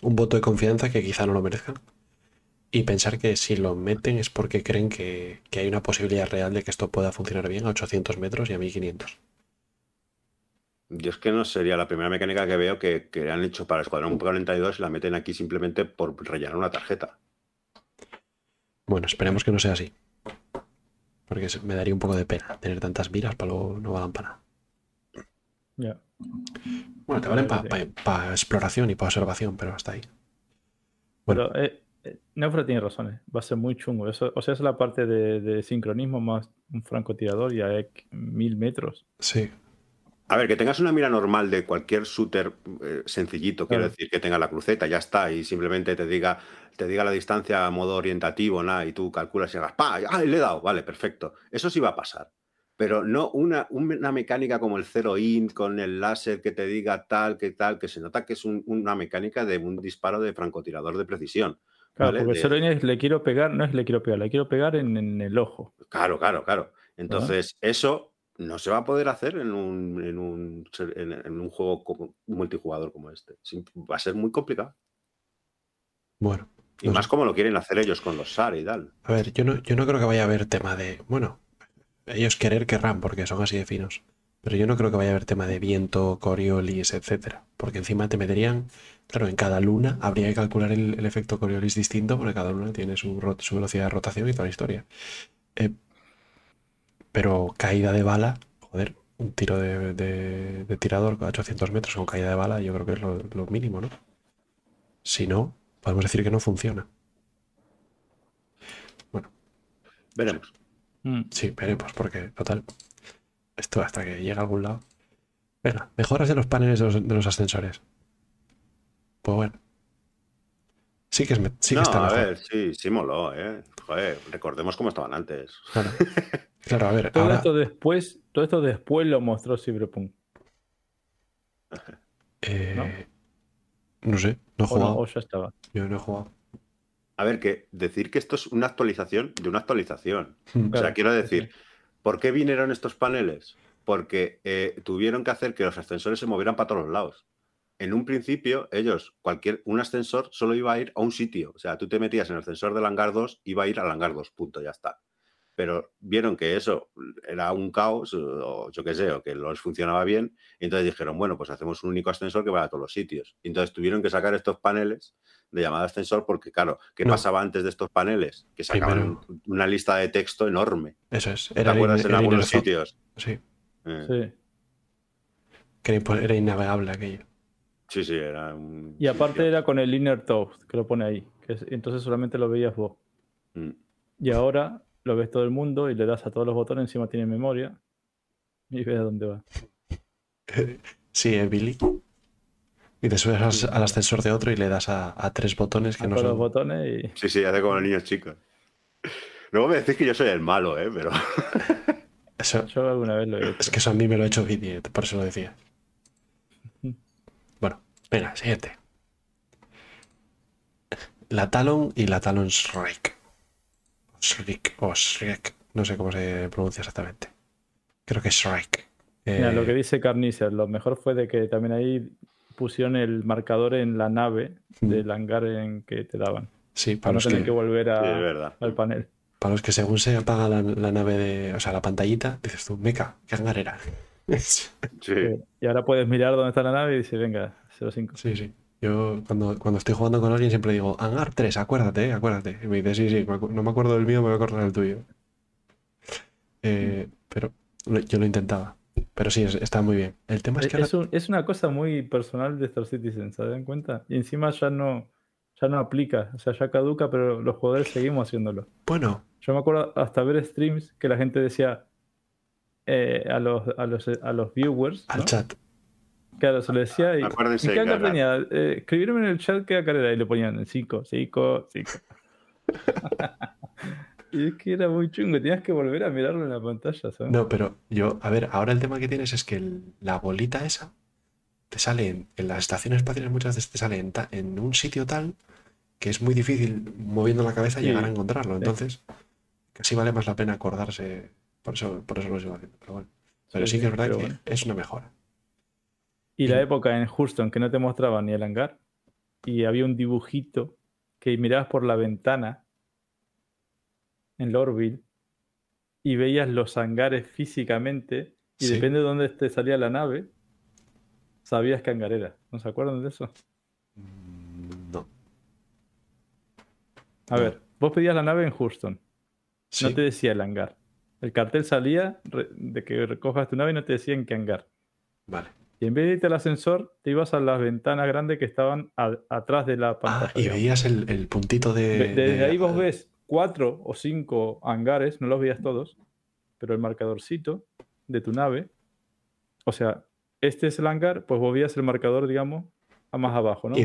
un voto de confianza que quizá no lo merezcan. Y pensar que si lo meten es porque creen que, que hay una posibilidad real de que esto pueda funcionar bien a 800 metros y a 1500. Yo es que no sería la primera mecánica que veo que, que han hecho para Escuadrón 42 y la meten aquí simplemente por rellenar una tarjeta. Bueno, esperemos que no sea así. Porque me daría un poco de pena tener tantas miras para luego no valgan para nada. Ya. Bueno, te valen para exploración y para observación, pero hasta ahí. Bueno. Pero eh, Neufra tiene razón, eh, va a ser muy chungo. Eso, o sea, es la parte de, de sincronismo más un francotirador y a mil metros. Sí. A ver, que tengas una mira normal de cualquier shooter eh, sencillito, quiero decir, que tenga la cruceta, ya está, y simplemente te diga, te diga la distancia a modo orientativo, nada, y tú calculas y hagas, ¡pa! ¡Ah, le he dado! Vale, perfecto. Eso sí va a pasar. Pero no una, una mecánica como el zero int con el láser que te diga tal, que tal, que se nota que es un- una mecánica de un disparo de francotirador de precisión. Claro, ¿vale? porque De- solo es le quiero pegar, no es le quiero pegar, le quiero pegar en, en el ojo. Claro, claro, claro. Entonces, eso no se va a poder hacer en un, en un, ser- en, en un juego como- multijugador como este. Va a ser muy complicado. Bueno. Y no más sé. como lo quieren hacer ellos con los SAR y tal. A ver, yo no, yo no creo que vaya a haber tema de. Bueno, ellos querer querrán porque son así de finos. Pero yo no creo que vaya a haber tema de viento, Coriolis, etcétera. Porque encima te meterían. Claro, en cada luna habría que calcular el, el efecto Coriolis distinto porque cada luna tiene su, rot- su velocidad de rotación y toda la historia. Eh, pero caída de bala, joder, un tiro de, de- de tirador a 800 metros con caída de bala, yo creo que es lo, lo mínimo, ¿no? Si no, podemos decir que no funciona. Veremos. Mm. Sí, veremos, porque total, esto hasta que llegue a algún lado. Venga, mejoras de los paneles de los, de los ascensores. Pues bueno. Sí que, es, sí que no, está a mejor. ver, sí, sí moló, ¿eh? Joder, recordemos cómo estaban antes. Claro. Claro, a ver, Todo ahora esto después, todo esto después lo mostró Cyberpunk. eh, ¿no? sé, no he O, no, jugado. o ya estaba. Yo no he jugado. A ver, que decir que esto es una actualización de una actualización. Hmm. O sea, Claro, quiero sí, decir, ¿por qué vinieron estos paneles? Porque eh, tuvieron que hacer que los ascensores se movieran para todos los lados. En un principio, ellos, cualquier, un ascensor solo iba a ir a un sitio. O sea, tú te metías en el ascensor del hangar 2, iba a ir al hangar 2, punto, ya está. Pero vieron que eso era un caos, o yo qué sé, o que no les funcionaba bien, y entonces dijeron, bueno, pues hacemos un único ascensor que vaya a todos los sitios. Y entonces tuvieron que sacar estos paneles de llamada ascensor, porque claro, ¿qué No. pasaba antes de estos paneles? Que sacaban una lista de texto enorme. Eso es. ¿Te Era, el acuerdas in- en el algunos sitios? Sí, Eh, Sí. que era, innavegable aquello. sí, sí, era un... Y aparte sí, era con el Inner Toast, que lo pone ahí. Que es- entonces solamente lo veías vos. mm. Y ahora lo ves todo el mundo y le das a todos los botones, encima tiene memoria. Y ves a dónde va. Sí, eh, Billy. Y te subes al, al ascensor de otro y le das a, a tres botones que A no todos los son. botones y. Sí, sí, hace como los niños chicos. Luego me decís que yo soy el malo, ¿eh? Pero... Eso, Yo alguna vez lo he hecho. es que eso a mí me lo ha hecho Billy, por eso lo decía. Bueno, venga, siguiente. La Talon y la Talon Shrike. Shrike o Shrek, no sé cómo se pronuncia exactamente. Creo que es Shrike. Mira, Eh, lo que dice Carnicer, lo mejor fue de que también ahí pusieron el marcador en la nave Mm. del hangar en que te daban. Sí, para Para no los, tener que, que volver a- al panel. para los que según se apaga la, la nave de. O sea, la pantallita, dices tú, meca, qué hangar era. Sí. Eh, Y ahora puedes mirar dónde está la nave y dice, venga, 05. Sí, sí. Yo cuando, cuando estoy jugando con alguien siempre digo, hangar 3, acuérdate, eh, acuérdate. Y me dice, sí, sí, me acu- no me acuerdo del mío, me voy a acordar del tuyo. Eh, pero lo- yo lo intentaba. Pero sí, es- está muy bien. El tema es que ahora- Es, un- es una cosa muy personal de Star Citizen, ¿se dan cuenta? Y encima ya no, ya no aplica, o sea, ya caduca, pero los jugadores seguimos haciéndolo. Bueno, Yo me acuerdo hasta ver streams que la gente decía eh, a, los, a, los, a los viewers, al ¿no? chat. Claro, se lo decía y, Acuérdense ¿y qué tenía? Eh, escribirme en el chat qué era y le ponían 5, 5, 5. y es que era muy chungo, tenías que volver a mirarlo en la pantalla, ¿sabes? No, pero yo, a ver, ahora el tema que tienes es que el- la bolita esa te sale en, en las estaciones espaciales muchas veces te sale en, ta- en un sitio tal que es muy difícil moviendo la cabeza Sí. llegar a encontrarlo. Sí. Entonces, casi vale más la pena acordarse. Por eso, por eso lo sigo haciendo. Pero bueno. Pero Sí, sí que es verdad que bueno. es una mejora. Y la época en Houston que no te mostraban ni el hangar y había un dibujito que mirabas por la ventana en Lorville y veías los hangares físicamente y Sí. depende de dónde te salía la nave, sabías qué hangar era. ¿No se acuerdan de eso? Mm, No. A No. ver, vos pedías la nave en Houston, Sí. no te decía el hangar. El cartel salía de que recojas tu nave y no te decía en qué hangar. Vale. Y en vez de irte al ascensor, te ibas a las ventanas grandes que estaban a- atrás de la pantalla. Ah, y veías el, el puntito de. Desde de- ahí vos ves cuatro o cinco hangares, no los veías todos, pero el marcadorcito de tu nave, o sea, este es el hangar, pues vos veías el marcador, digamos, a más abajo, ¿no? Y,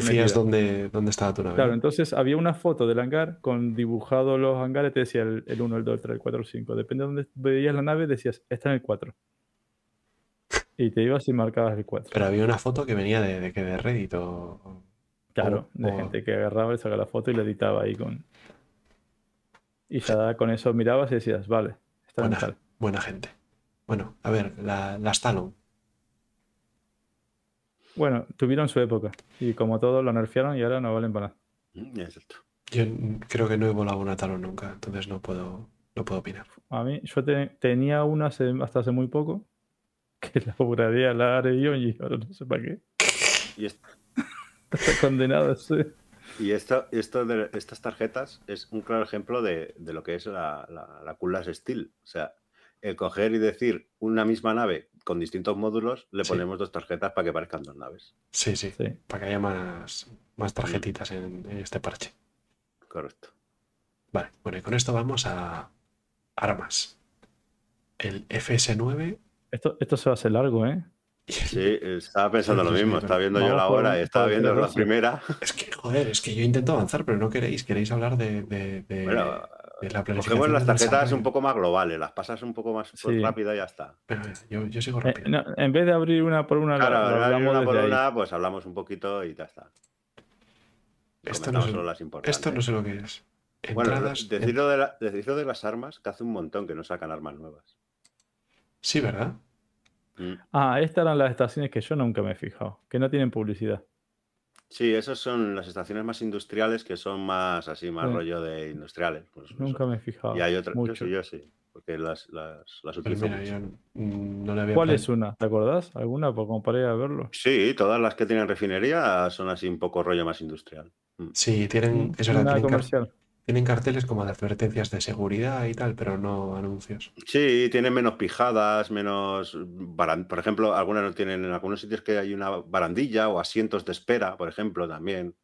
deducías dónde, dónde estaba tu nave. Claro, entonces había una foto del hangar con dibujado los hangares, te decía el, el 1, el 2, el 3, el 4, el 5. Depende de dónde veías la nave, decías, está en el 4. Y te ibas y marcabas el 4. Pero había una foto que venía de, de que de Reddit o. Claro, o- de o- gente que agarraba y sacaba la foto y la editaba ahí con. Y ya con eso mirabas y decías, vale, está Buena, tal. buena gente. Bueno, a ver, la- las Talon. Bueno, tuvieron su época. Y como todo lo nerfearon y ahora no valen para nada. Mm, Exacto. Yo creo que no he volado una Talon nunca, entonces no puedo, no puedo opinar. A mí, yo te- tenía una hace- hasta hace muy poco que la juraría la Arevion y ahora no sé para qué. Y, es- Está condenado a ser. y esto, esto de estas tarjetas es un claro ejemplo de, de lo que es la, la, la Steel. O sea, el coger y decir una misma nave con distintos módulos, le Sí. ponemos dos tarjetas para que parezcan dos naves. Sí, sí, Sí. para que haya más, más tarjetitas en, en este parche. Correcto. Vale, bueno, y con esto vamos a armas. El FS9. Esto, esto se va a hacer largo, ¿eh? Sí, estaba pensando Sí, lo mismo. pero Estaba viendo yo la hora y estaba viendo la primera. Es que, joder, es que yo intento avanzar, pero no queréis. Queréis hablar de, de- de- Bueno, de la planificación. cogemos las tarjetas un poco más globales, las pasas un poco más Sí. rápido y ya está. Venga, venga, yo, yo sigo Eh, rápido. no, en vez de abrir una por una, la- Claro, la una por ahí. una, pues hablamos un poquito y ya está. Esto no sé- solo las importantes. Esto no sé lo que es. Bueno, Entradas. decirlo de, la- decirlo de las armas, que hace un montón que no sacan armas nuevas. Sí, ¿verdad? Mm. Ah, estas eran las estaciones que yo nunca me he fijado, que no tienen publicidad. Sí, esas son las estaciones más industriales que son más así, más Sí. rollo de industriales. pues eso. Nunca me he fijado. Y hay otras, yo sí, yo sí, porque las, las, las Pues utilizo mira, mucho. yo mm, no le había ¿Cuál plan- es una? ¿Te acordás? ¿Alguna? Por como para ir a verlo. Sí, todas las que tienen refinería son así un poco rollo más industrial. Mm. Sí, tienen, es verdad, Nada tienen, car- comercial. Tienen carteles como de advertencias de seguridad y tal, pero no anuncios. Sí, tienen menos pijadas, menos Por ejemplo, algunas no tienen, en algunos sitios que hay una barandilla o asientos de espera, por ejemplo, también.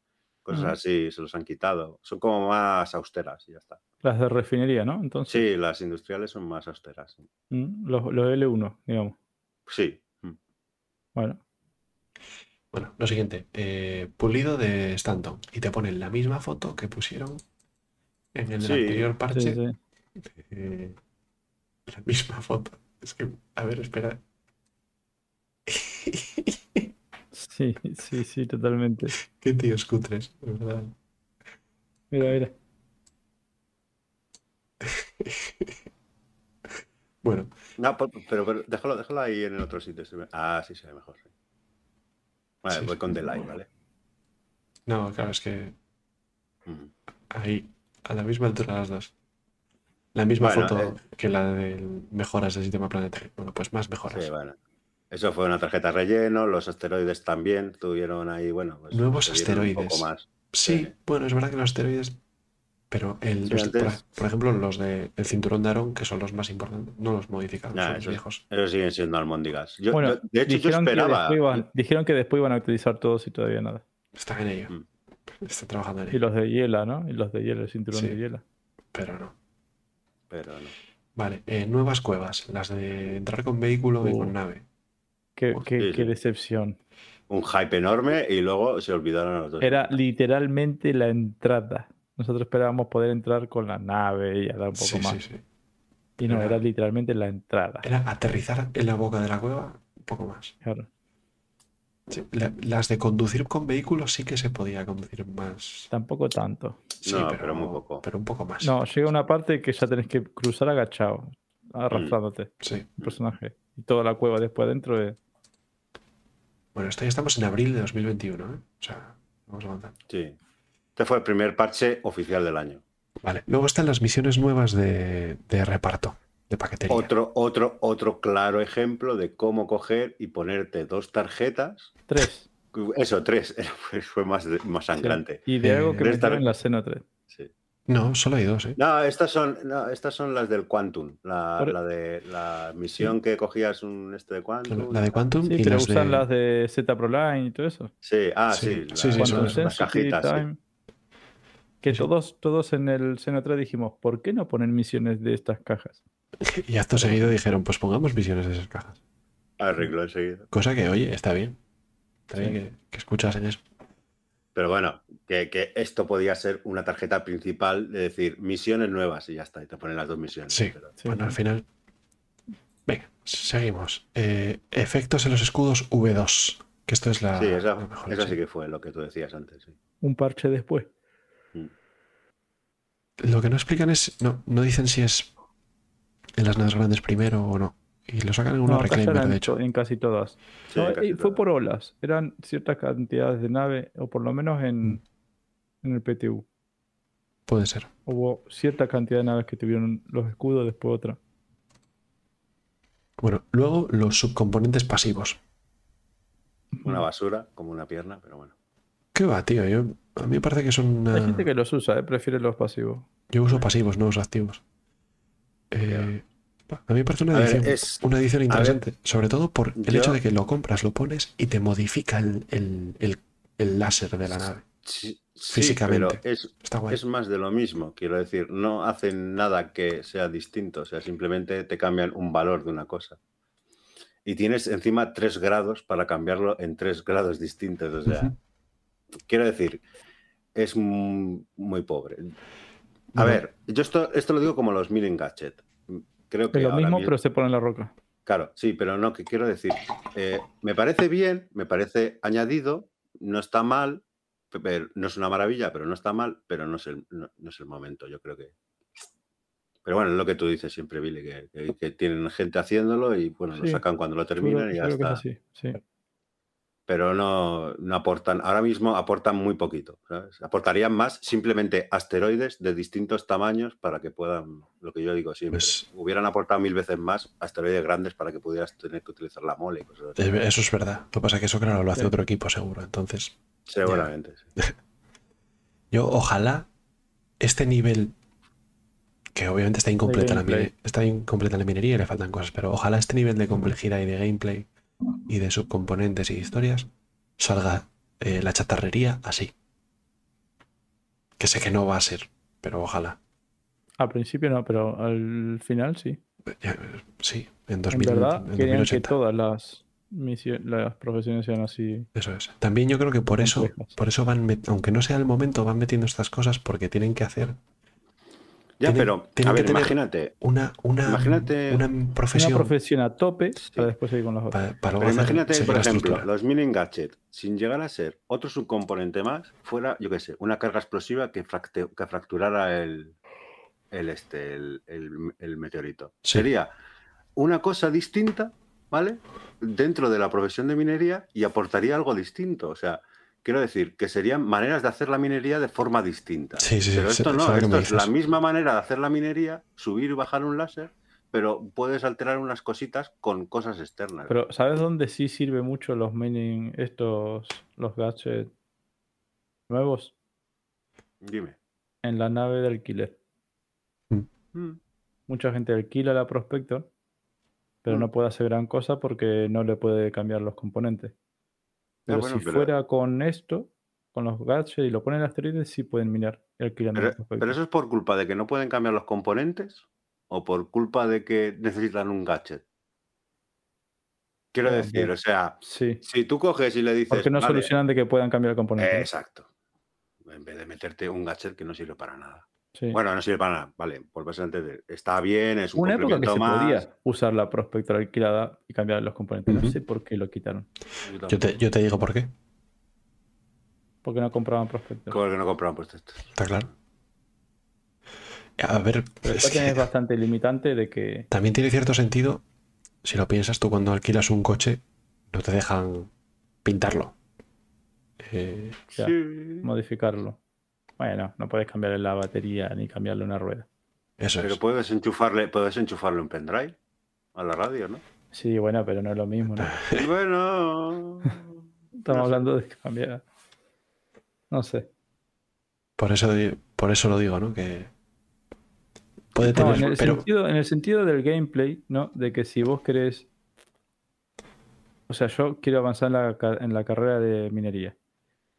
Cosas así, se los han quitado. Son como más austeras y ya está. Las de refinería, ¿no? Entonces, Sí, las industriales son más austeras. sí. Mm, los, los L1, digamos. Sí. mm. Bueno, Bueno, lo siguiente, eh, pulido de Stanton. Y te ponen la misma foto que pusieron en el Sí, anterior sí, parche. sí. eh, la misma foto. Es que, a ver, espera. Sí, sí, sí, totalmente. Qué tíos cutres, de verdad. Mira, mira. Bueno, No, pero, pero déjalo, déjalo ahí en el otro sitio. ve- Ah, sí, se ve mejor. sí. Vale, Sí, voy sí. con delay, ¿vale? no, claro, es que ahí, a la misma altura las dos. La misma Bueno, foto eh. que la de mejoras del sistema planetario. Bueno, pues más mejoras. Sí, bueno. Eso fue una tarjeta relleno, los asteroides también tuvieron ahí, bueno, pues, Nuevos Un asteroides. poco más. Sí, Sí. bueno, es verdad que los asteroides. Pero el, Sí, los- por, antes- por ejemplo, los del cinturón de Aarón, que son los más importantes, no los modificaron, Nah, son los esos, viejos. esos siguen siendo almóndigas. Yo, Bueno, yo- de hecho, yo dijeron, que esperaba. después iban, dijeron que después iban a utilizar todos y todavía nada. Están en ello. Mm. Están trabajando en Y los de hiela, ¿no? Y los de hiela, el cinturón Sí. de hiela. Pero no. Pero no. Vale, eh, nuevas cuevas. Las de entrar con vehículo y Uh. con nave. Qué, Uf, qué- sí, qué sí. decepción. Un hype enorme y luego se olvidaron los dos. Era literalmente la entrada. Nosotros esperábamos poder entrar con la nave y a dar un poco Sí, más. sí, sí. Y no, Era- era literalmente la entrada. Era aterrizar en la boca de la cueva, un poco más. Claro. Sí, la- las de conducir con vehículos sí que se podía conducir más. Tampoco tanto. Sí, No, pero muy poco. Pero un poco más. No, llega una parte que ya tenés que cruzar agachado, Mm. arrastrándote, Sí. el personaje. Y toda la cueva después adentro de... Bueno, esto ya estamos en abril de 2021, ¿eh? O sea, vamos avanzando. Sí. Este fue el primer parche oficial del año. Vale, luego están las misiones nuevas de, de reparto, de paquetería. Otro, otro, otro claro ejemplo de cómo coger y ponerte dos tarjetas. Tres. Eso, tres. Fue, más, más sí. sangrante. Y de algo que tres metieron tar- en la Xeno 3. Sí. No, solo hay dos, ¿eh? No, estas son, no, estas son las del Quantum. La, Por- la de la misión que cogías un este de Quantum. La de Quantum Sí, y pero las usan de... las de Z Proline y todo eso. Sí, ah, Sí, sí. sí, la- son las, cajitas. Time. Que Sí. todos, todos en el Xeno 3 dijimos, ¿por qué no ponen misiones de estas cajas? Y acto seguido dijeron, pues pongamos misiones de esas cajas. Arreglo enseguida. Cosa que, oye, está bien. Está Sí. bien que, que escuchas en eso. Pero bueno, que, que esto podía ser una tarjeta principal de decir misiones nuevas y ya está. Y te ponen las dos misiones. Sí. Pero- Sí, bueno, sí. al final... Venga, seguimos. Eh, efectos en los escudos V2. Que esto es la... sí, esa, la mejor, esa sí. sí que fue lo que tú decías antes. sí. Un parche después. Lo que no explican es... No, no dicen si es en las naves grandes primero o no. Y lo sacan en una No, reclaimer, eran de hecho. en casi todas. Sí, No, casi y fue todas. por olas. Eran ciertas cantidades de nave, o por lo menos en, en el PTU. Puede ser. Hubo cierta cantidad de naves que tuvieron los escudos, después otra. Bueno, luego los subcomponentes pasivos. Una basura, como una pierna, pero bueno. ¿Qué va, tío? Yo, a mí me parece que son una... Hay gente que los usa, ¿eh? prefiere los pasivos. Yo uso pasivos, no uso activos. Eh, a mí me parece una A ver, edición, es- una edición ver, interesante. sobre todo por el yo- hecho de que lo compras, lo pones y te modifica el, el- el- el láser de la nave. Sí, sí, Físicamente. pero es, Está guay. es más de lo mismo, quiero decir, no hacen nada que sea distinto, o sea, simplemente te cambian un valor de una cosa. Y tienes encima tres grados para cambiarlo en tres grados distintos, o sea, quiero decir, es mu- muy pobre. A ver, yo esto, esto lo digo como los Milling Gadget. Creo que Es lo mismo, mismo- pero se pone en la roca. Claro, sí, pero no, que quiero decir, eh, me parece bien, me parece añadido, no está mal, pero no es una maravilla, pero no está mal, pero no es el, no, no es el momento, yo creo que. Pero bueno, es lo que tú dices siempre, Billy, que, que- que tienen gente haciéndolo y bueno, lo sacan cuando lo creo- terminan y ya creo que es está. así, sí. Pero no, no aportan, ahora mismo aportan muy poquito, ¿sabes? Aportarían más simplemente asteroides de distintos tamaños para que puedan, lo que yo digo siempre, Pues- hubieran aportado mil veces más asteroides grandes para que pudieras tener que utilizar la mole y cosas así. Es- Eso es verdad. Lo que pasa es que eso, claro, lo hace Sí. otro equipo seguro. Entonces, Seguramente. sí. yo ojalá este nivel, que obviamente está incompleta, la, está incompleta la minería y le faltan cosas, pero ojalá este nivel de complejidad y de gameplay y de subcomponentes y historias salga eh, la chatarrería así. Que sé que no va a ser, pero ojalá. Al principio no, pero al final sí. Sí, en En 2000, verdad, en querían que 2080. todas las, las profesiones sean así. Eso es. También yo creo que por eso, por eso van, aunque no sea el momento, van metiendo estas cosas porque tienen que hacer Ya, Tienen- pero, tienen a que ver, tener- imagínate, una, una, Imagínate una Una profesión a tope para después seguir con pa- para luego pero imagínate, por ejemplo, los Milling Gadget, sin llegar a ser otro subcomponente más, fuera, yo qué sé, una carga explosiva que, fracte- que fracturara el, el, este, el, el- el meteorito. Sí. Sería una cosa distinta, ¿vale? Dentro de la profesión de minería y aportaría algo distinto. O sea, quiero decir que serían maneras de hacer la minería de forma distinta. Sí, sí, sí, Pero esto no, esto es la misma manera de hacer la minería, subir y bajar un láser, pero puedes alterar unas cositas con cosas externas. Pero ¿sabes dónde sí sirve mucho los mining, estos, los gadgets nuevos? Dime. En la nave de alquiler. Mm. Mucha gente alquila la Prospector, pero Mm. no puede hacer gran cosa porque no le puede cambiar los componentes. Pero Ah, bueno, si pero- fuera con esto, con los gadgets y lo ponen en asteroides, sí pueden minar alquilando la Pero, pero eso es por culpa de que no pueden cambiar los componentes o por culpa de que necesitan un gadget. Quiero Ah, decir, o sea, Sí, si tú coges y le dices. porque no "Vale, solucionan de que puedan cambiar el componente. Exacto. En vez de meterte un gadget que no sirve para nada. Sí. Bueno, no sirve para nada. Vale, por a entender. Está bien, es un Una época que se más. podía usar la Prospector alquilada y cambiar los componentes. No sé por qué lo quitaron. Yo te, yo te digo por qué. Porque no compraban Prospector. Como que no compraban estos. Está claro. A ver, Pero es esta que es bastante limitante de que también tiene cierto sentido. Si lo piensas tú cuando alquilas un coche, no te dejan pintarlo. Eh. Sí. modificarlo. Bueno, no puedes cambiarle la batería ni cambiarle una rueda. eso Pero es. puedes enchufarle, puedes enchufarle un pendrive a la radio, ¿no? Sí, bueno, pero no es lo mismo, ¿no? bueno. Estamos No sé. hablando de cambiar. No sé. Por eso, por eso lo digo, ¿no? Que puede No, tener. en, el pero sentido, en el sentido del gameplay, ¿no? De que si vos querés. O sea, yo quiero avanzar en la, ca- en la carrera de minería.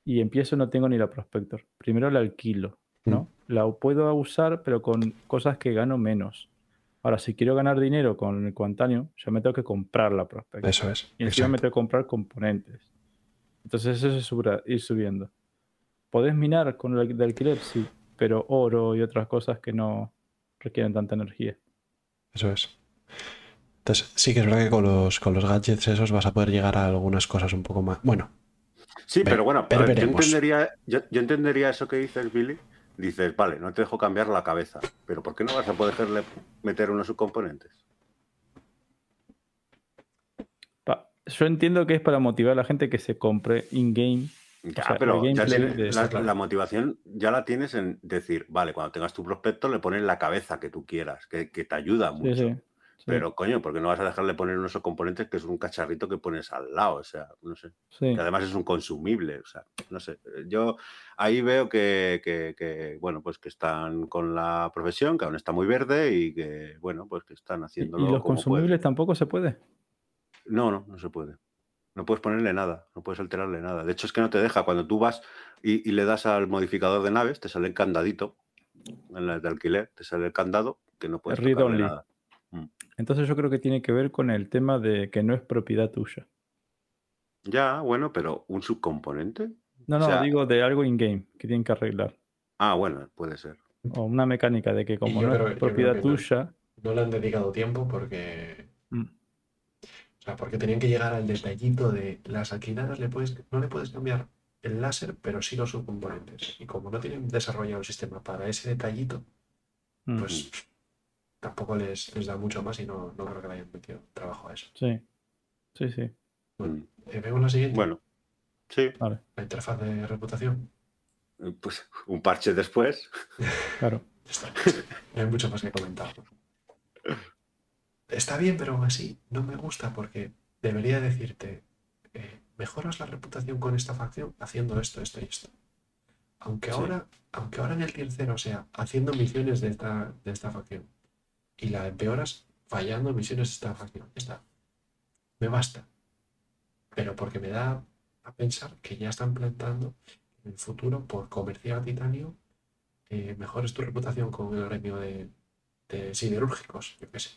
Y empiezo, no tengo ni la Prospector. Primero la alquilo, ¿no? La puedo usar, pero con cosas que gano menos. Ahora, si quiero ganar dinero con el Quantanium, yo me tengo que comprar la Prospector. eso es. Y encima me tengo que comprar componentes. Entonces eso es subra- ir subiendo. Podés minar con el de alquiler, sí, pero oro y otras cosas que no requieren tanta energía. Eso es. Entonces, sí que es verdad que con los, con los gadgets esos vas a poder llegar a algunas cosas un poco más. Bueno, Sí, pero bueno, pero ver, yo, entendería, yo, yo entendería eso que dices, Billy. Dices, vale, no te dejo cambiar la cabeza, pero ¿por qué no vas a poderle meter unos subcomponentes? Pa- Yo entiendo que es para motivar a la gente que se compre in-game. Ya, sea, pero ya de- la motivación ya la tienes en decir, vale, cuando tengas tu prospecto le pones la cabeza que tú quieras, que, que te ayuda mucho. Sí, sí. Sí, Pero coño, ¿por qué no vas a dejarle poner unos componentes que es un cacharrito que pones al lado? O sea, no sé. sí. que además es un consumible, o sea, no sé. Yo ahí veo que, que- que, bueno, pues que están con la profesión, que aún está muy verde y que, bueno, pues que están ¿Y, haciéndolo y los como consumibles pueden. tampoco se puede? No, no, no se puede. No puedes ponerle nada, no puedes alterarle nada. De hecho, es que no te deja. Cuando tú vas y, y le das al modificador de naves, te sale el candadito en las de alquiler, te sale el candado que no puedes Read tocarle only. nada. Entonces yo creo que tiene que ver con el tema de que no es propiedad tuya. Ya, bueno, pero un subcomponente. No, O no, sea- digo de algo in-game que tienen que arreglar. Ah, bueno, puede ser. O una mecánica de que como no creo- es propiedad no. tuya, no le han dedicado tiempo porque. Mm. O sea, porque tenían que llegar al detallito de las alquiladas, le puedes, no le puedes cambiar el láser, pero sí los subcomponentes. Y como no tienen desarrollado el sistema para ese detallito, mm, pues tampoco les, les da mucho más y no, no creo que le hayan metido trabajo a eso. sí. Sí, sí. Bueno, eh, vemos la siguiente, Bueno, sí, Vale, la interfaz de reputación. pues un parche después. claro. Está. No hay mucho más que comentar. Está bien, pero aún así no me gusta porque debería decirte, eh, mejoras la reputación con esta facción haciendo esto, esto y esto. Aunque Sí. ahora, aunque ahora en el tier 0 sea haciendo misiones de esta, de esta facción y la empeoras fallando en misiones de esta facción, está. Me basta. Pero porque me da a pensar que ya están plantando en el futuro por comerciar titanio eh, mejores tu reputación con el gremio de, de siderúrgicos, yo qué sé.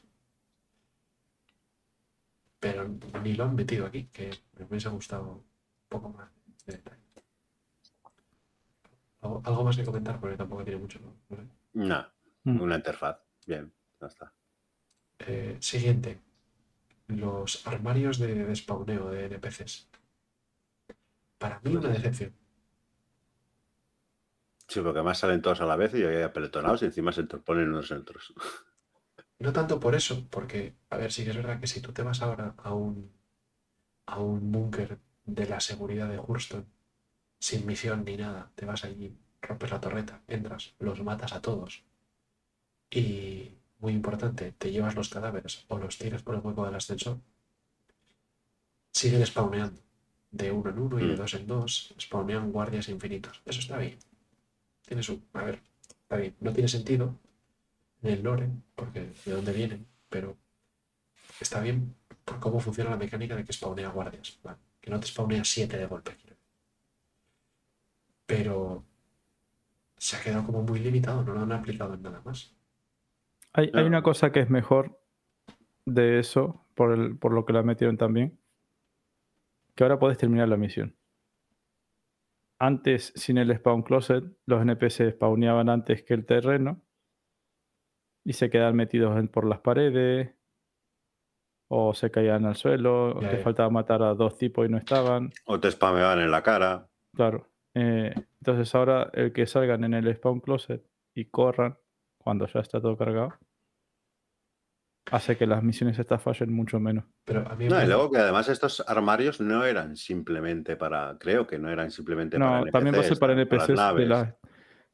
Pero ni lo han metido aquí, que me hubiese gustado un poco más de detalle. ¿Algo, algo más que comentar? Porque tampoco tiene mucho. ¿no? ¿Vale? No, Mm. una interfaz. Bien, ya está. Eh, siguiente. Los armarios de, de spawneo de NPCs. Para mí una decepción. Sí, porque además salen todos a la vez y hay apeletonados y encima se interponen unos en otros. No tanto por eso, porque, a ver, sí que es verdad que si tú te vas ahora a un, a un búnker de la seguridad de Hurston sin misión ni nada. Te vas allí, rompes la torreta, entras, los matas a todos. Y, muy importante, te llevas los cadáveres o los tiras por el hueco del ascensor. Siguen spawneando. De uno en uno y de Mm. dos en dos. Spawnean guardias infinitos. Eso está bien. Tiene su. A ver, está bien. No tiene sentido en el lore, porque de dónde vienen, pero está bien por cómo funciona la mecánica de que spawnea guardias. ¿vale? Que no te spawnea siete de golpe. Pero se ha quedado como muy limitado, no lo han aplicado en nada más. Hay, una cosa que es mejor de eso, por, el, por lo que la metieron también, que ahora puedes terminar la misión. Antes, sin el spawn closet, los NPC spawneaban antes que el terreno y se quedaban metidos en- por las paredes o se caían al suelo, o te faltaba matar a dos tipos y no estaban. O te spameaban en la cara. Claro. Eh, entonces ahora el que salgan en el spawn closet y corran cuando ya está todo cargado, hace que las misiones estas fallen mucho menos. Pero a mí me No, y luego que además estos armarios no eran simplemente para, creo que no eran simplemente para No, también va a ser para NPCs de, naves. las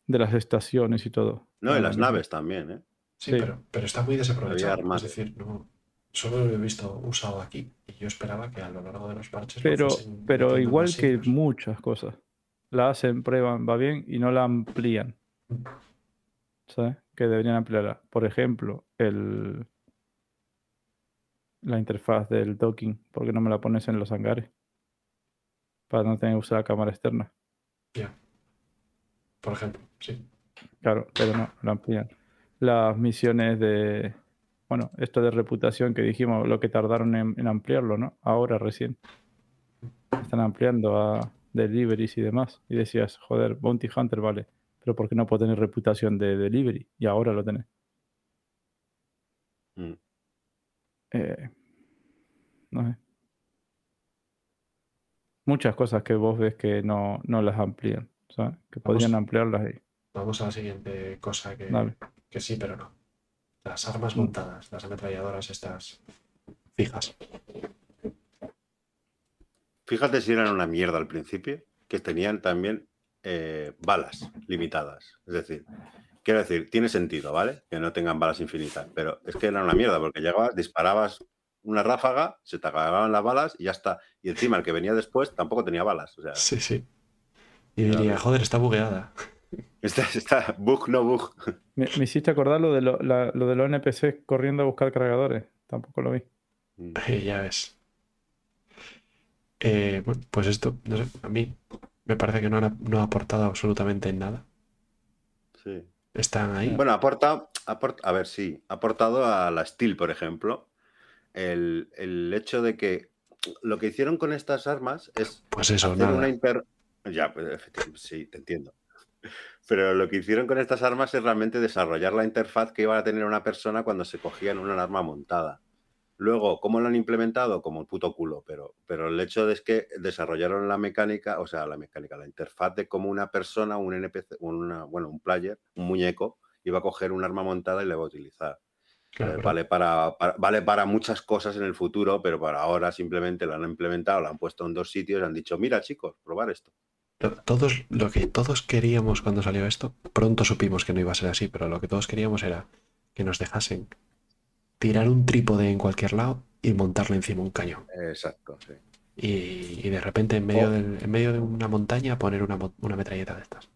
de las estaciones y todo. No, en Ah, las mismo. naves también, ¿eh? Sí, Sí. Pero, pero está muy desaprovechado. Es decir, no, solo lo he visto usado aquí. Y yo esperaba que a lo largo de los parches. Pero, pero igual que muchas cosas. La hacen, prueban, va bien y no la amplían. ¿Sabes? Que deberían ampliarla. Por ejemplo, el la interfaz del docking. ¿Por qué no me la pones en los hangares? Para no tener que usar la cámara externa. Ya. Por ejemplo, sí. Claro, pero no, la amplían. Las misiones de. Bueno, esto de reputación que dijimos, lo que tardaron en, en ampliarlo, ¿no? Ahora recién. Están ampliando a deliveries y demás. Y decías, joder, Bounty Hunter, vale. Pero ¿por qué no puedo tener reputación de delivery? Y ahora lo tenés. Mm. Eh, no sé. Muchas cosas que vos ves que no, no las amplían. ¿sabes? Que Vamos. podrían ampliarlas y. Vamos a la siguiente cosa que, Dale. que sí, pero no. Las armas Mm. montadas, las ametralladoras estas fijas. Fíjate si eran una mierda al principio, que tenían también eh, balas limitadas. Es decir, quiero decir, tiene sentido, ¿vale? Que no tengan balas infinitas, pero es que eran una mierda, porque llegabas, disparabas una ráfaga, se te acababan las balas y ya está. Y encima el que venía después tampoco tenía balas. O sea, Sí, sí. Y Claro. diría, joder, está bugueada. está, está bug, no bug. Me, me hiciste acordar lo de, lo, la- lo de los NPC corriendo a buscar cargadores. Tampoco lo vi. Mm. Eh, ya ves. Eh, bueno, pues esto, no sé, a mí me parece que no, han- no ha aportado absolutamente nada. Sí. Están ahí. Bueno, aporta, aporta, a ver, sí, ha aportado a la Steel, por ejemplo, el, el hecho de que lo que hicieron con estas armas es Pues eso, hacer nada. una inter... Ya, pues, efectivamente, sí, te entiendo. Pero lo que hicieron con estas armas es realmente desarrollar la interfaz que iba a tener una persona cuando se cogía en una arma montada. Luego, ¿cómo lo han implementado? Como el puto culo, pero, pero el hecho es que desarrollaron la mecánica, o sea, la mecánica, la interfaz de cómo una persona, un NPC, una, bueno, un player, un muñeco, iba a coger un arma montada y la iba a utilizar. Claro, Eh, vale, para, para- vale para muchas cosas en el futuro, pero para ahora simplemente lo han implementado, lo han puesto en dos sitios y han dicho, mira chicos, probar esto. Todos, lo que todos queríamos cuando salió esto, pronto supimos que no iba a ser así, pero lo que todos queríamos era que nos dejasen tirar un trípode en cualquier lado y montarle encima un cañón. Exacto, sí. Y, y de repente en medio, O- del- en medio de una montaña poner una, una metralleta de estas.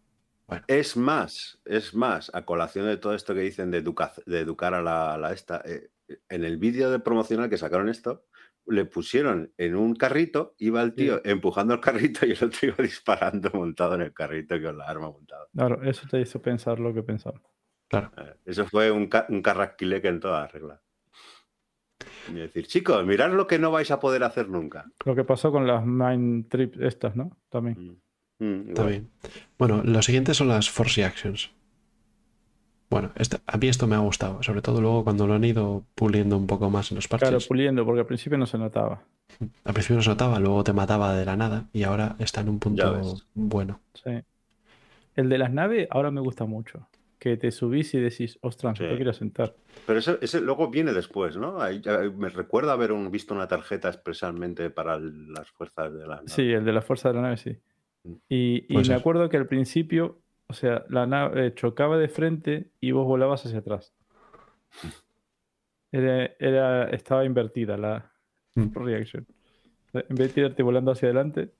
Es más, es más, a colación de todo esto que dicen de, educa- de educar a la, a la esta, eh, en el vídeo de promocional que sacaron esto, le pusieron en un carrito, iba el tío empujando el carrito y el otro iba disparando montado en el carrito con la arma montada. Claro, eso te hizo pensar lo que pensaba. Claro. Eh, Eso fue un, ca- un carrasquileque en toda regla. Y decir, chicos, mirad lo que no vais a poder hacer nunca. Lo que pasó con las Mind Trips estas, ¿no? También. Mm. Mm, bien. Bueno, lo siguiente son las Force Actions. Bueno, esta- a mí esto me ha gustado, sobre todo luego cuando lo han ido puliendo un poco más en los Claro, parches. puliendo, porque al principio no se notaba. Al principio no se notaba, luego te mataba de la nada y ahora está en un punto bueno. Sí. El de las naves ahora me gusta mucho. Que te subís y decís, ostras, Sí. me quiero sentar. Pero eso, ese luego viene después, ¿no? Ahí ya- me recuerda haber un- visto una tarjeta especialmente para el- las fuerzas de la nave. Sí, el de la fuerza de la nave, sí. Y, y Puede me acuerdo que al principio, o sea, la nave chocaba de frente y vos volabas hacia atrás. Era, era- estaba invertida la Mm. reaction. En vez de tirarte volando hacia adelante,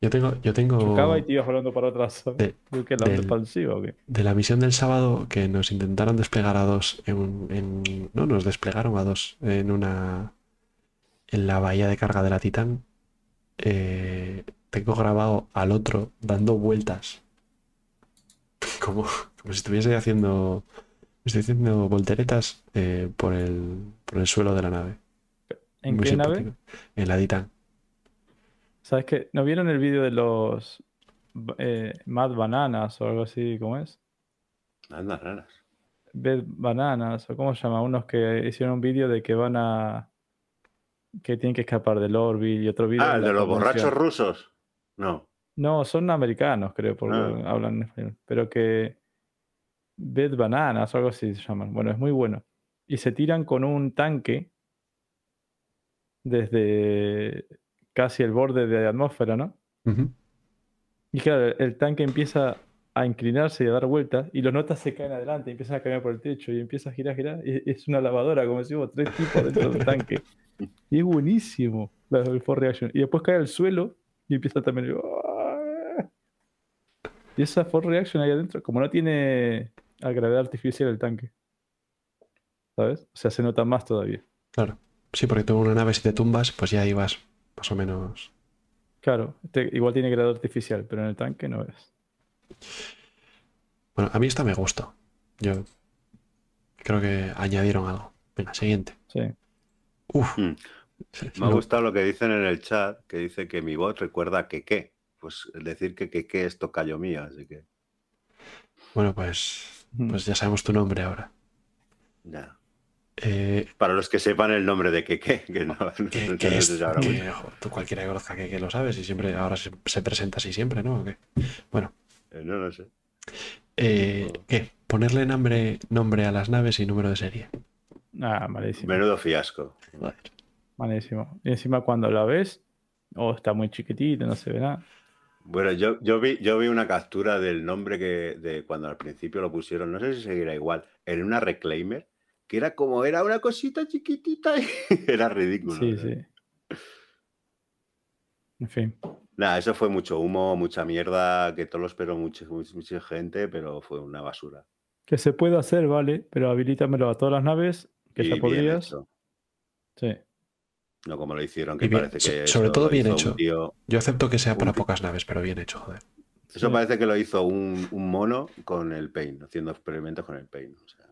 Yo tengo, yo tengo chocaba y te ibas volando para atrás. de- ¿Qué, la del- expansiva o qué? de la misión del sábado que nos intentaron desplegar a dos en, en- no, nos desplegaron a dos en una en la bahía de carga de la Titán. eh, tengo grabado al otro dando vueltas como, como si estuviese haciendo estoy haciendo volteretas eh, por el por el suelo de la nave. ¿En Muy qué nave? En la Titán. ¿Sabes qué? ¿No vieron el vídeo de los eh, Mad Bananas o algo así? ¿Cómo es? Anda, raras. Bed Bananas, o cómo se llama, unos que hicieron un vídeo de que van a. que tienen que escapar del Orbi y otro vídeo. Ah, de el la de los borrachos rusos. No. No, son americanos, creo, porque Ah. hablan en español. Pero que. Bed Bananas o algo así se llaman. Bueno, es muy bueno. Y se tiran con un tanque desde casi el borde de la atmósfera, ¿no? Y claro, el tanque empieza a inclinarse y a dar vueltas y los notas se caen adelante, empiezan a caminar por el techo y empieza a girar, girar. Y es una lavadora, como decimos, tres tipos dentro del tanque. Y es buenísimo la, el for reaction. Y después cae al suelo y empieza también. ¡ah! Y esa for reaction ahí adentro, como no tiene a gravedad artificial el tanque. ¿Sabes? O sea, se nota más todavía. Claro. Sí, porque tú una nave si te tumbas, pues ya ibas más o menos. Claro, este igual tiene gravedad artificial, pero en el tanque no es. Bueno, a mí esta me gustó. Yo creo que añadieron algo. Venga, siguiente. Sí. Uf. Mm. Sí, Me ha gustado lo que dicen en el chat, que dice que mi voz recuerda a Keke. Pues decir que Keke es tocayo mío, así que Bueno, pues, pues ya sabemos tu nombre ahora. ya. Eh, Para los que sepan el nombre de Keke, que no, no- que, no que sé es, si habrá que, tú cualquiera que conozca que, que lo sabes y siempre ahora se, se presenta así siempre, ¿no? Bueno, Eh, No lo sé. eh, ¿qué? Ponerle nombre, nombre a las naves y número de serie. Ah, malísimo. Menudo fiasco. Joder. Malísimo. Y encima cuando la ves, o está muy chiquitita, no se ve nada. Bueno, yo, yo, vi, yo vi una captura del nombre que de cuando al principio lo pusieron, no sé si seguirá igual, en una Reclaimer, que era como, era una cosita chiquitita y era ridículo. Sí, sí. En fin. Nada, eso fue mucho humo, mucha mierda, que todo lo esperó mucha, mucha, mucha gente, pero fue una basura. Que se puede hacer, vale, pero habilítamelo a todas las naves, que Y ya podrías. Sí. no como lo hicieron, que bien, parece que sobre todo bien hecho. tío- Yo acepto que sea para pocas naves, pero bien hecho, joder. eso Sí. parece que lo hizo un, un mono con el Paint, haciendo experimentos con el Paint. o sea.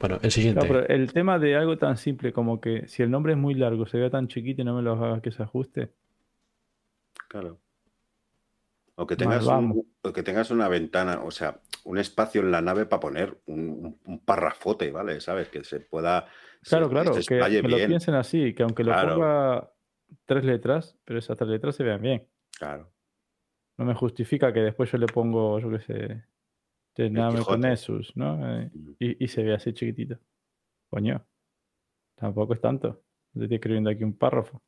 Bueno, el siguiente. Claro, pero el tema de algo tan simple como que si el nombre es muy largo, se vea tan chiquito y no me lo hagas que se ajuste. Claro. O que tengas, un- o que tengas una ventana, o sea, un espacio en la nave para poner un, un- un parrafote, ¿vale? ¿Sabes? Que se pueda. se- Claro, claro, se que, que lo piensen así, que aunque lo Claro. ponga tres letras, pero esas tres letras se vean bien. Claro. No me justifica que después yo le pongo, yo qué sé, Tename con Quijote. Nessus, ¿no? Eh, Mm. y, y se ve así chiquitito. Coño, tampoco es tanto. Estoy escribiendo aquí un párrafo.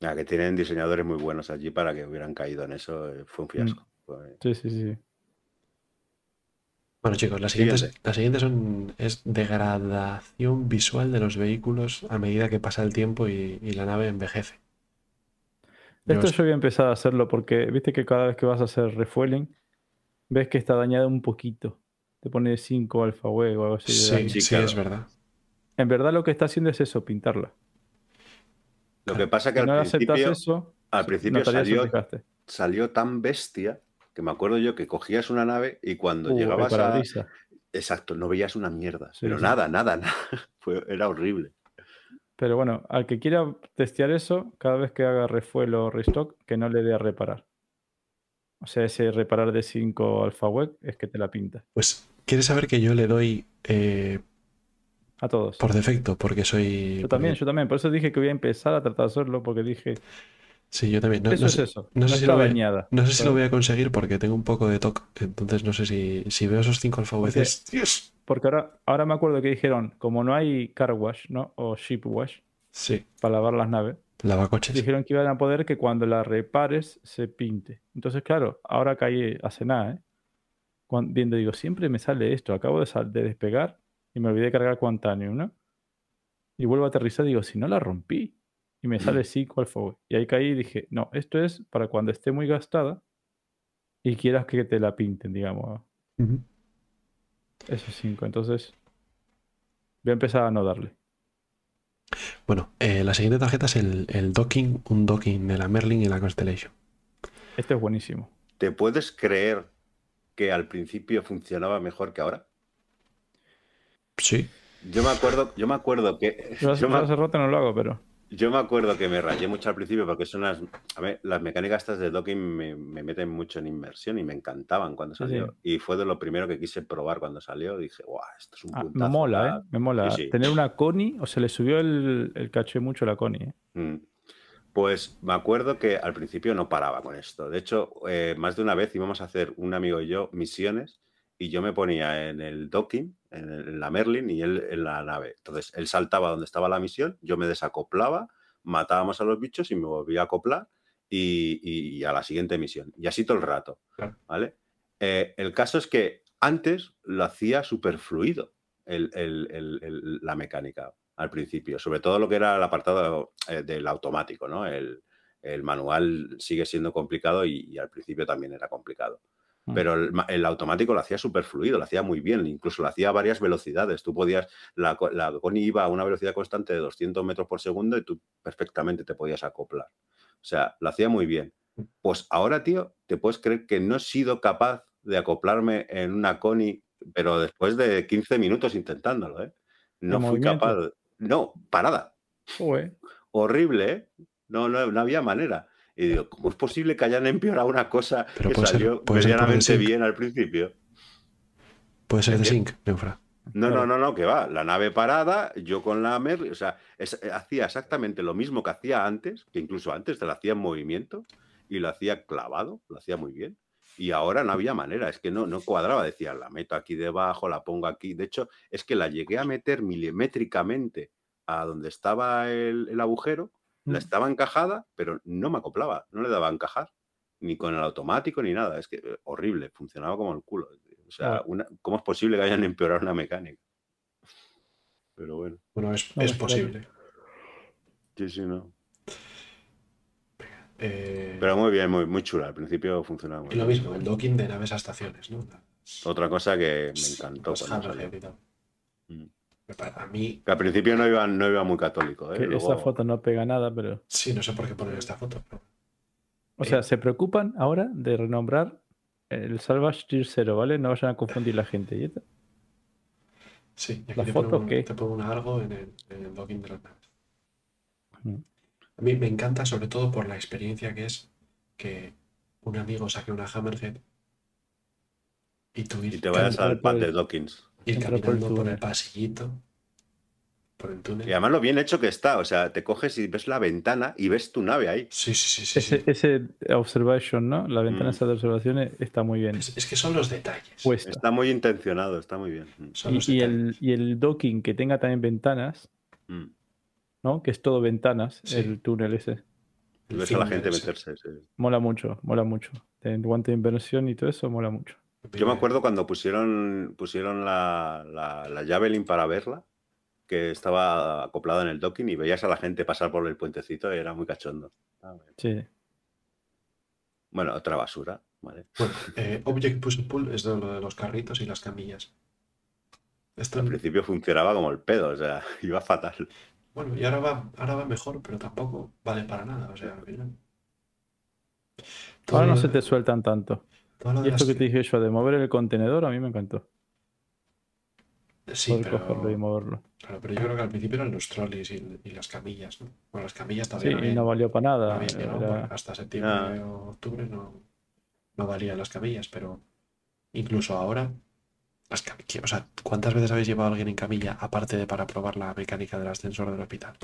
Ya, que tienen diseñadores muy buenos allí para que hubieran caído en eso. eh, Fue un fiasco. Fue- Sí, sí, sí. Bueno, chicos, las siguientes, Siguiente. las siguientes son es degradación visual de los vehículos a medida que pasa el tiempo y, y la nave envejece. Yo Esto yo voy a empezar a hacerlo porque viste que cada vez que vas a hacer refueling, ves que está dañado un poquito. Te pone 5 alfa web o algo así. de Sí, daño. sí, Sí, claro. es verdad. En verdad lo que está haciendo es eso, pintarla. Lo que pasa que al principio, eso, al principio salió, salió tan bestia que me acuerdo yo que cogías una nave y cuando Uh, llegabas a. Exacto, no veías una mierda. Sí, pero sí. nada, nada, nada. Fue, era horrible. Pero bueno, al que quiera testear eso, cada vez que haga refuelo o restock, que no le dé a reparar. O sea, ese reparar de 5 alfa web es que te la pinta. Pues, ¿quieres saber que yo le doy eh, A todos. por defecto? Porque soy. Yo también, porque- yo también. Por eso dije que voy a empezar a tratar de hacerlo, porque dije, Sí, yo también. No, eso no es sé, eso. no No, sé si lo voy dañada. no sé si lo voy a conseguir porque tengo un poco de TOC. Entonces no sé si, si veo esos cinco alfabetes. Dios. Porque ahora, ahora me acuerdo que dijeron, como no hay car wash, ¿no? O ship wash Sí. para lavar las naves, Lavacoches. Dijeron que iban a poder que cuando la repares se pinte. Entonces, claro, ahora caí hace nada, ¿eh? Cuan- viendo, digo, siempre me sale esto. Acabo de, sal- de despegar y me olvidé de cargar Quantanium, ¿no? Y vuelvo a aterrizar, digo, si no la rompí. Y me sale sí, cuál fue. Y ahí caí y dije, no, esto es para cuando esté muy gastada y quieras que te la pinten, digamos. Ujú. Esos cinco. Entonces, voy a empezar a no darle. Bueno, eh, la siguiente tarjeta es el, el docking, un docking de la Merlin y la Constellation. Este es buenísimo. ¿Te puedes creer que al principio funcionaba mejor que ahora? Sí. Yo me acuerdo, yo me acuerdo que Yo hace, yo me, hace rato no lo hago, pero. Yo me acuerdo que me rayé mucho al principio porque son las, a ver, las mecánicas estas de docking me, me meten mucho en inmersión y me encantaban cuando salió. sí. Y fue de lo primero que quise probar cuando salió. Dije, guau, esto es un Ah, puntazo. me mola, tal". ¿eh? Me mola. Sí. Tener una Connie, o se le subió el, el caché mucho a la Connie, ¿eh? Mm. Pues me acuerdo que al principio no paraba con esto. De hecho, eh, más de una vez íbamos a hacer un amigo y yo misiones y yo me ponía en el docking, en, el- en la Merlin y él en la nave. Entonces, él saltaba donde estaba la misión, yo me desacoplaba, matábamos a los bichos y me volvía a acoplar y, y- y a la siguiente misión. Y así todo el rato. Claro. ¿Vale? Eh, el caso es que antes lo hacía súper fluido el- el- la mecánica al principio, sobre todo lo que era el apartado eh, del automático, ¿no? El, el manual sigue siendo complicado y, y al principio también era complicado. Mm. Pero el, el automático lo hacía súper fluido, lo hacía muy bien, incluso lo hacía a varias velocidades. Tú podías, la, la Connie iba a una velocidad constante de 200 metros por segundo y tú perfectamente te podías acoplar. O sea, lo hacía muy bien. Pues ahora, tío, te puedes creer que no he sido capaz de acoplarme en una Connie, pero después de 15 minutos intentándolo, ¿eh? No ¿En fui movimiento? capaz. No, parada. Horrible, ¿eh? No, no, no había manera. Y digo, ¿cómo es posible que hayan empeorado una cosa Pero que salió ser medianamente bien al principio? Puede ser de Sync, Neufra. No, no, Claro. no, no, que va. La nave parada, yo con la Merlin, o sea, es- eh, hacía exactamente lo mismo que hacía antes, que incluso antes te lo hacía en movimiento y lo hacía clavado, lo hacía muy bien. Y ahora no había manera, es que no, no cuadraba. Decía, la meto aquí debajo, la pongo aquí. De hecho, es que la llegué a meter milimétricamente a donde estaba el, el agujero. La estaba encajada, pero no me acoplaba, no le daba a encajar, ni con el automático ni nada. Es que eh, horrible, funcionaba como el culo. O sea, una- ¿cómo es posible que hayan empeorado una mecánica? Pero bueno, Bueno, es, es posible. sí, sí, no. Eh, Pero muy bien, muy, muy chula. Al principio funcionaba muy y lo bien. mismo, el docking de naves a estaciones, ¿no? Otra cosa que me encantó. Los A mí, Que al principio no iba, no iba muy católico. ¿eh? Que Luego- esa foto no pega nada, pero. sí, no sé por qué poner esta foto. pero- O sea, se preocupan ahora de renombrar el Salvage Tier 0, ¿vale? No vayan a confundir la gente. ¿y esto? Sí, y aquí ¿La te foto pongo, un- qué? te pongo un algo en el, en el docking de las naves. Mm. A mí me encanta, sobre todo por la experiencia que es que un amigo saque una Hammerhead y tú ir, Y te vayas al pad el- de Dawkins. Ir el caminando por el túnel. pasillito, por el túnel. Y además lo bien hecho que está. O sea, te coges y ves la ventana y ves tu nave ahí. Sí, sí, sí, sí. sí. Ese, ese observation, ¿no? La ventana Mm. esa de observaciones está muy bien Es, es que son los detalles. puesta. Está muy intencionado, está muy bien. Mm. Y, el, y el docking que tenga también ventanas, Mm. ¿no? Que es todo ventanas, Sí. el túnel ese. Y El ves a la gente meterse. sí. Mola mucho, mola mucho. En guante de inversión y todo eso, mola mucho. Yo me acuerdo cuando pusieron, pusieron la, la, la Javelin para verla, que estaba acoplada en el docking y veías a la gente pasar por el puentecito y era muy cachondo. Ah, bueno. Sí. Bueno, otra basura, ¿vale? Bueno, eh, Object Push and Pull es de lo de los carritos y las camillas. Esto, Al principio funcionaba como el pedo, o sea, iba fatal. bueno, y ahora va, ahora va mejor, pero tampoco vale para nada. O sea, al final. Todo Ahora no lo se te sueltan tanto. Y esto que te dije yo de mover el contenedor, a mí me encantó. Sí, Poder pero, cogerlo y moverlo. claro, pero yo creo que al principio eran los trolleys y, y las camillas, ¿no? Bueno, las camillas Sí, todavía no no valió para nada. Era- hasta septiembre o octubre no, no valían las camillas, pero incluso ahora, las cam- que- o sea, ¿cuántas veces habéis llevado a alguien en camilla aparte de para probar la mecánica del ascensor del hospital?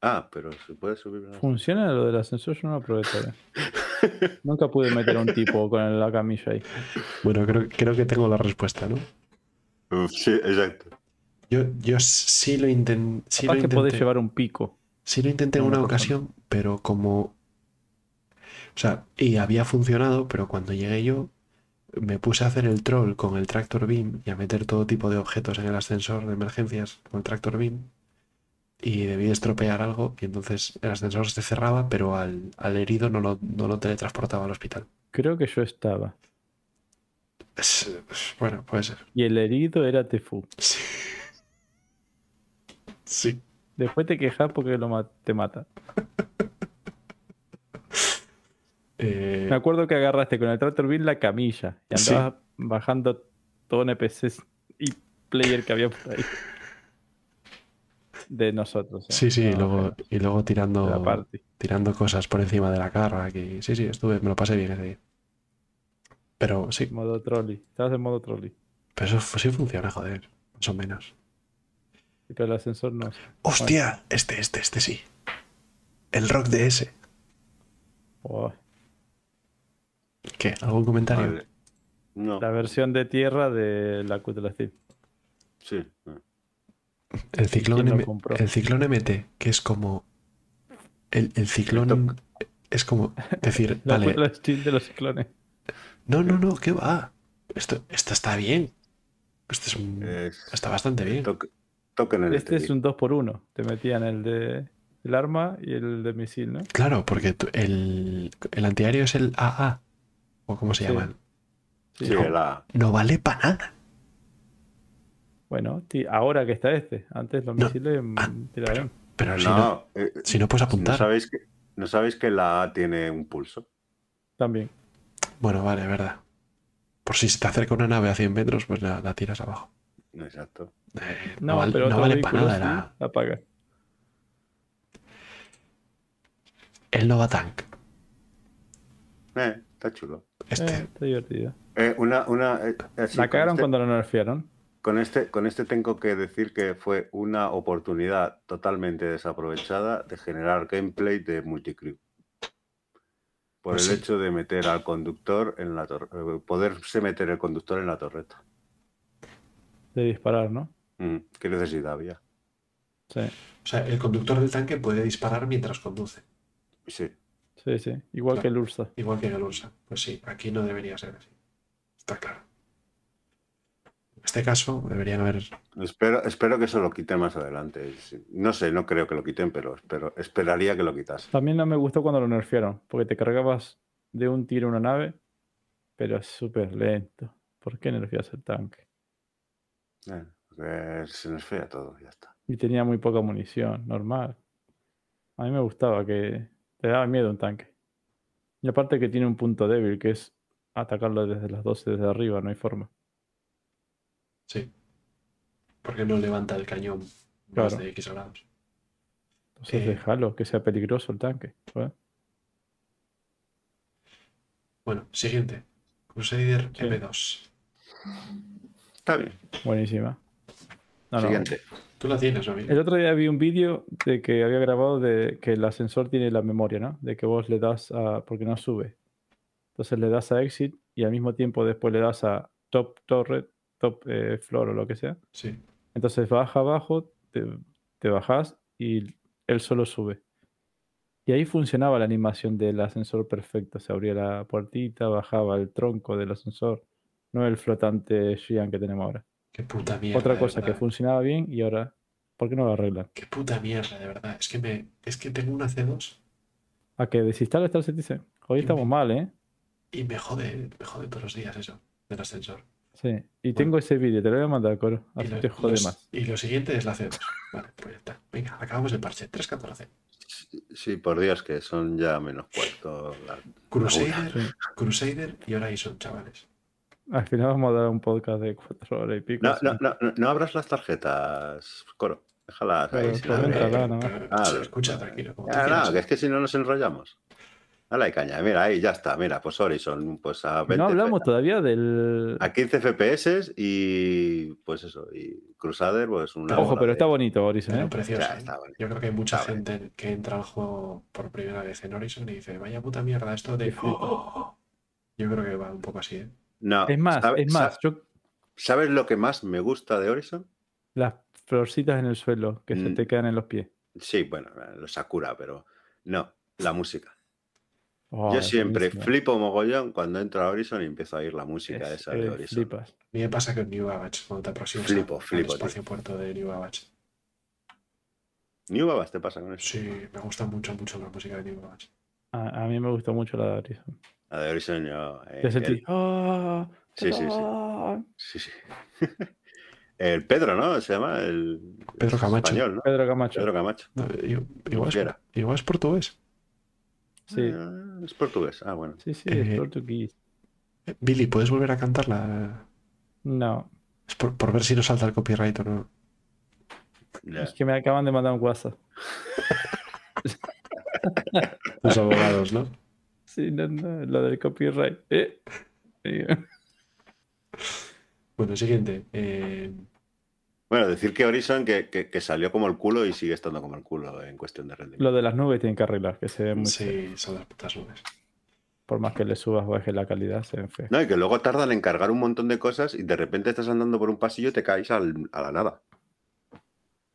Ah, pero se puede subir. una- ¿Funciona lo del ascensor? Yo no lo. Nunca pude meter a un tipo con la camilla ahí. Bueno, creo, creo que tengo la respuesta, ¿no? Uf, sí, exacto. Yo, yo sí lo, inten- sí lo Capaz que podés intenté. llevar un pico. Sí lo intenté en Una ocasión, pero como... O sea, y había funcionado, pero cuando llegué yo me puse a hacer el troll con el tractor beam y a meter todo tipo de objetos en el ascensor de emergencias con el tractor beam y debí estropear algo y entonces el ascensor se cerraba, pero al, al herido no lo, no lo teletransportaba al hospital. Creo que yo estaba. Es- es- bueno, puede ser. Y el herido era Tefú. Sí. Sí. Después te quejas porque lo ma- te mata. Eh, Me acuerdo que agarraste con el Tractor Beam la camilla y Sí. andabas bajando todo NPCs y player que había por ahí. De nosotros. ¿eh? sí, sí, y luego, y luego tirando, tirando cosas por encima de la carga. Que, sí, sí, estuve, me lo pasé bien ese día. Pero sí, Modo trolley. Estabas en modo trolley. pero eso sí funciona, joder, más o menos. Sí, Pero el ascensor no. ¡Hostia! Este, este, este sí. El rock de ese. Oh, ¿Qué? ¿Algún comentario? Vale. No, la versión de tierra de la Q de la sí. El ciclón, el ciclón MT, que es como. El, el ciclón es como decir, La vale, de la Steel de los ciclones. no, no, no, ¿qué va? Esto, esto está bien. Esto es un- Es- está bastante bien. toque- toquen el Este es un 2x1. Te metían el de el arma y el de misil, ¿no? Claro, porque el, el antiaéreo es el AA, o cómo se Sí. llaman. Sí, la- No vale para nada. Bueno, ahora que está este. Antes los No, misiles mm, ah, tiraban. Pero si, no, No, eh, si no puedes ¿no apuntar. sabéis que, ¿no sabéis que la A tiene un pulso? También. Bueno, vale, verdad. Por si se te acerca una nave a 100 metros, pues la, la tiras abajo. Exacto. Eh, No, val- pero no otro vale para nada. sí la- apaga. el Nova Tank. Eh, está chulo. Este. Eh, está divertido. Eh, una, una, eh, así, la cagaron este- cuando lo nerfearon. Con este, con este tengo que decir que fue una oportunidad totalmente desaprovechada de generar gameplay de multicrew. Por Pues el sí. hecho de meter al conductor en la torreta, poderse meter el conductor en la torreta. De disparar, ¿no? Mm, ¿Qué necesidad había? Sí, O sea, el conductor del tanque puede disparar mientras conduce. Sí. sí, sí. Igual Claro. que el Ursa. Igual que en el Ursa. Pues sí, aquí no debería ser así. Está claro. Este caso, deberían haber. Espero, espero que eso lo quiten más adelante. No sé, no creo que lo quiten, pero espero, esperaría que lo quitase. También no me gustó cuando lo nerfearon. Porque te cargabas de un tiro una nave. Pero es súper lento. ¿Por qué nerfeas el tanque? Eh, porque se nos fea todo, ya está. Y tenía muy poca munición, normal. A mí me gustaba que te daba miedo un tanque. Y aparte que tiene un punto débil, que es atacarlo desde las 12 desde arriba, no hay forma. Sí. Porque no levanta el cañón más de X grados. Entonces Eh. déjalo, que sea peligroso el tanque. Bueno, siguiente. Crusader Sí. M2. Está bien. Buenísima. No, no. Siguiente. Tú la tienes. Miguel? El otro día vi un vídeo de que había grabado de que el ascensor tiene la memoria, ¿no? De que vos le das a. porque no sube. Entonces le das a exit y al mismo tiempo después le das a top torre, top eh, floor o lo que sea. Sí. Entonces baja abajo, te, te bajas y él solo sube. Y ahí funcionaba la animación del ascensor perfecto. Se abría la puertita, bajaba el tronco del ascensor, no el flotante Xi'an que tenemos ahora. Qué puta mierda. Otra cosa que funcionaba bien y ahora, ¿por qué no lo arreglan? Qué puta mierda, de verdad. Es que me. Es que tengo una C2 A que desinstala Star Citizen. Hoy estamos mal, ¿eh? y me jode, me jode todos los días eso, del ascensor. Sí. Y tengo ese vídeo, te lo voy a mandar, Coro. Y Así lo, te jode los- más. y lo siguiente es la C2. Vale, pues ya está. Venga, acabamos el parche. 3.14. Sí, por Dios, que son ya menos cuarto. la- Crusader, Sí. Crusader y Horizon, chavales. Al final vamos a dar un podcast de cuatro horas y pico. No, sí. no, no, no, no abras las tarjetas, Coro. Déjalas ahí. Pero Ah, escucha tranquilo. Ah, no, que es que si no nos enrollamos. Dale caña, mira, ahí ya está. Mira, pues Horizon, pues a 20 No hablamos todavía del. a 15 FPS y pues eso, y Crusader, pues una. Ojo, pero de- está bonito, Horizon, Pero ¿eh? precioso. Ya, ¿eh? está bonito. Yo creo que hay mucha Está gente que entra al juego por primera vez en Horizon y dice, vaya puta mierda esto de... Sí. Yo creo que va un poco así, ¿eh? No, Es más, ¿sabe- es más, sa- yo ¿Sabes lo que más me gusta de Horizon? las florcitas en el suelo que se Mm. te quedan en los pies. Sí, bueno, los Sakura, pero no, la música. Oh, Yo es siempre buenísimo. flipo mogollón cuando entro a Horizon y empiezo a oír la música Es- esa de eh, Horizon. flipas. A mí me pasa que en New Babbage, cuando te aproximas Flipo, al- flipo, al espacio puerto de New Babbage. New Babas te pasa con eso. Sí, me gusta mucho, mucho la música de New Babbage. A, a mí me gustó mucho la de Horizon. La de Horizon yo. eh, Te sentí. el- "Ah, Sí, sí, sí. ah". sí, sí. el Pedro, ¿no? Se llama el. Pedro Camacho. Español, ¿no? Pedro Camacho. Pedro Camacho. No, igual, es, igual es portugués. Sí, Ah, es portugués. Ah, bueno. sí, sí, Eh, es portugués. Eh, Billy, ¿puedes volver a cantarla? No, Es por, por ver si nos salta el copyright o no. Es que me acaban de mandar un WhatsApp. Los abogados, ¿no? Sí, no, no, lo del copyright. Eh. Eh, Bueno, siguiente. Eh, Bueno, decir que Horizon que, que- que salió como el culo y sigue estando como el culo en cuestión de rendimiento. Lo de las nubes tienen que arreglar, que se ven muy sí, son las putas nubes. Por más que le subas o bajes la calidad, se ven feos. No, y que luego tardan en cargar un montón de cosas y de repente estás andando por un pasillo y te caes al- a la nada.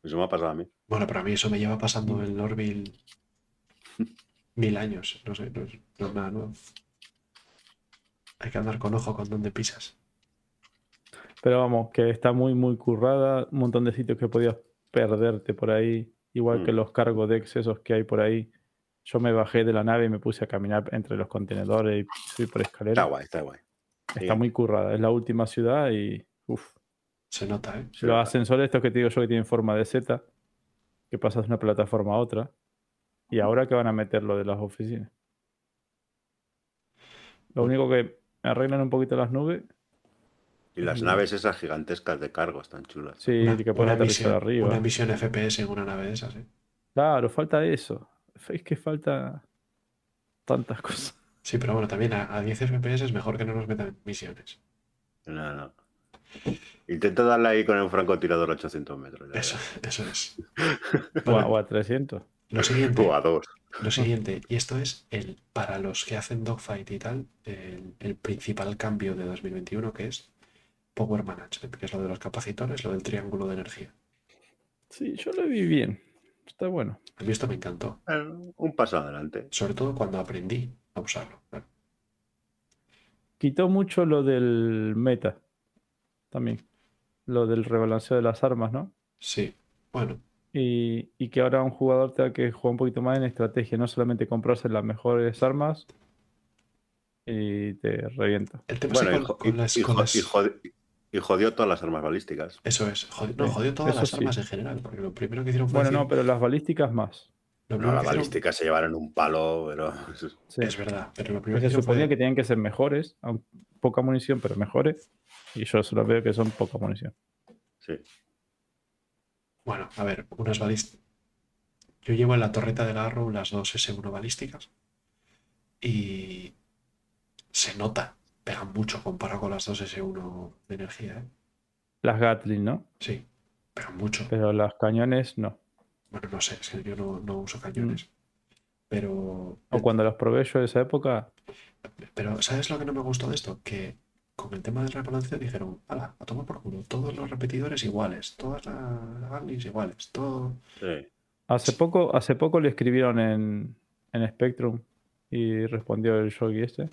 Eso me ha pasado a mí. Bueno, para mí eso me lleva pasando en Orville mil años. No sé, no es, no es nada nuevo. Hay que andar con ojo con dónde pisas. Pero vamos, que está muy, muy currada. Un montón de sitios que podías perderte por ahí. Igual que Mm. los cargo decks esos que hay por ahí. Yo me bajé de la nave y me puse a caminar entre los contenedores y fui por Está escalera. guay, está guay. Está muy currada. Es la última ciudad y. Uf. Se nota, ¿eh? Los ascensores, estos que te digo yo que tienen forma de Z, que pasas de una plataforma a otra. Y ahora que van a meter lo de las oficinas. Lo único que arreglan un poquito las nubes. Y las naves esas gigantescas de cargo están chulas. Sí, Una, que pueden una aterrizar misión, arriba. una misión FPS en una nave de esas, ¿eh? Claro, falta eso. Es que falta tantas cosas. Sí, pero bueno, también a, a 10 FPS es mejor que no nos metan misiones. No, no. Intenta darle ahí con un francotirador a 800 metros. Eso, eso es. O a, Bueno, o a 300. lo siguiente, O a dos. lo siguiente, y esto es el para los que hacen dogfight y tal, el, el principal cambio de 2021, que es Power Management, que es lo de los capacitores, lo del triángulo de energía. Sí, yo lo vi bien. Está bueno. A mí esto me encantó, Bueno, un paso adelante. sobre todo cuando aprendí a usarlo. claro. Quitó mucho lo del meta. También. Lo del rebalanceo de las armas, ¿no? Sí, bueno, Y, y que ahora un jugador tenga que jugar un poquito más en estrategia, no solamente comprarse las mejores armas y te revienta. el tema Bueno, es y, con, con y- las, y con jo- las- y jodi- y jodió todas las armas balísticas. Eso es, jodió, no, Sí, jodió todas eso las sí. armas en general, porque lo primero que hicieron fue Bueno, decir- no, pero las balísticas más. lo No, las hicieron- balísticas se llevaron un palo, pero. Sí. Es verdad, pero lo primero Se que hicieron suponía fue- que tenían que ser mejores, poca munición, pero mejores. Y yo solo veo que son poca munición. Sí. Bueno, a ver, unas balísticas. Yo llevo en la torreta del Arrow las dos S1 balísticas y se nota, pegan mucho comparado con las dos S1 de energía, ¿eh? Las Gatling, ¿no? Sí, pegan mucho. Pero las cañones no. Bueno, no sé, es que yo no, no uso cañones. Pero, O cuando las probé yo de esa época, pero, ¿sabes lo que no me gustó de esto? Que con el tema del rebalanceo dijeron, ala, a tomar por culo, todos los repetidores iguales, todas las Gatlings iguales, todo. sí. hace poco, hace poco le escribieron en, en Spectrum y respondió el Shogi este.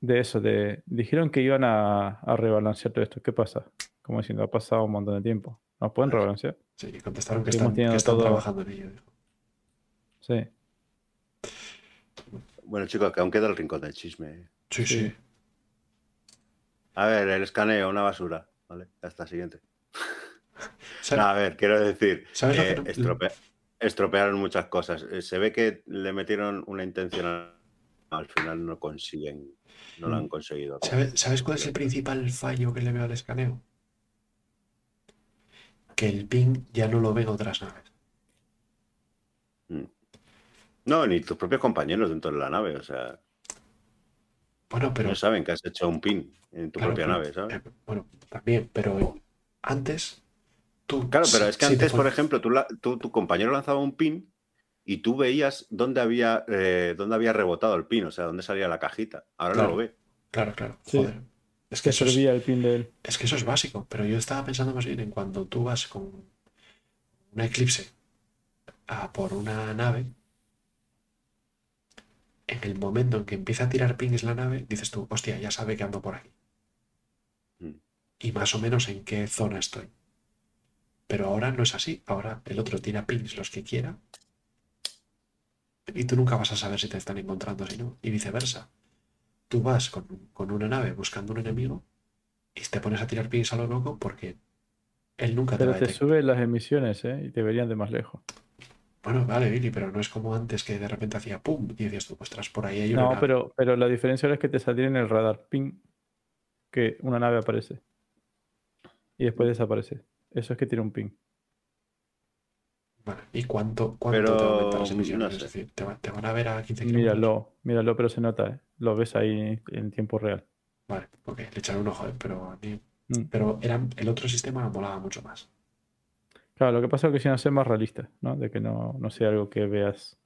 De eso, de dijeron que iban a, a rebalancear todo esto. ¿Qué pasa? Como diciendo, ha pasado un montón de tiempo. ¿Nos pueden rebalancear? Sí, contestaron que están, teniendo que están todo- trabajando en ello. dijo. Sí. Bueno, chicos, que aún queda el rincón del chisme. Sí, Sí. sí. A ver, el escaneo, una basura. Vale, ya está, siguiente. A ver, quiero decir, ¿Sabes lo eh, estrope- estropearon muchas cosas. Eh, Se ve que le metieron una intención a- al final no consiguen, no lo han conseguido. ¿Sabes, sabes cuál es el principal fallo que le veo al escaneo? Que el ping ya no lo ven otras naves. No, ni tus propios compañeros dentro de la nave, o sea, Bueno, pero. no saben que has hecho un pin en tu claro, propia pero- nave, ¿sabes? eh, bueno, también, pero antes. Tú, Claro, pero es que si te antes, por ejemplo, tú la- tú- tu compañero lanzaba un pin y tú veías dónde había, eh, dónde había rebotado el pin, o sea, dónde salía la cajita. Ahora Claro. no lo ve. Claro, claro. Sí. Joder. Es que eso es, servía el pin de él. es que eso es básico, pero yo estaba pensando más bien en cuando tú vas con una Eclipse a por una nave, en el momento en que empieza a tirar pings la nave, dices tú, hostia, ya sabe que ando por aquí. Mm. Y más o menos en qué zona estoy. Pero ahora no es así. Ahora el otro tira pings los que quiera. Y tú nunca vas a saber si te están encontrando, si no. Y viceversa. Tú vas con, con una nave buscando un enemigo y te pones a tirar pings a lo loco porque él nunca te Pero va a te detectar. sube las emisiones, ¿eh? Y te verían de más lejos. Bueno, vale, Billy, pero no es como antes que de repente hacía pum y decías tú, ostras, por ahí hay una No, nave". pero, pero la diferencia ahora es que te saldría en el radar ping que una nave aparece. Y después desaparece. Eso es que tiene un ping. Vale, ¿Y cuánto, cuánto Pero, te aumentan las emisiones? no sé. Es decir, ¿te, va- te van a ver a 15 kilómetros? Míralo, míralo, pero se nota, ¿eh? Lo ves ahí en tiempo real. Vale, ok, le echaré un ojo, ¿eh? pero, a mí- Mm. pero era, el otro sistema molaba mucho más. Claro, lo que pasa es que quisieron ser más realistas, ¿no? De que no, no sea algo que veas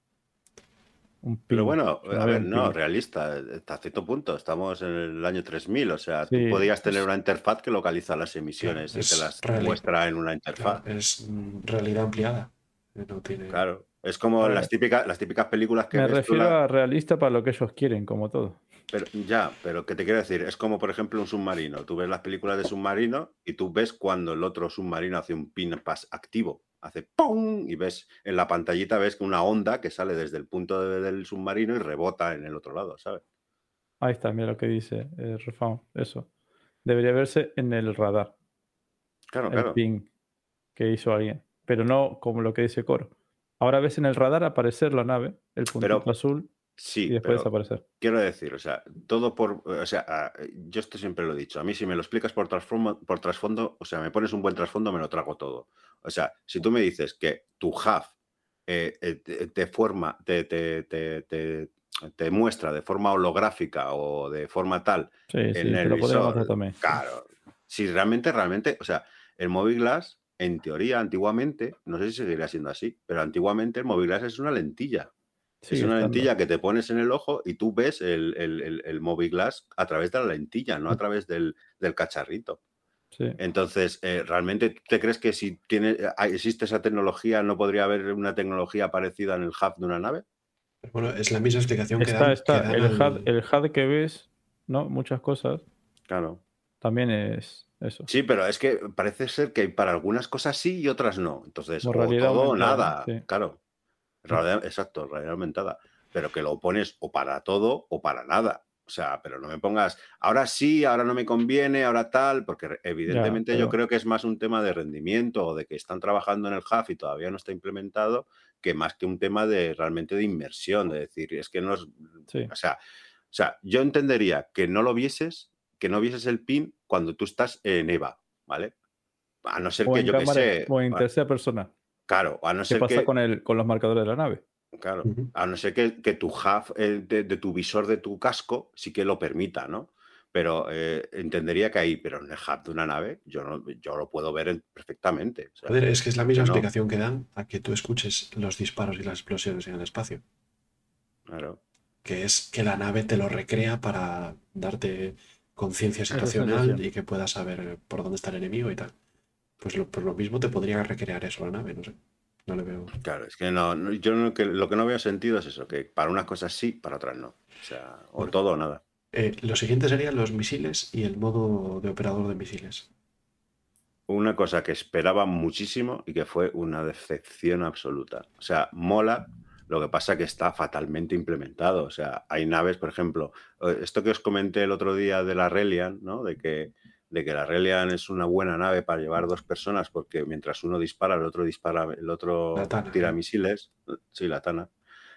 un ping. Pero bueno, a ver, no, realista, hasta cierto punto. Estamos en el año 3000, o sea, Sí, tú podías tener es- una interfaz que localiza las emisiones y te las muestra en una Claro, interfaz. es realidad ampliada. No tiene... Claro, es como las típicas, las típicas películas que Me refiero la- a realista para lo que ellos quieren, como todo. Pero, ya, pero que te quiero decir, es como por ejemplo un submarino. Tú ves las películas de submarino y tú ves cuando el otro submarino hace un pin pass activo, hace ¡pum! y ves en la pantallita ves que una onda que sale desde el punto de- del submarino y rebota en el otro lado, ¿sabes? Ahí está, mira lo que dice eh, Eso. Debería verse en el radar, Claro, el claro. ping que hizo alguien. Pero no como lo que dice Coro. Ahora ves en el radar aparecer la nave, el puntito Pero- azul, Sí, y después desaparecer. quiero decir, o sea, todo por, o sea, yo esto siempre lo he dicho, a mí si me lo explicas por trasfondo, por trasfondo, o sea, me pones un buen trasfondo, me lo trago todo. O sea, si tú me dices que tu HAF eh, eh, te, forma, te, te, te, te- te muestra de forma holográfica o de forma tal Sí, sí, en te el visor, claro, si realmente, realmente, o sea, el Movie Glass, en teoría, antiguamente, no sé si seguirá siendo así, pero antiguamente el Movie Glass es una lentilla. Es una estando. lentilla que te pones en el ojo y tú ves el, el, el, el Movie Glass a través de la lentilla, no a través del, del cacharrito. Sí. Entonces, eh, ¿realmente tú te crees que si tiene, hay- existe esa tecnología, no podría haber una tecnología parecida en el hub de una nave? Bueno, es la misma explicación que Está, dan, está. que dan El, al- HUD, el HUD que ves, ¿no? Muchas cosas, Claro. también es eso. Sí, pero es que parece ser que para algunas cosas sí y otras no. Entonces, Como o todo o nada. sí. Claro. Realidad- exacto, realidad aumentada. Pero que lo pones o para todo o para nada. O sea, pero no me pongas, ahora sí, ahora no me conviene, ahora tal, porque evidentemente yo pero- creo que es más un tema de rendimiento o de que están trabajando en el HUF y todavía no está implementado, que más que un tema de realmente de inmersión, de decir, es que no es, Sí. o sea, o sea, yo entendería que no lo vieses, que no vieses el pin cuando tú estás en EVA, ¿vale? A no ser O que en yo que cámara, sé, o en tercera persona. claro, a no ¿Qué ser pasa que, con, el, con los marcadores de la nave? claro, a no ser que, que tu HUF eh, de, de tu visor de tu casco sí que lo permita, ¿no? Pero eh, entendería que ahí, pero en el hub de una nave, yo, no, yo lo puedo ver en- perfectamente. o sea, Joder, es que es la misma que no. explicación que dan a que tú escuches los disparos y las explosiones en el espacio. claro. Que es que la nave te lo recrea para darte conciencia situacional y que puedas saber por dónde está el enemigo y tal. Pues lo, por lo mismo te podría recrear eso la nave, no sé. No le veo. Claro, es que no, no- yo no- que, lo que no veo sentido es eso, que para unas cosas sí, para otras no. O sea, o Bueno. todo o nada. Eh, lo siguiente serían los misiles y el modo de operador de misiles. Una cosa que esperaba muchísimo y que fue una decepción absoluta. O sea, mola, lo que pasa que está fatalmente implementado. O sea, hay naves, por ejemplo, esto que os comenté el otro día de la Relian, ¿no? De que, de que la Relian es una buena nave para llevar dos personas porque mientras uno dispara, el otro dispara, el otro tira misiles. Sí, la Tana.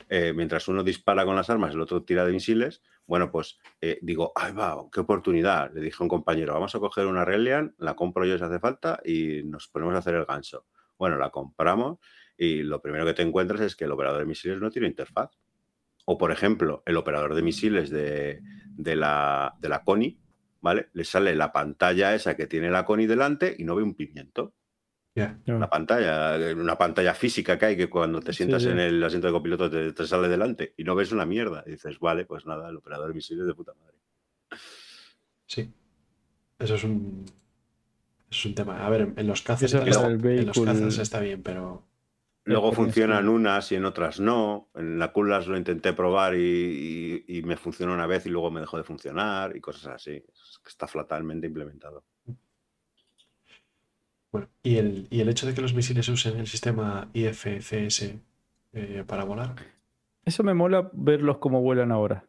Eh, mientras uno dispara con las armas, el otro tira de misiles. Bueno, pues eh, digo, ¡ay, va! ¡Qué oportunidad! Le dije a un compañero, vamos a coger una Relian, la compro yo si hace falta y nos ponemos a hacer el ganso. Bueno, la compramos y lo primero que te encuentras es que el operador de misiles no tiene interfaz. O, por ejemplo, el operador de misiles de, de la, de la CONI, ¿vale? Le sale la pantalla esa que tiene la CONI delante y no ve un pimiento. Ya. La pantalla, eh, una pantalla física que hay que cuando te sientas sí. en el asiento de copiloto te, te sale delante y no ves una mierda. Y dices, vale, pues nada, el operador de misiles de puta madre. Sí. Eso es un. eso es un tema. A ver, en, los cazas, en los cazas está bien, pero. Luego funcionan unas y en otras no. En la Coolers lo intenté probar y, y- y me funcionó una vez y luego me dejó de funcionar y cosas así. Es que Está fatalmente implementado. Bueno, y el, y el hecho de que los misiles usen el sistema IFCS eh, para volar. Eso me mola verlos como vuelan ahora.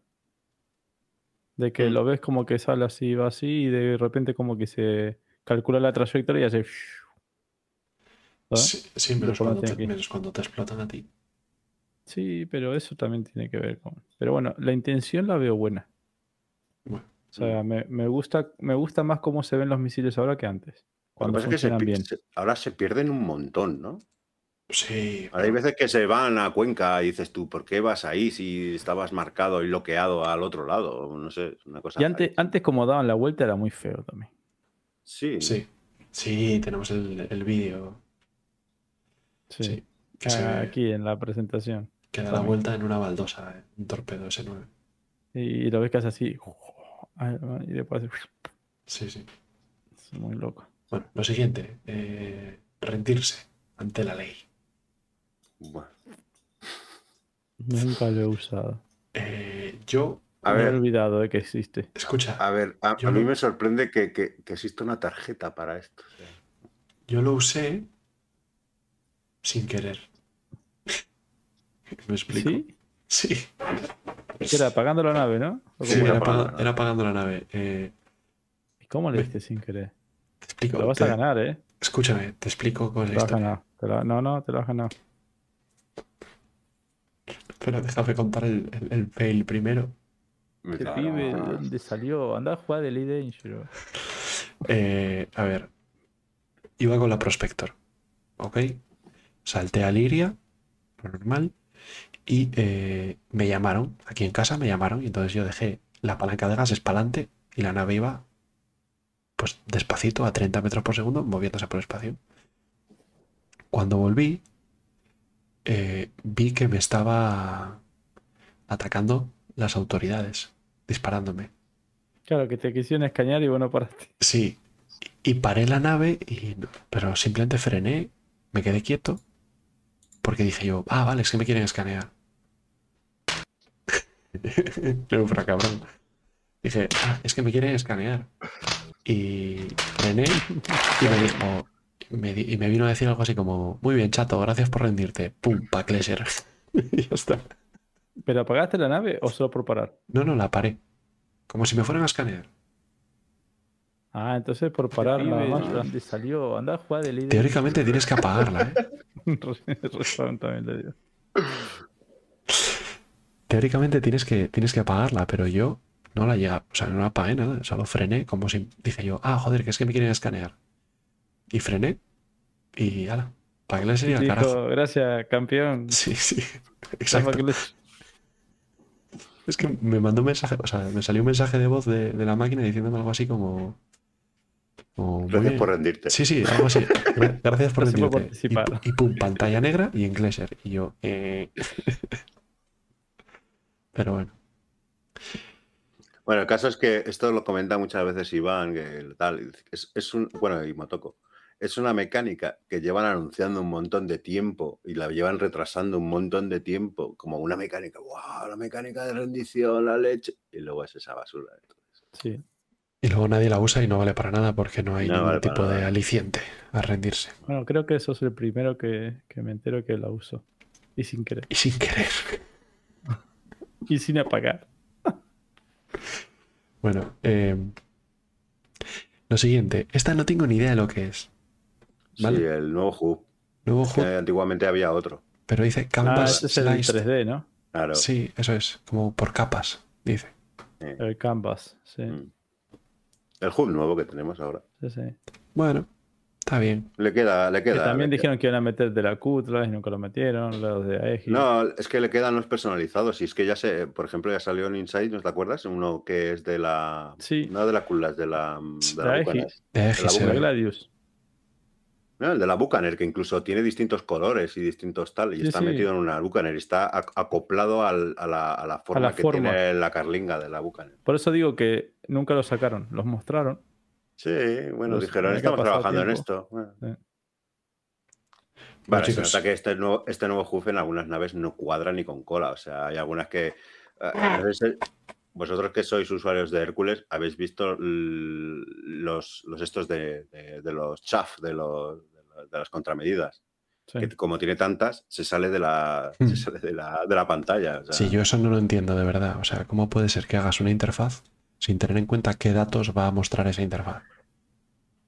De que Mm. lo ves como que sale así, va así, y de repente como que se calcula la trayectoria y hace. Sí, sí, menos, cuando te, aquí. menos cuando te explotan a ti. Sí, pero eso también tiene que ver con. Pero bueno, la intención la veo buena. Bueno, O sea, me, me gusta, me gusta más cómo se ven los misiles ahora que antes. Lo que Cuando pasa es que se bien. se- ahora se pierden un montón, ¿no? sí. Ahora hay veces que se van a Cuenca y dices tú, ¿por qué vas ahí si estabas marcado y bloqueado al otro lado? No sé, es una cosa. Y antes, antes como daban la vuelta era muy feo también. Sí, Sí, sí, tenemos el, el vídeo. Sí. Sí, que se Ah, Aquí en la presentación. que da la vuelta en una baldosa, eh, un torpedo S9. Y lo ves que hace así. Y después hace- Sí, sí. es muy loco. Bueno, lo siguiente, eh, rendirse ante la ley. Bueno, Nunca lo he usado. Eh, yo, a me he ver, olvidado de que existe. escucha, a ver, a, mí me sorprende que, que, que exista una tarjeta para esto. o sea. yo lo usé sin querer. ¿Me explico? ¿Sí? Sí. ¿Qué era? Apagando la nave, ¿no? ¿O Sí, cómo era, era? apagando la era apagando la nave. Eh, ¿Y cómo le diste sin querer? te explico. Lo vas te- a ganar, ¿eh? Escúchame, te explico cuál Te es lo la has historia. ganado. Te lo- No, no, te lo has ganado. Pero déjame contar el, el- el fail primero. Me Este cago. pibe, ¿de dónde salió? Anda a jugar de Elite Dangerous. Eh, a ver, iba con la Prospector, ¿ok? Salté a Liria, lo normal, y eh, me llamaron, aquí en casa me llamaron, y entonces yo dejé la palanca de gases para adelante y la nave iba, pues despacito, a 30 metros por segundo, moviéndose por el espacio. Cuando volví, eh, vi que me estaba atacando las autoridades, disparándome. Claro, que te quisieron escañar y bueno, paraste. Sí, y paré la nave, y, pero simplemente frené, me quedé quieto, porque dije yo, ah, vale, es que me quieren escanear. Pero para cabrón. Dije, ah, es que me quieren escanear. Y frené y me dijo, me di- y me vino a decir algo así como, muy bien, chato, gracias por rendirte. Pum, pa' Cleser. y ya está. ¿Pero apagaste la nave o solo por parar? No, no, la paré. Como si me fueran a escanear. Ah, entonces por parar pibe, nada más. ¿no? ¿de ¿Dónde salió? Anda a jugar de Elite Teóricamente tienes que apagarla, ¿eh? Razón también le digo. Teóricamente tienes que, tienes que apagarla, pero yo no la llega, o sea, no la apagué nada, solo frené, como si dije yo, ah, joder, que es que me quieren escanear. Y frené y ala, para que le sería el carajo. gracias, campeón. Sí, sí, exacto. Es que me mandó un mensaje, o sea, me salió un mensaje de voz de, de la máquina diciéndome algo así como. Muy Gracias bien. por rendirte. Sí, sí, algo así. Gra- Gracias por Gracias por rendirte. Y, pu- y pum, pantalla negra y en Glacier. Y yo, eh. Pero bueno. Bueno, el caso es que esto lo comenta muchas veces Iván, que el tal, es, es un, bueno, y Motoko, es una mecánica que llevan anunciando un montón de tiempo y la llevan retrasando un montón de tiempo, como una mecánica, wow, la mecánica de rendición, la leche, y luego es esa basura. entonces. Sí. Y luego nadie la usa y no vale para nada porque no hay No ningún vale tipo de aliciente a rendirse. Bueno, creo que eso es el primero que, que me entero que la uso. Y sin querer. Y sin querer. Y sin apagar. Bueno, eh, lo siguiente. Esta no tengo ni idea de lo que es. ¿Vale? Sí, el nuevo hub, Nuevo antiguamente había otro. pero dice Ah, Canvas ese es el Sliced. 3D, ¿no? Claro. Sí, eso es, como por capas, dice. El Canvas. Sí, Mm. El hub nuevo que tenemos ahora. sí, sí. Bueno, está bien. Le queda, le Que queda. también le queda. dijeron que iban a meter de la Q otra vez y nunca lo metieron. Los de Aegis. No, es que le quedan los personalizados. Y es que ya sé, por ejemplo, ya salió en Inside, ¿no te acuerdas? Uno que es de la. Sí. No de la Kulas, de la. De La la Aegis. De la Aegis se La. Gladius. No, el de la Bucaner, que incluso tiene distintos colores y distintos tal. Y Sí, está sí. metido en una Bucaner. Y está ac- acoplado al- a, la, a la forma la que forma. tiene la carlinga de la Bucaner. Por eso digo que nunca lo sacaron. Los mostraron. Sí, bueno, dijeron, estamos trabajando en tiempo". esto. Bueno. Sí. Vale, Bueno, se chicos. nota que este nuevo, este nuevo en algunas naves no cuadra ni con cola. O sea, hay algunas que. si- vosotros que sois usuarios de Hércules, habéis visto los, los estos de, de- de los chaff, de, los, de la- de las contramedidas. Sí. Que como tiene tantas, se sale de la, Hmm. se sale de la, pantalla. o sea, Sí, yo eso no lo entiendo de verdad. O sea, ¿cómo puede ser que hagas una interfaz sin tener en cuenta qué datos va a mostrar esa interfaz?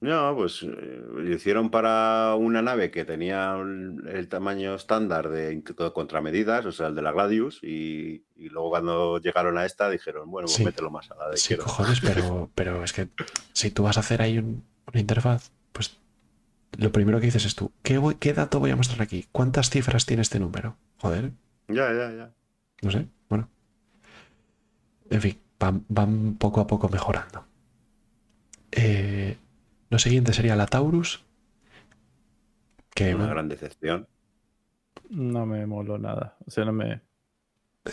No, pues eh, lo hicieron para una nave que tenía el tamaño estándar de, de contramedidas, o sea, el de la Gladius, y, y luego cuando llegaron a esta dijeron, bueno, pues Sí. mételo más a la de Sí, cojones, pero, pero es que si tú vas a hacer ahí un- una interfaz, pues lo primero que dices es tú, ¿qué, voy- ¿qué dato voy a mostrar aquí? ¿Cuántas cifras tiene este número? Joder, Ya, ya, ya. no sé, bueno. En fin, van, van poco a poco mejorando. Eh, lo siguiente sería la Taurus. Que Una bueno, gran decepción. No me moló nada. O sea, no me,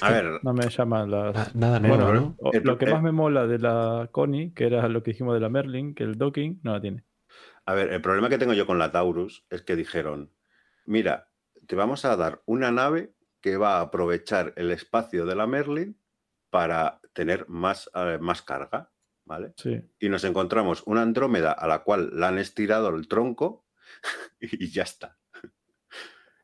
A ver, no me llaman las. na- nada nuevo, Bueno, ¿no? El- lo que el- más me mola de la Connie, que era lo que dijimos de la Merlin, que el docking no la tiene. a ver, el problema que tengo yo con la Taurus es que dijeron, mira, te vamos a dar una nave que va a aprovechar el espacio de la Merlin para tener más, eh, más carga, ¿vale? Sí. y nos encontramos una Andrómeda a la cual le han estirado el tronco y ya está.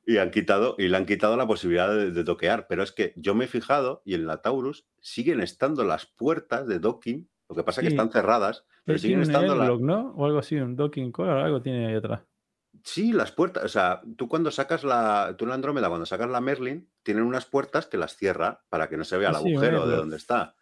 Y, han quitado, y le han quitado la posibilidad de, de doquear. Pero es que yo me he fijado y en la Taurus siguen estando las puertas de docking. Lo que pasa es que están cerradas, pero siguen estando las. ¿no? O algo así, un docking core, algo tiene ahí atrás. Sí, las puertas. O sea, tú cuando sacas la. Tú en la Andrómeda, cuando sacas la Merlin, tienen unas puertas que las cierra para que no se vea el Ah, sí, agujero de donde está.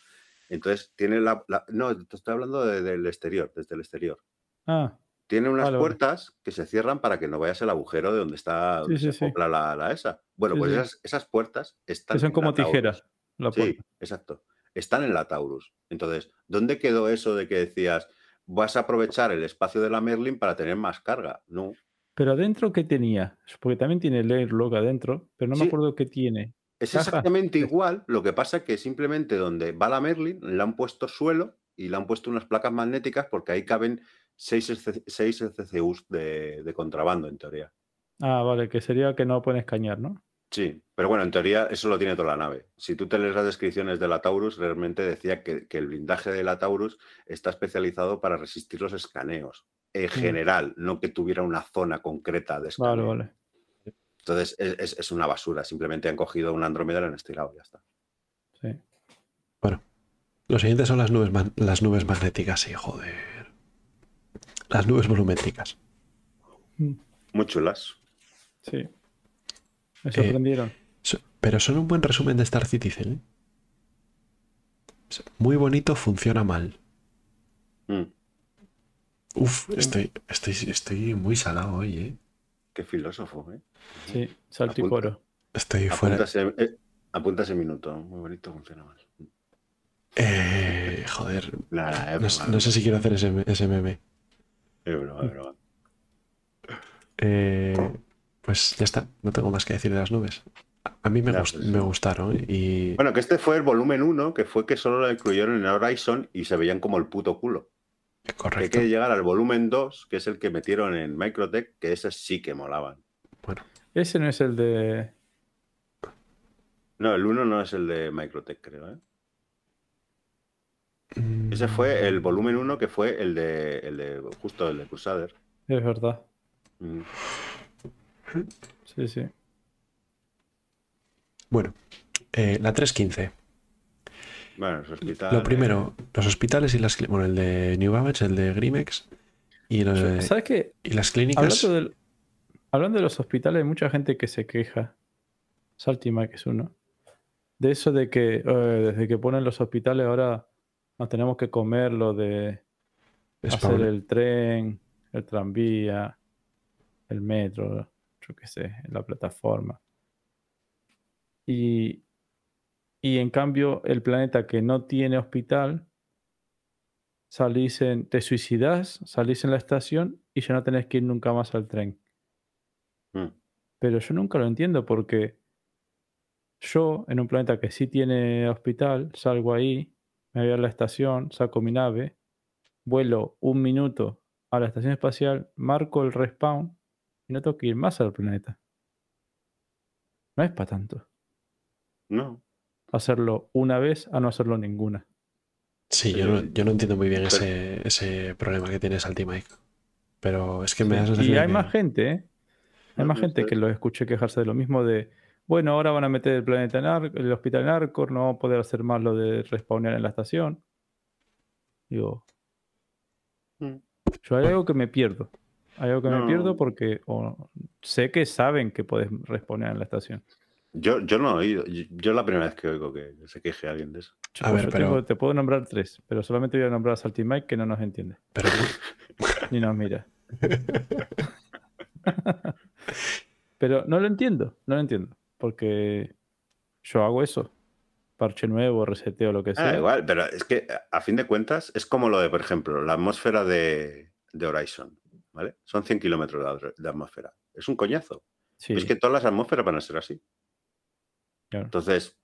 Entonces, tiene la. la- no, te estoy hablando de- del exterior, desde el exterior. Ah, Tiene unas Vale, vale. puertas que se cierran para que no vayas el agujero de donde está donde Sí, se sí. la, la esa. Bueno, pues esas, esas puertas están que son en como la tijeras. La Sí, exacto. Están en la Taurus. Entonces, ¿dónde quedó eso de que decías vas a aprovechar el espacio de la Merlin para tener más carga? No. Pero adentro, ¿qué tenía? Porque también tiene el airlock adentro, pero no me acuerdo qué tiene. Es exactamente igual, lo que pasa que simplemente donde va la Merlin le han puesto suelo y le han puesto unas placas magnéticas porque ahí caben 6 CCUs de, de contrabando, en teoría. Ah, vale, que sería que no pueden escanear, ¿no? Sí, pero bueno, en teoría eso lo tiene toda la nave. Si tú te lees las descripciones de la Taurus, realmente decía que, que el blindaje de la Taurus está especializado para resistir los escaneos. En general, no que tuviera una zona concreta de escaneo. Vale, vale. Entonces es, es- es una basura. Simplemente han cogido una Andrómeda y la han estirado, ya está. Sí. Lo siguiente son las nubes, las nubes magnéticas, sí, joder. Las nubes volumétricas. Muy chulas. Sí. Me sorprendieron. So- Pero son un buen resumen de Star Citizen. ¿eh? Muy bonito, funciona mal. Mm, Uf, estoy, estoy, estoy muy salado hoy, ¿eh? Qué filósofo, ¿eh? Sí, salto y Apunta. coro. Estoy fuera. Apunta ese, eh, minuto. Muy bonito, funciona mal. Eh, joder, Nada, es no, no sé si quiero hacer ese, ese meme. es broma, es broma. Eh, pues ya está, no tengo más que decir de las nubes. A- mí me, gust- pues, me gustaron ¿eh? y Bueno, que este fue el volumen 1, que fue que solo lo incluyeron en Horizon y se veían como el puto culo. Que hay que llegar al volumen 2, que es el que metieron en Microtech, que esos sí que molaban. Bueno, Ese no es el de. No, el 1 no es el de Microtech, creo. ¿eh? mm, Ese fue el volumen 1, que fue el de, el de justo el de Crusader. Es verdad. Mm. Sí, sí. Bueno, eh, la 315. Bueno, los hospitales. Lo primero, los hospitales y las bueno, el de New Babbage, el de Grimex y, lo de- ¿Sabes qué? y las clínicas. Hablando, del- hablando de los hospitales, hay mucha gente que se queja. Saltima, que es uno. De eso de que eh, desde que ponen los hospitales ahora nos tenemos que comer lo de es hacer Pablo. el tren, el tranvía, el metro, yo qué sé, la plataforma. Y, y en cambio, el planeta que no tiene hospital, salís en, te suicidas, salís en la estación y ya no tenés que ir nunca más al tren. Mm. Pero yo nunca lo entiendo porque yo, en un planeta que sí tiene hospital, salgo ahí, me voy a la estación, saco mi nave, vuelo un minuto a la estación espacial, marco el respawn y no tengo que ir más al planeta. No es para tanto. No. Hacerlo una vez a no hacerlo ninguna. Sí, yo no, yo no entiendo muy bien ese, ese problema que tiene Salty Mike. Pero es que me da la Y hay que- más gente, ¿eh? Hay No, más gente que lo escuché quejarse de lo mismo de, bueno, ahora van a meter el planeta en Ar- el hospital en Arcor, no vamos a poder hacer más lo de respawnear en la estación. Digo, Mm. yo hay algo que me pierdo. Hay algo que me pierdo porque o, sé que saben que puedes respawnear en la estación. Yo, yo no he oído. Yo, yo es la primera vez que oigo que se queje alguien de eso. Yo, A ver, yo pero- tengo- te puedo nombrar tres, pero solamente voy a nombrar a Salty Mike que no nos entiende, Pero ni nos mira. pero no lo entiendo, no lo entiendo, porque yo hago eso. Parche nuevo, reseteo, lo que sea. Ah, igual, pero es que a- fin de cuentas es como lo de, por ejemplo, la atmósfera de, de Horizon. ¿Vale? Son 100 kilómetros de atmósfera. Es un coñazo. Sí, Es que todas las atmósferas van a ser así. Claro. Entonces,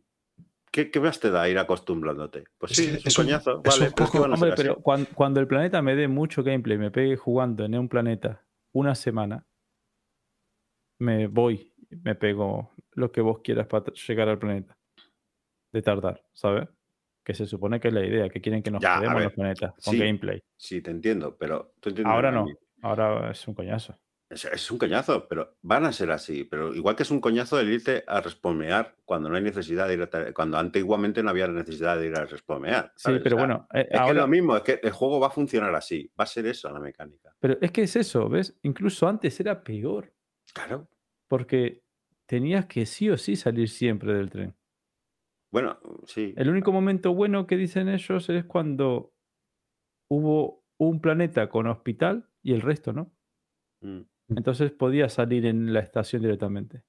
¿qué, qué más te da ir acostumbrándote? Pues sí, Es- es, un coñazo. es vale, un pero es que poco- van a Hombre, pero cuan- cuando, el planeta me dé mucho gameplay, me pegue jugando en un planeta una semana, me voy, me pego lo que vos quieras para llegar al planeta. De tardar, ¿sabes? Que se supone que es la idea, que quieren que nos Ya, quedemos en los planetas con sí. gameplay. Sí, te entiendo, pero tú entiendes Ahora no, ahora es un coñazo. Es, es un coñazo, pero van a ser así. Pero igual que es un coñazo el irte a respalmear cuando no hay necesidad de ir a. Cuando antiguamente no había necesidad de ir a respalmear. Sí, pero bueno, eh, Es que es ahora, lo mismo, es que el juego va a funcionar así. Va a ser eso la mecánica. pero es que es eso, ¿ves? Incluso antes era peor, Claro. porque tenías que sí o sí salir siempre del tren. Bueno, sí. El único momento bueno que dicen ellos es cuando hubo un planeta con hospital y el resto no. Mm. Entonces podías salir en la estación directamente.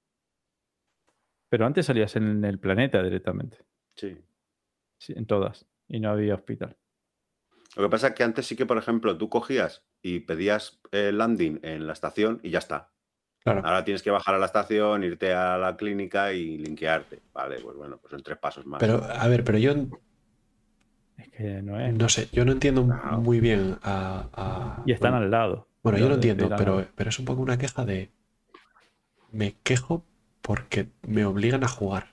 Pero antes salías en el planeta directamente, Sí. sí, en todas, y no había hospital. Lo que pasa es que antes sí que, por ejemplo, tú cogías y pedías el landing en la estación y ya está. Claro. Ahora tienes que bajar a la estación, irte a la clínica y linkearte. Vale, pues bueno, pues son tres pasos más. Pero, a ver, pero yo Es que no es. no sé, yo no entiendo No. muy bien a. a- Y están bueno, al lado. Bueno, yo lo entiendo, pero, pero es un poco una queja de. Me quejo porque me obligan a jugar.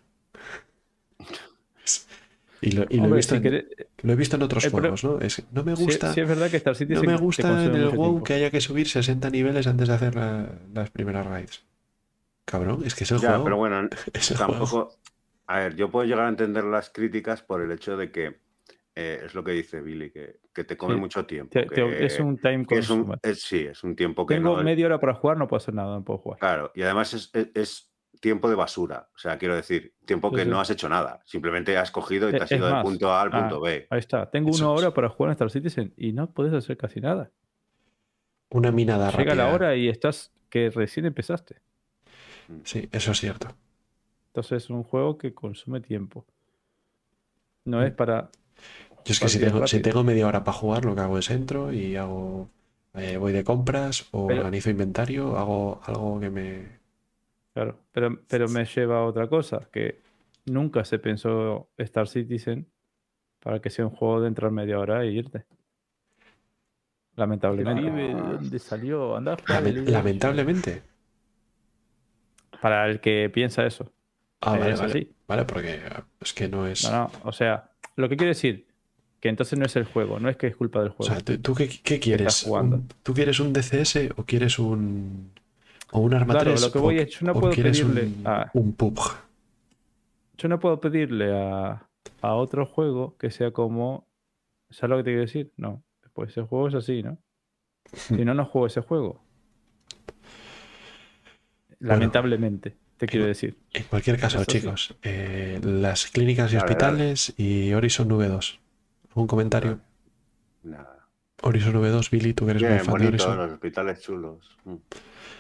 Y lo, y lo he, visto si en, querés- lo he visto en otros juegos, ¿no? Es, no me gusta, sí es verdad que Star Citizen no me gusta en el WoW tiempo. que haya que subir 60 niveles antes de hacer la- las primeras raids. Cabrón, es que es el ya, juego. pero bueno, es el juego. tampoco. A ver, yo puedo llegar a entender las críticas por el hecho de que eh, es lo que dice Billy, que, que te come Sí. mucho tiempo. Te- te- es un time que es un- consumer. es- sí, es un tiempo que Tengo no. media hora para jugar, no puedo hacer nada, no puedo jugar. Claro, y además es, es- es tiempo de basura. O sea, quiero decir, tiempo que sí. no has hecho nada. Simplemente has cogido y te Eh, has ido del punto A al ah, punto B. Ahí está. Tengo Eso una hora para jugar en Star Citizen y no puedes hacer casi nada. Una minada Llega rápida. la hora y estás que recién empezaste. Sí, eso es cierto. Entonces es un juego que consume tiempo. No es para. Yo es que si tengo, si tengo media hora para jugar, lo que hago es entro y hago. eh, voy de compras o Pero- organizo inventario, hago algo que me. Claro. Pero, pero me lleva a otra cosa, que nunca se pensó Star Citizen para que sea un juego de entrar media hora e irte. Lamentablemente. ¿De dónde salió? Andá Lame- lamentablemente. Para el que piensa eso. Ah, Eh, vale, es vale. así. Vale, porque es que no es. No, no. O sea, lo que quiero decir, que entonces no es el juego, no es que es culpa del O juego. sea, ¿tú, tú qué, qué quieres? jugando. ¿Un- ¿Tú quieres un DCS o quieres un. o un Arma Claro, 3? lo que o- voy es, yo no o puedo pedirle un, a- un PUBG? Yo no puedo pedirle a, a otro juego que sea como. ¿Sabes lo que te quiero decir? No. Pues ese juego es así, ¿no? Si no, no juego ese juego. Lamentablemente, te quiero decir. En cualquier caso, Eso sí. chicos, eh, las clínicas y hospitales y Horizon V2. ¿Algún comentario? Nada. Horizon V2, Billy, tú que eres muy Bien, fan de Horizon. los hospitales chulos. Mm.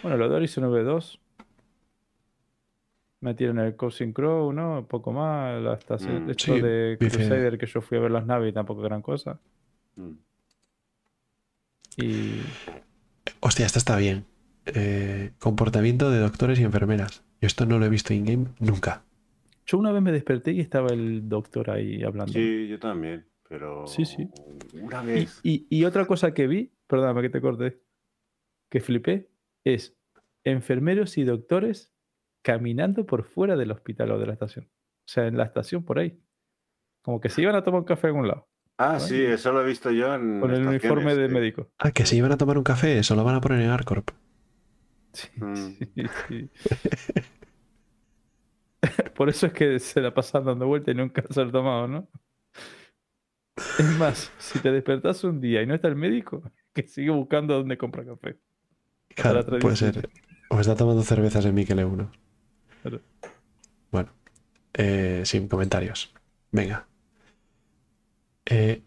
Bueno, lo de Horizon V2. Metieron el Coursing Crow, ¿no? Poco más. La estación Mm, esto sí, de dice- Crusader que yo fui a ver las naves y tampoco gran cosa. Mm. Y. Hostia, esta está bien. Eh, comportamiento de doctores y enfermeras. Yo esto no lo he visto in-game nunca. Yo una vez me desperté y estaba el doctor ahí hablando. Sí, yo también. Pero Sí, sí. una Y, vez. y- y otra cosa que vi, perdóname que te corte, que flipé, es enfermeros y doctores caminando por fuera del hospital o de la estación. O sea, en la estación por ahí. Como que se iban a tomar un café a algún lado, Ah, sí, eso lo he visto yo en. con el uniforme de sí. médico. Ah, que si iban a tomar un café, eso lo van a poner en Arcorp. Sí, Mm. sí, sí. Por eso es que se la pasan dando vuelta y nunca se lo han tomado, ¿no? Es más, si te despertás un día y no está el médico, que sigue buscando dónde compra café. Claro, puede ser. O está tomando cervezas en Miquel 1. Claro. Bueno, eh, sin comentarios. Venga. Eh,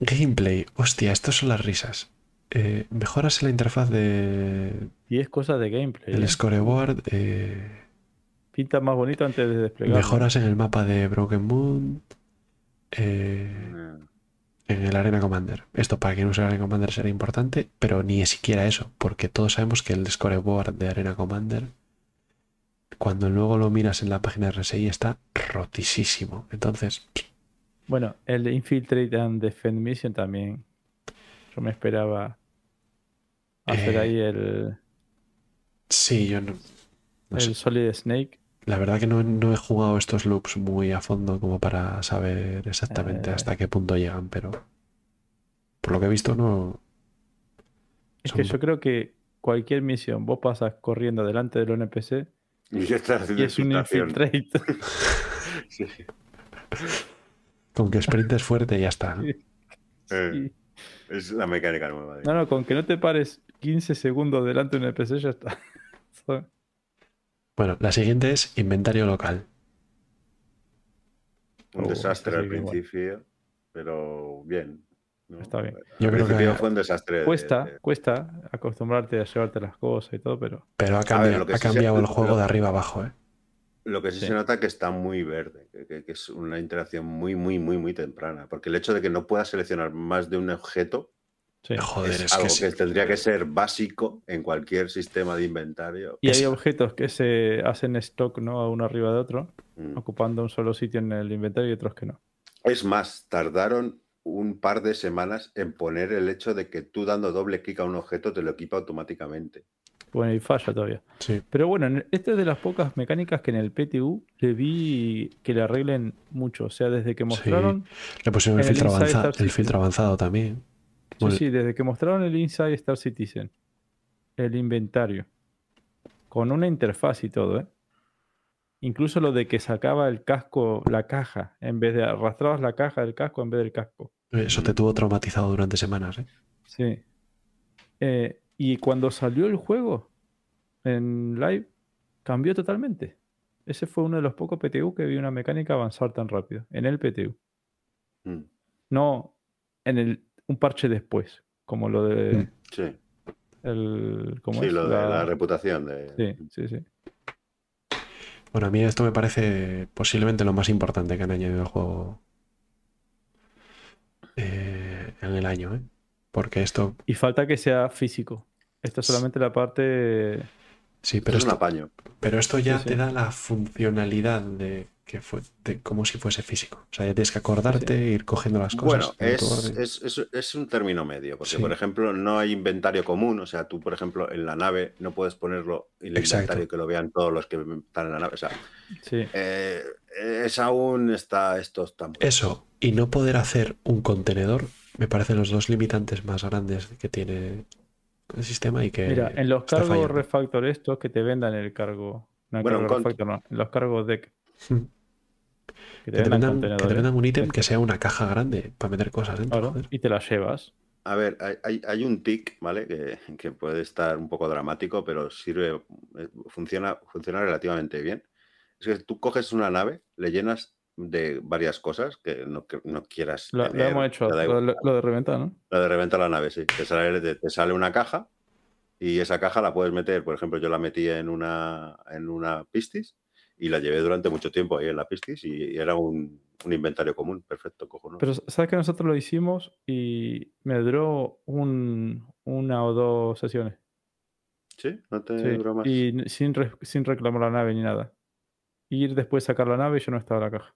gameplay. Hostia, estos son las risas. Eh, mejoras en la interfaz de, Y es cosa de gameplay. ¿eh? scoreboard. eh, Pinta más bonito antes de desplegar. mejoras en el mapa de Broken Moon. eh, Mm. En el Arena Commander. Esto para quien use el Arena Commander será importante, pero ni siquiera eso, porque todos sabemos que el scoreboard de Arena Commander, cuando luego lo miras en la página de RSI, está rotísimo. Entonces, Bueno, el Infiltrate and Defend Mission también. Yo me esperaba hacer Eh, ahí el, sí, yo no, no sé. el Solid Snake. La verdad que no, no he jugado estos loops muy a fondo como para saber exactamente Eh. hasta qué punto llegan, pero por lo que he visto no... Es son- que yo creo que cualquier misión, vos pasas corriendo delante del NPC Y ya está haciendo y es un infiltrate. Sí. Con que sprintes fuerte y ya está. Eh, es la mecánica nueva. No, no, con que no te pares 15 segundos delante de un NPC ya está. Bueno, la siguiente es inventario local. Un Oh, desastre sí, al igual. principio, pero bien. ¿no? Está bien. Yo Al creo que- principio fue un desastre. de- Cuesta, de- cuesta acostumbrarte a llevarte las cosas y todo, pero Pero ha cambiado, lo que ha sí se- cambiado el juego de arriba abajo, ¿eh? Lo que sí, Sí. se nota que está muy verde, que, que- que es una interacción muy, muy, muy, muy temprana. Porque el hecho de que no puedas seleccionar más de un objeto sí. Joder, es, es, algo que que, sí. tendría que ser básico en cualquier sistema de inventario. Y hay objetos que se hacen stock, ¿no? A uno arriba de otro, Mm. ocupando un solo sitio en el inventario y otros que no. Es más, tardaron un par de semanas en poner el hecho de que tú dando doble clic a un objeto te lo equipa automáticamente. Bueno, y falla todavía. Sí. Pero bueno, en- esta es de las pocas mecánicas que en el PTU le vi que le arreglen mucho. O sea, desde que mostraron, Le pusieron el filtro, Inside avanza- Star el filtro avanzado también. Sí, Bueno, sí, desde que mostraron el Inside Star Citizen, el inventario, con una interfaz y todo, ¿eh? Incluso lo de que sacaba el casco, la caja, en vez de arrastrabas la caja del casco en vez del casco. Eso te tuvo traumatizado durante semanas, ¿eh? Sí. Eh, y cuando salió el juego en live, cambió totalmente. Ese fue uno de los pocos PTU que vi una mecánica avanzar tan rápido. En el PTU. Mm. No en el, un parche después. Como lo de. Mm. Sí, El, ¿cómo sí es? lo de La- la reputación. De... Sí, sí, sí. Bueno, a mí esto me parece posiblemente lo más importante que han añadido al juego eh, en el año, ¿eh? Porque esto, Y falta que sea físico. Esta es solamente la parte. sí, Pero pero es un esto, apaño. pero esto ya Sí, sí. te da la funcionalidad de que fue de como si fuese físico. O sea, ya tienes que acordarte, ir cogiendo las cosas. Bueno, es, es, es- es un término medio, porque Sí. por ejemplo no hay inventario común, o sea, tú por ejemplo en la nave no puedes ponerlo en el Exacto. inventario que lo vean todos los que están en la nave, o sea, Sí. eh, es aún está, esto está muy- Eso y no poder hacer un contenedor me parecen los dos limitantes más grandes que tiene el sistema y que Mira, en los cargos refactor estos que te vendan el cargo. No, Bueno, cargo un cont- refactor no. En los cargos deck. Que te vendan que te vendan un ítem que sea una caja grande para meter cosas dentro. Claro, y te la llevas. A ver, hay, hay- hay un tic, ¿vale? Que, que puede estar un poco dramático, pero sirve, eh, funciona, funciona relativamente bien. Es que tú coges una nave, le llenas de varias cosas que no, que no quieras. Lo, lo tener, hemos hecho, lo, lo- lo de reventar, ¿no? Lo de reventar la nave, sí. Te sale, te, te sale una caja y esa caja la puedes meter, por ejemplo, yo la metí en una, en una Pistis y la llevé durante mucho tiempo ahí en la Pistis y, era un, un inventario común. Perfecto, cojonudo. Pero sabes que nosotros lo hicimos y me duró un, una o dos sesiones. ¿Sí? ¿No te Sí, duró más? Y sin, re- sin reclamar la nave ni nada. Ir después a sacar la nave y yo no estaba en la caja.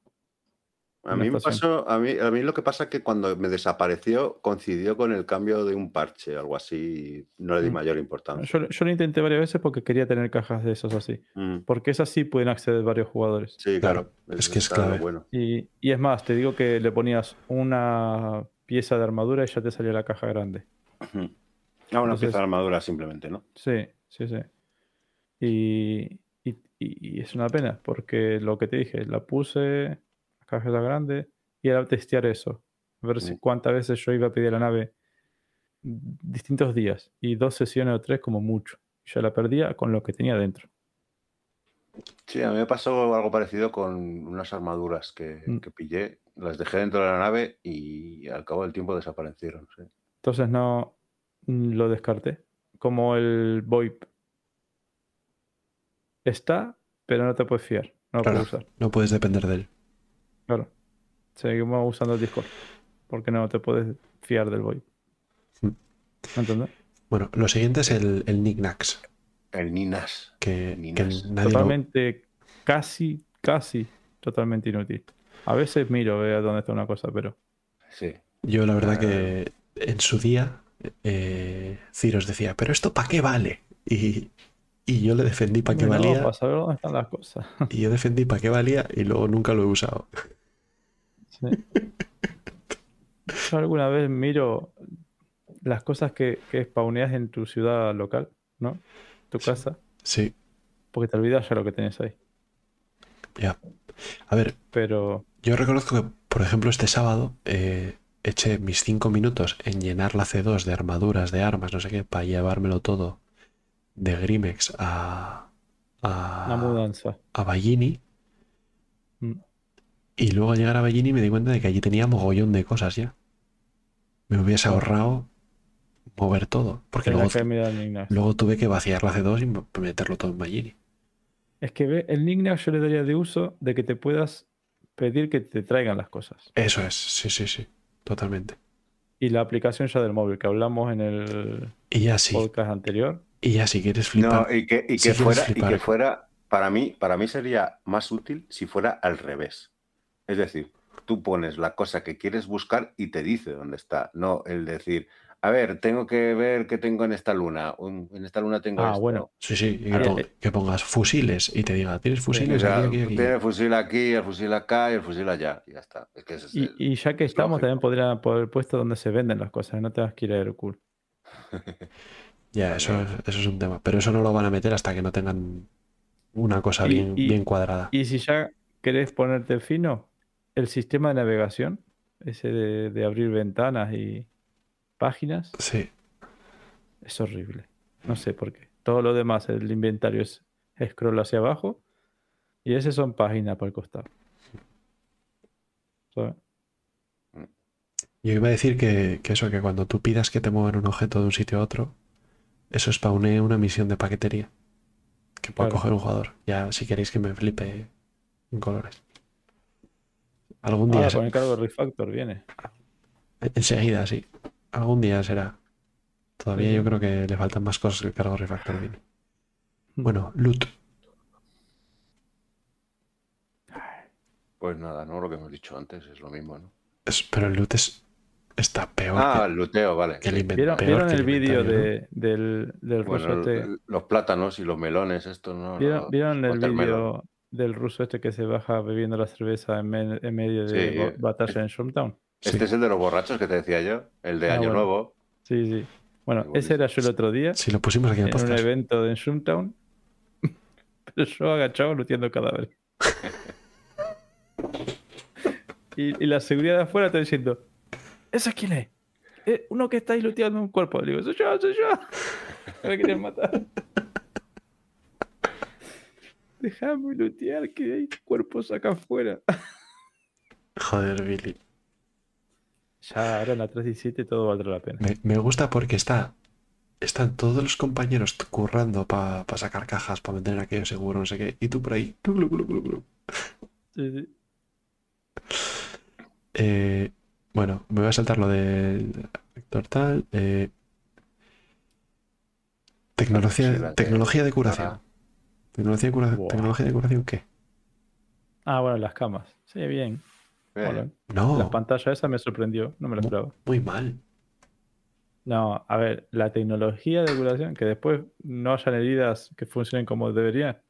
A mí me pasó, a mí, a mí lo que pasa es que cuando me desapareció coincidió con el cambio de un parche, algo así, no le di Mm. mayor importancia. Yo, yo lo intenté varias veces porque quería tener cajas de esos así. Mm, Porque esas sí pueden acceder varios jugadores. Sí, Claro, claro. es que es clave. Bueno. Y, y es más, te digo que le ponías una pieza de armadura y ya te salía la caja grande. Ah, una Entonces- pieza de armadura simplemente, ¿no? Sí, sí, sí. Y, y- y- y es una pena, porque lo que te dije, la puse, era grande, y era testear eso. A ver si cuántas veces yo iba a pedir la nave distintos días, y dos sesiones o tres como mucho. Ya la perdía con lo que tenía dentro. Sí, a mí me pasó algo parecido con unas armaduras que, Mm. que pillé, las dejé dentro de la nave y al cabo del tiempo desaparecieron. sí. Entonces no mm, lo descarté. Como el VoIP. Está, pero no te puedes fiar. No lo Claro. puedes usar. No puedes depender de él. Claro. Seguimos usando el Discord. Porque no te puedes fiar del VoIP. Mm. ¿Entendés? Bueno, lo siguiente es el, el Knickknacks, El Ninas. que, que Ninas. lo- Totalmente, casi, casi, totalmente inútil. A veces miro, veo dónde está una cosa, pero Sí. Yo la verdad que en su día eh, Ciros decía, pero esto para qué vale? Y, y yo le defendí para qué valía. para saber dónde están las cosas. Y yo defendí para qué valía y luego nunca lo he usado. Sí. Yo alguna vez miro las cosas que, que spawneas en tu ciudad local, ¿no? Tu Sí. casa, Sí, porque te olvidas ya lo que tienes ahí. ya. A ver, Pero yo reconozco que, por ejemplo, este sábado eh, eché mis cinco minutos en llenar la C2 de armaduras, de armas, no sé qué, para llevármelo todo de Grimex a, una a, mudanza. a Ballini. Mm. Y luego al llegar a Ballini me di cuenta de que allí tenía mogollón de cosas ya. Me hubiese ahorrado mover todo. Porque luego, luego tuve que vaciar la C2 y meterlo todo en Ballini. Es que el Nignax yo le daría de uso de que te puedas pedir que te traigan las cosas. Eso es, sí, sí, sí. Totalmente. Y la aplicación ya del móvil que hablamos en el Y ya sí. podcast anterior. Y ya si quieres flipar. No, y que, y Si que fuera, y que fuera, para mí, para mí sería más útil si fuera al revés. Es decir, tú pones la cosa que quieres buscar y te dice dónde está, no el decir, a ver, tengo que ver qué tengo en esta luna. un- en esta luna tengo Ah, esto. bueno. Sí, sí. y que, Claro. pon- que pongas fusiles y te diga, tienes O fusiles sea, aquí, aquí, aquí. Tiene el fusil aquí, el fusil acá y el fusil allá. Y ya está. Es que ese es Y, el- y ya que es estamos, lógico. también podrían poner puesto donde se venden las cosas. No tengas que ir a. Ya, eso, es- eso es un tema. Pero eso no lo van a meter hasta que no tengan una cosa Y- bien, y- bien cuadrada. Y si ya querés ponerte fino, el sistema de navegación, ese de, de abrir ventanas y páginas, Sí. es horrible. No sé por qué. Todo lo demás, el inventario es scroll hacia abajo y ese son páginas por el costado. Yo iba a decir que, que eso, que cuando tú pidas que te muevan un objeto de un sitio a otro, eso spawnee una misión de paquetería que pueda Claro. coger un jugador. Ya, si queréis que me flipe en colores. Algún día, se- con el cargo refactor viene. enseguida, sí. Algún día será. Todavía Sí. yo creo que le faltan más cosas que el cargo refactor viene. Bueno, loot. Pues nada, no lo que hemos dicho antes, es lo mismo, ¿no? Es- pero el loot es, está peor Ah, que, el luteo, vale. que el sí. inventario. ¿Vieron, peor vieron que el vídeo de, del, del ruso este? los plátanos y los melones, esto no. ¿Vieron, no, vieron el vídeo del ruso este que se baja bebiendo la cerveza en, me- en medio de Sí. ba- batalla en Shumtown? Este Sí. es el de los borrachos que te decía yo, el de Ah, Año bueno. Nuevo. Sí, sí. Bueno, Igual ese era yo el otro día Si lo pusimos aquí en el en un evento en Shumtown, pero yo agachado luteando cadáveres. y, y la seguridad de afuera está diciendo: ¿Ese quién es? "Eh, uno que está ahí luteando un cuerpo. Le digo: Soy yo, soy yo. Me querían matar. Déjame lutear que hay cuerpos acá afuera. Joder, Billy. Ya ahora en la 317 todo valdrá la pena. Me, me gusta porque está, están todos los compañeros currando para sacar cajas, para meter en aquello seguro, no sé qué. Y tú por ahí. Sí, sí. Eh, bueno, me voy a saltar lo del Héctor tal. eh, tecnología, Sí, la tecnología de curación. Tecnología de curación. Buah. ¿Tecnología de curación qué? Ah, bueno, las camas. Sí, bien. Eh. No, La pantalla esa me sorprendió, no me lo esperaba. muy mal. No, a ver, la tecnología de curación, que después no hayan heridas que funcionen como deberían.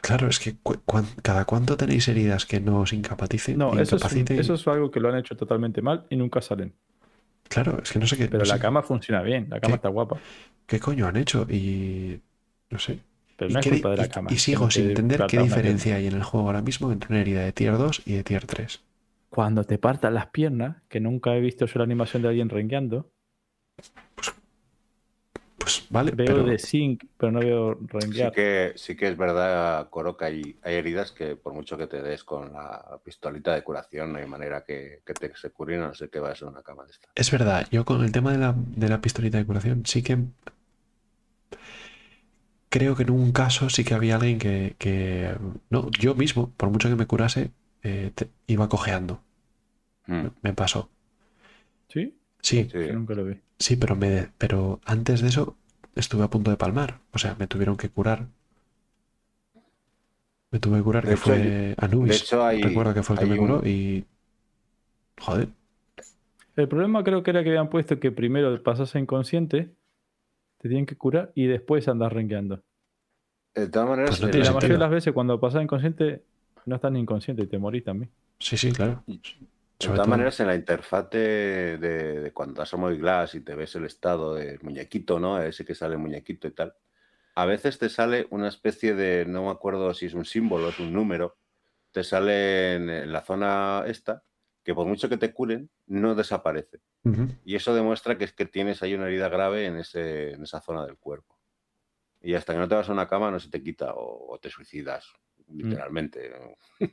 Claro, es que cu- cada cuánto tenéis heridas que no os incapaciten. No, eso es, un- eso es algo que lo han hecho totalmente mal y nunca salen. Claro, es que no sé qué, Pero no la sé cama funciona bien, la cama está guapa. qué coño han hecho y no sé. Pero no es culpa de la y- cama. y sigo sin te entender qué diferencia hay en el juego ahora mismo entre una herida de tier 2 y de tier 3. pierna. Cuando te partan las piernas, que nunca he visto yo la animación de alguien rengueando, Pues vale, veo pero de zinc, pero no veo Sí renguear. que, sí que es verdad, Coro, que hay, hay heridas que por mucho que te des con la pistolita de curación, no hay manera que, que te se curen, a no sé que vayas a una cama de esta. es verdad, yo con el tema de la, de la pistolita de curación sí que creo que en un caso sí que había alguien que, que- no, yo mismo, por mucho que me curase, eh, te- iba cojeando. Mm, Me pasó. ¿Sí? Sí, sí. Yo nunca lo vi. Sí, pero me, pero antes de eso estuve a punto de palmar. O sea, me tuvieron que curar. Me tuve que curar, De que hecho, fue Anubis. de hecho, hay- Recuerdo que fue el que me curó un- y. Joder. El problema creo que era que habían puesto que primero pasas a inconsciente, te tienen que curar y después andas rengueando. De todas maneras, Pues no tiene la mayoría de las veces cuando pasas inconsciente, no estás ni inconsciente y te morís también. Sí, sí, claro. De todas todo- maneras, en la interfaz de, de- de cuando das a Moy Glass y te ves el estado del muñequito, ¿no? Ese que sale el muñequito y tal. A veces te sale una especie de, no me acuerdo si es un símbolo, es un número, te sale en, la zona esta, que por mucho que te curen, no desaparece. Ujú. Y eso demuestra que es que tienes ahí una herida grave en, ese, en esa zona del cuerpo. Y hasta que no te vas a una cama no se te quita o, o te suicidas, literalmente. ¿no?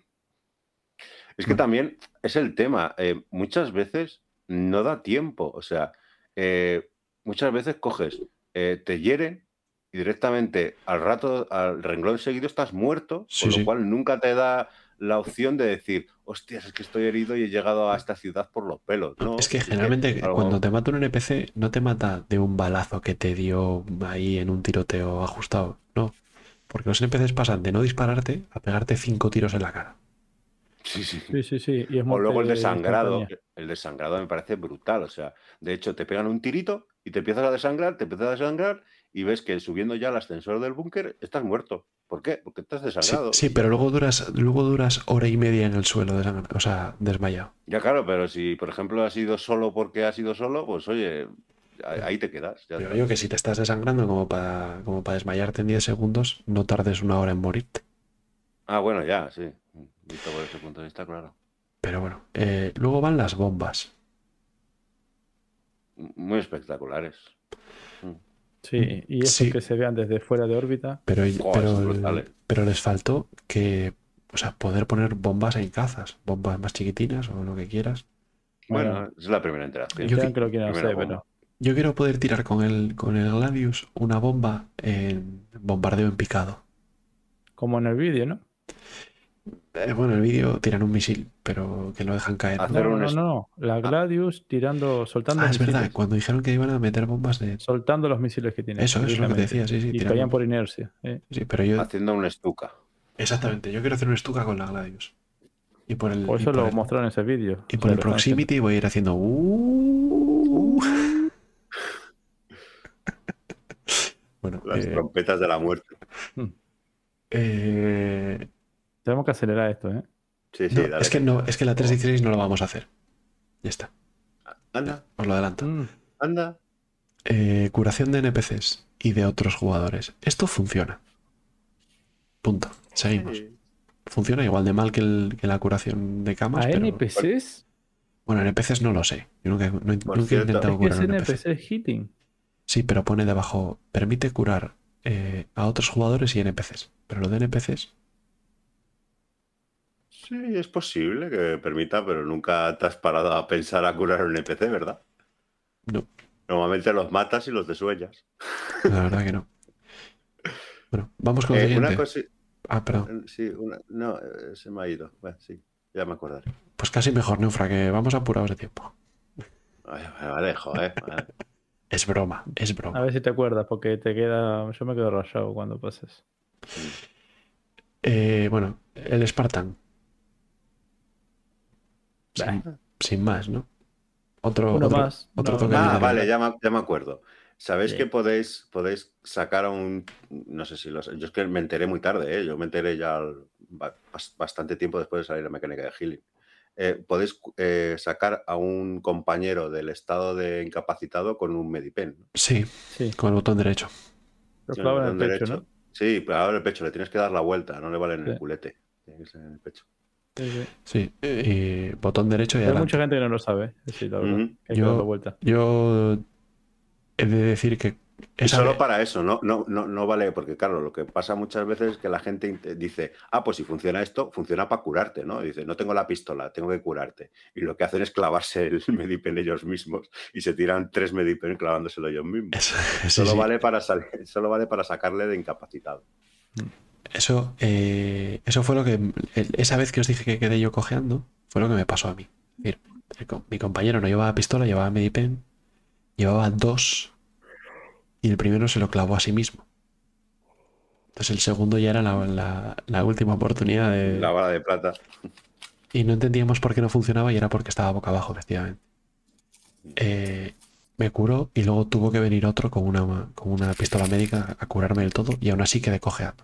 Es que Mm. también es el tema. eh, muchas veces no da tiempo. O sea, eh, muchas veces coges, eh, te hieren y directamente al rato, al renglón seguido estás muerto, Sí, con lo sí. cual nunca te da la opción de decir, hostias, es que estoy herido y he llegado a esta ciudad por los pelos. No, Es que generalmente cuando te mata un NPC no te mata de un balazo que te dio ahí en un tiroteo ajustado, no. Porque los NPCs pasan de no dispararte a pegarte cinco tiros en la cara. Sí, sí. Sí, sí, sí. Y es O luego el desangrado. El desangrado me parece brutal. O sea, de hecho, te pegan un tirito y te empiezas a desangrar, te empiezas a desangrar y ves que subiendo ya al ascensor del búnker estás muerto. ¿Por qué? Porque estás desangrado. sí, pero luego duras, luego duras hora y media en el suelo, o sea, desmayado. Ya claro, pero si por ejemplo has ido solo porque has ido solo, pues oye, ahí te quedas. ya Pero está. yo que si te estás desangrando como para, como para desmayarte en 10 segundos, no tardes una hora en morirte. Ah, bueno, ya, sí. Visto por ese punto de vista, claro. Pero bueno, eh, luego van las bombas. Muy espectaculares. Sí, y eso Sí. que se vean desde fuera de órbita. Pero, pero, les faltó que, o sea, poder poner bombas en cazas, bombas más chiquitinas o lo que quieras. Bueno, Bueno, es la primera interacción. Yo Dijeron que- hacer, bomba. pero Yo quiero poder tirar con el, con el Gladius una bomba en bombardeo en picado. como en el vídeo, ¿no? Eh, bueno, en el vídeo tiran un misil, pero que lo dejan caer. Hacer No, un no, no, no. La Gladius tirando, soltando Ah, es verdad, cuando dijeron que iban a meter bombas de... Soltando los misiles que tiene. Eso, eso es lo que te decía, sí, sí. Y caían por inercia. ¿eh? Sí, pero yo... Haciendo un estuca. Exactamente, yo quiero hacer una estuca con la Gladius. Y por el, Por y eso por lo el- mostraron en ese vídeo. y O por sea, el proximity voy a ir haciendo... "Uh". bueno, Las eh, trompetas de la muerte. eh, Tenemos que acelerar esto, ¿eh? Sí, sí, no, dale. es que no, es que la 316 no lo vamos a hacer. Ya está, Anda, os lo adelanto. Mm, anda. Eh, curación de NPCs y de otros jugadores. Esto funciona. Punto. Seguimos. Funciona igual de mal que, el- que la curación de camas, ¿A pero... NPCs? Bueno, NPCs no lo sé. Yo nunca, no- nunca he intentado Es que es curar un NPC. NPC hitting. Sí, pero pone debajo, permite curar eh, a otros jugadores y NPCs. Pero lo de NPCs, Sí, es posible que permita, pero nunca te has parado a pensar a curar un NPC, ¿verdad? No. Normalmente los matas y los desuellas. la verdad que no. Bueno, vamos con el Eh, siguiente. una cosa. Ah, perdón. Sí, una, no, eh, se me ha ido. Bueno, sí, ya me acordaré. Pues casi mejor, Neufra, que vamos apurados de tiempo. Ay, vale, joder. vale. Es broma, es A broma. ver si te acuerdas, porque te queda. Yo me quedo rayado cuando pases. Eh, bueno, el Spartan. Sin, sin más, ¿no? Otro, Uno otro, más. otro No, toque de Ah, vale, ya me, ya me acuerdo. ¿Sabéis Sí. que podéis, podéis sacar a un. No sé si lo sé. Yo es que me enteré muy tarde, ¿eh? Yo me enteré ya al- bastante tiempo después de salir la mecánica de healing. Eh, podéis eh, sacar a un compañero del estado de incapacitado con un Medipen. ¿no? Sí, Sí, con el botón derecho. lo Sí, clavan en el botón pecho, derecho. ¿no? Sí, pero ahora el pecho, le tienes que dar la vuelta, no le vale en el Sí. culete. Tiene que ser en el pecho. Sí, sí. Sí, eh, botón derecho y Hay adelante. mucha gente que no lo sabe. Sí, la verdad. Ujú. que hay que Yo- darle vuelta. Yo he de decir que Y solo para eso, no, no, no, no vale, porque claro, lo que pasa muchas veces es que la gente dice, ah, pues si funciona esto, funciona para curarte, ¿no? Y dice, no tengo la pistola, tengo que curarte. Y lo que hacen es clavarse el Medipen ellos mismos y se tiran tres Medipen clavándoselo ellos mismos. Eso, sí, solo, sí. Vale para salir, solo vale para sacarle de incapacitado. Eso, eh, eso fue lo que. esa vez que os dije que quedé yo cojeando, fue lo que me pasó a mí. El mi compañero no llevaba pistola, llevaba Medipen, llevaba dos, y el primero se lo clavó a sí mismo. Entonces el segundo ya era la, la- la última oportunidad de. La bala de plata. Y no entendíamos por qué no funcionaba y era porque estaba boca abajo, efectivamente. Eh, me curó y luego tuvo que venir otro con una, con una pistola médica a curarme del todo y aún así quedé cojeando.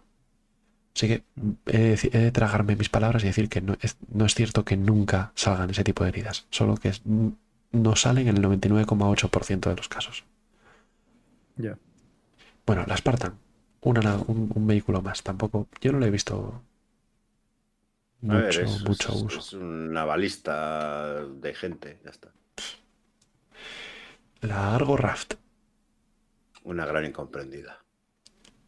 Así que he de, he de tragarme mis palabras y decir que no es, no es cierto que nunca salgan ese tipo de heridas, solo que es- no salen en el 99,8% de los casos. Ya. Bueno, la Spartan, una un, un vehículo más, tampoco, yo no le he visto ver, mucho, es, mucho es- uso. es una balista de gente, ya está. La Argo Raft, Una gran incomprendida.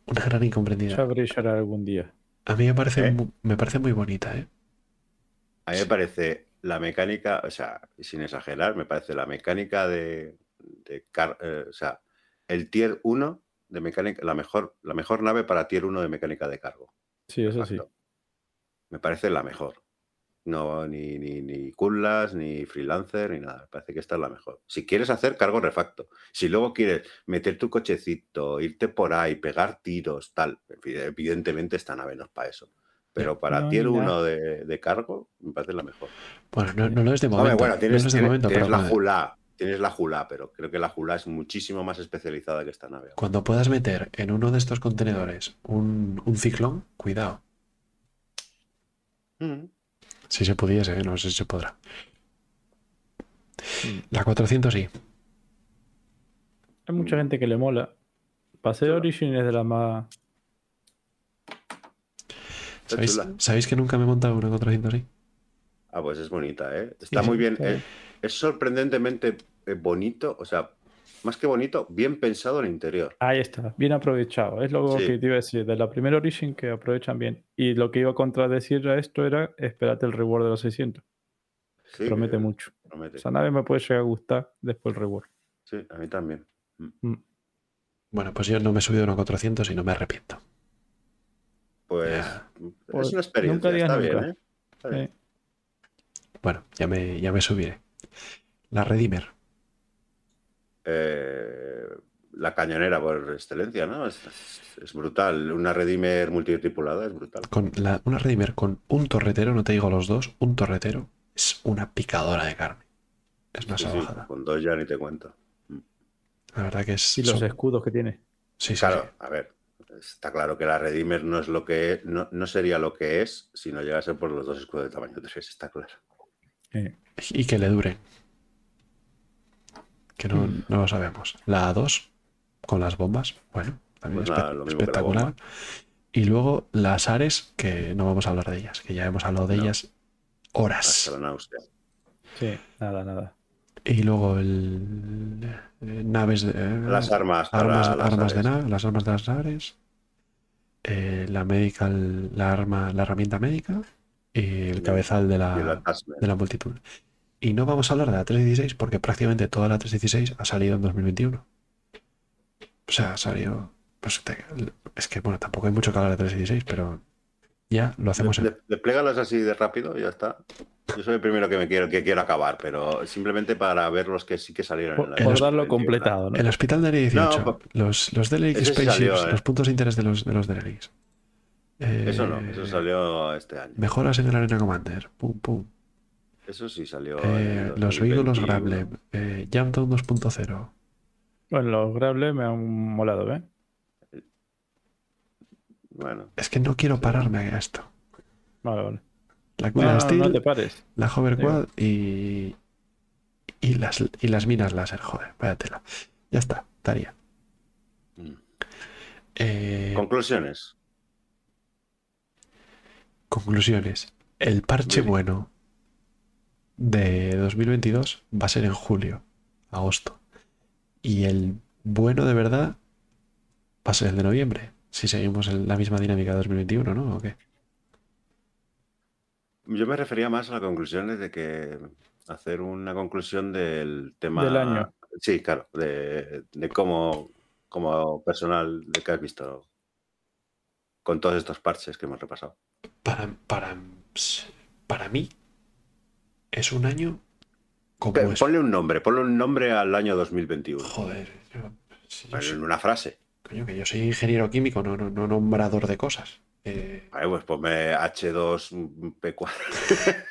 una gran incomprendida. Ya brillará algún día. A mí me parece, ¿Eh? mu- me parece muy bonita, ¿eh? A mí me parece la mecánica, o sea, sin exagerar, me parece la mecánica de, de car- eh, o sea, el tier 1 de mecánica, la mejor, la mejor nave para tier 1 de mecánica de cargo. Sí, eso sí. Me parece la mejor. No, ni, ni, ni ni freelancer, ni nada. Parece que esta es la mejor. Si quieres hacer cargo refacto, si luego quieres meter tu cochecito, irte por ahí, pegar tiros, tal, evidentemente esta nave no es para eso. Pero para No, tier ni 1 nada. de, de cargo, me parece la mejor. Bueno, no, no lo es de momento. bueno, tienes, no es de tienes- momento, tienes pero la Jula, tienes la Jula, pero creo que la Jula es muchísimo más especializada que esta nave. cuando puedas meter en uno de estos contenedores un, un ciclón, cuidado. Mm. Si se pudiese, ¿eh? no sé si se podrá. La 400 sí. Hay mucha gente que le mola. Pasé Origin es de la más. ¿Sabéis. ¿Sabéis que nunca me he montado una 400 sí? Ah, pues es bonita, ¿eh? Está Sí, muy bien. está eh, es sorprendentemente eh, bonito, o sea, más que bonito, bien pensado el interior. Ahí está, bien aprovechado. Es lo Sí. que te iba a decir, de la primera Origin que aprovechan bien. Y lo que iba a contradecir a esto era, espérate el reward de los 600. Sí, Promete eh, mucho. promete. Esa nave me puede llegar a gustar después el reward. Sí, a mí también. Bueno, pues yo no me he subido a una 400 y no me arrepiento. Pues Ya. Pues, es una experiencia, nunca digas está bien, nunca. ¿eh? Está bien. Eh, Bueno, ya me, ya me subiré. La Redeemer. Eh, la cañonera por excelencia, ¿no? Es, brutal. Una Redeemer multitripulada es brutal. Con la, una Redeemer con un torretero, no te digo los dos, un torretero es una picadora de carne. Es una Sí, sí, con dos ya ni te cuento. La verdad que es. y los son- escudos que tiene. sí, sí, Claro, sí. a ver, está claro que la Redeemer no es lo que es- no, no sería lo que es si no llegase por los dos escudos de tamaño 3, está claro. Eh, Y que le duren. Que no, Mm. no lo sabemos. La A2 con las bombas, bueno, también Pues nada, espectacular. Y luego las Ares, que no vamos a hablar de ellas, que ya hemos hablado de No. ellas horas. Hasta la náusea. sí, nada, nada. Y luego el eh, naves de eh, Las armas armas, las armas de Ares. nave, las armas de las Ares, eh, la medical, la arma, la herramienta médica y el cabezal de y el la, de la multitud. Y no vamos a hablar de la 316 porque prácticamente toda la 316 ha salido en 2021. O sea, ha salido. pues, te- es que bueno, tampoco hay mucho que hablar de 316, pero ya lo hacemos en. De- Desplégalas así de rápido y ya está. Yo soy el primero que me quiero, que quiero acabar, pero simplemente para ver los que sí que salieron en la por darlo 21. completado, ¿no? El hospital de 18, No, los, los sí Spaceships, salió, ¿eh? los puntos de interés de los, de los Derelicts. Eh, Eso no, eso salió este año. Mejoras en el Arena Commander. Pum, pum. Eso sí salió. Eh, en los vehículos 2021. Grable. Eh, Jamtown 2.0. Bueno, los Grable me han molado, ¿eh? Bueno, Es que no quiero pararme a esto. Vale, vale. La No, Quilla no, Steel, no te pares. la Hoverquad y, y, las, y las minas láser. Joder, vaya tela. Ya está, estaría. mm. Eh, conclusiones. conclusiones. El parche bueno de 2022 va a ser en julio, agosto. Y el bueno de verdad va a ser el de noviembre. Si seguimos en la misma dinámica de 2021, ¿no? ¿O qué? Yo me refería más a las conclusiones de que hacer una conclusión del tema. Del año. Sí, claro, de, de cómo, como personal de que has visto con todos estos parches que hemos repasado. Para, para, para mí es un año como Pe- es. Ponle un nombre, ponle un nombre al año 2021. Joder, yo, si yo soy- en una frase. coño, que yo soy ingeniero químico, no, no, no nombrador de cosas. Eh, Vale, pues ponme H2P4.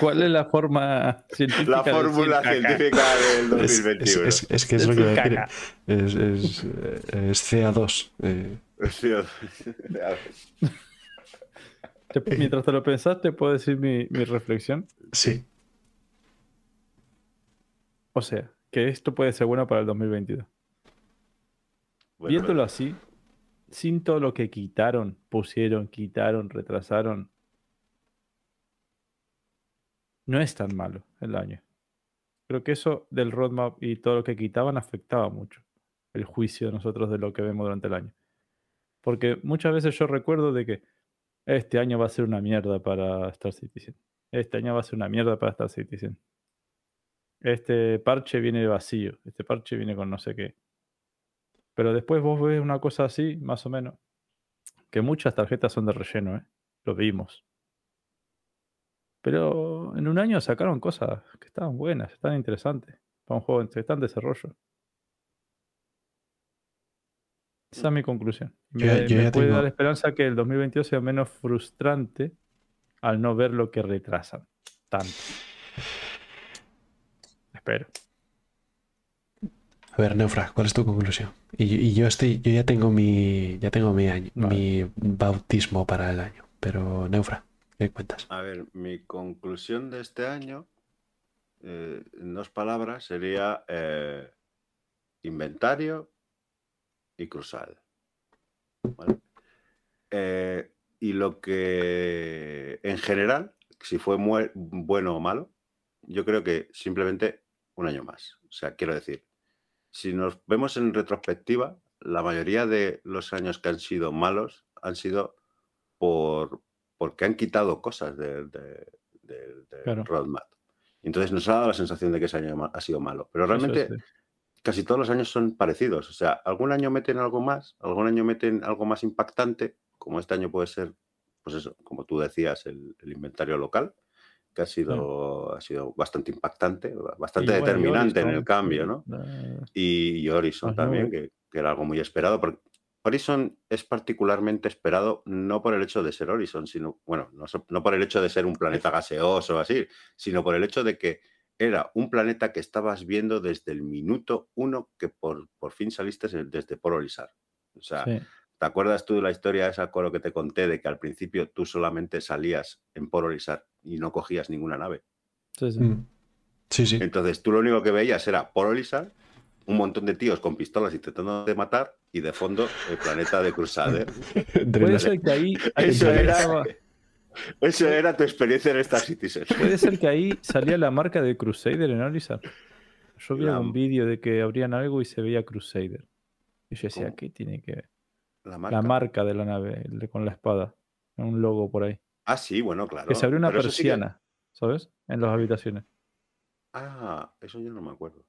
¿Cuál es la forma científica? La de fórmula caca? científica del es, es- 2021. es- es que es lo que iba a decir. Es, es, eh, es CA2. Eh, Te- Mientras te lo pensás, te puedo decir mi, mi reflexión. sí, O sea, que esto puede ser bueno para el 2022. Bueno, Viéndolo así, sin todo lo que quitaron, pusieron, quitaron, retrasaron, no es tan malo el año. Creo que eso del roadmap y todo lo que quitaban afectaba mucho el juicio de nosotros de lo que vemos durante el año. Porque muchas veces yo recuerdo de que este año va a ser una mierda para Star Citizen. Este año va a ser una mierda para Star Citizen. Este parche viene vacío. Este parche viene con no sé qué. Pero después vos ves una cosa así, más o menos. Que muchas tarjetas son de relleno, ¿eh? Lo vimos. Pero en un año sacaron cosas que estaban buenas, estaban interesantes. Para un juego que está en desarrollo. Esa es mi conclusión. Yo Me, yo me ya puede tengo- dar esperanza que el 2022 sea menos frustrante al no ver lo que retrasan tanto. Espero. A ver, Neufra, ¿cuál es tu conclusión? Y, y yo estoy, yo ya tengo mi, ya tengo mi año, Vale. mi bautismo para el año. Pero Neufra, ¿qué cuentas? A ver, mi conclusión de este año, eh, en dos palabras, sería eh, inventario y cruzal. ¿vale? Eh, y lo que, en general, si fue bueno o malo, yo creo que simplemente un año más. O sea, quiero decir, si nos vemos en retrospectiva, la mayoría de los años que han sido malos han sido por, porque han quitado cosas del de, Claro. roadmap. Entonces nos ha dado la sensación de que ese año ha sido malo. Pero realmente sí. Casi todos los años son parecidos. O sea, algún año meten algo más, algún año meten algo más impactante, como este año puede ser, pues eso, como tú decías, el, el inventario local, que ha sido, ha sido bastante impactante, bastante determinante en el cambio, ¿no? Y, y Horizon también, que, que era algo muy esperado. Porque Horizon es particularmente esperado no por el hecho de ser Horizon, sino, bueno, no, no por el hecho de ser un planeta gaseoso o así, sino por el hecho de que era un planeta que estabas viendo desde el minuto uno que por, por fin saliste de- desde Polarizar. O sea, sí. ¿te acuerdas tú de la historia esa con lo que te conté de que al principio tú solamente salías en Polarizar y no cogías ninguna nave? Sí, sí. Mm. Sí, sí. Entonces tú lo único que veías era Polarizar, un montón de tíos con pistolas intentando de matar y de fondo el planeta de Crusader. Puede ser que ahí, ahí Eso era- Eso era tu experiencia en Star Citizen. puede ser que ahí salía la marca de Crusader en Horizon. Yo vi La- un vídeo de que abrían algo y se veía Crusader. Y yo decía, ¿Cómo? ¿qué tiene que ver? La marca. La marca de la nave, de- con la espada. Un logo por ahí. Ah, sí, bueno, claro. que se abrió una Pero eso sí que- persiana, ¿sabes? En las habitaciones. Ah, eso yo no me acuerdo.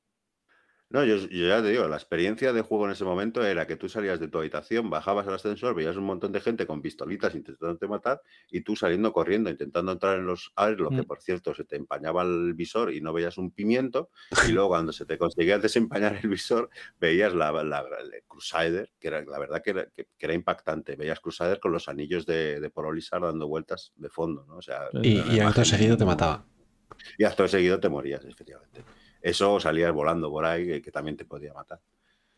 No, yo, yo ya te digo, la experiencia de juego en ese momento era que tú salías de tu habitación, bajabas al ascensor, veías un montón de gente con pistolitas intentándote matar y tú saliendo corriendo, intentando entrar en los aires, lo que Mm. por cierto se te empañaba el visor y no veías un pimiento, y luego cuando se te conseguía desempañar el visor, veías la, la- la- el Crusader, que era la verdad que era, que- que era impactante, veías Crusader con los anillos de, de Porolisar dando vueltas de fondo, ¿no? O sea, Y, y acto seguido te mataba. y acto seguido te morías, efectivamente. Eso salías volando por ahí, que, que también te podía matar.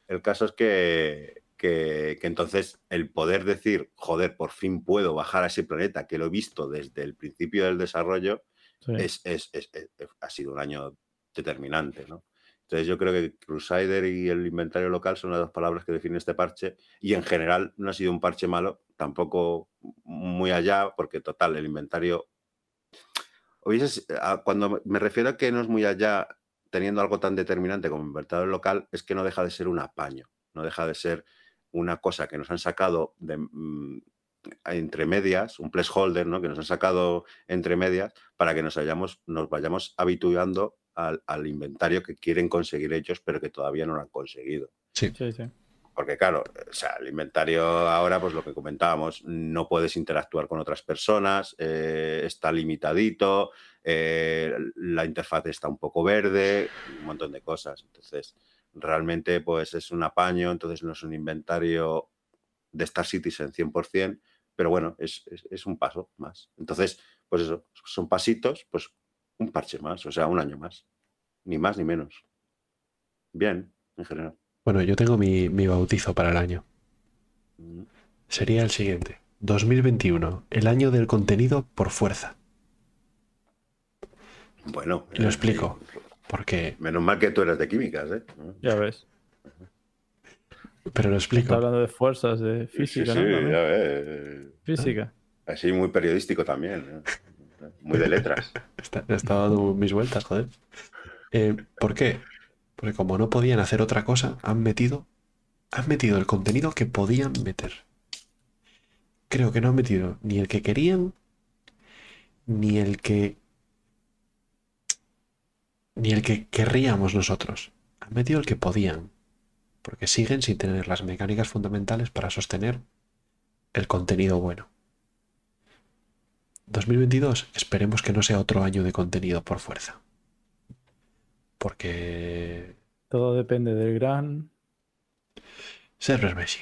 El caso es que, que, que entonces el poder decir, joder, por fin puedo bajar a ese planeta que lo he visto desde el principio del desarrollo, Sí. es, es- es- es- ha sido un año determinante, ¿no? Entonces yo creo que Crusader y el inventario local son las dos palabras que definen este parche y en general no ha sido un parche malo, tampoco muy allá, porque total, el inventario... Cuando me refiero a que no es muy allá teniendo algo tan determinante como inventario local, es que no deja de ser un apaño, no deja de ser una cosa que nos han sacado de, mm, entre medias, un placeholder, ¿no? que nos han sacado entre medias para que nos, hayamos, nos vayamos habituando al, al inventario que quieren conseguir ellos, pero que todavía no lo han conseguido. Sí, sí. Porque claro, o sea, el inventario ahora, pues lo que comentábamos, no puedes interactuar con otras personas, eh, está limitadito, eh, la interfaz está un poco verde, un montón de cosas. Entonces, realmente, pues es un apaño, entonces no es un inventario de Star Citizen 100%, pero bueno, es, es- es un paso más. Entonces, pues eso, son pasitos, pues un parche más, o sea, un año más. Ni más ni menos. Bien, en general. Bueno, yo tengo mi, mi bautizo para el año. Mm. Sería el siguiente. 2021, el año del contenido por fuerza. Bueno, lo eh, explico. sí. Porque, Menos mal que tú eres de químicas, ¿eh? Ya ves. pero lo Está explico. hablando de fuerzas, de Sí, física, sí, ¿no? ya ves. Física. Así muy periodístico también. ¿eh? Muy de letras. Está, estaba dando mis vueltas, joder. Eh, ¿Por qué? Porque como no podían hacer otra cosa, han metido, han metido el contenido que podían meter. Creo que no han metido ni el que querían, ni el que, ni el que querríamos nosotros. Han metido el que podían, porque siguen sin tener las mecánicas fundamentales para sostener el contenido bueno. 2022, esperemos que no sea otro año de contenido por fuerza. Porque Todo depende del gran. Server Messi.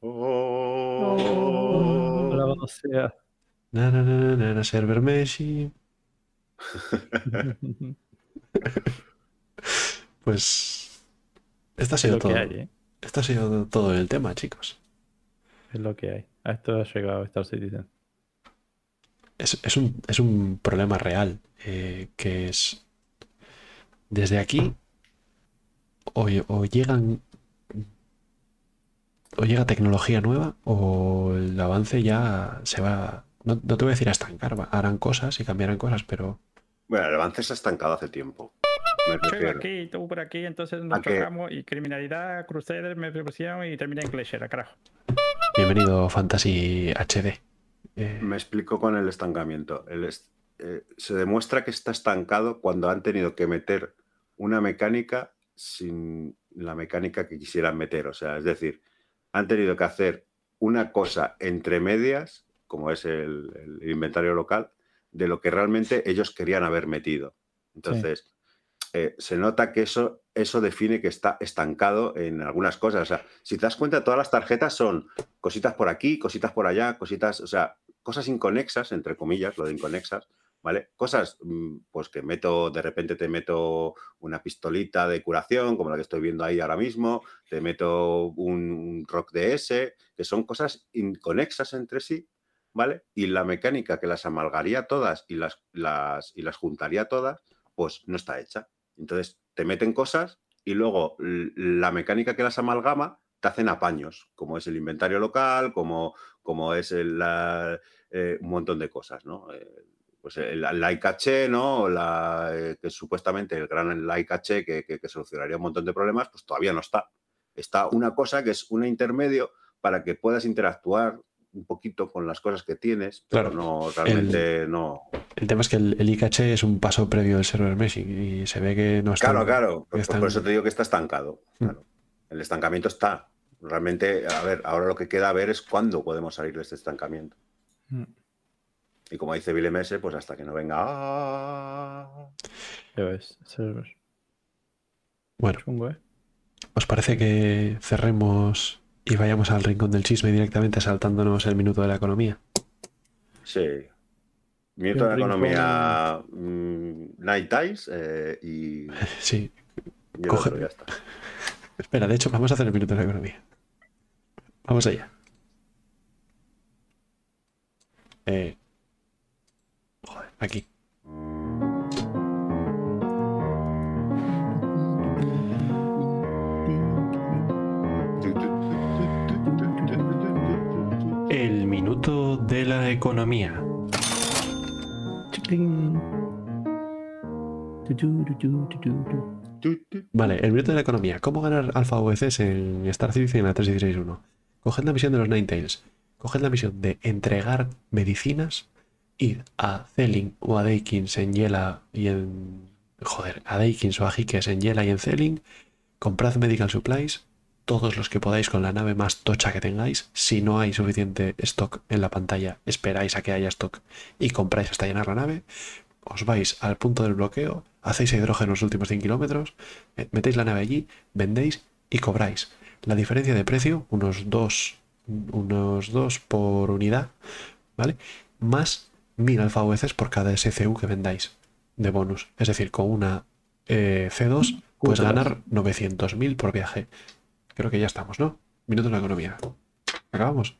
Oh. Alabado sea. Na, na, na, na, na, na, Server Messi. Pues esto ha sido lo todo. que hay, ¿eh? Esto ha sido todo el tema, chicos. Es lo que hay. A esto ha llegado Star Citizen. Es, es un, es un problema real, eh, que es desde aquí o, o llegan o llega tecnología nueva o el avance ya se va, no, no te voy a decir a estancar, va- harán cosas y cambiarán cosas, pero Bueno, el avance se ha estancado hace tiempo. Me Yo aquí, tú por aquí, entonces nos chocamos y criminalidad, Crusader, me pusieron y terminé en Glacier, carajo. bienvenido Fantasy HD. Eh, Me explico con el estancamiento. El est- eh, se demuestra que está estancado cuando han tenido que meter una mecánica sin la mecánica que quisieran meter. O sea, es decir, han tenido que hacer una cosa entre medias, como es el, el inventario local, de lo que realmente ellos querían haber metido. Entonces, eh, se nota que eso, eso define que está estancado en algunas cosas. O sea, si te das cuenta, todas las tarjetas son cositas por aquí, cositas por allá, cositas, o sea, cosas inconexas, entre comillas, lo de inconexas, ¿vale? Cosas, mm, pues que meto, de repente te meto una pistolita de curación, como la que estoy viendo ahí ahora mismo, te meto un, un rock DS, que son cosas inconexas entre sí, ¿vale? Y la mecánica que las amalgaría todas y las, las, y las juntaría todas, pues no está hecha. Entonces, te meten cosas y luego la mecánica que las amalgama te hacen apaños, como es el inventario local, como, como es el, eh, un montón de cosas, ¿no? Eh, pues el, like ¿no? La, eh, que supuestamente el gran like caché que, que- que solucionaría un montón de problemas, pues todavía no está. Está una cosa que es un intermedio para que puedas interactuar un poquito con las cosas que tienes, pero Claro. no, realmente no. El tema es que el, el iCache es un paso previo del server Messi y se ve que no está. Claro, claro. Pues están- por eso te digo que está estancado. Mm. claro. El estancamiento está. Realmente, a ver, ahora lo que queda a ver es cuándo podemos salir de este estancamiento. Mm. Y como dice Billy Messe, pues hasta que no venga. ¡ah! Ya ves, server. Bueno, ¿eh? ¿os parece que cerremos y vayamos al rincón del chisme directamente saltándonos el minuto de la economía? Sí. Minuto de la economía mm, Night Times eh, y, y Sí. el Coge- otro, ya está. Espera, de hecho, vamos a hacer el minuto de la economía. Vamos allá. Eh, joder, aquí. El minuto de la economía. Vale, el minuto de la economía. ¿Cómo ganar alfa VCs en Star Citizen en la 3.16.1? Coged la misión de los Ninetales. Coged la misión de entregar medicinas. Ir a Zelling o a Daykins en Yela y en. Joder, a Daykins o a Hikes en Yela y en Zelling. Comprad medical supplies. Todos los que podáis con la nave más tocha que tengáis. Si no hay suficiente stock en la pantalla, esperáis a que haya stock y compráis hasta llenar la nave. Os vais al punto del bloqueo, hacéis hidrógeno los últimos 100 kilómetros, metéis la nave allí, vendéis y cobráis. La diferencia de precio, unos 2 unos dos por unidad, ¿vale? Más 1000 alfa por cada SCU que vendáis de bonus. Es decir, con una eh, C2 puedes ganar 900.000 por viaje. Creo que ya estamos, ¿no? Minuto de la economía. ¿Acabamos?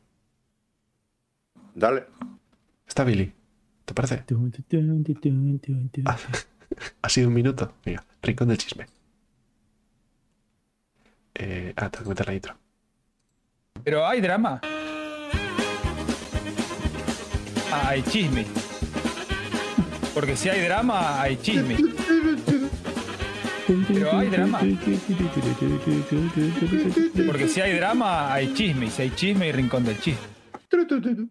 Dale. ¿Está Billy? ¿Te parece? Ah, ha sido un minuto. Venga, rincón del chisme. Eh, ah, tengo que meter la intro. Pero hay drama. Hay chisme. Porque si hay drama, hay chisme. Pero hay drama. Porque si hay drama, hay chisme. Y si hay chisme, hay rincón del chisme.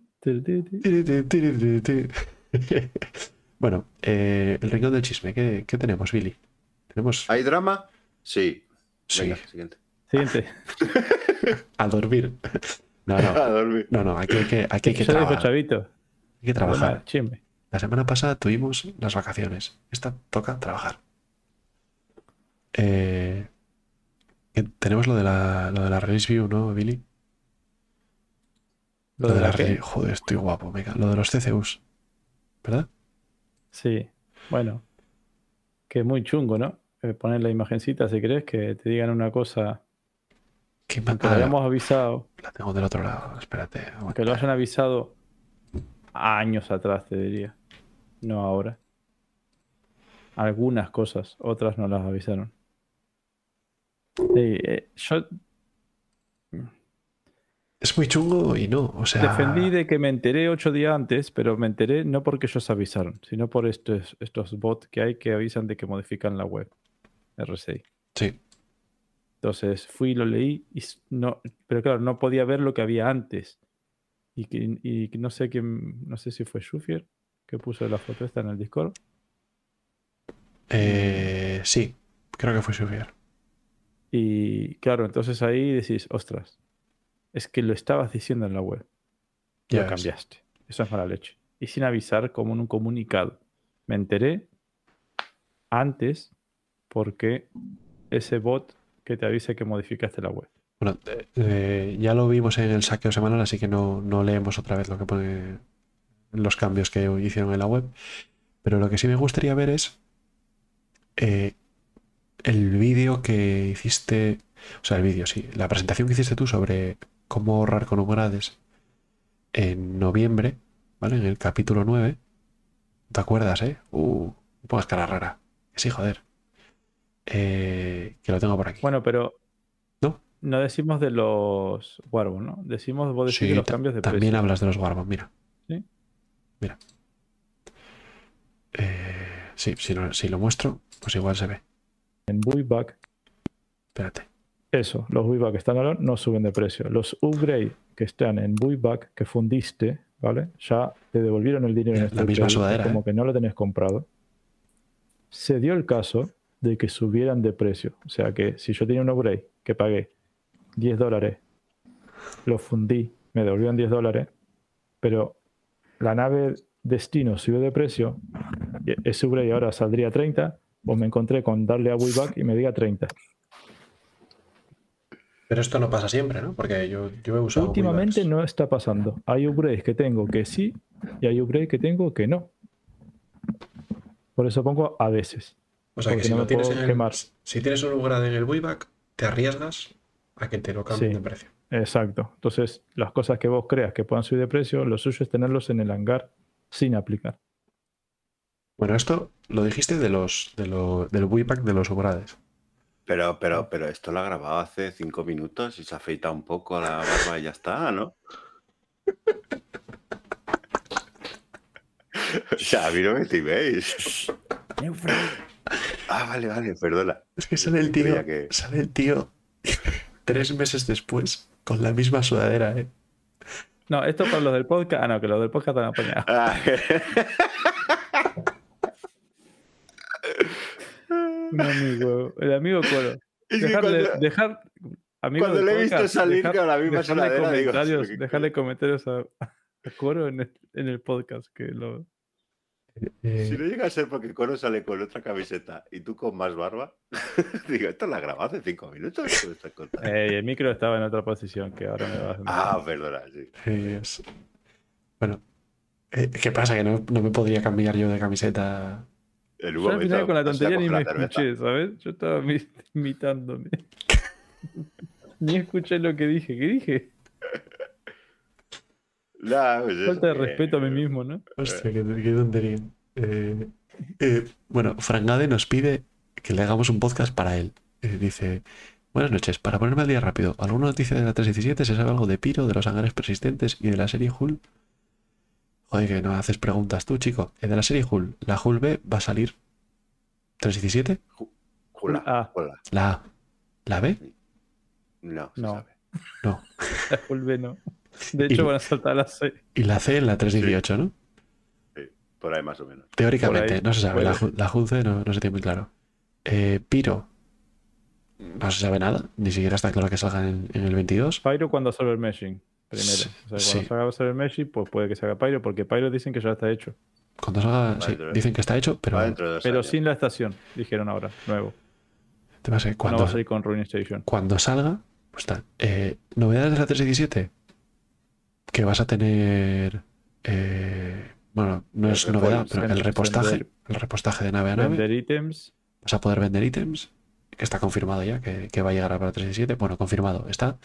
bueno, eh, el rincón del chisme. ¿Qué, qué tenemos, Billy? Tenemos ¿Hay drama? Sí. Sí. Venga, siguiente. Siguiente. a dormir. No, A no, dormir. no, no, aquí hay que, aquí hay que trabajar. chavito. Hay que trabajar. Chisme. La semana pasada tuvimos las vacaciones. Esta toca trabajar. Eh, que tenemos lo de la, lo de la release view, ¿no, Billy? Lo de la qué? rele- Joder, estoy guapo, ca- Lo de los CCUs. ¿Verdad? Sí, bueno. Que muy chungo, ¿no? Eh, poner la imagencita si querés que te digan una cosa Que hayamos avisado, la tengo del otro lado. Espérate. aguanta. que lo hayan avisado años atrás, te diría. No ahora. Algunas cosas, otras no las avisaron. Sí, eh, yo Es muy chungo y no. O sea. defendí de que me enteré ocho días antes, pero me enteré no porque ellos avisaron, sino por estos, estos bots que hay que avisan de que modifican la web. RCI. Sí. Entonces fui, lo leí, y no, pero claro, no podía ver lo que había antes. Y, que, y no sé quién, no sé si fue Shufier que puso la foto esta en el Discord. Eh, sí. Creo que fue Sufier. Y claro, entonces ahí decís, ostras, es que lo estabas diciendo en la web. Ya lo cambiaste. Eso es mala leche. Y sin avisar como en un comunicado. Me enteré antes porque ese bot que te avisa que modificaste la web. Bueno, eh, eh, ya lo vimos en el saqueo semanal, así que no, no leemos otra vez lo que pone los cambios que hicieron en la web. Pero lo que sí me gustaría ver es eh, el vídeo que hiciste, o sea, el vídeo, sí, la presentación que hiciste tú sobre cómo ahorrar con upgrades en noviembre, ¿vale? En el capítulo 9. ¿Te acuerdas, eh? Uh, no pongas cara rara. Sí, joder. Eh, que lo tengo por aquí. Bueno, pero ¿No? no decimos de los Warbos, ¿no? Decimos, vos decís Sí, de los cambios de también precio. hablas de los Warband, mira. ¿Sí? Mira. Eh, sí, si, no- si lo muestro, pues igual se ve. En Buyback, Espérate. Eso, los Buyback standalone no suben de precio. Los upgrade que están en Buyback que fundiste, ¿vale? Ya te devolvieron el dinero en La este misma sudadera, como ¿eh? que no lo tenés comprado. Se dio el caso de que subieran de precio. O sea que si yo tenía un upgrade que pagué 10 dólares, lo fundí, me devolvieron 10 dólares, pero la nave destino subió de precio, y ese upgrade ahora saldría 30, pues me encontré con darle a Buyback y me diga 30. Pero esto no pasa siempre, ¿no? Porque yo, yo he usado. Últimamente no está pasando. Hay upgrades que tengo que sí y hay upgrades que tengo que no. Por eso pongo a veces. O sea que si no tienes en el- si tienes un upgrade en el buyback, te arriesgas a que te lo cambien Sí. de precio. Exacto. Entonces, las cosas que vos creas que puedan subir de precio, lo suyo es tenerlos en el hangar sin aplicar. Bueno, esto lo dijiste de los, de lo- del buyback de los upgrades. Pero, pero, pero esto lo ha grabado hace cinco minutos y se afeita un poco la barba y ya está, ¿no? o sea, a mí no me timéis. Ah, vale, vale, perdona. Es que sale el tío, que- sale el tío tres meses después con la misma sudadera, ¿eh? No, esto para los del podcast. Ah, no, que los del podcast están apañados. Un amigo, el amigo Coro. Es que Dejar, de- cuando- dejar amigo cuando del le he visto salir dejar- con la misma dejarle digo, comentarios, "¿Qué- dejarle comentarios a, a Coro en el, en el podcast. Que lo, Eh, Si no llega a ser porque Coro sale con otra camiseta y tú con más barba, digo, esto lo ha grabado hace cinco minutos. Eh, el micro estaba en otra posición que ahora me va a Ah, perdona, sí. Bueno, eh, ¿qué pasa? Que no, no me podría cambiar yo de camiseta. Un Yo al final con la tontería ni me escuché, ¿sabes? Yo estaba mi- imitándome. ni escuché lo que dije. ¿Qué dije? Nah, pues Falta de que- respeto a mí mismo, ¿no? Hostia, qué, qué tontería. Eh, eh, bueno, Frangade nos pide que le hagamos un podcast para él. Eh, dice: Buenas noches, para ponerme al día rápido, ¿alguna noticia de la 317? ¿Se sabe algo de Piro, de los hangares persistentes y de la serie Hull? Joder, que no haces preguntas tú, chico. Eh, de la serie Hull, la Hull B va a salir 317, Jula, Ah. jula. la A, la B, No, se No. sabe. no. La Fulve no. De Y- hecho, van a saltar las 6. Y la C en la 318, ¿no? Por ahí más o menos. Teóricamente, ahí, no se sabe. La, la Hull C no, no se tiene muy claro. Eh, Piro, no se sabe nada, ni siquiera está claro que salga en, en el 22. Pyro cuando salga el meshing. Primero. Sí, O sea, cuando sí. salga sobre el meshing, pues puede que se haga Pyro, porque Pyro dicen que ya está hecho. Cuando salga, sí, dicen que está hecho, pero de Pero años. sin la estación, dijeron ahora, nuevo. te va a ser- No cuando, va a salir con Ruin Station. cuando salga, pues tal. Eh, Novedades de la 317, que vas a tener, eh, bueno, no El es novedad, pero el repostaje, vender- el repostaje de nave a nave, Vender ítems. vas a poder vender ítems, que está confirmado ya, que, que va a llegar a la 317, bueno, confirmado, está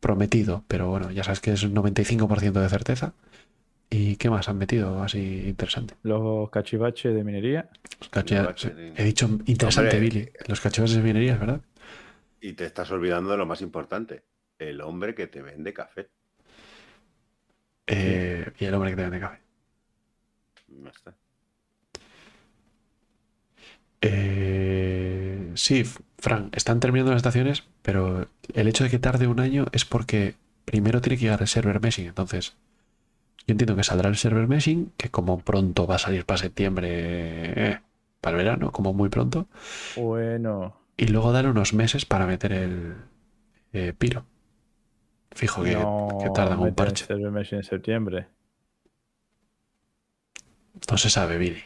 prometido, pero bueno, ya sabes que es un 95% de certeza. ¿Y qué más han metido así interesante? Los cachivaches de minería. Los cachi- Cachivaches de- He dicho interesante, Hombre. Billy. Los cachivaches de minería, ¿verdad? Y te estás olvidando de lo más importante. El hombre que te vende café. Eh, y el hombre que te vende café. Ya está. Eh, sí, Fran, están terminando las estaciones, pero el hecho de que tarde un año es porque primero tiene que llegar el server meshing. Entonces, yo entiendo que saldrá el server meshing, que como pronto va a salir para septiembre, eh, para el verano, como muy pronto, Bueno. y luego dar unos meses para meter el eh, piro. Fijo que, no que tardan un parche. server mesh en septiembre. No se sabe, Billy.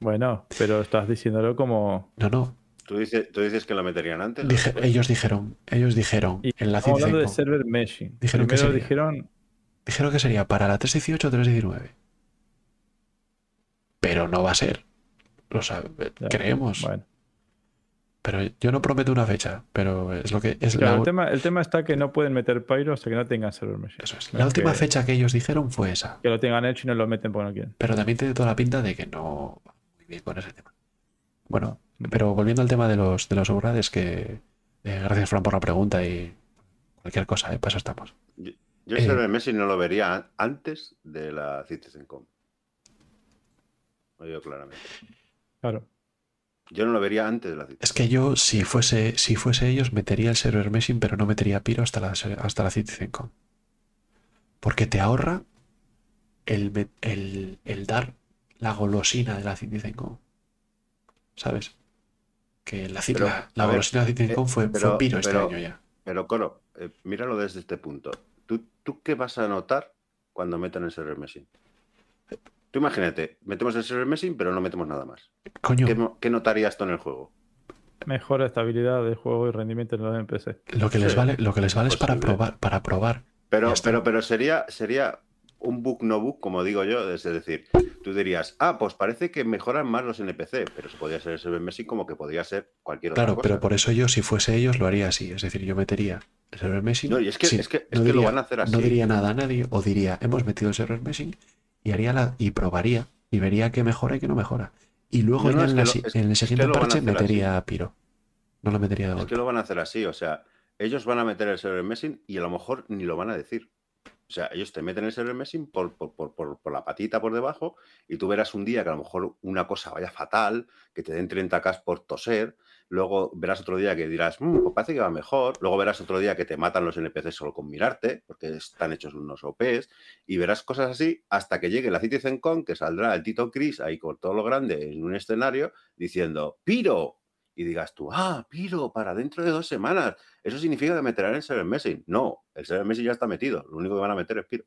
Bueno, pero estás diciéndolo como. No, no. ¿Tú dices, tú dices que lo meterían antes? Dije- ellos dijeron, ellos dijeron Y en la Estamos hablando de server meshing. Dijeron que Primero sería. dijeron. dijeron que sería para la 318 o 319. Pero no va a ser. Lo sabe- ya, creemos. Bueno. Pero yo no prometo una fecha, pero es lo que es Claro, la, el, tema, el tema está que no pueden meter Pyro hasta que no tengan server meshing. eso es. La es última que- fecha que ellos dijeron fue esa. Que lo tengan hecho y no lo meten porque no quieren. Pero también tiene toda la pinta de que no bien con ese tema. Bueno, No. pero volviendo al tema de los de los que eh, gracias Fran por la pregunta y cualquier cosa, ¿eh? para eso estamos. Yo, yo Eh. el server Messi no lo vería an- antes de la CitizenCom. Lo digo claramente. Claro. Yo no lo vería antes de la cita. Es que yo, si fuese, si fuese ellos, metería el server meshing, pero no metería Piro hasta la, hasta la CitizenCon. Porque te ahorra el, el- el dar la golosina de la CitizenCon. ¿Sabes? Que la, Pero, la, la a ver, golosina de la CitizenCon eh, fue, pero- fue Piro este pero- año ya. Pero, Coro, eh, míralo desde este punto. ¿Tú, ¿Tú qué vas a notar cuando metan el server meshing? Tú imagínate, metemos el server meshing, pero no metemos nada más. Coño, ¿Qué, qué notarías tú en el juego? Mejora estabilidad del juego y rendimiento en los NPC. lo que les sí, vale, lo que les vale es para probar, para probar. Pero, pero, pero sería, sería un book no book, como digo yo, es decir, tú dirías, ah, pues parece que mejoran más los NPC, pero eso podría ser el server meshing como que podría ser cualquier otra Claro, cosa. pero por eso yo, si fuese ellos, lo haría así. Es decir, yo metería el server meshing. No, y es que- es que- es no que lo diría- van a hacer así. No diría nada a nadie, o diría, hemos metido el server meshing y haría la, y probaría, y vería qué mejora y qué no mejora. Y luego No, es en, la lo- es- en el es siguiente parche metería a Piro. No lo metería de Es golpe. que lo van a hacer así, o sea, ellos van a meter el server meshing y a lo mejor ni lo van a decir. O sea, ellos te meten el server meshing por, por, por- por- la patita por debajo y tú verás un día que a lo mejor una cosa vaya fatal, que te den 30k por toser, luego verás otro día que dirás, "Mm, pues parece que va mejor, luego verás otro día que te matan los NPCs solo con mirarte, porque están hechos unos OPs, y verás cosas así hasta que llegue la CitizenCon, que saldrá el Tito Chris ahí con todo lo grande en un escenario diciendo, ¡Piro! Y digas tú, ah, Piro, para dentro de dos semanas. Eso significa que meterán el server meshing. No, el server meshing ya está metido. Lo único que van a meter es Piro.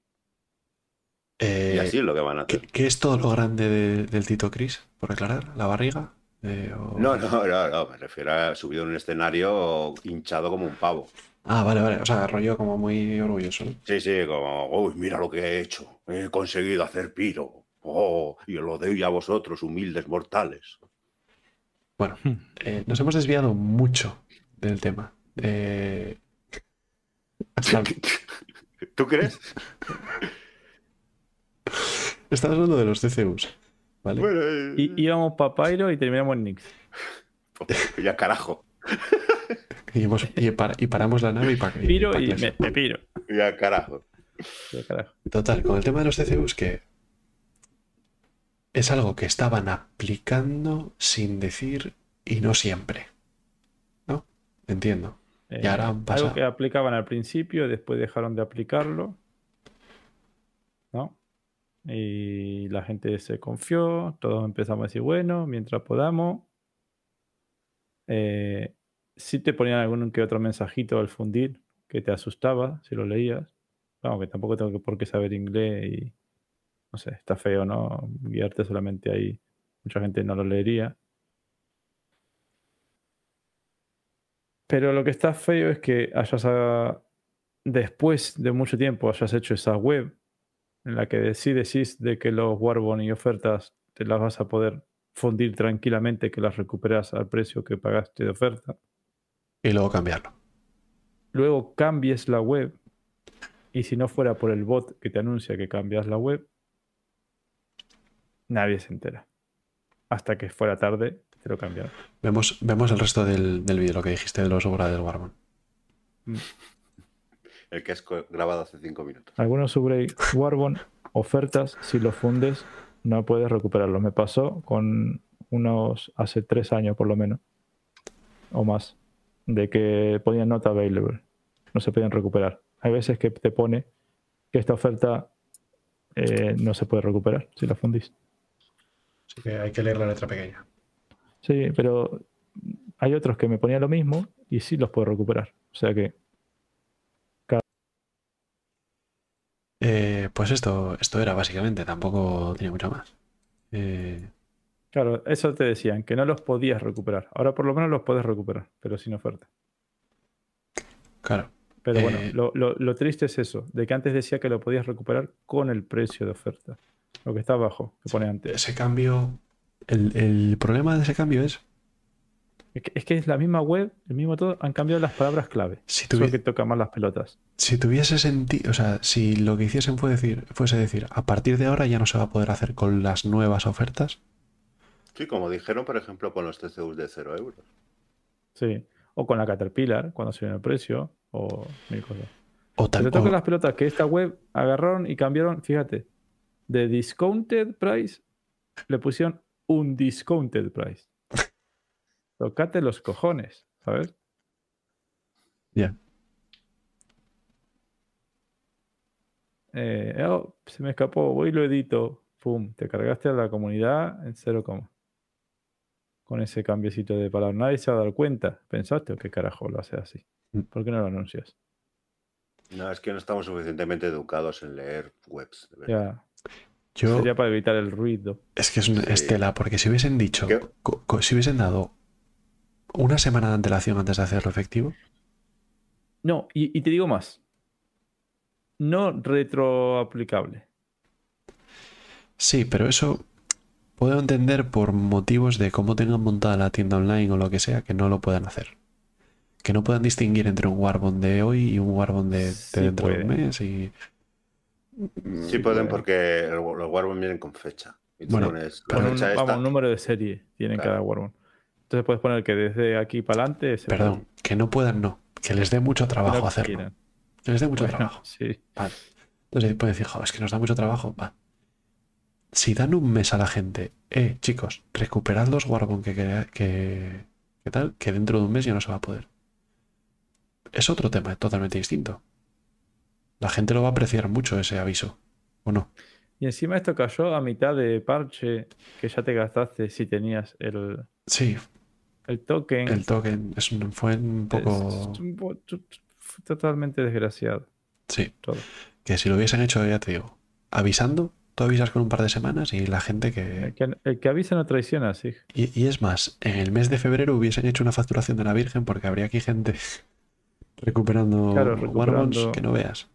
Y Eh, así es lo que van a ¿qué, hacer. qué es todo lo grande de- del Tito Cris? Por aclarar, ¿la barriga? Eh, o- No, no, no, no, me refiero a subido en un escenario hinchado como un pavo. Ah, vale, vale. O sea, rollo como muy orgulloso. ¿no? Sí, sí, como, uy, mira lo que he hecho. He conseguido hacer Piro. Oh, y os lo doy a vosotros, humildes mortales. Bueno, eh, nos hemos desviado mucho del tema. Eh, hasta- ¿Tú crees? Estás hablando de los CCUs, ¿vale? Bueno, eh, Y íbamos para Pyro y terminamos en Nix. ya carajo, Y, hemos- y para- y paramos la nave y para Piro y me, me piro. ya carajo. Ya, carajo. Total, con el tema de los CCUs que es algo que estaban aplicando sin decir y no siempre. ¿No? Entiendo. Y ahora han pasado. Eh, Algo que aplicaban al principio, después dejaron de aplicarlo. ¿No? Y la gente se confió, todos empezamos a decir, bueno, mientras podamos. Eh, sí te ponían algún que otro mensajito al fundir que te asustaba si lo leías. Vamos, que tampoco tengo por qué saber inglés y no sé, está feo, ¿no? Guiarte solamente ahí. Mucha gente no lo leería. Pero lo que está feo es que hayas, ah, después de mucho tiempo, hayas hecho esa web en la que sí decís de que los Warbon y ofertas te las vas a poder fundir tranquilamente, que las recuperas al precio que pagaste de oferta. Y luego cambiarlo. Luego cambies la web y si no fuera por el bot que te anuncia que cambias la web, nadie se entera. Hasta que fuera tarde, te lo cambiaron. Vemos, vemos el resto del, del vídeo, lo que dijiste de los obras del Warman. El que co- grabado hace cinco minutos. Algunos sobre Warbon, ofertas, si los fundes, no puedes recuperarlos. Me pasó con unos hace tres años por lo menos, o más, de que ponían not available. No se podían recuperar. Hay veces que te pone que esta oferta eh, no se puede recuperar si la fundís. Así que hay que leer la letra pequeña. Sí, pero hay otros que me ponían lo mismo y sí los puedo recuperar. O sea que Eh, pues esto, esto era básicamente, tampoco tenía mucho más. Eh, Claro, eso te decían, que no los podías recuperar. Ahora por lo menos los puedes recuperar, pero sin oferta. claro, Pero bueno, Eh, lo, lo- lo triste es eso, de que antes decía que lo podías recuperar con el precio de oferta. Lo que está abajo, que pone antes. ese cambio, el, el problema de ese cambio es, Es que, es que es la misma web, el mismo todo, han cambiado las palabras clave. si, Eso tuvi- que toca más las pelotas. si tuviese sentido, o sea, si lo que hiciesen fue decir, fuese decir, a partir de ahora ya no se va a poder hacer con las nuevas ofertas, Sí, como dijeron, por ejemplo, con los TCUs de 0 euros. Sí. O con la Caterpillar, cuando subió el precio, o mil cosas. o Se tal te toca o- las pelotas que esta web agarraron y cambiaron, fíjate, de discounted price le pusieron un discounted price. Tocate los cojones, ¿sabes? Ya. Eh, oh, se me escapó, voy y lo edito. Pum, te cargaste a la comunidad en cero coma. Con ese cambiecito de palabra. Nadie se va a dar cuenta. ¿Pensaste o qué carajo lo haces así? Mm. ¿Por qué no lo anuncias? No, es que no estamos suficientemente educados en leer webs. de verdad. Ya. Yo, Sería para evitar el ruido. es que es una Sí. estela, porque si hubiesen dicho, si hubiesen dado una semana de antelación antes de hacerlo efectivo, No, y, y te digo más. No retroaplicable. sí, pero eso puedo entender por motivos de cómo tengan montada la tienda online o lo que sea, que no lo puedan hacer. Que no puedan distinguir entre un Warbond de hoy y un Warbond de, de Sí dentro de un mes y... Sí pueden porque el- los Warbond vienen con fecha. Y tú Bueno, pones la Con un, fecha vamos, un número de serie tiene Claro. cada Warbond. Entonces puedes poner que desde aquí para adelante. se Perdón, que no puedan, no. Que les dé mucho trabajo no hacerlo. quieran. Que les dé mucho Bueno, trabajo. sí. Vale. Entonces pueden decir, joder, es que nos da mucho trabajo. Va. Si dan un mes a la gente, eh, chicos, recuperad los Warbond que, que, que, que tal, que dentro de un mes ya no se va a poder. Es otro tema totalmente distinto. La gente lo va a apreciar mucho ese aviso, ¿o no? Y encima esto cayó a mitad de parche que ya te gastaste si tenías el, Sí, el token. el token es un- fue un poco... Es totalmente desgraciado. Sí, Todo. que si lo hubiesen hecho, ya te digo, avisando, tú avisas con un par de semanas y la gente que... El que, el que avisa no traiciona, sí. Y, y es más, en el mes de febrero hubiesen hecho una facturación de la Virgen porque habría aquí gente recuperando Claro, Warbonds recuperando- que no veas.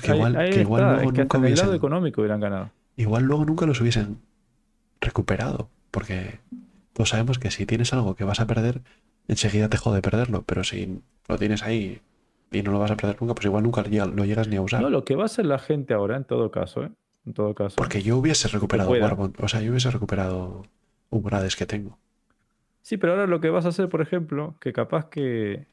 Que Ahí- igual, ahí que igual luego es que nunca el lado hubiesen, económico hubieran ganado. igual luego nunca los hubiesen recuperado. Porque todos sabemos que si tienes algo que vas a perder, enseguida te jode perderlo. Pero si lo tienes ahí y no lo vas a perder nunca, pues igual nunca lo llegas ni a usar. No, lo que va a hacer la gente ahora, en todo caso, ¿eh? En todo caso. Porque yo hubiese recuperado. Warbond, o sea, yo hubiese recuperado Umbrades que tengo. Sí, pero ahora lo que vas a hacer, por ejemplo, que capaz que.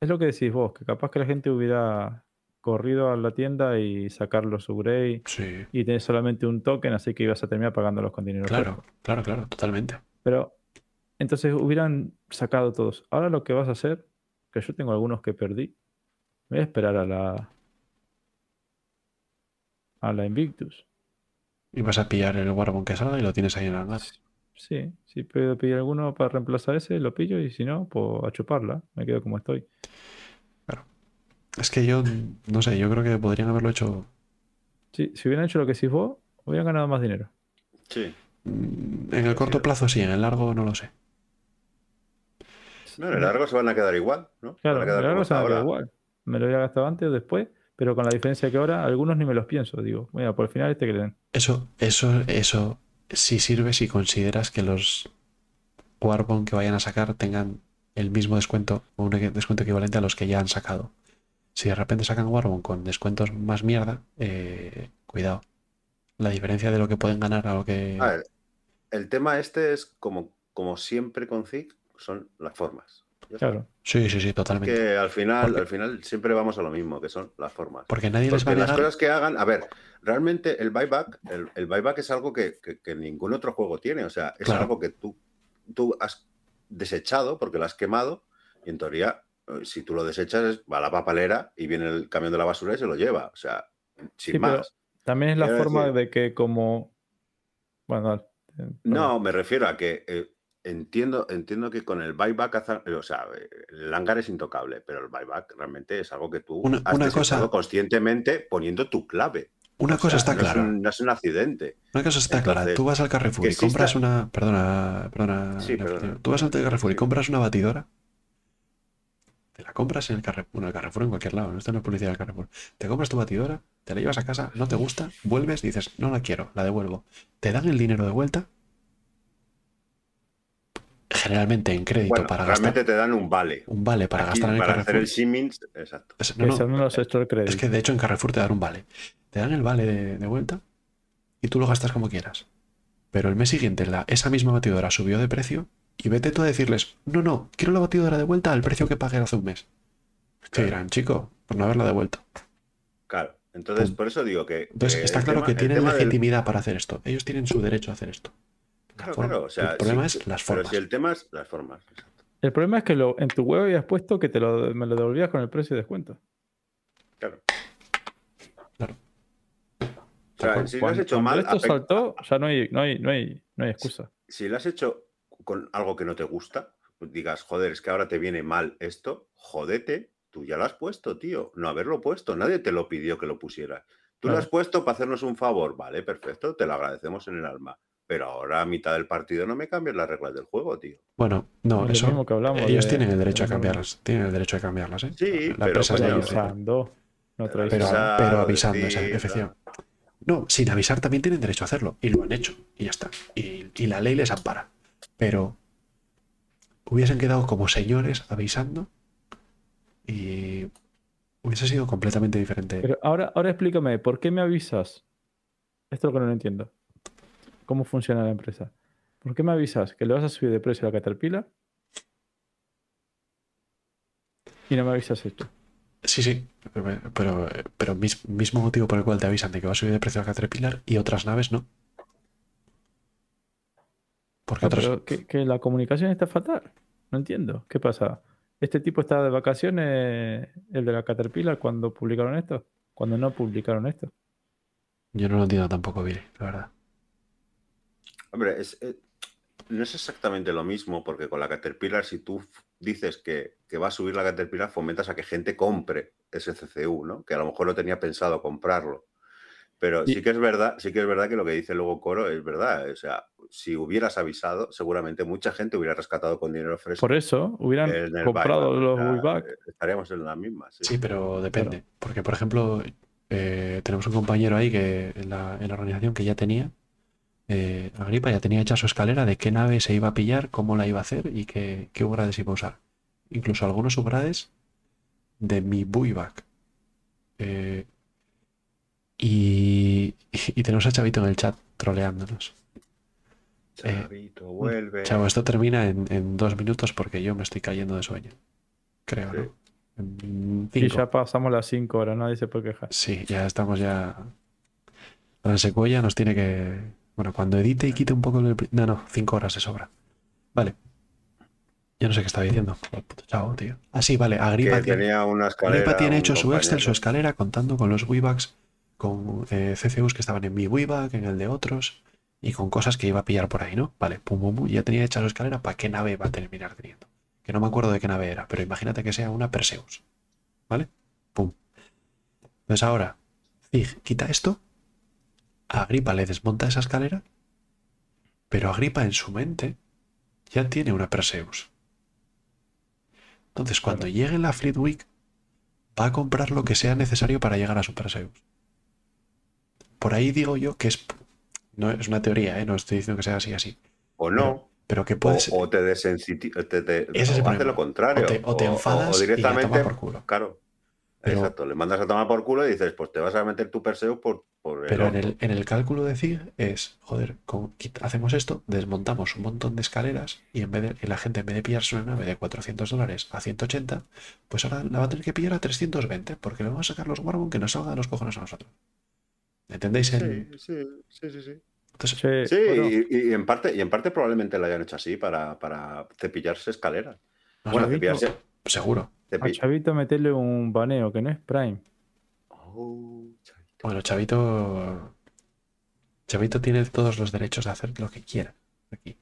Es lo que decís vos, que capaz que la gente hubiera corrido a la tienda y sacar los upgrade Sí, y tenés solamente un token, así que ibas a terminar pagándolos con dinero. claro, fresco. claro, claro, totalmente. Pero entonces hubieran sacado todos. Ahora lo que vas a hacer, que yo tengo algunos que perdí, me voy a esperar a la. a la Invictus. Y vas a pillar el Warbond que salga y lo tienes ahí en el hangar. Sí, si puedo pedir alguno para reemplazar ese, lo pillo y si no, pues a chuparla. Me quedo como estoy. Es que yo, no sé, yo creo que podrían haberlo hecho Sí, si hubieran hecho lo que decís vos, hubieran ganado más dinero. Sí. mm, en el corto plazo, sí, en el largo no lo sé. No, en el largo se van a quedar igual, ¿no? Claro, quedar el largo se van a quedar igual. Me lo había gastado antes o después, pero con la diferencia que ahora algunos ni me los pienso. Digo, mira, por el final este que le den. Eso, eso, eso sí sirve si consideras que los Warbond que vayan a sacar tengan el mismo descuento o un descuento equivalente a los que ya han sacado. Si de repente sacan Warbond con descuentos más mierda, eh, cuidado. La diferencia de lo que pueden ganar a lo que... A ver, el tema este es como, como siempre con ZIC, son las formas. Claro. Sí, sí, sí, totalmente. Que al final, Porque- al final siempre vamos a lo mismo, que son las formas. Porque nadie les va a las cosas que hagan, a ver, realmente el buyback, el, el buyback es algo que, que- que ningún otro juego tiene. O sea, es Claro. algo que tú, tú has desechado porque lo has quemado y en teoría, si tú lo desechas, es- va a la papelera y viene el camión de la basura y se lo lleva. O sea, sin Sí, más. También es la Quiero forma decir- de que como... Bueno, dale. Eh, No, me refiero a que eh, entiendo, entiendo que con el buyback, haza- o sea, eh, el hangar es intocable, pero el buyback realmente es algo que tú Una- has una cosa- conscientemente poniendo tu clave. Una O cosa sea, está no clara. Es un, no es un accidente. Una cosa está clara, tú vas al Carrefour y compras exista- una. Perdona, perdona. Sí, perdona. Tú vas al Carrefour y compras una batidora. Te la compras en el Carrefour. Bueno, el Carrefour en cualquier lado, no está en la publicidad del Carrefour. Te compras tu batidora, te la llevas a casa, no te gusta, vuelves y dices, no la quiero, la devuelvo. Te dan el dinero de vuelta. Generalmente en crédito Bueno, para realmente gastar. te dan un vale. Un vale para Aquí, gastar en el para hacer Carrefour. el Siemens, exacto. Es- Que no, no, son los store credit. es que de hecho en Carrefour te dan un vale. Te dan el vale de, de vuelta y tú lo gastas como quieras. Pero el mes siguiente la, esa misma batidora subió de precio y vete tú a decirles, no, no, quiero la batidora de vuelta al precio que pagué hace un mes. Te Claro. dirán, chico, por no haberla devuelto. Claro. Entonces, Pum. por eso digo que. Entonces que está claro tema- que tienen del- legitimidad para hacer esto. Ellos tienen su derecho a hacer esto. La Claro, forma- claro, o sea, el problema sí, es las Pero formas. si el tema es las formas. exacto. El problema es que lo, en tu web habías puesto que te lo, me lo devolvías con el precio de descuento. Claro. Claro. O sea, Cuando- si lo has hecho mal, esto saltó, ya no hay, no hay, no hay, no hay excusa. si lo has hecho con algo que no te gusta, digas, joder, es que ahora te viene mal esto, jodete, tú ya lo has puesto, tío. No haberlo puesto, nadie te lo pidió que lo pusieras. Tú lo has puesto para hacernos un favor, vale, perfecto, te lo agradecemos en el alma. Pero ahora a mitad del partido no me cambies las reglas del juego, tío. Bueno, no, Es lo eso. mismo que hablamos ellos de- tienen el derecho a de cambiarlas. Tienen el derecho a cambiarlas, ¿eh? Sí, la pero coño, avisando. No Pero pero, avisando, esa- efectivamente. No, sin avisar también tienen derecho a hacerlo. Y lo han hecho. Y ya está. Y, y la ley les ampara. Pero hubiesen quedado como señores avisando y hubiese sido completamente diferente. Pero ahora, ahora explícame, ¿por qué me avisas? Esto es lo que no lo entiendo. ¿Cómo funciona la empresa? ¿Por qué me avisas que le vas a subir de precio a la Caterpillar? Y no me avisas esto. Sí, sí. Pero, pero, pero mis- mismo motivo por el cual te avisan de que va a subir de precio la Caterpillar y otras naves no. Porque Ah, pero que, que la comunicación está fatal. No entiendo. ¿Qué pasa? ¿Este tipo estaba de vacaciones, el de la Caterpillar, cuando publicaron esto? Cuando no publicaron esto. Yo no lo entiendo tampoco, Billy, la verdad. Hombre, es, eh, no es exactamente lo mismo, porque con la Caterpillar, si tú dices que, que va a subir la Caterpillar, fomentas a que gente compre ese CCU, ¿no? Que a lo mejor no tenía pensado comprarlo. Pero sí que es verdad, sí que es verdad que lo que dice luego Coro es verdad. O sea, si hubieras avisado, seguramente mucha gente hubiera rescatado con dinero fresco. Por eso hubieran comprado buyback. los Wayback. Estaríamos en la misma. Sí. Sí, pero depende. Porque, por ejemplo, eh, tenemos un compañero ahí que en la, en la organización que ya tenía, eh, Agripa ya tenía hecha su escalera de qué nave se iba a pillar, cómo la iba a hacer y qué, qué upgrades iba a usar. Incluso algunos upgrades de mi buyback. Eh, y, y tenemos a Chavito en el chat troleándonos. Chavito, vuelve. Chavo, esto termina en, en dos minutos porque yo me estoy cayendo de sueño. Creo, Sí. ¿no? Y cinco. ya pasamos las 5 horas, nadie se puede quejar. Sí, ya estamos ya. Secuella nos tiene que. Bueno, cuando edite y quite un poco el. No, no, cinco horas de sobra. Vale. Yo no sé qué estaba diciendo. Puto chavo, tío. Ah, sí, vale. Agripa que tiene, tenía una escalera. Agripa tiene un hecho su Excel, su escalera, contando con los Weebacks, con eh, CCUs que estaban en mi Weeback, en el de otros, y con cosas que iba a pillar por ahí, ¿no? Vale, pum, pum, pum. Ya tenía hecha su escalera para qué nave va a terminar teniendo. Que no me acuerdo de qué nave era, pero imagínate que sea una Perseus. ¿Vale? Pum. Entonces ahora, Zig quita esto, Agripa le desmonta esa escalera, pero Agripa en su mente ya tiene una Perseus. Entonces, cuando llegue la Fleet Week, va a comprar lo que sea necesario para llegar a su Perseus. Por ahí digo yo que es. No es una teoría, ¿eh? no estoy diciendo que sea así, así. O no. Pero que puede o, o te desensitiza, te, es o lo contrario. O te- o te enfadas y ya directamente, toma por culo. Claro. Pero- Exacto, le mandas a tomar por culo y dices, pues te vas a meter tu Perseo por, por el Pero en el, en el cálculo de Zig es, joder, con- hacemos esto, desmontamos un montón de escaleras y en vez de, y la gente en vez de pillarse una nave de 400 dólares a 180, pues ahora la va a tener que pillar a 320 porque le vamos a sacar los Warbon que nos salga de los cojones a nosotros. ¿Entendéis? el- Sí, sí, sí, sí, sí. Entonces, Sí, Coro, y, y en parte, y en parte probablemente lo hayan hecho así para, para cepillarse escaleras. Bueno, cepillarse. seguro. Chavito meterle un baneo que no es Prime. Oh, chavito. Bueno, Chavito. Chavito tiene todos los derechos de hacer lo que quiera aquí.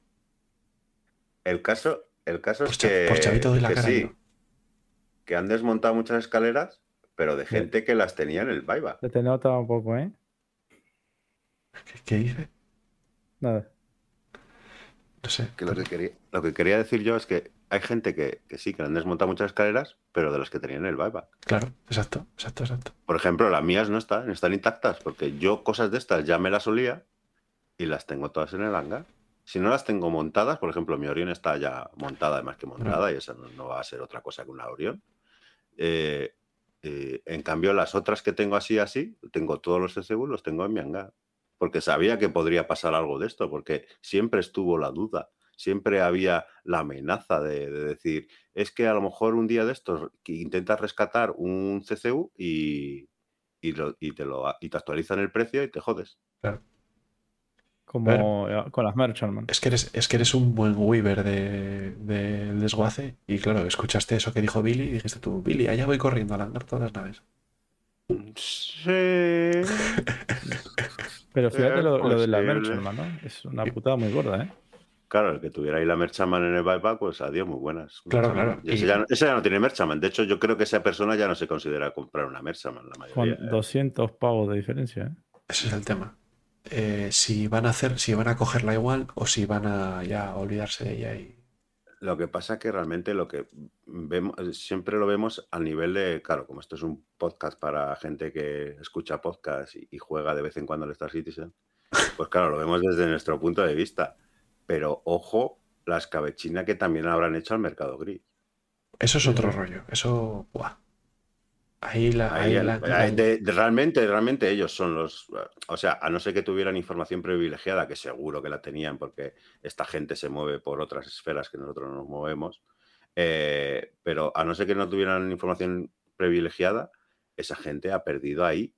El caso, el caso Por, es que, por Chavito doy la que cara. sí, que han desmontado muchas escaleras, pero de gente que las tenía en el buyback. Se te nota un poco, ¿eh? ¿Qué, qué dice? Nada. No sé. Que lo, que quería, lo que quería decir yo es que hay gente que, que sí, que han desmontado muchas escaleras, pero de las que tenían en el buyback. Claro, exacto, exacto, exacto. Por ejemplo, las mías no están, están intactas, porque yo cosas de estas ya me las olía y las tengo todas en el hangar. Si no las tengo montadas, por ejemplo, mi Orión está ya montada, además que montada, y esa no, no va a ser otra cosa que una Orión. Eh, eh, en cambio, las otras que tengo así, así, tengo todos los CCU, los tengo en mi hangar. Porque sabía que podría pasar algo de esto, porque siempre estuvo la duda, siempre había la amenaza de, de decir, es que a lo mejor un día de estos intentas rescatar un CCU y, y, lo- y te lo y te actualizan el precio y te jodes. Como eh, con las Merchantman. Es que eres, es que eres un buen Weaver de- del desguace. Y claro, escuchaste eso que dijo Billy y dijiste tú, Billy, allá voy corriendo a lanzar todas las naves. Sí. Pero fíjate Es lo, lo de la. Merchantman, ¿no? Es una putada muy gorda, ¿eh? Claro, el que tuviera ahí la Merchaman en el buyback, pues adiós, muy buenas. Claro, Merchaman. claro. Y ese, ya, no- ese ya no tiene Merchaman. De hecho, yo creo que esa persona ya no se considera comprar una Merchaman, la Con mayoría. ¿eh? 200 pavos de diferencia, ¿eh? Ese es el tema. Eh, si van a hacer, si van a cogerla igual o si van a ya olvidarse de ella y. Lo que pasa es que realmente lo que vemos, siempre lo vemos a nivel de, claro, como esto es un podcast para gente que escucha podcast y, y juega de vez en cuando al Star Citizen, pues claro, lo vemos desde nuestro punto de vista. Pero ojo, la escabechina que también habrán hecho al mercado gris. Eso es otro rollo. Eso. buah. Ahí la. Ahí la- ahí de- de- realmente, realmente ellos son los. O sea, a no ser que tuvieran información privilegiada, que seguro que la tenían, porque esta gente se mueve por otras esferas que nosotros no nos movemos. eh, pero a no ser que no tuvieran información privilegiada, esa gente ha perdido ahí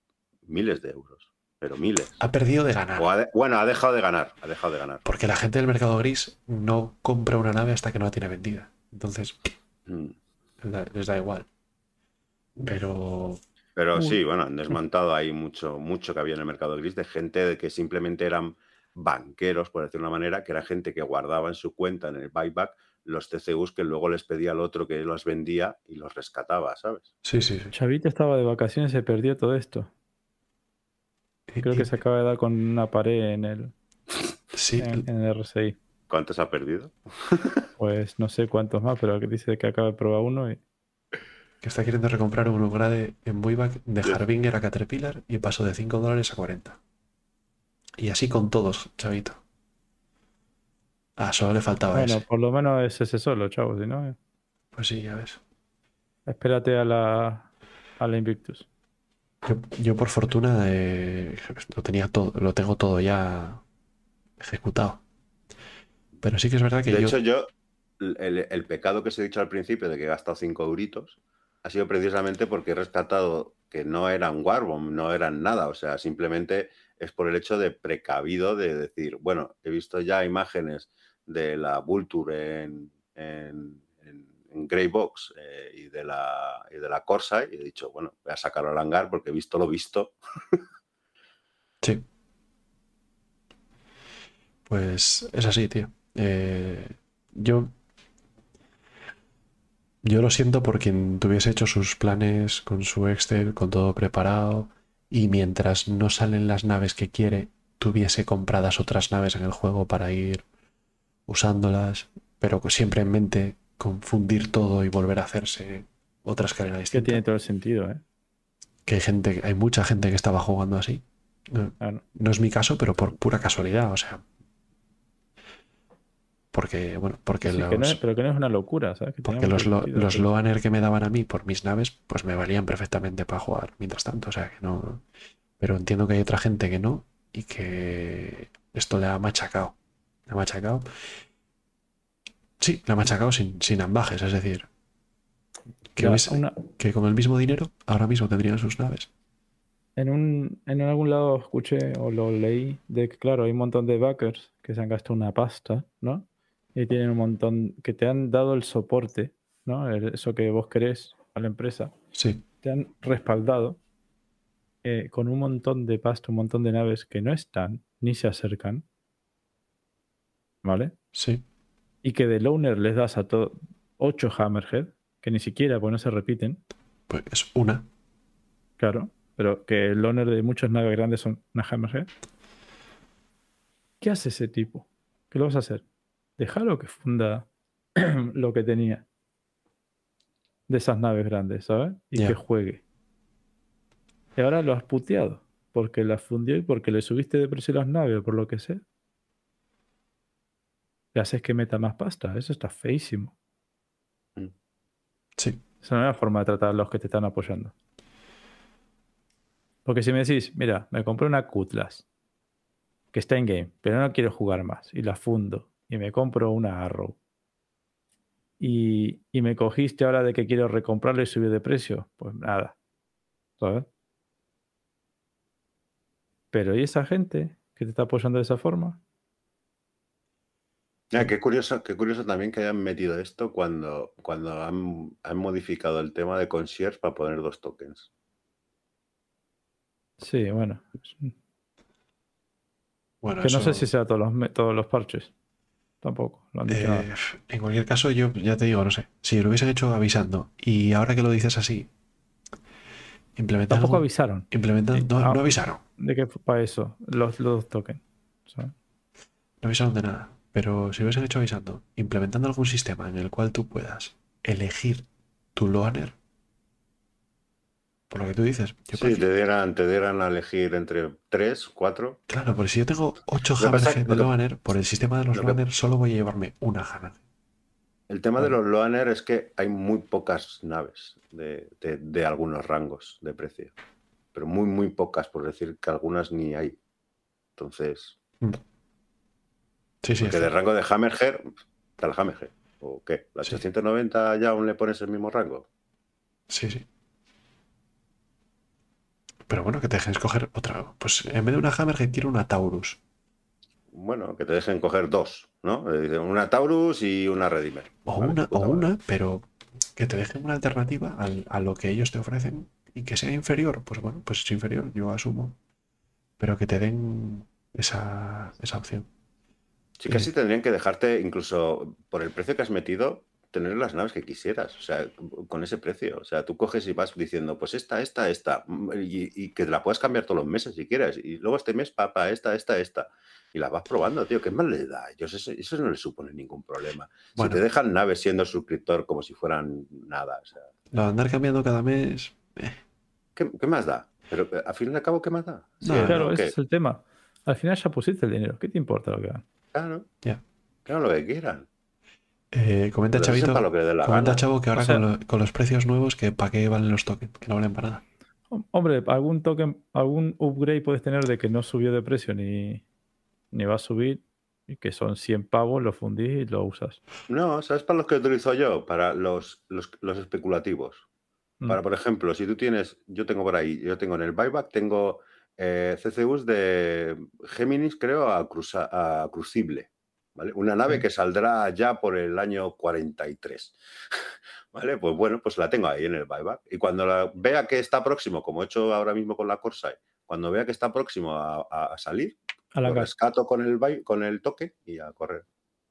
miles de euros. Pero miles. ha perdido de ganar. O ha de- bueno, ha dejado de ganar. Ha dejado de ganar. Porque la gente del mercado gris no compra una nave hasta que no la tiene vendida. Entonces, Mm. les da igual. Pero. Pero Uy. sí, bueno, han desmontado ahí mucho, mucho que había en el mercado gris de gente de que simplemente eran banqueros, por decir una manera, que era gente que guardaba en su cuenta en el buyback los TCUs que luego les pedía al otro que los vendía y los rescataba, ¿sabes? Sí, sí, sí. Chavito estaba de vacaciones y se perdió todo esto. Creo que se acaba de dar con una pared en el, Sí, en, en el RCI. ¿Cuántos ha perdido? Pues no sé cuántos más, pero que dice que acaba de probar uno y que está queriendo recomprar un upgrade en Buyback de. Harbinger a Caterpillar y pasó de 5 dólares a 40. Y así con todos, chavito. Ah, solo le faltaba bueno, ese. por lo menos es ese solo, chavo, si no, eh, Pues sí, ya ves. espérate a la, a la Invictus. Yo, yo, por fortuna eh, lo tenía todo, lo tengo todo ya ejecutado. Pero sí que es verdad que De yo. hecho, yo, el, el pecado que os he dicho al principio de que he gastado 5 euritos ha sido precisamente porque he rescatado que no eran Warbomb, no eran nada. O sea, simplemente es por el hecho de precavido de decir, bueno, he visto ya imágenes de la Vulture en, en, en, Grey Box eh, y, de la, y de la Corsa y he dicho, bueno, voy a sacarlo al hangar porque he visto lo visto. Sí. Pues es así, tío. Eh, yo. Yo lo siento por quien tuviese hecho sus planes con su Excel, con todo preparado, y mientras no salen las naves que quiere, tuviese compradas otras naves en el juego para ir usándolas, pero siempre en mente confundir todo y volver a hacerse otra escalera Que distinta. tiene todo el sentido, ¿eh? Que hay gente, hay mucha gente que estaba jugando así. No, Claro. no es mi caso, pero por pura casualidad, o sea. Porque, bueno, porque Sí, los, que no es- pero que no es una locura, ¿sabes? Que porque los, lo- los Loaner que me daban a mí por mis naves, pues me valían perfectamente para jugar mientras tanto, o sea que no. Pero entiendo que hay otra gente que no y que esto le ha machacado. Le ha machacado. Sí, le ha machacado sin, sin ambajes, es decir, que, una- que con el mismo dinero ahora mismo tendrían sus naves. En, un, en algún lado escuché o lo leí de que, claro, hay un montón de backers que se han gastado una pasta, ¿no? Y tienen un montón que te han dado el soporte, ¿no? Eso que vos querés a la empresa. Sí, Te han respaldado eh, con un montón de pasta, un montón de naves que no están ni se acercan, ¿vale? sí. Y que de loaner les das a todo 8 Hammerhead, que ni siquiera, pues no se repiten, Pues es una. Claro, pero que el owner de muchas naves grandes son una Hammerhead. ¿Qué hace ese tipo? ¿Qué lo vas a hacer? Déjalo que funda lo que tenía de esas naves grandes, ¿sabes? Y que juegue. Y ahora lo has puteado porque las fundió y porque le subiste de precio las naves o por lo que sea. Le haces que meta más pasta. Eso está feísimo. Sí. Esa no es la forma de tratar a los que te están apoyando. Porque si me decís, mira, me compré una Cutlass que está en game, pero no quiero jugar más y la fundo y me compro una Arrow y, y me cogiste ahora de que quiero recomprarla y subir de precio, pues nada. ¿Sabes? Pero ¿y esa gente que te está apoyando de esa forma? Ah, qué, curioso, qué curioso también que hayan metido esto cuando, cuando han, han modificado el tema de concierge para poner dos tokens. Sí, bueno. Bueno, Que no sé si sea todos los, todos los parches. Tampoco. Lo han dicho Eh, nada. en cualquier caso, yo ya te digo, no sé. Si lo hubiesen hecho avisando y ahora que lo dices así, implementar. Tampoco avisaron implementan- Sí. no, Ah. no avisaron. de que fue para eso, los, los tokens. ¿sabes? No avisaron de nada. Pero si lo hubiesen hecho avisando, implementando algún sistema en el cual tú puedas elegir tu loaner, por lo que tú dices, yo Sí, prefiero- te dieran, te dieran a elegir entre tres, cuatro. claro, porque si yo tengo 8 Lo que pasa Hammerhead que- de loaner, por el sistema de los lo que- loaner solo voy a llevarme una Hammerhead. El tema de los Loaner es que hay muy pocas naves de, de- de algunos rangos de precio. Pero muy, muy pocas, por decir que algunas ni hay. Entonces, Sí, sí, porque de rango de Hammerhead, está el Hammerhead. ¿O qué? ¿La Sí. 890 ya aún le pones el mismo rango? Sí, sí. Pero bueno, que te dejen escoger otra. Pues en vez de una Hammerhead, quiero una Taurus. Bueno, que te dejen coger dos, ¿no? Eh, Una Taurus y una Redeemer. O Vale, una, o una, pero que te dejen una alternativa al- a lo que ellos te ofrecen y que sea inferior. Pues bueno, pues es inferior, yo asumo. Pero que te den esa, esa opción. Sí, casi tendrían que dejarte, incluso por el precio que has metido, tener las naves que quisieras. O sea, con ese precio. O sea, tú coges y vas diciendo, pues esta, esta, esta. mm, Y, y que te la puedas cambiar todos los meses si quieres. Y luego este mes, papá, esta, esta, esta. Y la vas probando, tío. ¿Qué más le da? a Ellos eso, eso no les supone ningún problema. Bueno. Si te dejan naves siendo suscriptor como si fueran nada. O sea, Lo andar cambiando cada mes. eh, ¿qué, qué más da? Pero eh, al fin y al cabo, ¿qué más da? Sí, No, ¿no? Claro, ¿Qué? ese es el tema. Al final ya pusiste el dinero. ¿Qué te importa lo que hagan? Claro. Ya. Claro, lo que quieran. Eh, comenta Pero Chavito. lo que le dé la Comenta gana. Chavo que ahora O sea- con, lo- con los precios nuevos, que para qué valen los tokens, que no valen para nada. Hom- Hombre, algún token, algún upgrade puedes tener de que no subió de precio ni, ni va a subir y que son 100 pavos, lo fundís y lo usas. No, ¿sabes para los que utilizo yo? Para los, los, los especulativos. Mm. Para, por ejemplo, si tú tienes, yo tengo por ahí, yo tengo en el buyback, tengo eh, CCUs de Géminis, creo, a, cruza- a Crucible. ¿Vale? Una nave que saldrá ya por el año 43. ¿Vale? Pues bueno, pues la tengo ahí en el buyback. Y cuando la vea que está próximo, como he hecho ahora mismo con la Corsair, cuando vea que está próximo a, salir, A la lo casa. rescato con el, buy- con el toque y a correr.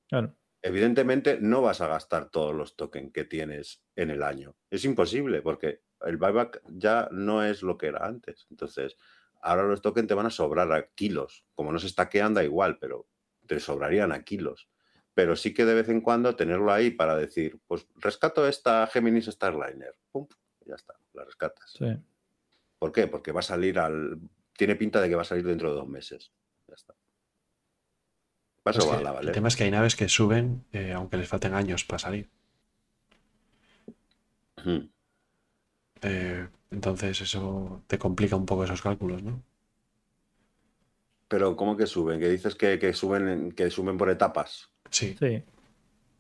Claro. Evidentemente no vas a gastar todos los tokens que tienes en el año. Es imposible porque el buyback ya no es lo que era antes. Entonces, ahora los tokens te van a sobrar a kilos. Como no se está quedando, da igual, pero te sobrarían a kilos. Pero sí que de vez en cuando tenerlo ahí para decir, pues rescato esta Géminis Starliner. Pum, ya está, la rescatas. Sí. ¿Por qué? Porque va a salir al. Tiene pinta de que va a salir dentro de dos meses. Ya está. A Es que sobrarla, El ¿vale? tema es que hay naves que suben, eh, aunque les falten años para salir. Eh, entonces eso te complica un poco esos cálculos, ¿no? Pero ¿cómo que suben? Que dices que, que suben en- que suben por etapas. Sí. Sí.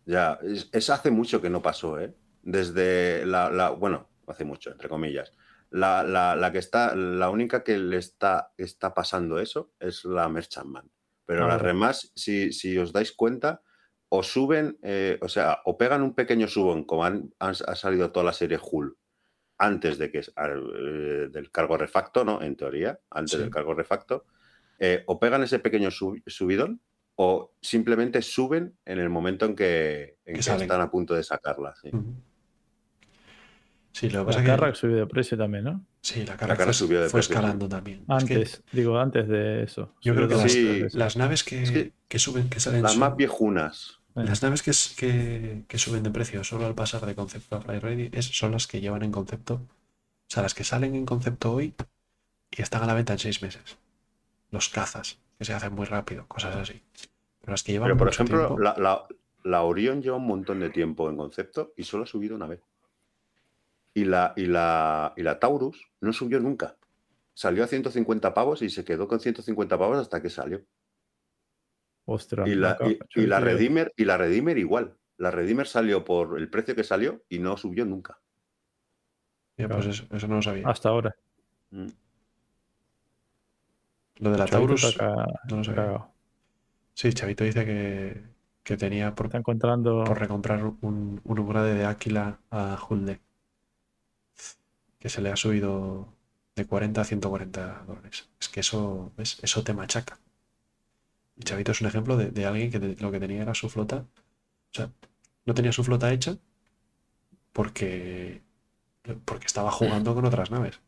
Ya, es, es hace mucho que no pasó, ¿eh? Desde la, la- bueno, hace mucho, entre comillas. La, la- la que está, la única que le está, está pasando eso es la Merchantman. Pero las Ahora. demás, si, si os dais cuenta, o suben, eh, o sea, o pegan un pequeño subón, como han, han- ha salido toda la serie Hull, antes de que es- al- eh, del cargo refacto, ¿no? En teoría, antes Sí. del cargo refacto, eh, o pegan ese pequeño sub- subidón, o simplemente suben en el momento en que, en Que que salen. están a punto de sacarla. Sí, Ujú. Sí, lo que La pasa es que Carrack subió de precio también, ¿no? sí, la Carrack Carrack fue, subió de fue precio, escalando también. Es que Antes, digo, antes de eso. yo creo que las, Sí. veces. las naves que, Es que que suben, que salen Las más viejunas. Las naves que, es- que, que suben de precio solo al pasar de concepto a Fly Ready es, son las que llevan en concepto, o sea, las que salen en concepto hoy y están a la venta en seis meses. Los cazas, que se hacen muy rápido, cosas así. Pero las que llevan Pero, por mucho ejemplo, tiempo, la, la, la Orion lleva un montón de tiempo en concepto y solo ha subido una vez. Y la, y la, y la Taurus no subió nunca. Salió a 150 pavos y se quedó con 150 pavos hasta que salió. Ostras. Y la, y- la Redeemer, y la Redeemer igual. La Redeemer salió por el precio que salió y no subió nunca. ya, pues eso, eso no lo sabía. Hasta ahora. Mm. Lo de la Chavito Taurus, no lo sabía. sí, Chavito dice que, que tenía por, Está encontrando. por recomprar un, un upgrade de Aquila a Hulde. Que se le ha subido de 40 a 140 dólares. Es que eso, ¿ves? Eso te machaca. Y Chavito es un ejemplo de, de alguien que te- lo que tenía era su flota. O sea, no tenía su flota hecha porque, porque estaba jugando con otras naves.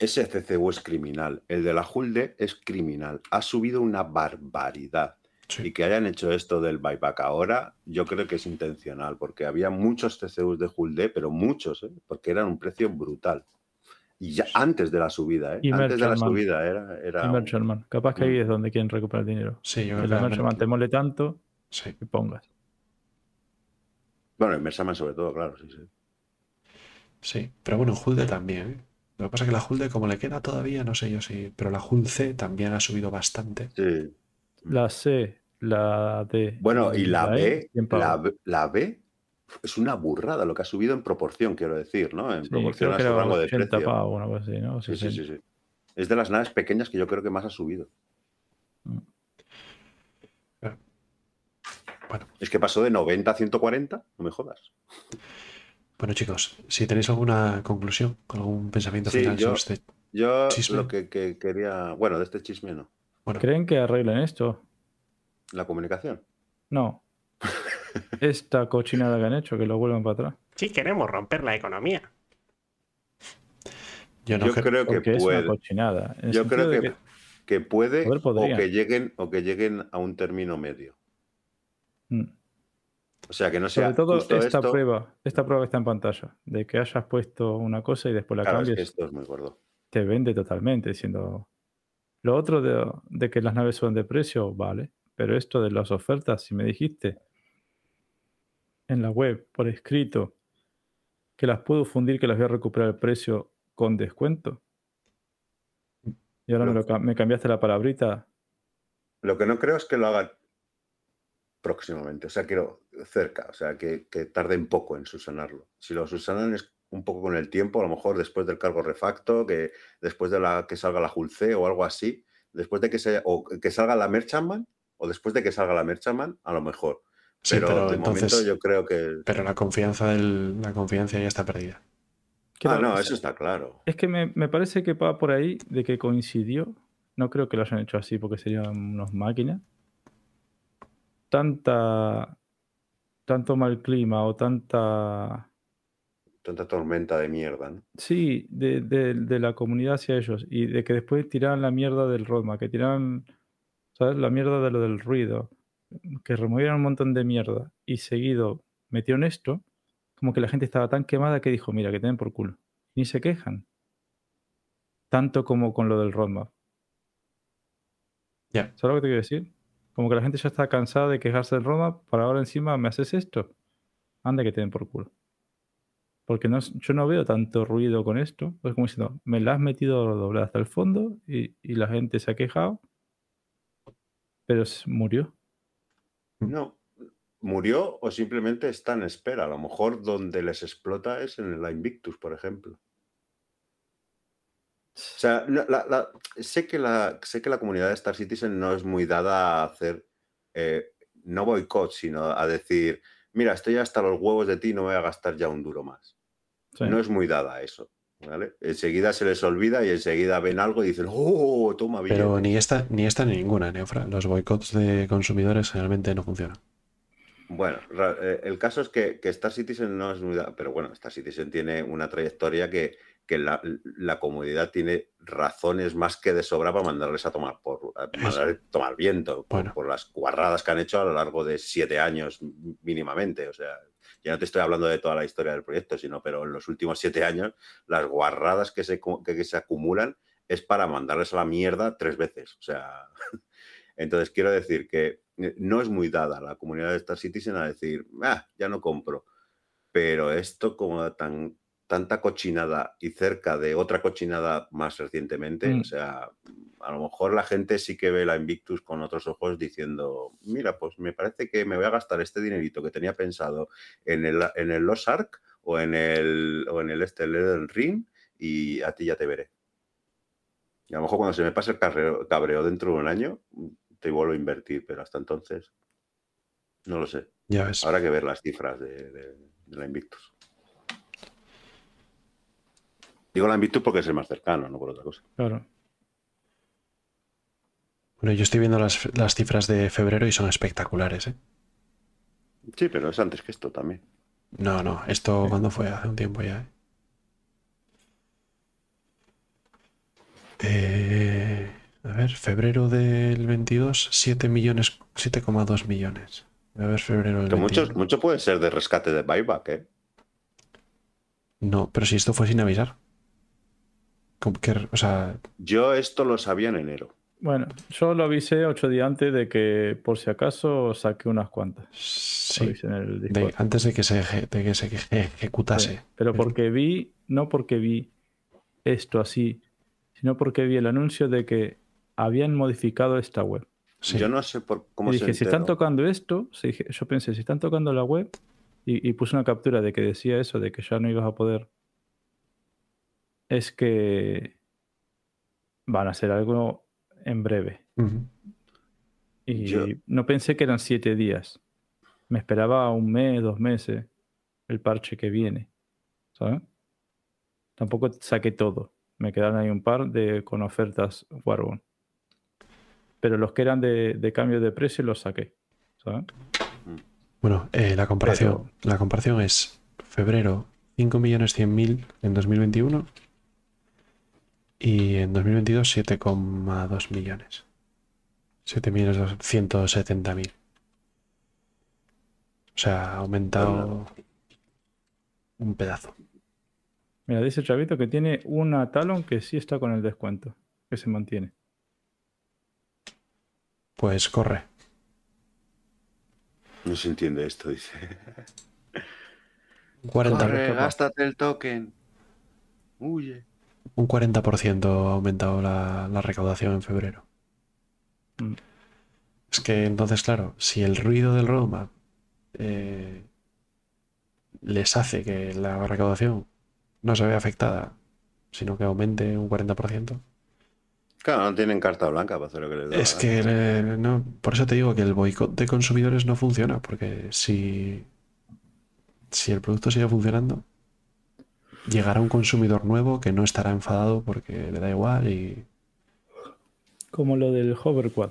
Ese CCU es criminal. El de la Hulde es criminal. Ha subido una barbaridad. Sí. Y que hayan hecho esto del buyback ahora, yo creo que es intencional, porque había muchos TCUs de Hulde, pero muchos, ¿eh? porque eran un precio brutal. Y ya antes de la subida, ¿eh? Y antes de la Merchantman. subida era. era Y un- Merchantman. Capaz que ahí Mm. es donde quieren recuperar el dinero. Sí, yo que Merchantman te mole tanto sí. que pongas. Bueno, el Mersaman sobre todo, claro, sí, sí. Sí, pero bueno, Hulde también. ¿eh? Lo que pasa es que la Hulde, como le queda todavía, no sé yo si. Pero la Hulde C también ha subido bastante. Sí. La C, la D. Bueno, y la E, B, 100 pavos. la, B- la B es una burrada lo que ha subido en proporción, quiero decir, ¿no? En Sí, proporción a su era rango de 80 precio. pavos, una cosa así, ¿no? Sí, sí, 60. sí, sí. Es de las naves pequeñas que yo creo que más ha subido. Bueno, Es que pasó de 90 a 140, no me jodas. Bueno, chicos, si tenéis alguna conclusión, algún pensamiento Sí, final yo- sobre este. Yo Chisme. lo que, que quería, bueno, de este chisme no, Bueno, ¿Creen que arreglen esto? la comunicación. No. Esta cochinada que han hecho, que lo vuelvan para atrás. Sí, queremos romper la economía. yo no yo creo- creo que Porque es una puede. cochinada. Yo creo que, que puede o que lleguen o que lleguen a un término medio. Mm. O sea, que no sea Sobre todo justo esta esto. prueba, esta prueba que está en pantalla, de que hayas puesto una cosa y después la Claro, es cambies, que esto es muy gordo. te vende totalmente, diciendo lo otro de, de que las naves suben de precio, vale, pero esto de las ofertas, si me dijiste en la web, por escrito, que las puedo fundir, que las voy a recuperar el precio con descuento, y ahora me, lo me cambiaste la palabrita, Lo que no creo es que lo hagan próximamente, o sea, quiero cerca, o sea, que, que tarden poco en subsanarlo. Si lo subsanan es un poco con el tiempo, a lo mejor después del cargo refacto, que después de la que salga la Hulce o algo así, después de que se o que salga la Merchantman o después de que salga la Merchantman, a lo mejor. Sí, Pero, pero de entonces- momento yo creo que Pero la confianza del, la confianza ya está perdida. Ah, no- no, eso está claro. Es que me, me parece que va por ahí de que coincidió. No creo que lo hayan hecho así porque serían unos máquinas. Tanta. Tanto mal clima o tanta. Tanta tormenta de mierda, ¿no? Sí, de, de- de la comunidad hacia ellos. Y de que después tiraran la mierda del roadmap, que tiraran. ¿Sabes? La mierda de lo del ruido. Que removieron un montón de mierda. Y seguido metieron esto. Como que la gente estaba tan quemada que dijo: Mira, que tienen por culo. Ni se quejan. Tanto como con lo del roadmap. Ya. ¿Sabes lo que te quiero decir? Como que la gente ya está cansada de quejarse del roadmap, para ahora encima me haces esto. Anda que te den por culo. Porque no, yo no veo tanto ruido con esto. Es como diciendo, me la has metido doblada hasta el fondo y, y la gente se ha quejado, pero murió. No. ¿Murió o simplemente está en espera? A lo mejor donde les explota es en la Invictus, por ejemplo. O sea, no, la- la- sé, que la, sé que la comunidad de Star Citizen no es muy dada a hacer, eh, no boicot, sino a decir, mira, estoy hasta los huevos de ti, no voy a gastar ya un duro más. Sí. No es muy dada a eso. ¿vale? Enseguida se les olvida y enseguida ven algo y dicen, ¡oh, toma billete! Pero ni esta, ni esta ni ninguna, Neofra. Los boicots de consumidores generalmente no funcionan. Bueno, eh, el caso es que, que Star Citizen no es muy... da- Pero bueno, Star Citizen tiene una trayectoria que, que la, la comunidad tiene razones más que de sobra para mandarles a tomar por a tomar viento por, Bueno. por las guarradas que han hecho a lo largo de siete años mínimamente. O sea, ya no te estoy hablando de toda la historia del proyecto, sino pero en los últimos siete años las guarradas que se, que se acumulan es para mandarles a la mierda tres veces. O sea, entonces quiero decir que eh, no es muy dada la comunidad de Star Citizen a decir, ah, ya no compro. Pero esto como tan, tanta cochinada y cerca de otra cochinada más recientemente, Mm. o sea, a lo mejor la gente sí que ve la Invictus con otros ojos diciendo, mira, pues me parece que me voy a gastar este dinerito que tenía pensado en el, en el Lost Ark o en el, o en el este, el Elden Ring y a ti ya te veré. Y a lo mejor cuando se me pase el cabreo, cabreo dentro de un año, te vuelvo a invertir, pero hasta entonces. No lo sé. Ya ves. Habrá que ver las cifras de, de- de la Invictus. Digo la Invictus porque es el más cercano, no por otra cosa. Claro. Bueno, yo estoy viendo las, las cifras de febrero y son espectaculares, ¿eh? Sí, pero es antes que esto también. No, no, esto cuando fue hace un tiempo ya. ¿eh? Eh, a ver, febrero del 22, 7 millones, 7,2 millones. A ver, febrero del Pero mucho, 21. mucho puede ser de rescate de buyback, ¿eh? No, pero si esto fue sin avisar. Que, o sea, Yo esto lo sabía en enero. Bueno, yo lo avisé ocho días antes de que por si acaso saqué unas cuantas. Sí, avisé en el de- Discord. antes de que se, eje- de que se eje- ejecutase. Sí, Pero porque vi, no porque vi esto así, sino porque vi el anuncio de que habían modificado esta web. Sí. Yo no sé por cómo y se dije, si están tocando esto, yo pensé, si están tocando la web, y, y puse una captura de que decía eso, de que ya no ibas a poder, es que van a hacer algo en breve. Y Yo- no pensé que eran siete días. Me esperaba un mes, dos meses, el parche que viene. ¿Sabes? Tampoco saqué todo. Me quedaron ahí un par de con ofertas Warbone. Pero los que eran de, de cambio de precio los saqué. ¿Sabes? Bueno, eh, la comparación, la comparación es febrero 5.100.000 en 2021 y en 2022 7,2 millones. 7.170.000. O sea, ha aumentado un pedazo. Mira, dice Chavito que tiene una Talon que sí está con el descuento. Que se mantiene. Pues corre. No se entiende esto, dice. 40, Corre, gástate el token. Huye. Un 40% ha aumentado la, la recaudación en febrero. Mm. Es que entonces, claro, si el ruido del roadmap eh, les hace que la recaudación no se vea afectada, sino que aumente un 40%, Claro, no tienen carta blanca para hacer lo que les da. es que eh, no, por eso te digo que el boicot de consumidores no funciona, porque si, si el producto sigue funcionando, llegará un consumidor nuevo que no estará enfadado porque le da igual y Como lo del Hoverquad.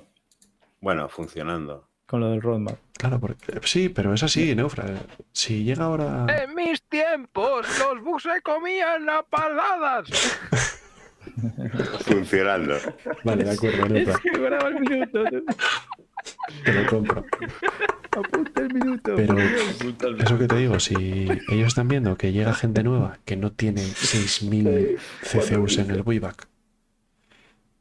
Bueno, funcionando. Con lo del roadmap. Claro, porque sí, pero es así, Neufra. Si llega ahora. En mis tiempos, los bus se comían a paladas. Funcionando. Vale, de acuerdo, Neufra. que el minuto. Te lo compro. Apunta el minuto. Pero eso que te digo, si ellos están viendo que llega gente nueva que no tiene 6.000 CCUs en el buyback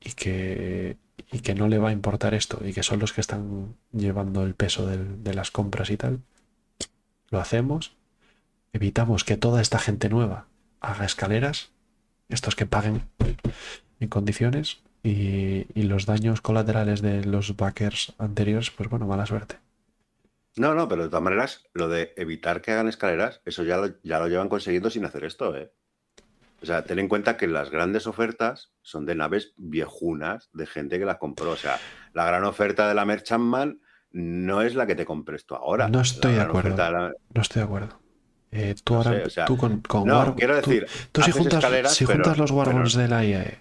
y que, y que no le va a importar esto y que son los que están llevando el peso del- de las compras y tal, lo hacemos, evitamos que toda esta gente nueva haga escaleras, estos que paguen en condiciones y, y los daños colaterales de los backers anteriores, pues bueno, mala suerte. No, no, pero de todas maneras, lo de evitar que hagan escaleras, eso ya lo, ya lo llevan consiguiendo sin hacer esto, ¿eh? O sea, ten en cuenta que las grandes ofertas son de naves viejunas, de gente que las compró. O sea, la gran oferta de la Merchantman no es la que te compres tú ahora. No estoy de acuerdo. la- No estoy de acuerdo. Eh, tú No ahora, sé, o sea, tú con, con no, War- quiero decir, tú, si juntas, si pero- juntas los pero- Warbones de la IAE,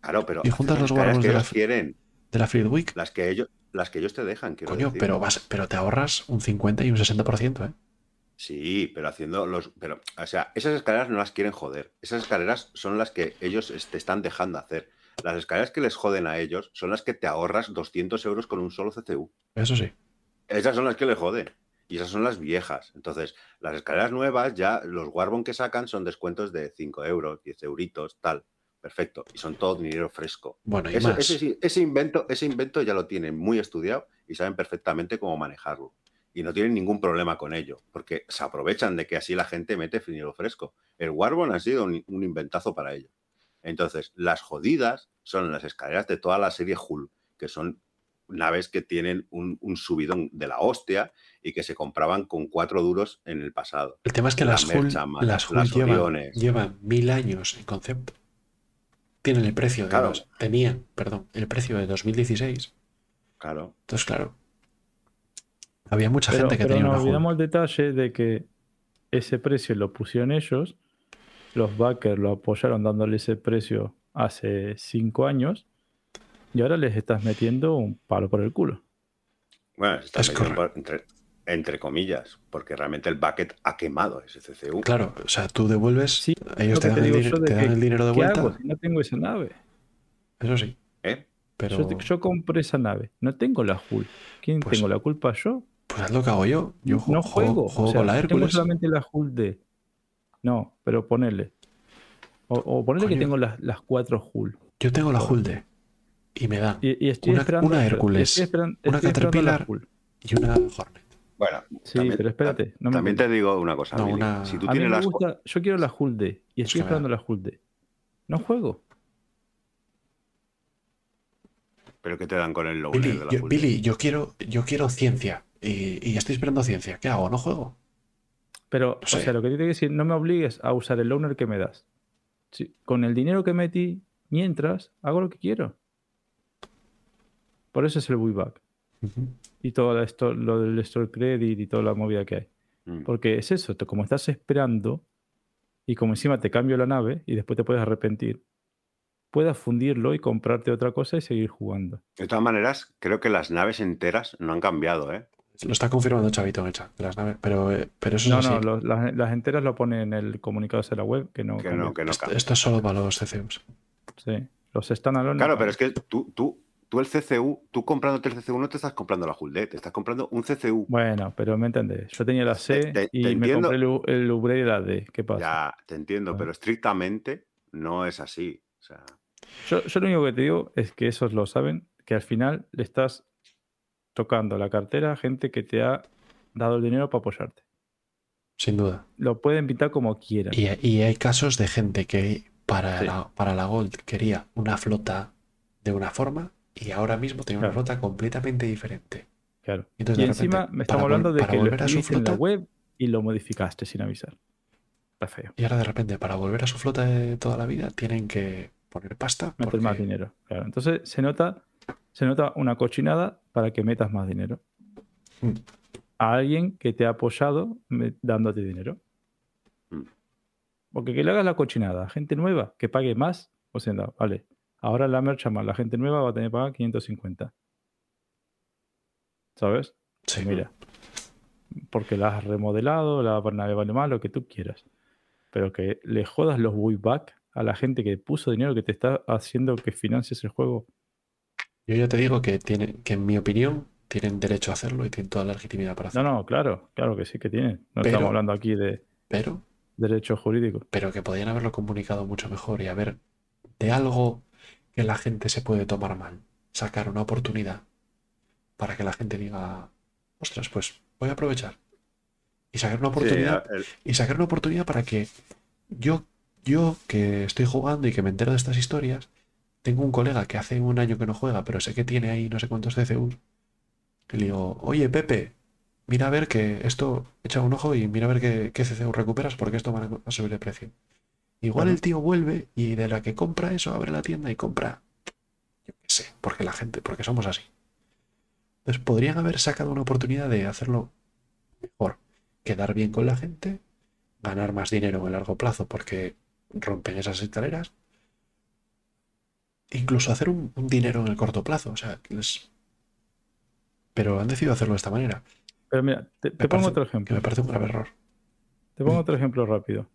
Claro, pero Y juntas los Warbones de la quieren, de la Fleet Week, las que ellos, las que ellos te dejan, quiero coño, decir. pero, vas, pero te ahorras un 50 y un 60%, ¿eh? Sí, pero haciendo los. Pero, o sea, esas escaleras no las quieren joder. Esas escaleras son las que ellos te están dejando hacer. Las escaleras que les joden a ellos son las que te ahorras 200 euros con un solo CCU. Eso sí. Esas son las que les joden. Y esas son las viejas. Entonces, las escaleras nuevas, ya los Warbon que sacan son descuentos de 5 euros, 10 euritos, tal. Perfecto. Y son todo dinero fresco. Bueno, y Ese, más. ese sí- ese invento, ese invento ya lo tienen muy estudiado y saben perfectamente cómo manejarlo. Y no tienen ningún problema con ello, porque se aprovechan de que así la gente mete dinero fresco. El Warbon ha sido un, un inventazo para ello. Entonces, las jodidas son las escaleras de toda la serie Hull, que son naves que tienen un, un subidón de la hostia y que se compraban con cuatro duros en el pasado. El tema es que Las Hull, Merchantman, las Hull las llevan, llevan mil años en concepto. Tienen el precio de Claro. dos- tenían, perdón, el precio de 2016. Claro. Entonces, claro, Había mucha Pero, gente que pero tenía nos una olvidamos el detalle de que ese precio lo pusieron ellos, los backers lo apoyaron dándole ese precio hace cinco años y ahora les estás metiendo un palo por el culo. Bueno, se está Es metiendo por- entre, entre comillas, porque realmente el bucket ha quemado ese CCU. Claro, o sea, tú devuelves, Sí, ellos lo te dan, el, yo de te dan que, el dinero de ¿Qué vuelta. hago si no tengo esa nave? Eso sí, ¿Eh? pero Yo, te- yo compré esa nave, no tengo la Hull. ¿Quién Pues- tengo la culpa? ¿Yo? pues es lo que hago yo. Yo ju- no juego, juego. juego o sea, con la Tengo Hércules. solamente la Hull D. No, pero ponele. O, o ponele que tengo las, las cuatro Hull. Yo tengo la Hull D y me da Y, y estoy Una- esperando. una Hércules, estoy esperan- una estoy la Caterpillar. Y una Hornet. Bueno, Sí, también- pero espérate. No me también entiendes. te digo una cosa, No, Billy. una- Si tú A mí tienes me las gusta, yo quiero la Hull D y estoy esperando la Hull D. No juego. pero que te dan con el Billy, de la yo, Billy, yo quiero, yo quiero ciencia y, y estoy esperando ciencia. ¿Qué hago? ¿No juego? Pero, No sé. o sea, lo que te que decir, no me obligues a usar el loaner que me das. Sí, con el dinero que metí, mientras, hago lo que quiero. Por eso es el buyback. Ujú. Y todo esto, lo del store credit y toda la movida que hay. Mm. Porque es eso, te- como estás esperando y como encima te cambio la nave y después te puedes arrepentir, puedas fundirlo y comprarte otra cosa y seguir jugando. De todas maneras, creo que las naves enteras no han cambiado, ¿eh? Lo está confirmando Chavito en el chat de las naves, pero, eh, pero eso No, es no, los- las, las enteras lo ponen en el comunicado de la web, que no. Que no, que no esto, esto es solo para los CCUs. Sí, los standalone. no Claro, pero es que tú, tú, tú el CCU, tú comprándote el CCU no te estás comprando la Hull D, te estás comprando un CCU. Bueno, pero me entendés. Yo tenía la C Te- te- y te me entiendo. compré el, el Ubre y la D. ¿Qué pasa? Ya, te entiendo, Ah. pero estrictamente no es así. O sea, Yo, yo lo único que te digo es que esos lo saben, que al final le estás tocando la cartera a gente que te ha dado el dinero para apoyarte. Sin duda. Lo pueden pintar como quieran. Y, y hay casos de gente que para, Sí. la, para la Gold quería una flota de una forma y ahora mismo tiene una flota completamente diferente. Claro. Y entonces, Y de encima repente, me para estamos hablando de que lo volver a su escribiste en la flota- web y lo modificaste sin avisar. Está feo. Y ahora de repente, para volver a su flota de toda la vida, tienen que poner pasta. Meter porque- más dinero. Claro. Entonces se nota, se nota una cochinada para que metas más dinero. Mm. A alguien que te ha apoyado dándote dinero. Mm. Porque que le hagas la cochinada gente nueva que pague más, o sea, no, vale. Ahora la mercha más, la gente nueva va a tener que pagar 550. ¿Sabes? Sí. Mira, porque la has remodelado, la nave vale más, lo que tú quieras. Pero que le jodas los buyback a la gente que puso dinero que te está haciendo que financies el juego. Yo ya te digo que, tiene, que en mi opinión tienen derecho a hacerlo y tienen toda la legitimidad para No, hacerlo. no, claro, claro que sí que tienen. No Pero- estamos hablando aquí de Pero, derechos jurídicos. pero que podían haberlo comunicado mucho mejor y haber de algo que la gente se puede tomar mal, sacar una oportunidad para que la gente diga, ostras, pues voy a aprovechar. Y sacar una sí, oportunidad el- y sacar una oportunidad para que yo, yo que estoy jugando y que me entero de estas historias, tengo un colega que hace un año que no juega, pero sé que tiene ahí no sé cuántos CCUs. Y le digo, oye Pepe, mira a ver que esto, echa un ojo y mira a ver qué, qué CCU recuperas porque esto va a- a subir de precio. Igual el tío vuelve y de la que compra eso abre la tienda y compra, yo qué sé, porque la gente, porque somos así. Entonces podrían haber sacado una oportunidad de hacerlo mejor, quedar bien con la gente, ganar más dinero en el largo plazo porque rompen esas escaleras, incluso hacer un, un dinero en el corto plazo, o sea, les- pero han decidido hacerlo de esta manera, Pero mira, te, pongo parece- otro que ejemplo. me parece un grave error. Te pongo otro ejemplo rápido.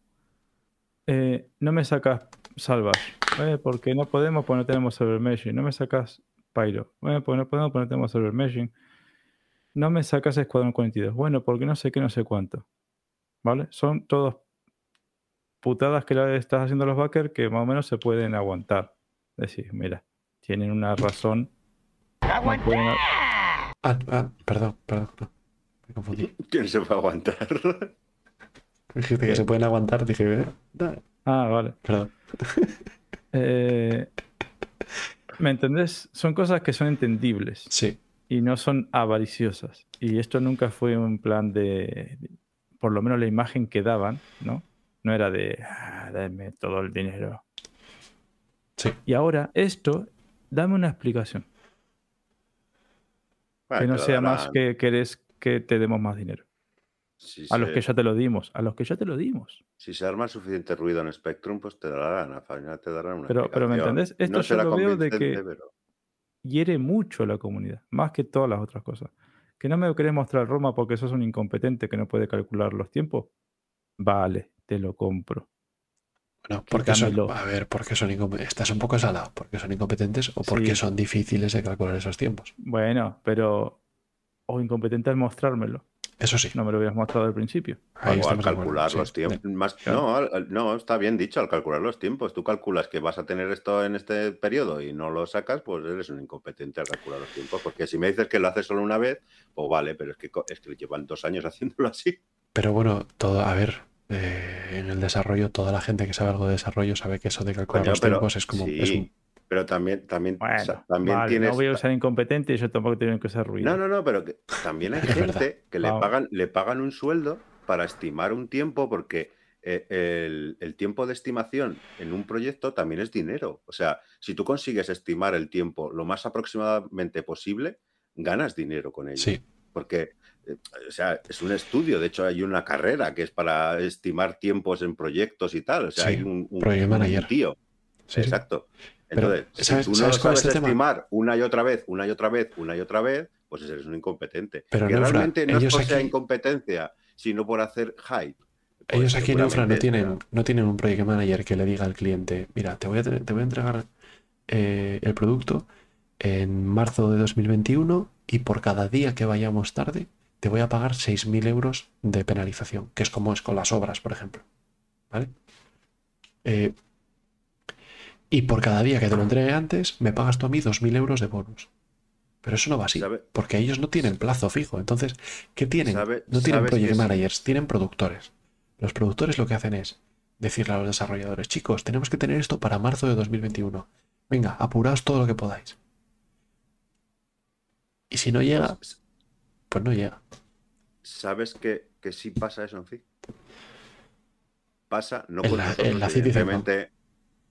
Eh, no me sacas salvas. Eh, porque no podemos, porque no tenemos server meshing. No me sacas Pyro. Bueno, porque no podemos, porque no tenemos server meshing. No me sacas Escuadrón 42. Bueno, porque no sé qué, no sé cuánto. ¿Vale? Son todos putadas que le estás haciendo a los backers que más o menos se pueden aguantar. Es decir, mira, tienen una razón. No pueden- Ah, ah, perdón, perdón, no, me confundí. ¿Quién se va a aguantar? Dijiste que se pueden aguantar, dije, eh, Ah, vale. perdón. Eh, ¿Me entendés? Son cosas que son entendibles Sí, y no son avariciosas. Y esto nunca fue un plan de, por lo menos la imagen que daban, ¿no? No era de, "Ah, dame todo el dinero. sí. Y ahora esto, dame una explicación. Bueno, que no sea más que querés que te demos más dinero. Si A los que ya te lo dimos, a los que ya te lo dimos. Si se arma suficiente ruido en Spectrum, pues te darán, final te darán una Pero- pero ¿me entendés? Esto no yo lo veo de que- pero- hiere mucho a la comunidad, más que todas las otras cosas. Que no me querés mostrar Roma porque sos un incompetente que no puede calcular los tiempos. Vale, te lo compro. Bueno, porque son, a ver, porque son incom- estás un poco salado, porque son incompetentes o porque Sí. son difíciles de calcular esos tiempos. Bueno, pero. O incompetente al mostrármelo. Eso sí. No me lo hubieras mostrado al principio. Ahí al calcular sí. los tiempos. Más, Claro. no, no, está bien dicho, al calcular los tiempos. Tú calculas que vas a tener esto en este periodo y no lo sacas, pues eres un incompetente al calcular los tiempos. Porque si me dices que lo haces solo una vez, pues vale, pero es que, es que llevan dos años haciéndolo así. Pero bueno, todo, a ver, eh, en el desarrollo, toda la gente que sabe algo de desarrollo sabe que eso de calcular Coño, los tiempos es como. sí, es un- pero también, también, Bueno, o sea, también vale, tienes. no voy a usar incompetente y yo tampoco tengo que usar ruido. No, no, no, pero que también hay gente que le Vamos. pagan, le pagan un sueldo para estimar un tiempo, porque eh, el, el tiempo de estimación en un proyecto también es dinero. O sea, si tú consigues estimar el tiempo lo más aproximadamente posible, ganas dinero con ello. Sí, Porque, eh, o sea, es un estudio. De hecho, hay una carrera que es para estimar tiempos en proyectos y tal. O sea, Sí, hay un, un- project un manager. tío. sí, sí. Pero, ¿sabes- si tú no sabes sabes el tema? una y otra vez, una y otra vez, una y otra vez, pues eres un incompetente. Pero que Neufra, realmente no es por aquí- incompetencia, sino por hacer hype. Pues Ellos aquí en Infra no tienen, no tienen un project manager que le diga al cliente, mira, te voy a, te voy a entregar eh, el producto en marzo de 2021 y por cada día que vayamos tarde te voy a pagar 6.000 euros de penalización, que es como es con las obras, por ejemplo. ¿Vale? Eh, y por cada día que te lo entregue antes, me pagas tú a mí 2.000 euros de bonus. Pero eso no va así, ¿Sabe? porque ellos no tienen plazo fijo. Entonces, ¿qué tienen? ¿Sabe- No tienen project managers, tienen productores. Los productores lo que hacen es decirle a los desarrolladores, chicos, tenemos que tener esto para marzo de 2021. Venga, apuraos todo lo que podáis. Y si no llega, Pues, pues no llega. ¿Sabes que, que sí pasa eso en sí? Pasa, no En la- en la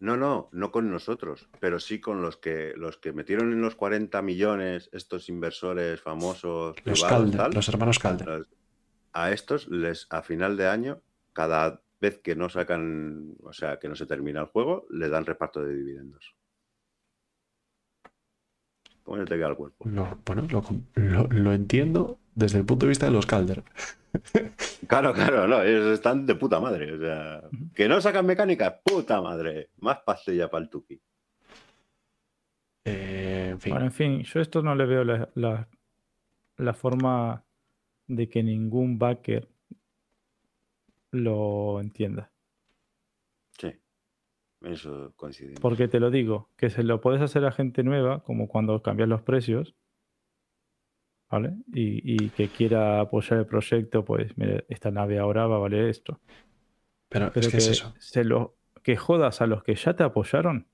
¿no? No, no, con nosotros, pero sí con los que los que metieron en los 40 millones estos inversores famosos, Los, privados, tal, los hermanos Calder. los- a estos les a final de año, cada vez que no sacan, o sea, que no se termina el juego, le dan reparto de dividendos. ¿Cómo se te queda el cuerpo? Lo- bueno, lo, lo- lo entiendo desde el punto de vista de los Calder. Claro, claro, no, ellos están de puta madre. O sea, que no sacan mecánicas, puta madre. Más pastilla para el tuki. Eh, en fin, Bueno, en fin, yo esto no le veo la, la- la forma de que ningún backer lo entienda. Sí, eso coincide. Porque te lo digo, que se lo puedes hacer a gente nueva, como cuando cambias los precios, ¿vale? Y, y que quiera apoyar el proyecto, pues, mire, esta nave ahora va a valer esto. pero, Pero es que, es eso. se lo, que jodas a los que ya te apoyaron,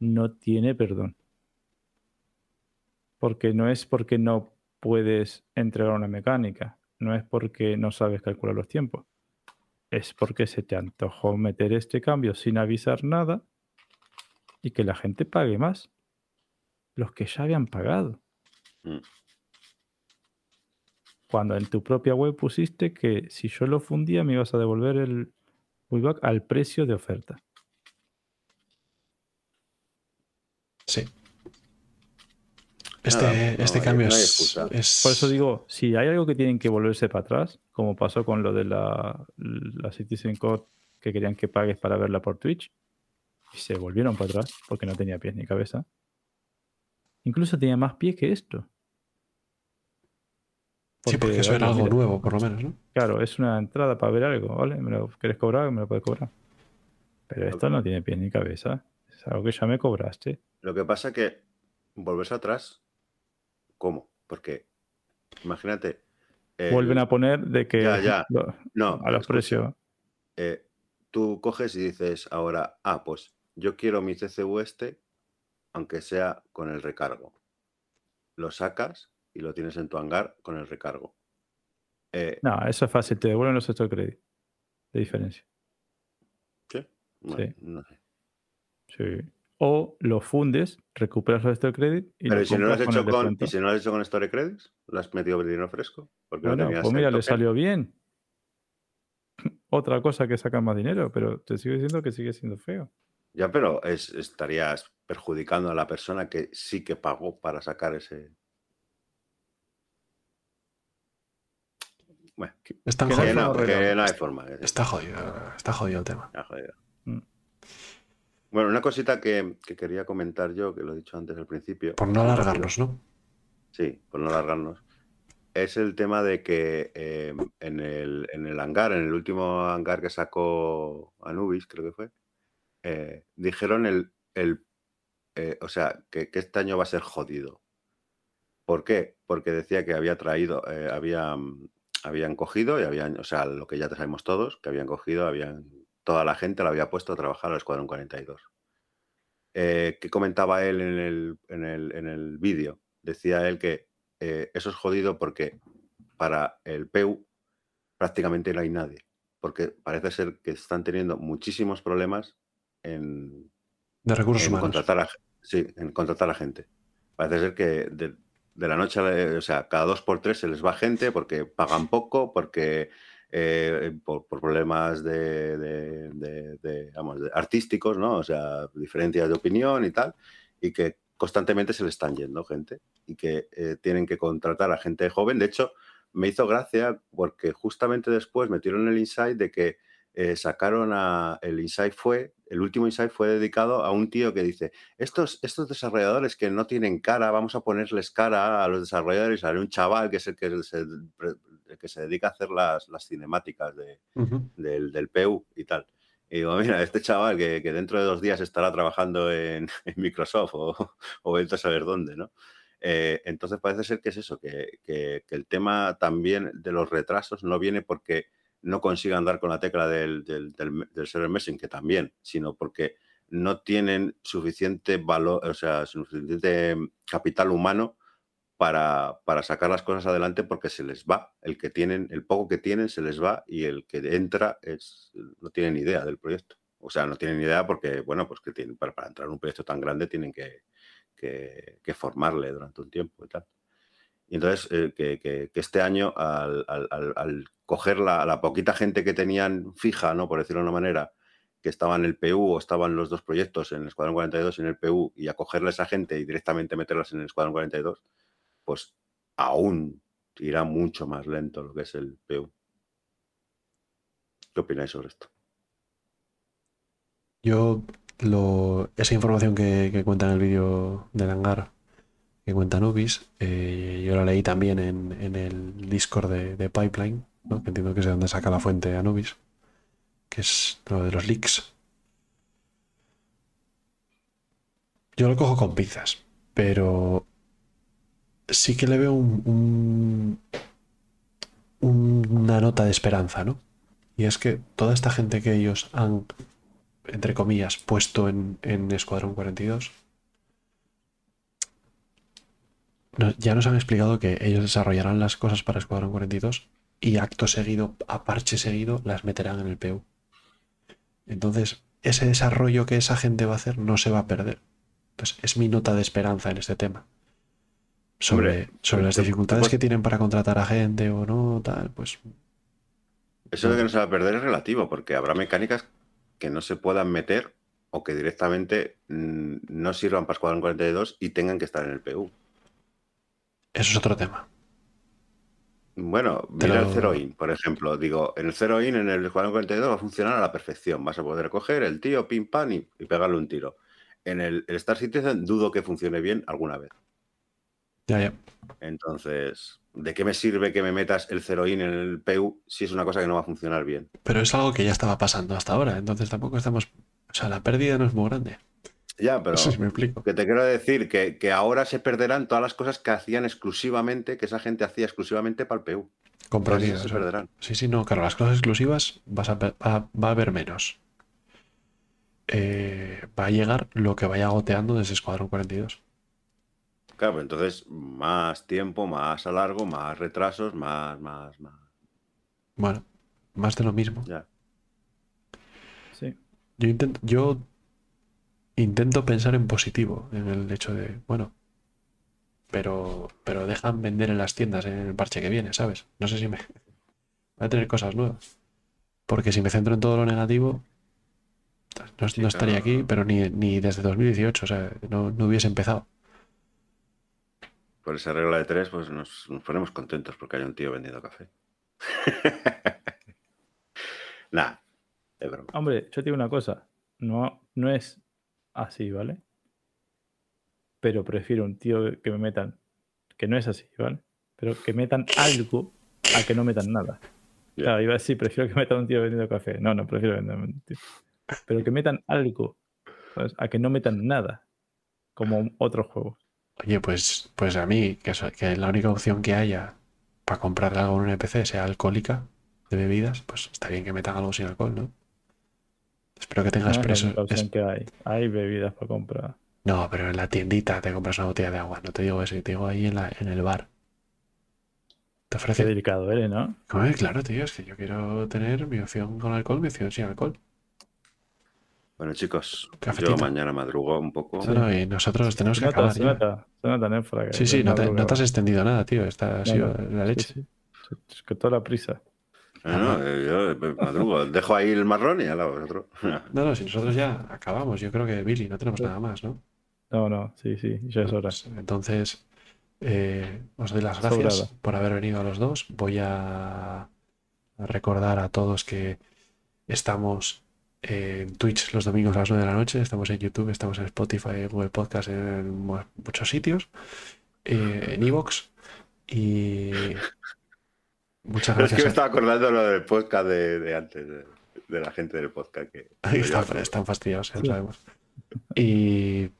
no tiene perdón. Porque no es porque no puedes entregar una mecánica, no es porque no sabes calcular los tiempos. Es porque se te antojó meter este cambio sin avisar nada y que la gente pague más. Los que ya habían pagado. Mm. Cuando en tu propia web pusiste que si yo lo fundía me ibas a devolver el pullback al precio de oferta. Sí. Este, Nada, este cambio no es- Por eso digo, si hay algo que tienen que volverse para atrás, como pasó con lo de la, la Citizen Code que querían que pagues para verla por Twitch, y se volvieron para atrás porque no tenía pies ni cabeza. Incluso tenía más pies que esto. Sí, porque eso era algo mira, nuevo, por lo menos, ¿no? Claro, es una entrada para ver algo, ¿vale? ¿Me lo querés cobrar? Me lo puedes cobrar. Pero esto no tiene pies ni cabeza. Es algo que ya me cobraste. Lo que pasa que volverse atrás, ¿cómo? Porque imagínate. el- Vuelven a poner de que Ya, ya. lo- No, a los escucha, precios. eh, tú coges y dices ahora, ah, pues yo quiero mi CCU este, aunque sea con el recargo. Lo sacas y lo tienes en tu hangar con el recargo. Eh, No, eso es fácil, te devuelven los extra créditos. De diferencia. ¿sí? Bueno, sí. no sé. Sí. O lo fundes, recuperas los Store Credit y Pero lo ¿y si no lo has hecho con. ¿y si no lo has hecho con Store Credits? ¿Lo has metido dinero fresco? Porque no Bueno, tenías pues mira, le salió bien. Otra cosa que saca más dinero, pero te sigo diciendo que sigue siendo feo. Ya, pero es, estarías perjudicando a la persona que sí que pagó para sacar ese. Bueno, que, Están Que no hay no, forma no hay Está jodido, está jodido el tema. Mm. Bueno, una cosita que, que quería comentar yo, que lo he dicho antes al principio. Por no alargarnos. ¿no? Sí, por no alargarnos. Es el tema de que eh, en, el, en el hangar, en el último hangar que sacó Anubis, creo que fue, eh, dijeron el, el eh, o sea, que, que este año va a ser jodido. ¿Por qué? Porque decía que había traído, eh, habían, cogido y habían, o sea, lo que ya sabemos todos, que habían cogido, habían, toda la gente la había puesto a trabajar al Escuadrón 42. Eh, ¿Qué comentaba él en el, en el, en el vídeo? Decía él que eh, eso es jodido porque para el PEU prácticamente no hay nadie, porque parece ser que están teniendo muchísimos problemas en, De recursos en humanos. contratar a, sí, en contratar a gente. Parece ser que de, de la noche o sea, cada dos por tres se les va gente porque pagan poco, porque eh, por, problemas de, de- de- de artísticos, ¿no? O sea, diferencias de opinión y tal, y que constantemente se le están yendo gente y que eh, tienen que contratar a gente joven. De hecho, me hizo gracia porque justamente después metieron el insight de que eh, sacaron a. El insight fue. El último insight fue dedicado a un tío que dice: estos, estos desarrolladores que no tienen cara, vamos a ponerles cara a los desarrolladores. Haré un chaval que es el que se, el que se dedica a hacer las, las cinemáticas de, del, del PU y tal. Y digo, mira, este chaval que, que dentro de dos días estará trabajando en, en Microsoft o, o vete a saber dónde, ¿no? Eh, entonces parece ser que es eso, que, que- que el tema también de los retrasos no viene porque no consigan dar con la tecla del, del, del, del server que también, sino porque no tienen suficiente valor, o sea, suficiente capital humano para, para sacar las cosas adelante porque se les va. El que tienen, el poco que tienen se les va y el que entra es, no tiene ni idea del proyecto. O sea, no tienen idea porque, bueno, pues que tienen, para, para entrar en un proyecto tan grande tienen que, que, que formarle durante un tiempo y tal. Y entonces, eh, que, este año, al, coger la, la poquita gente que tenían fija, ¿no? por decirlo de una manera, que estaba en el PU o estaban los dos proyectos, en el Escuadrón 42 y en el PU, y a cogerle a esa gente y directamente meterlas en el Escuadrón 42, pues aún irá mucho más lento lo que es el PU. ¿Qué opináis sobre esto? Yo, lo, esa información que, que cuenta en el vídeo del hangar, cuenta Nubis, eh, yo la leí también en, en el Discord de, de Pipeline, ¿no? que entiendo que es de donde saca la fuente Anubis, que es lo de los leaks. Yo lo cojo con pinzas, pero sí que le veo un- una nota de esperanza, ¿no? Y es que toda esta gente que ellos han entre comillas, puesto en, en Escuadrón 42, no- ya nos han explicado que ellos desarrollarán las cosas para Escuadrón 42 y acto seguido, a parche seguido, las meterán en el PU. Entonces, ese desarrollo que esa gente va a hacer no se va a perder. Entonces, es mi nota de esperanza en este tema. Sobre, Hombre, sobre las te- te dificultades puedes- que tienen para contratar a gente o no, tal, pues Eso de que no se va a perder es relativo, porque habrá mecánicas que no se puedan meter o que directamente mm, no sirvan para Escuadrón 42 y tengan que estar en el PU. Eso es otro tema. Bueno, mira lo- el Zero In, por ejemplo. Digo, en el Zero In, en el Escuadrón 42, va a funcionar a la perfección. Vas a poder coger el tío, pim pam, y, y pegarle un tiro. En el, el Star Citizen dudo que funcione bien alguna vez. Ya, ya. Entonces, ¿de qué me sirve que me metas el Zero In en el PU si es una cosa que no va a funcionar bien? Pero es algo que ya estaba pasando hasta ahora, entonces tampoco estamos. O sea, la pérdida no es muy grande. Ya, pero No sé si me explico. que te quiero decir que, que ahora se perderán todas las cosas que hacían exclusivamente, que esa gente hacía exclusivamente para el PU. Esas se perderán. Sí, sí, no, claro, las cosas exclusivas vas a, pe- va, va a haber menos. Eh, va a llegar lo que vaya goteando desde Escuadrón 42. Claro, pues entonces más tiempo, más a largo, más retrasos, más, más, más. Bueno, más de lo mismo. Ya. Sí. Yo intento, yo intento pensar en positivo, en el hecho de, bueno, pero, pero dejan vender en las tiendas en el parche que viene, ¿sabes? No sé si me... Voy a tener cosas nuevas. Porque si me centro en todo lo negativo, no, no estaría aquí, pero ni, ni desde 2018, o sea, no, no hubiese empezado. Por esa regla de tres, pues nos, nos ponemos contentos porque hay un tío vendiendo café. Nada. Hombre, yo te digo una cosa. No, no es así, ¿vale? Pero prefiero un tío que me metan, que no es así, ¿vale? Pero que metan algo a que no metan nada. Claro, iba a decir, prefiero que metan un tío vendiendo café. No, no, prefiero vender un tío. Pero que metan algo, ¿sabes? A que no metan nada. Como otros juegos. Oye, pues, pues a mí, que, que la única opción que haya para comprar algo en un NPC sea alcohólica de bebidas, pues está bien que metan algo sin alcohol, ¿no? Espero que No tengas es la preso. única opción es- que hay. Hay bebidas para comprar. No, pero en la tiendita te compras una botella de agua. No te digo eso, te digo ahí en, la, en el bar. Te Qué ofrece. delicado eres, ¿no? Claro, tío, es que yo quiero tener mi opción con alcohol, mi opción sin alcohol. Bueno, chicos, Cafetito. yo mañana madrugo un poco. No, no, y nosotros tenemos Se que nota, acabar se nota, se nota, Néfora, que Sí, sí, no te, no te has extendido nada, tío. Esta ha No, sido no. la Sí, leche. sí. Es que toda la prisa. No, no, eh, yo eh, madrugo. Dejo ahí el marrón y al lado vosotros. No, no, si nosotros ya acabamos, yo creo que Billy, no tenemos nada más, ¿no? No, no, sí, sí, ya es hora. Pues, entonces, eh, os doy las gracias Sobrada. por haber venido a los dos. Voy a recordar a todos que estamos en Twitch los domingos a las 9 de la noche, estamos en YouTube, estamos en Spotify, en Google Podcast, en mu- muchos sitios, eh, en Evox y muchas Es gracias. que me estaba acordando lo del podcast de, de antes, de, de la gente del podcast. Que, Ahí están, están fastidiados, ya lo Sí. sabemos. Y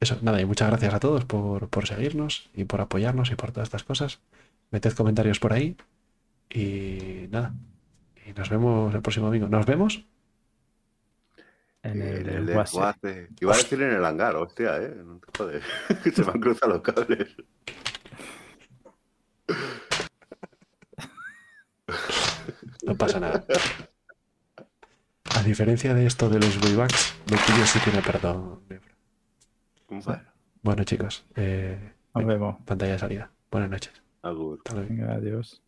eso, nada, y muchas gracias a todos por, por seguirnos y por apoyarnos y por todas estas cosas. Meted comentarios por ahí y nada. Y nos vemos el próximo domingo. ¿Nos vemos? En el. Iba a decir en el hangar, hostia, eh. No te jodes. Se me han cruzado los cables. No pasa nada. A diferencia de esto de los buybacks, lo tuyo sí tiene perdón. Bueno, Bueno, chicos, eh, Nos vemos. pantalla de salida. Buenas noches. agur. Hasta luego. Venga, adiós.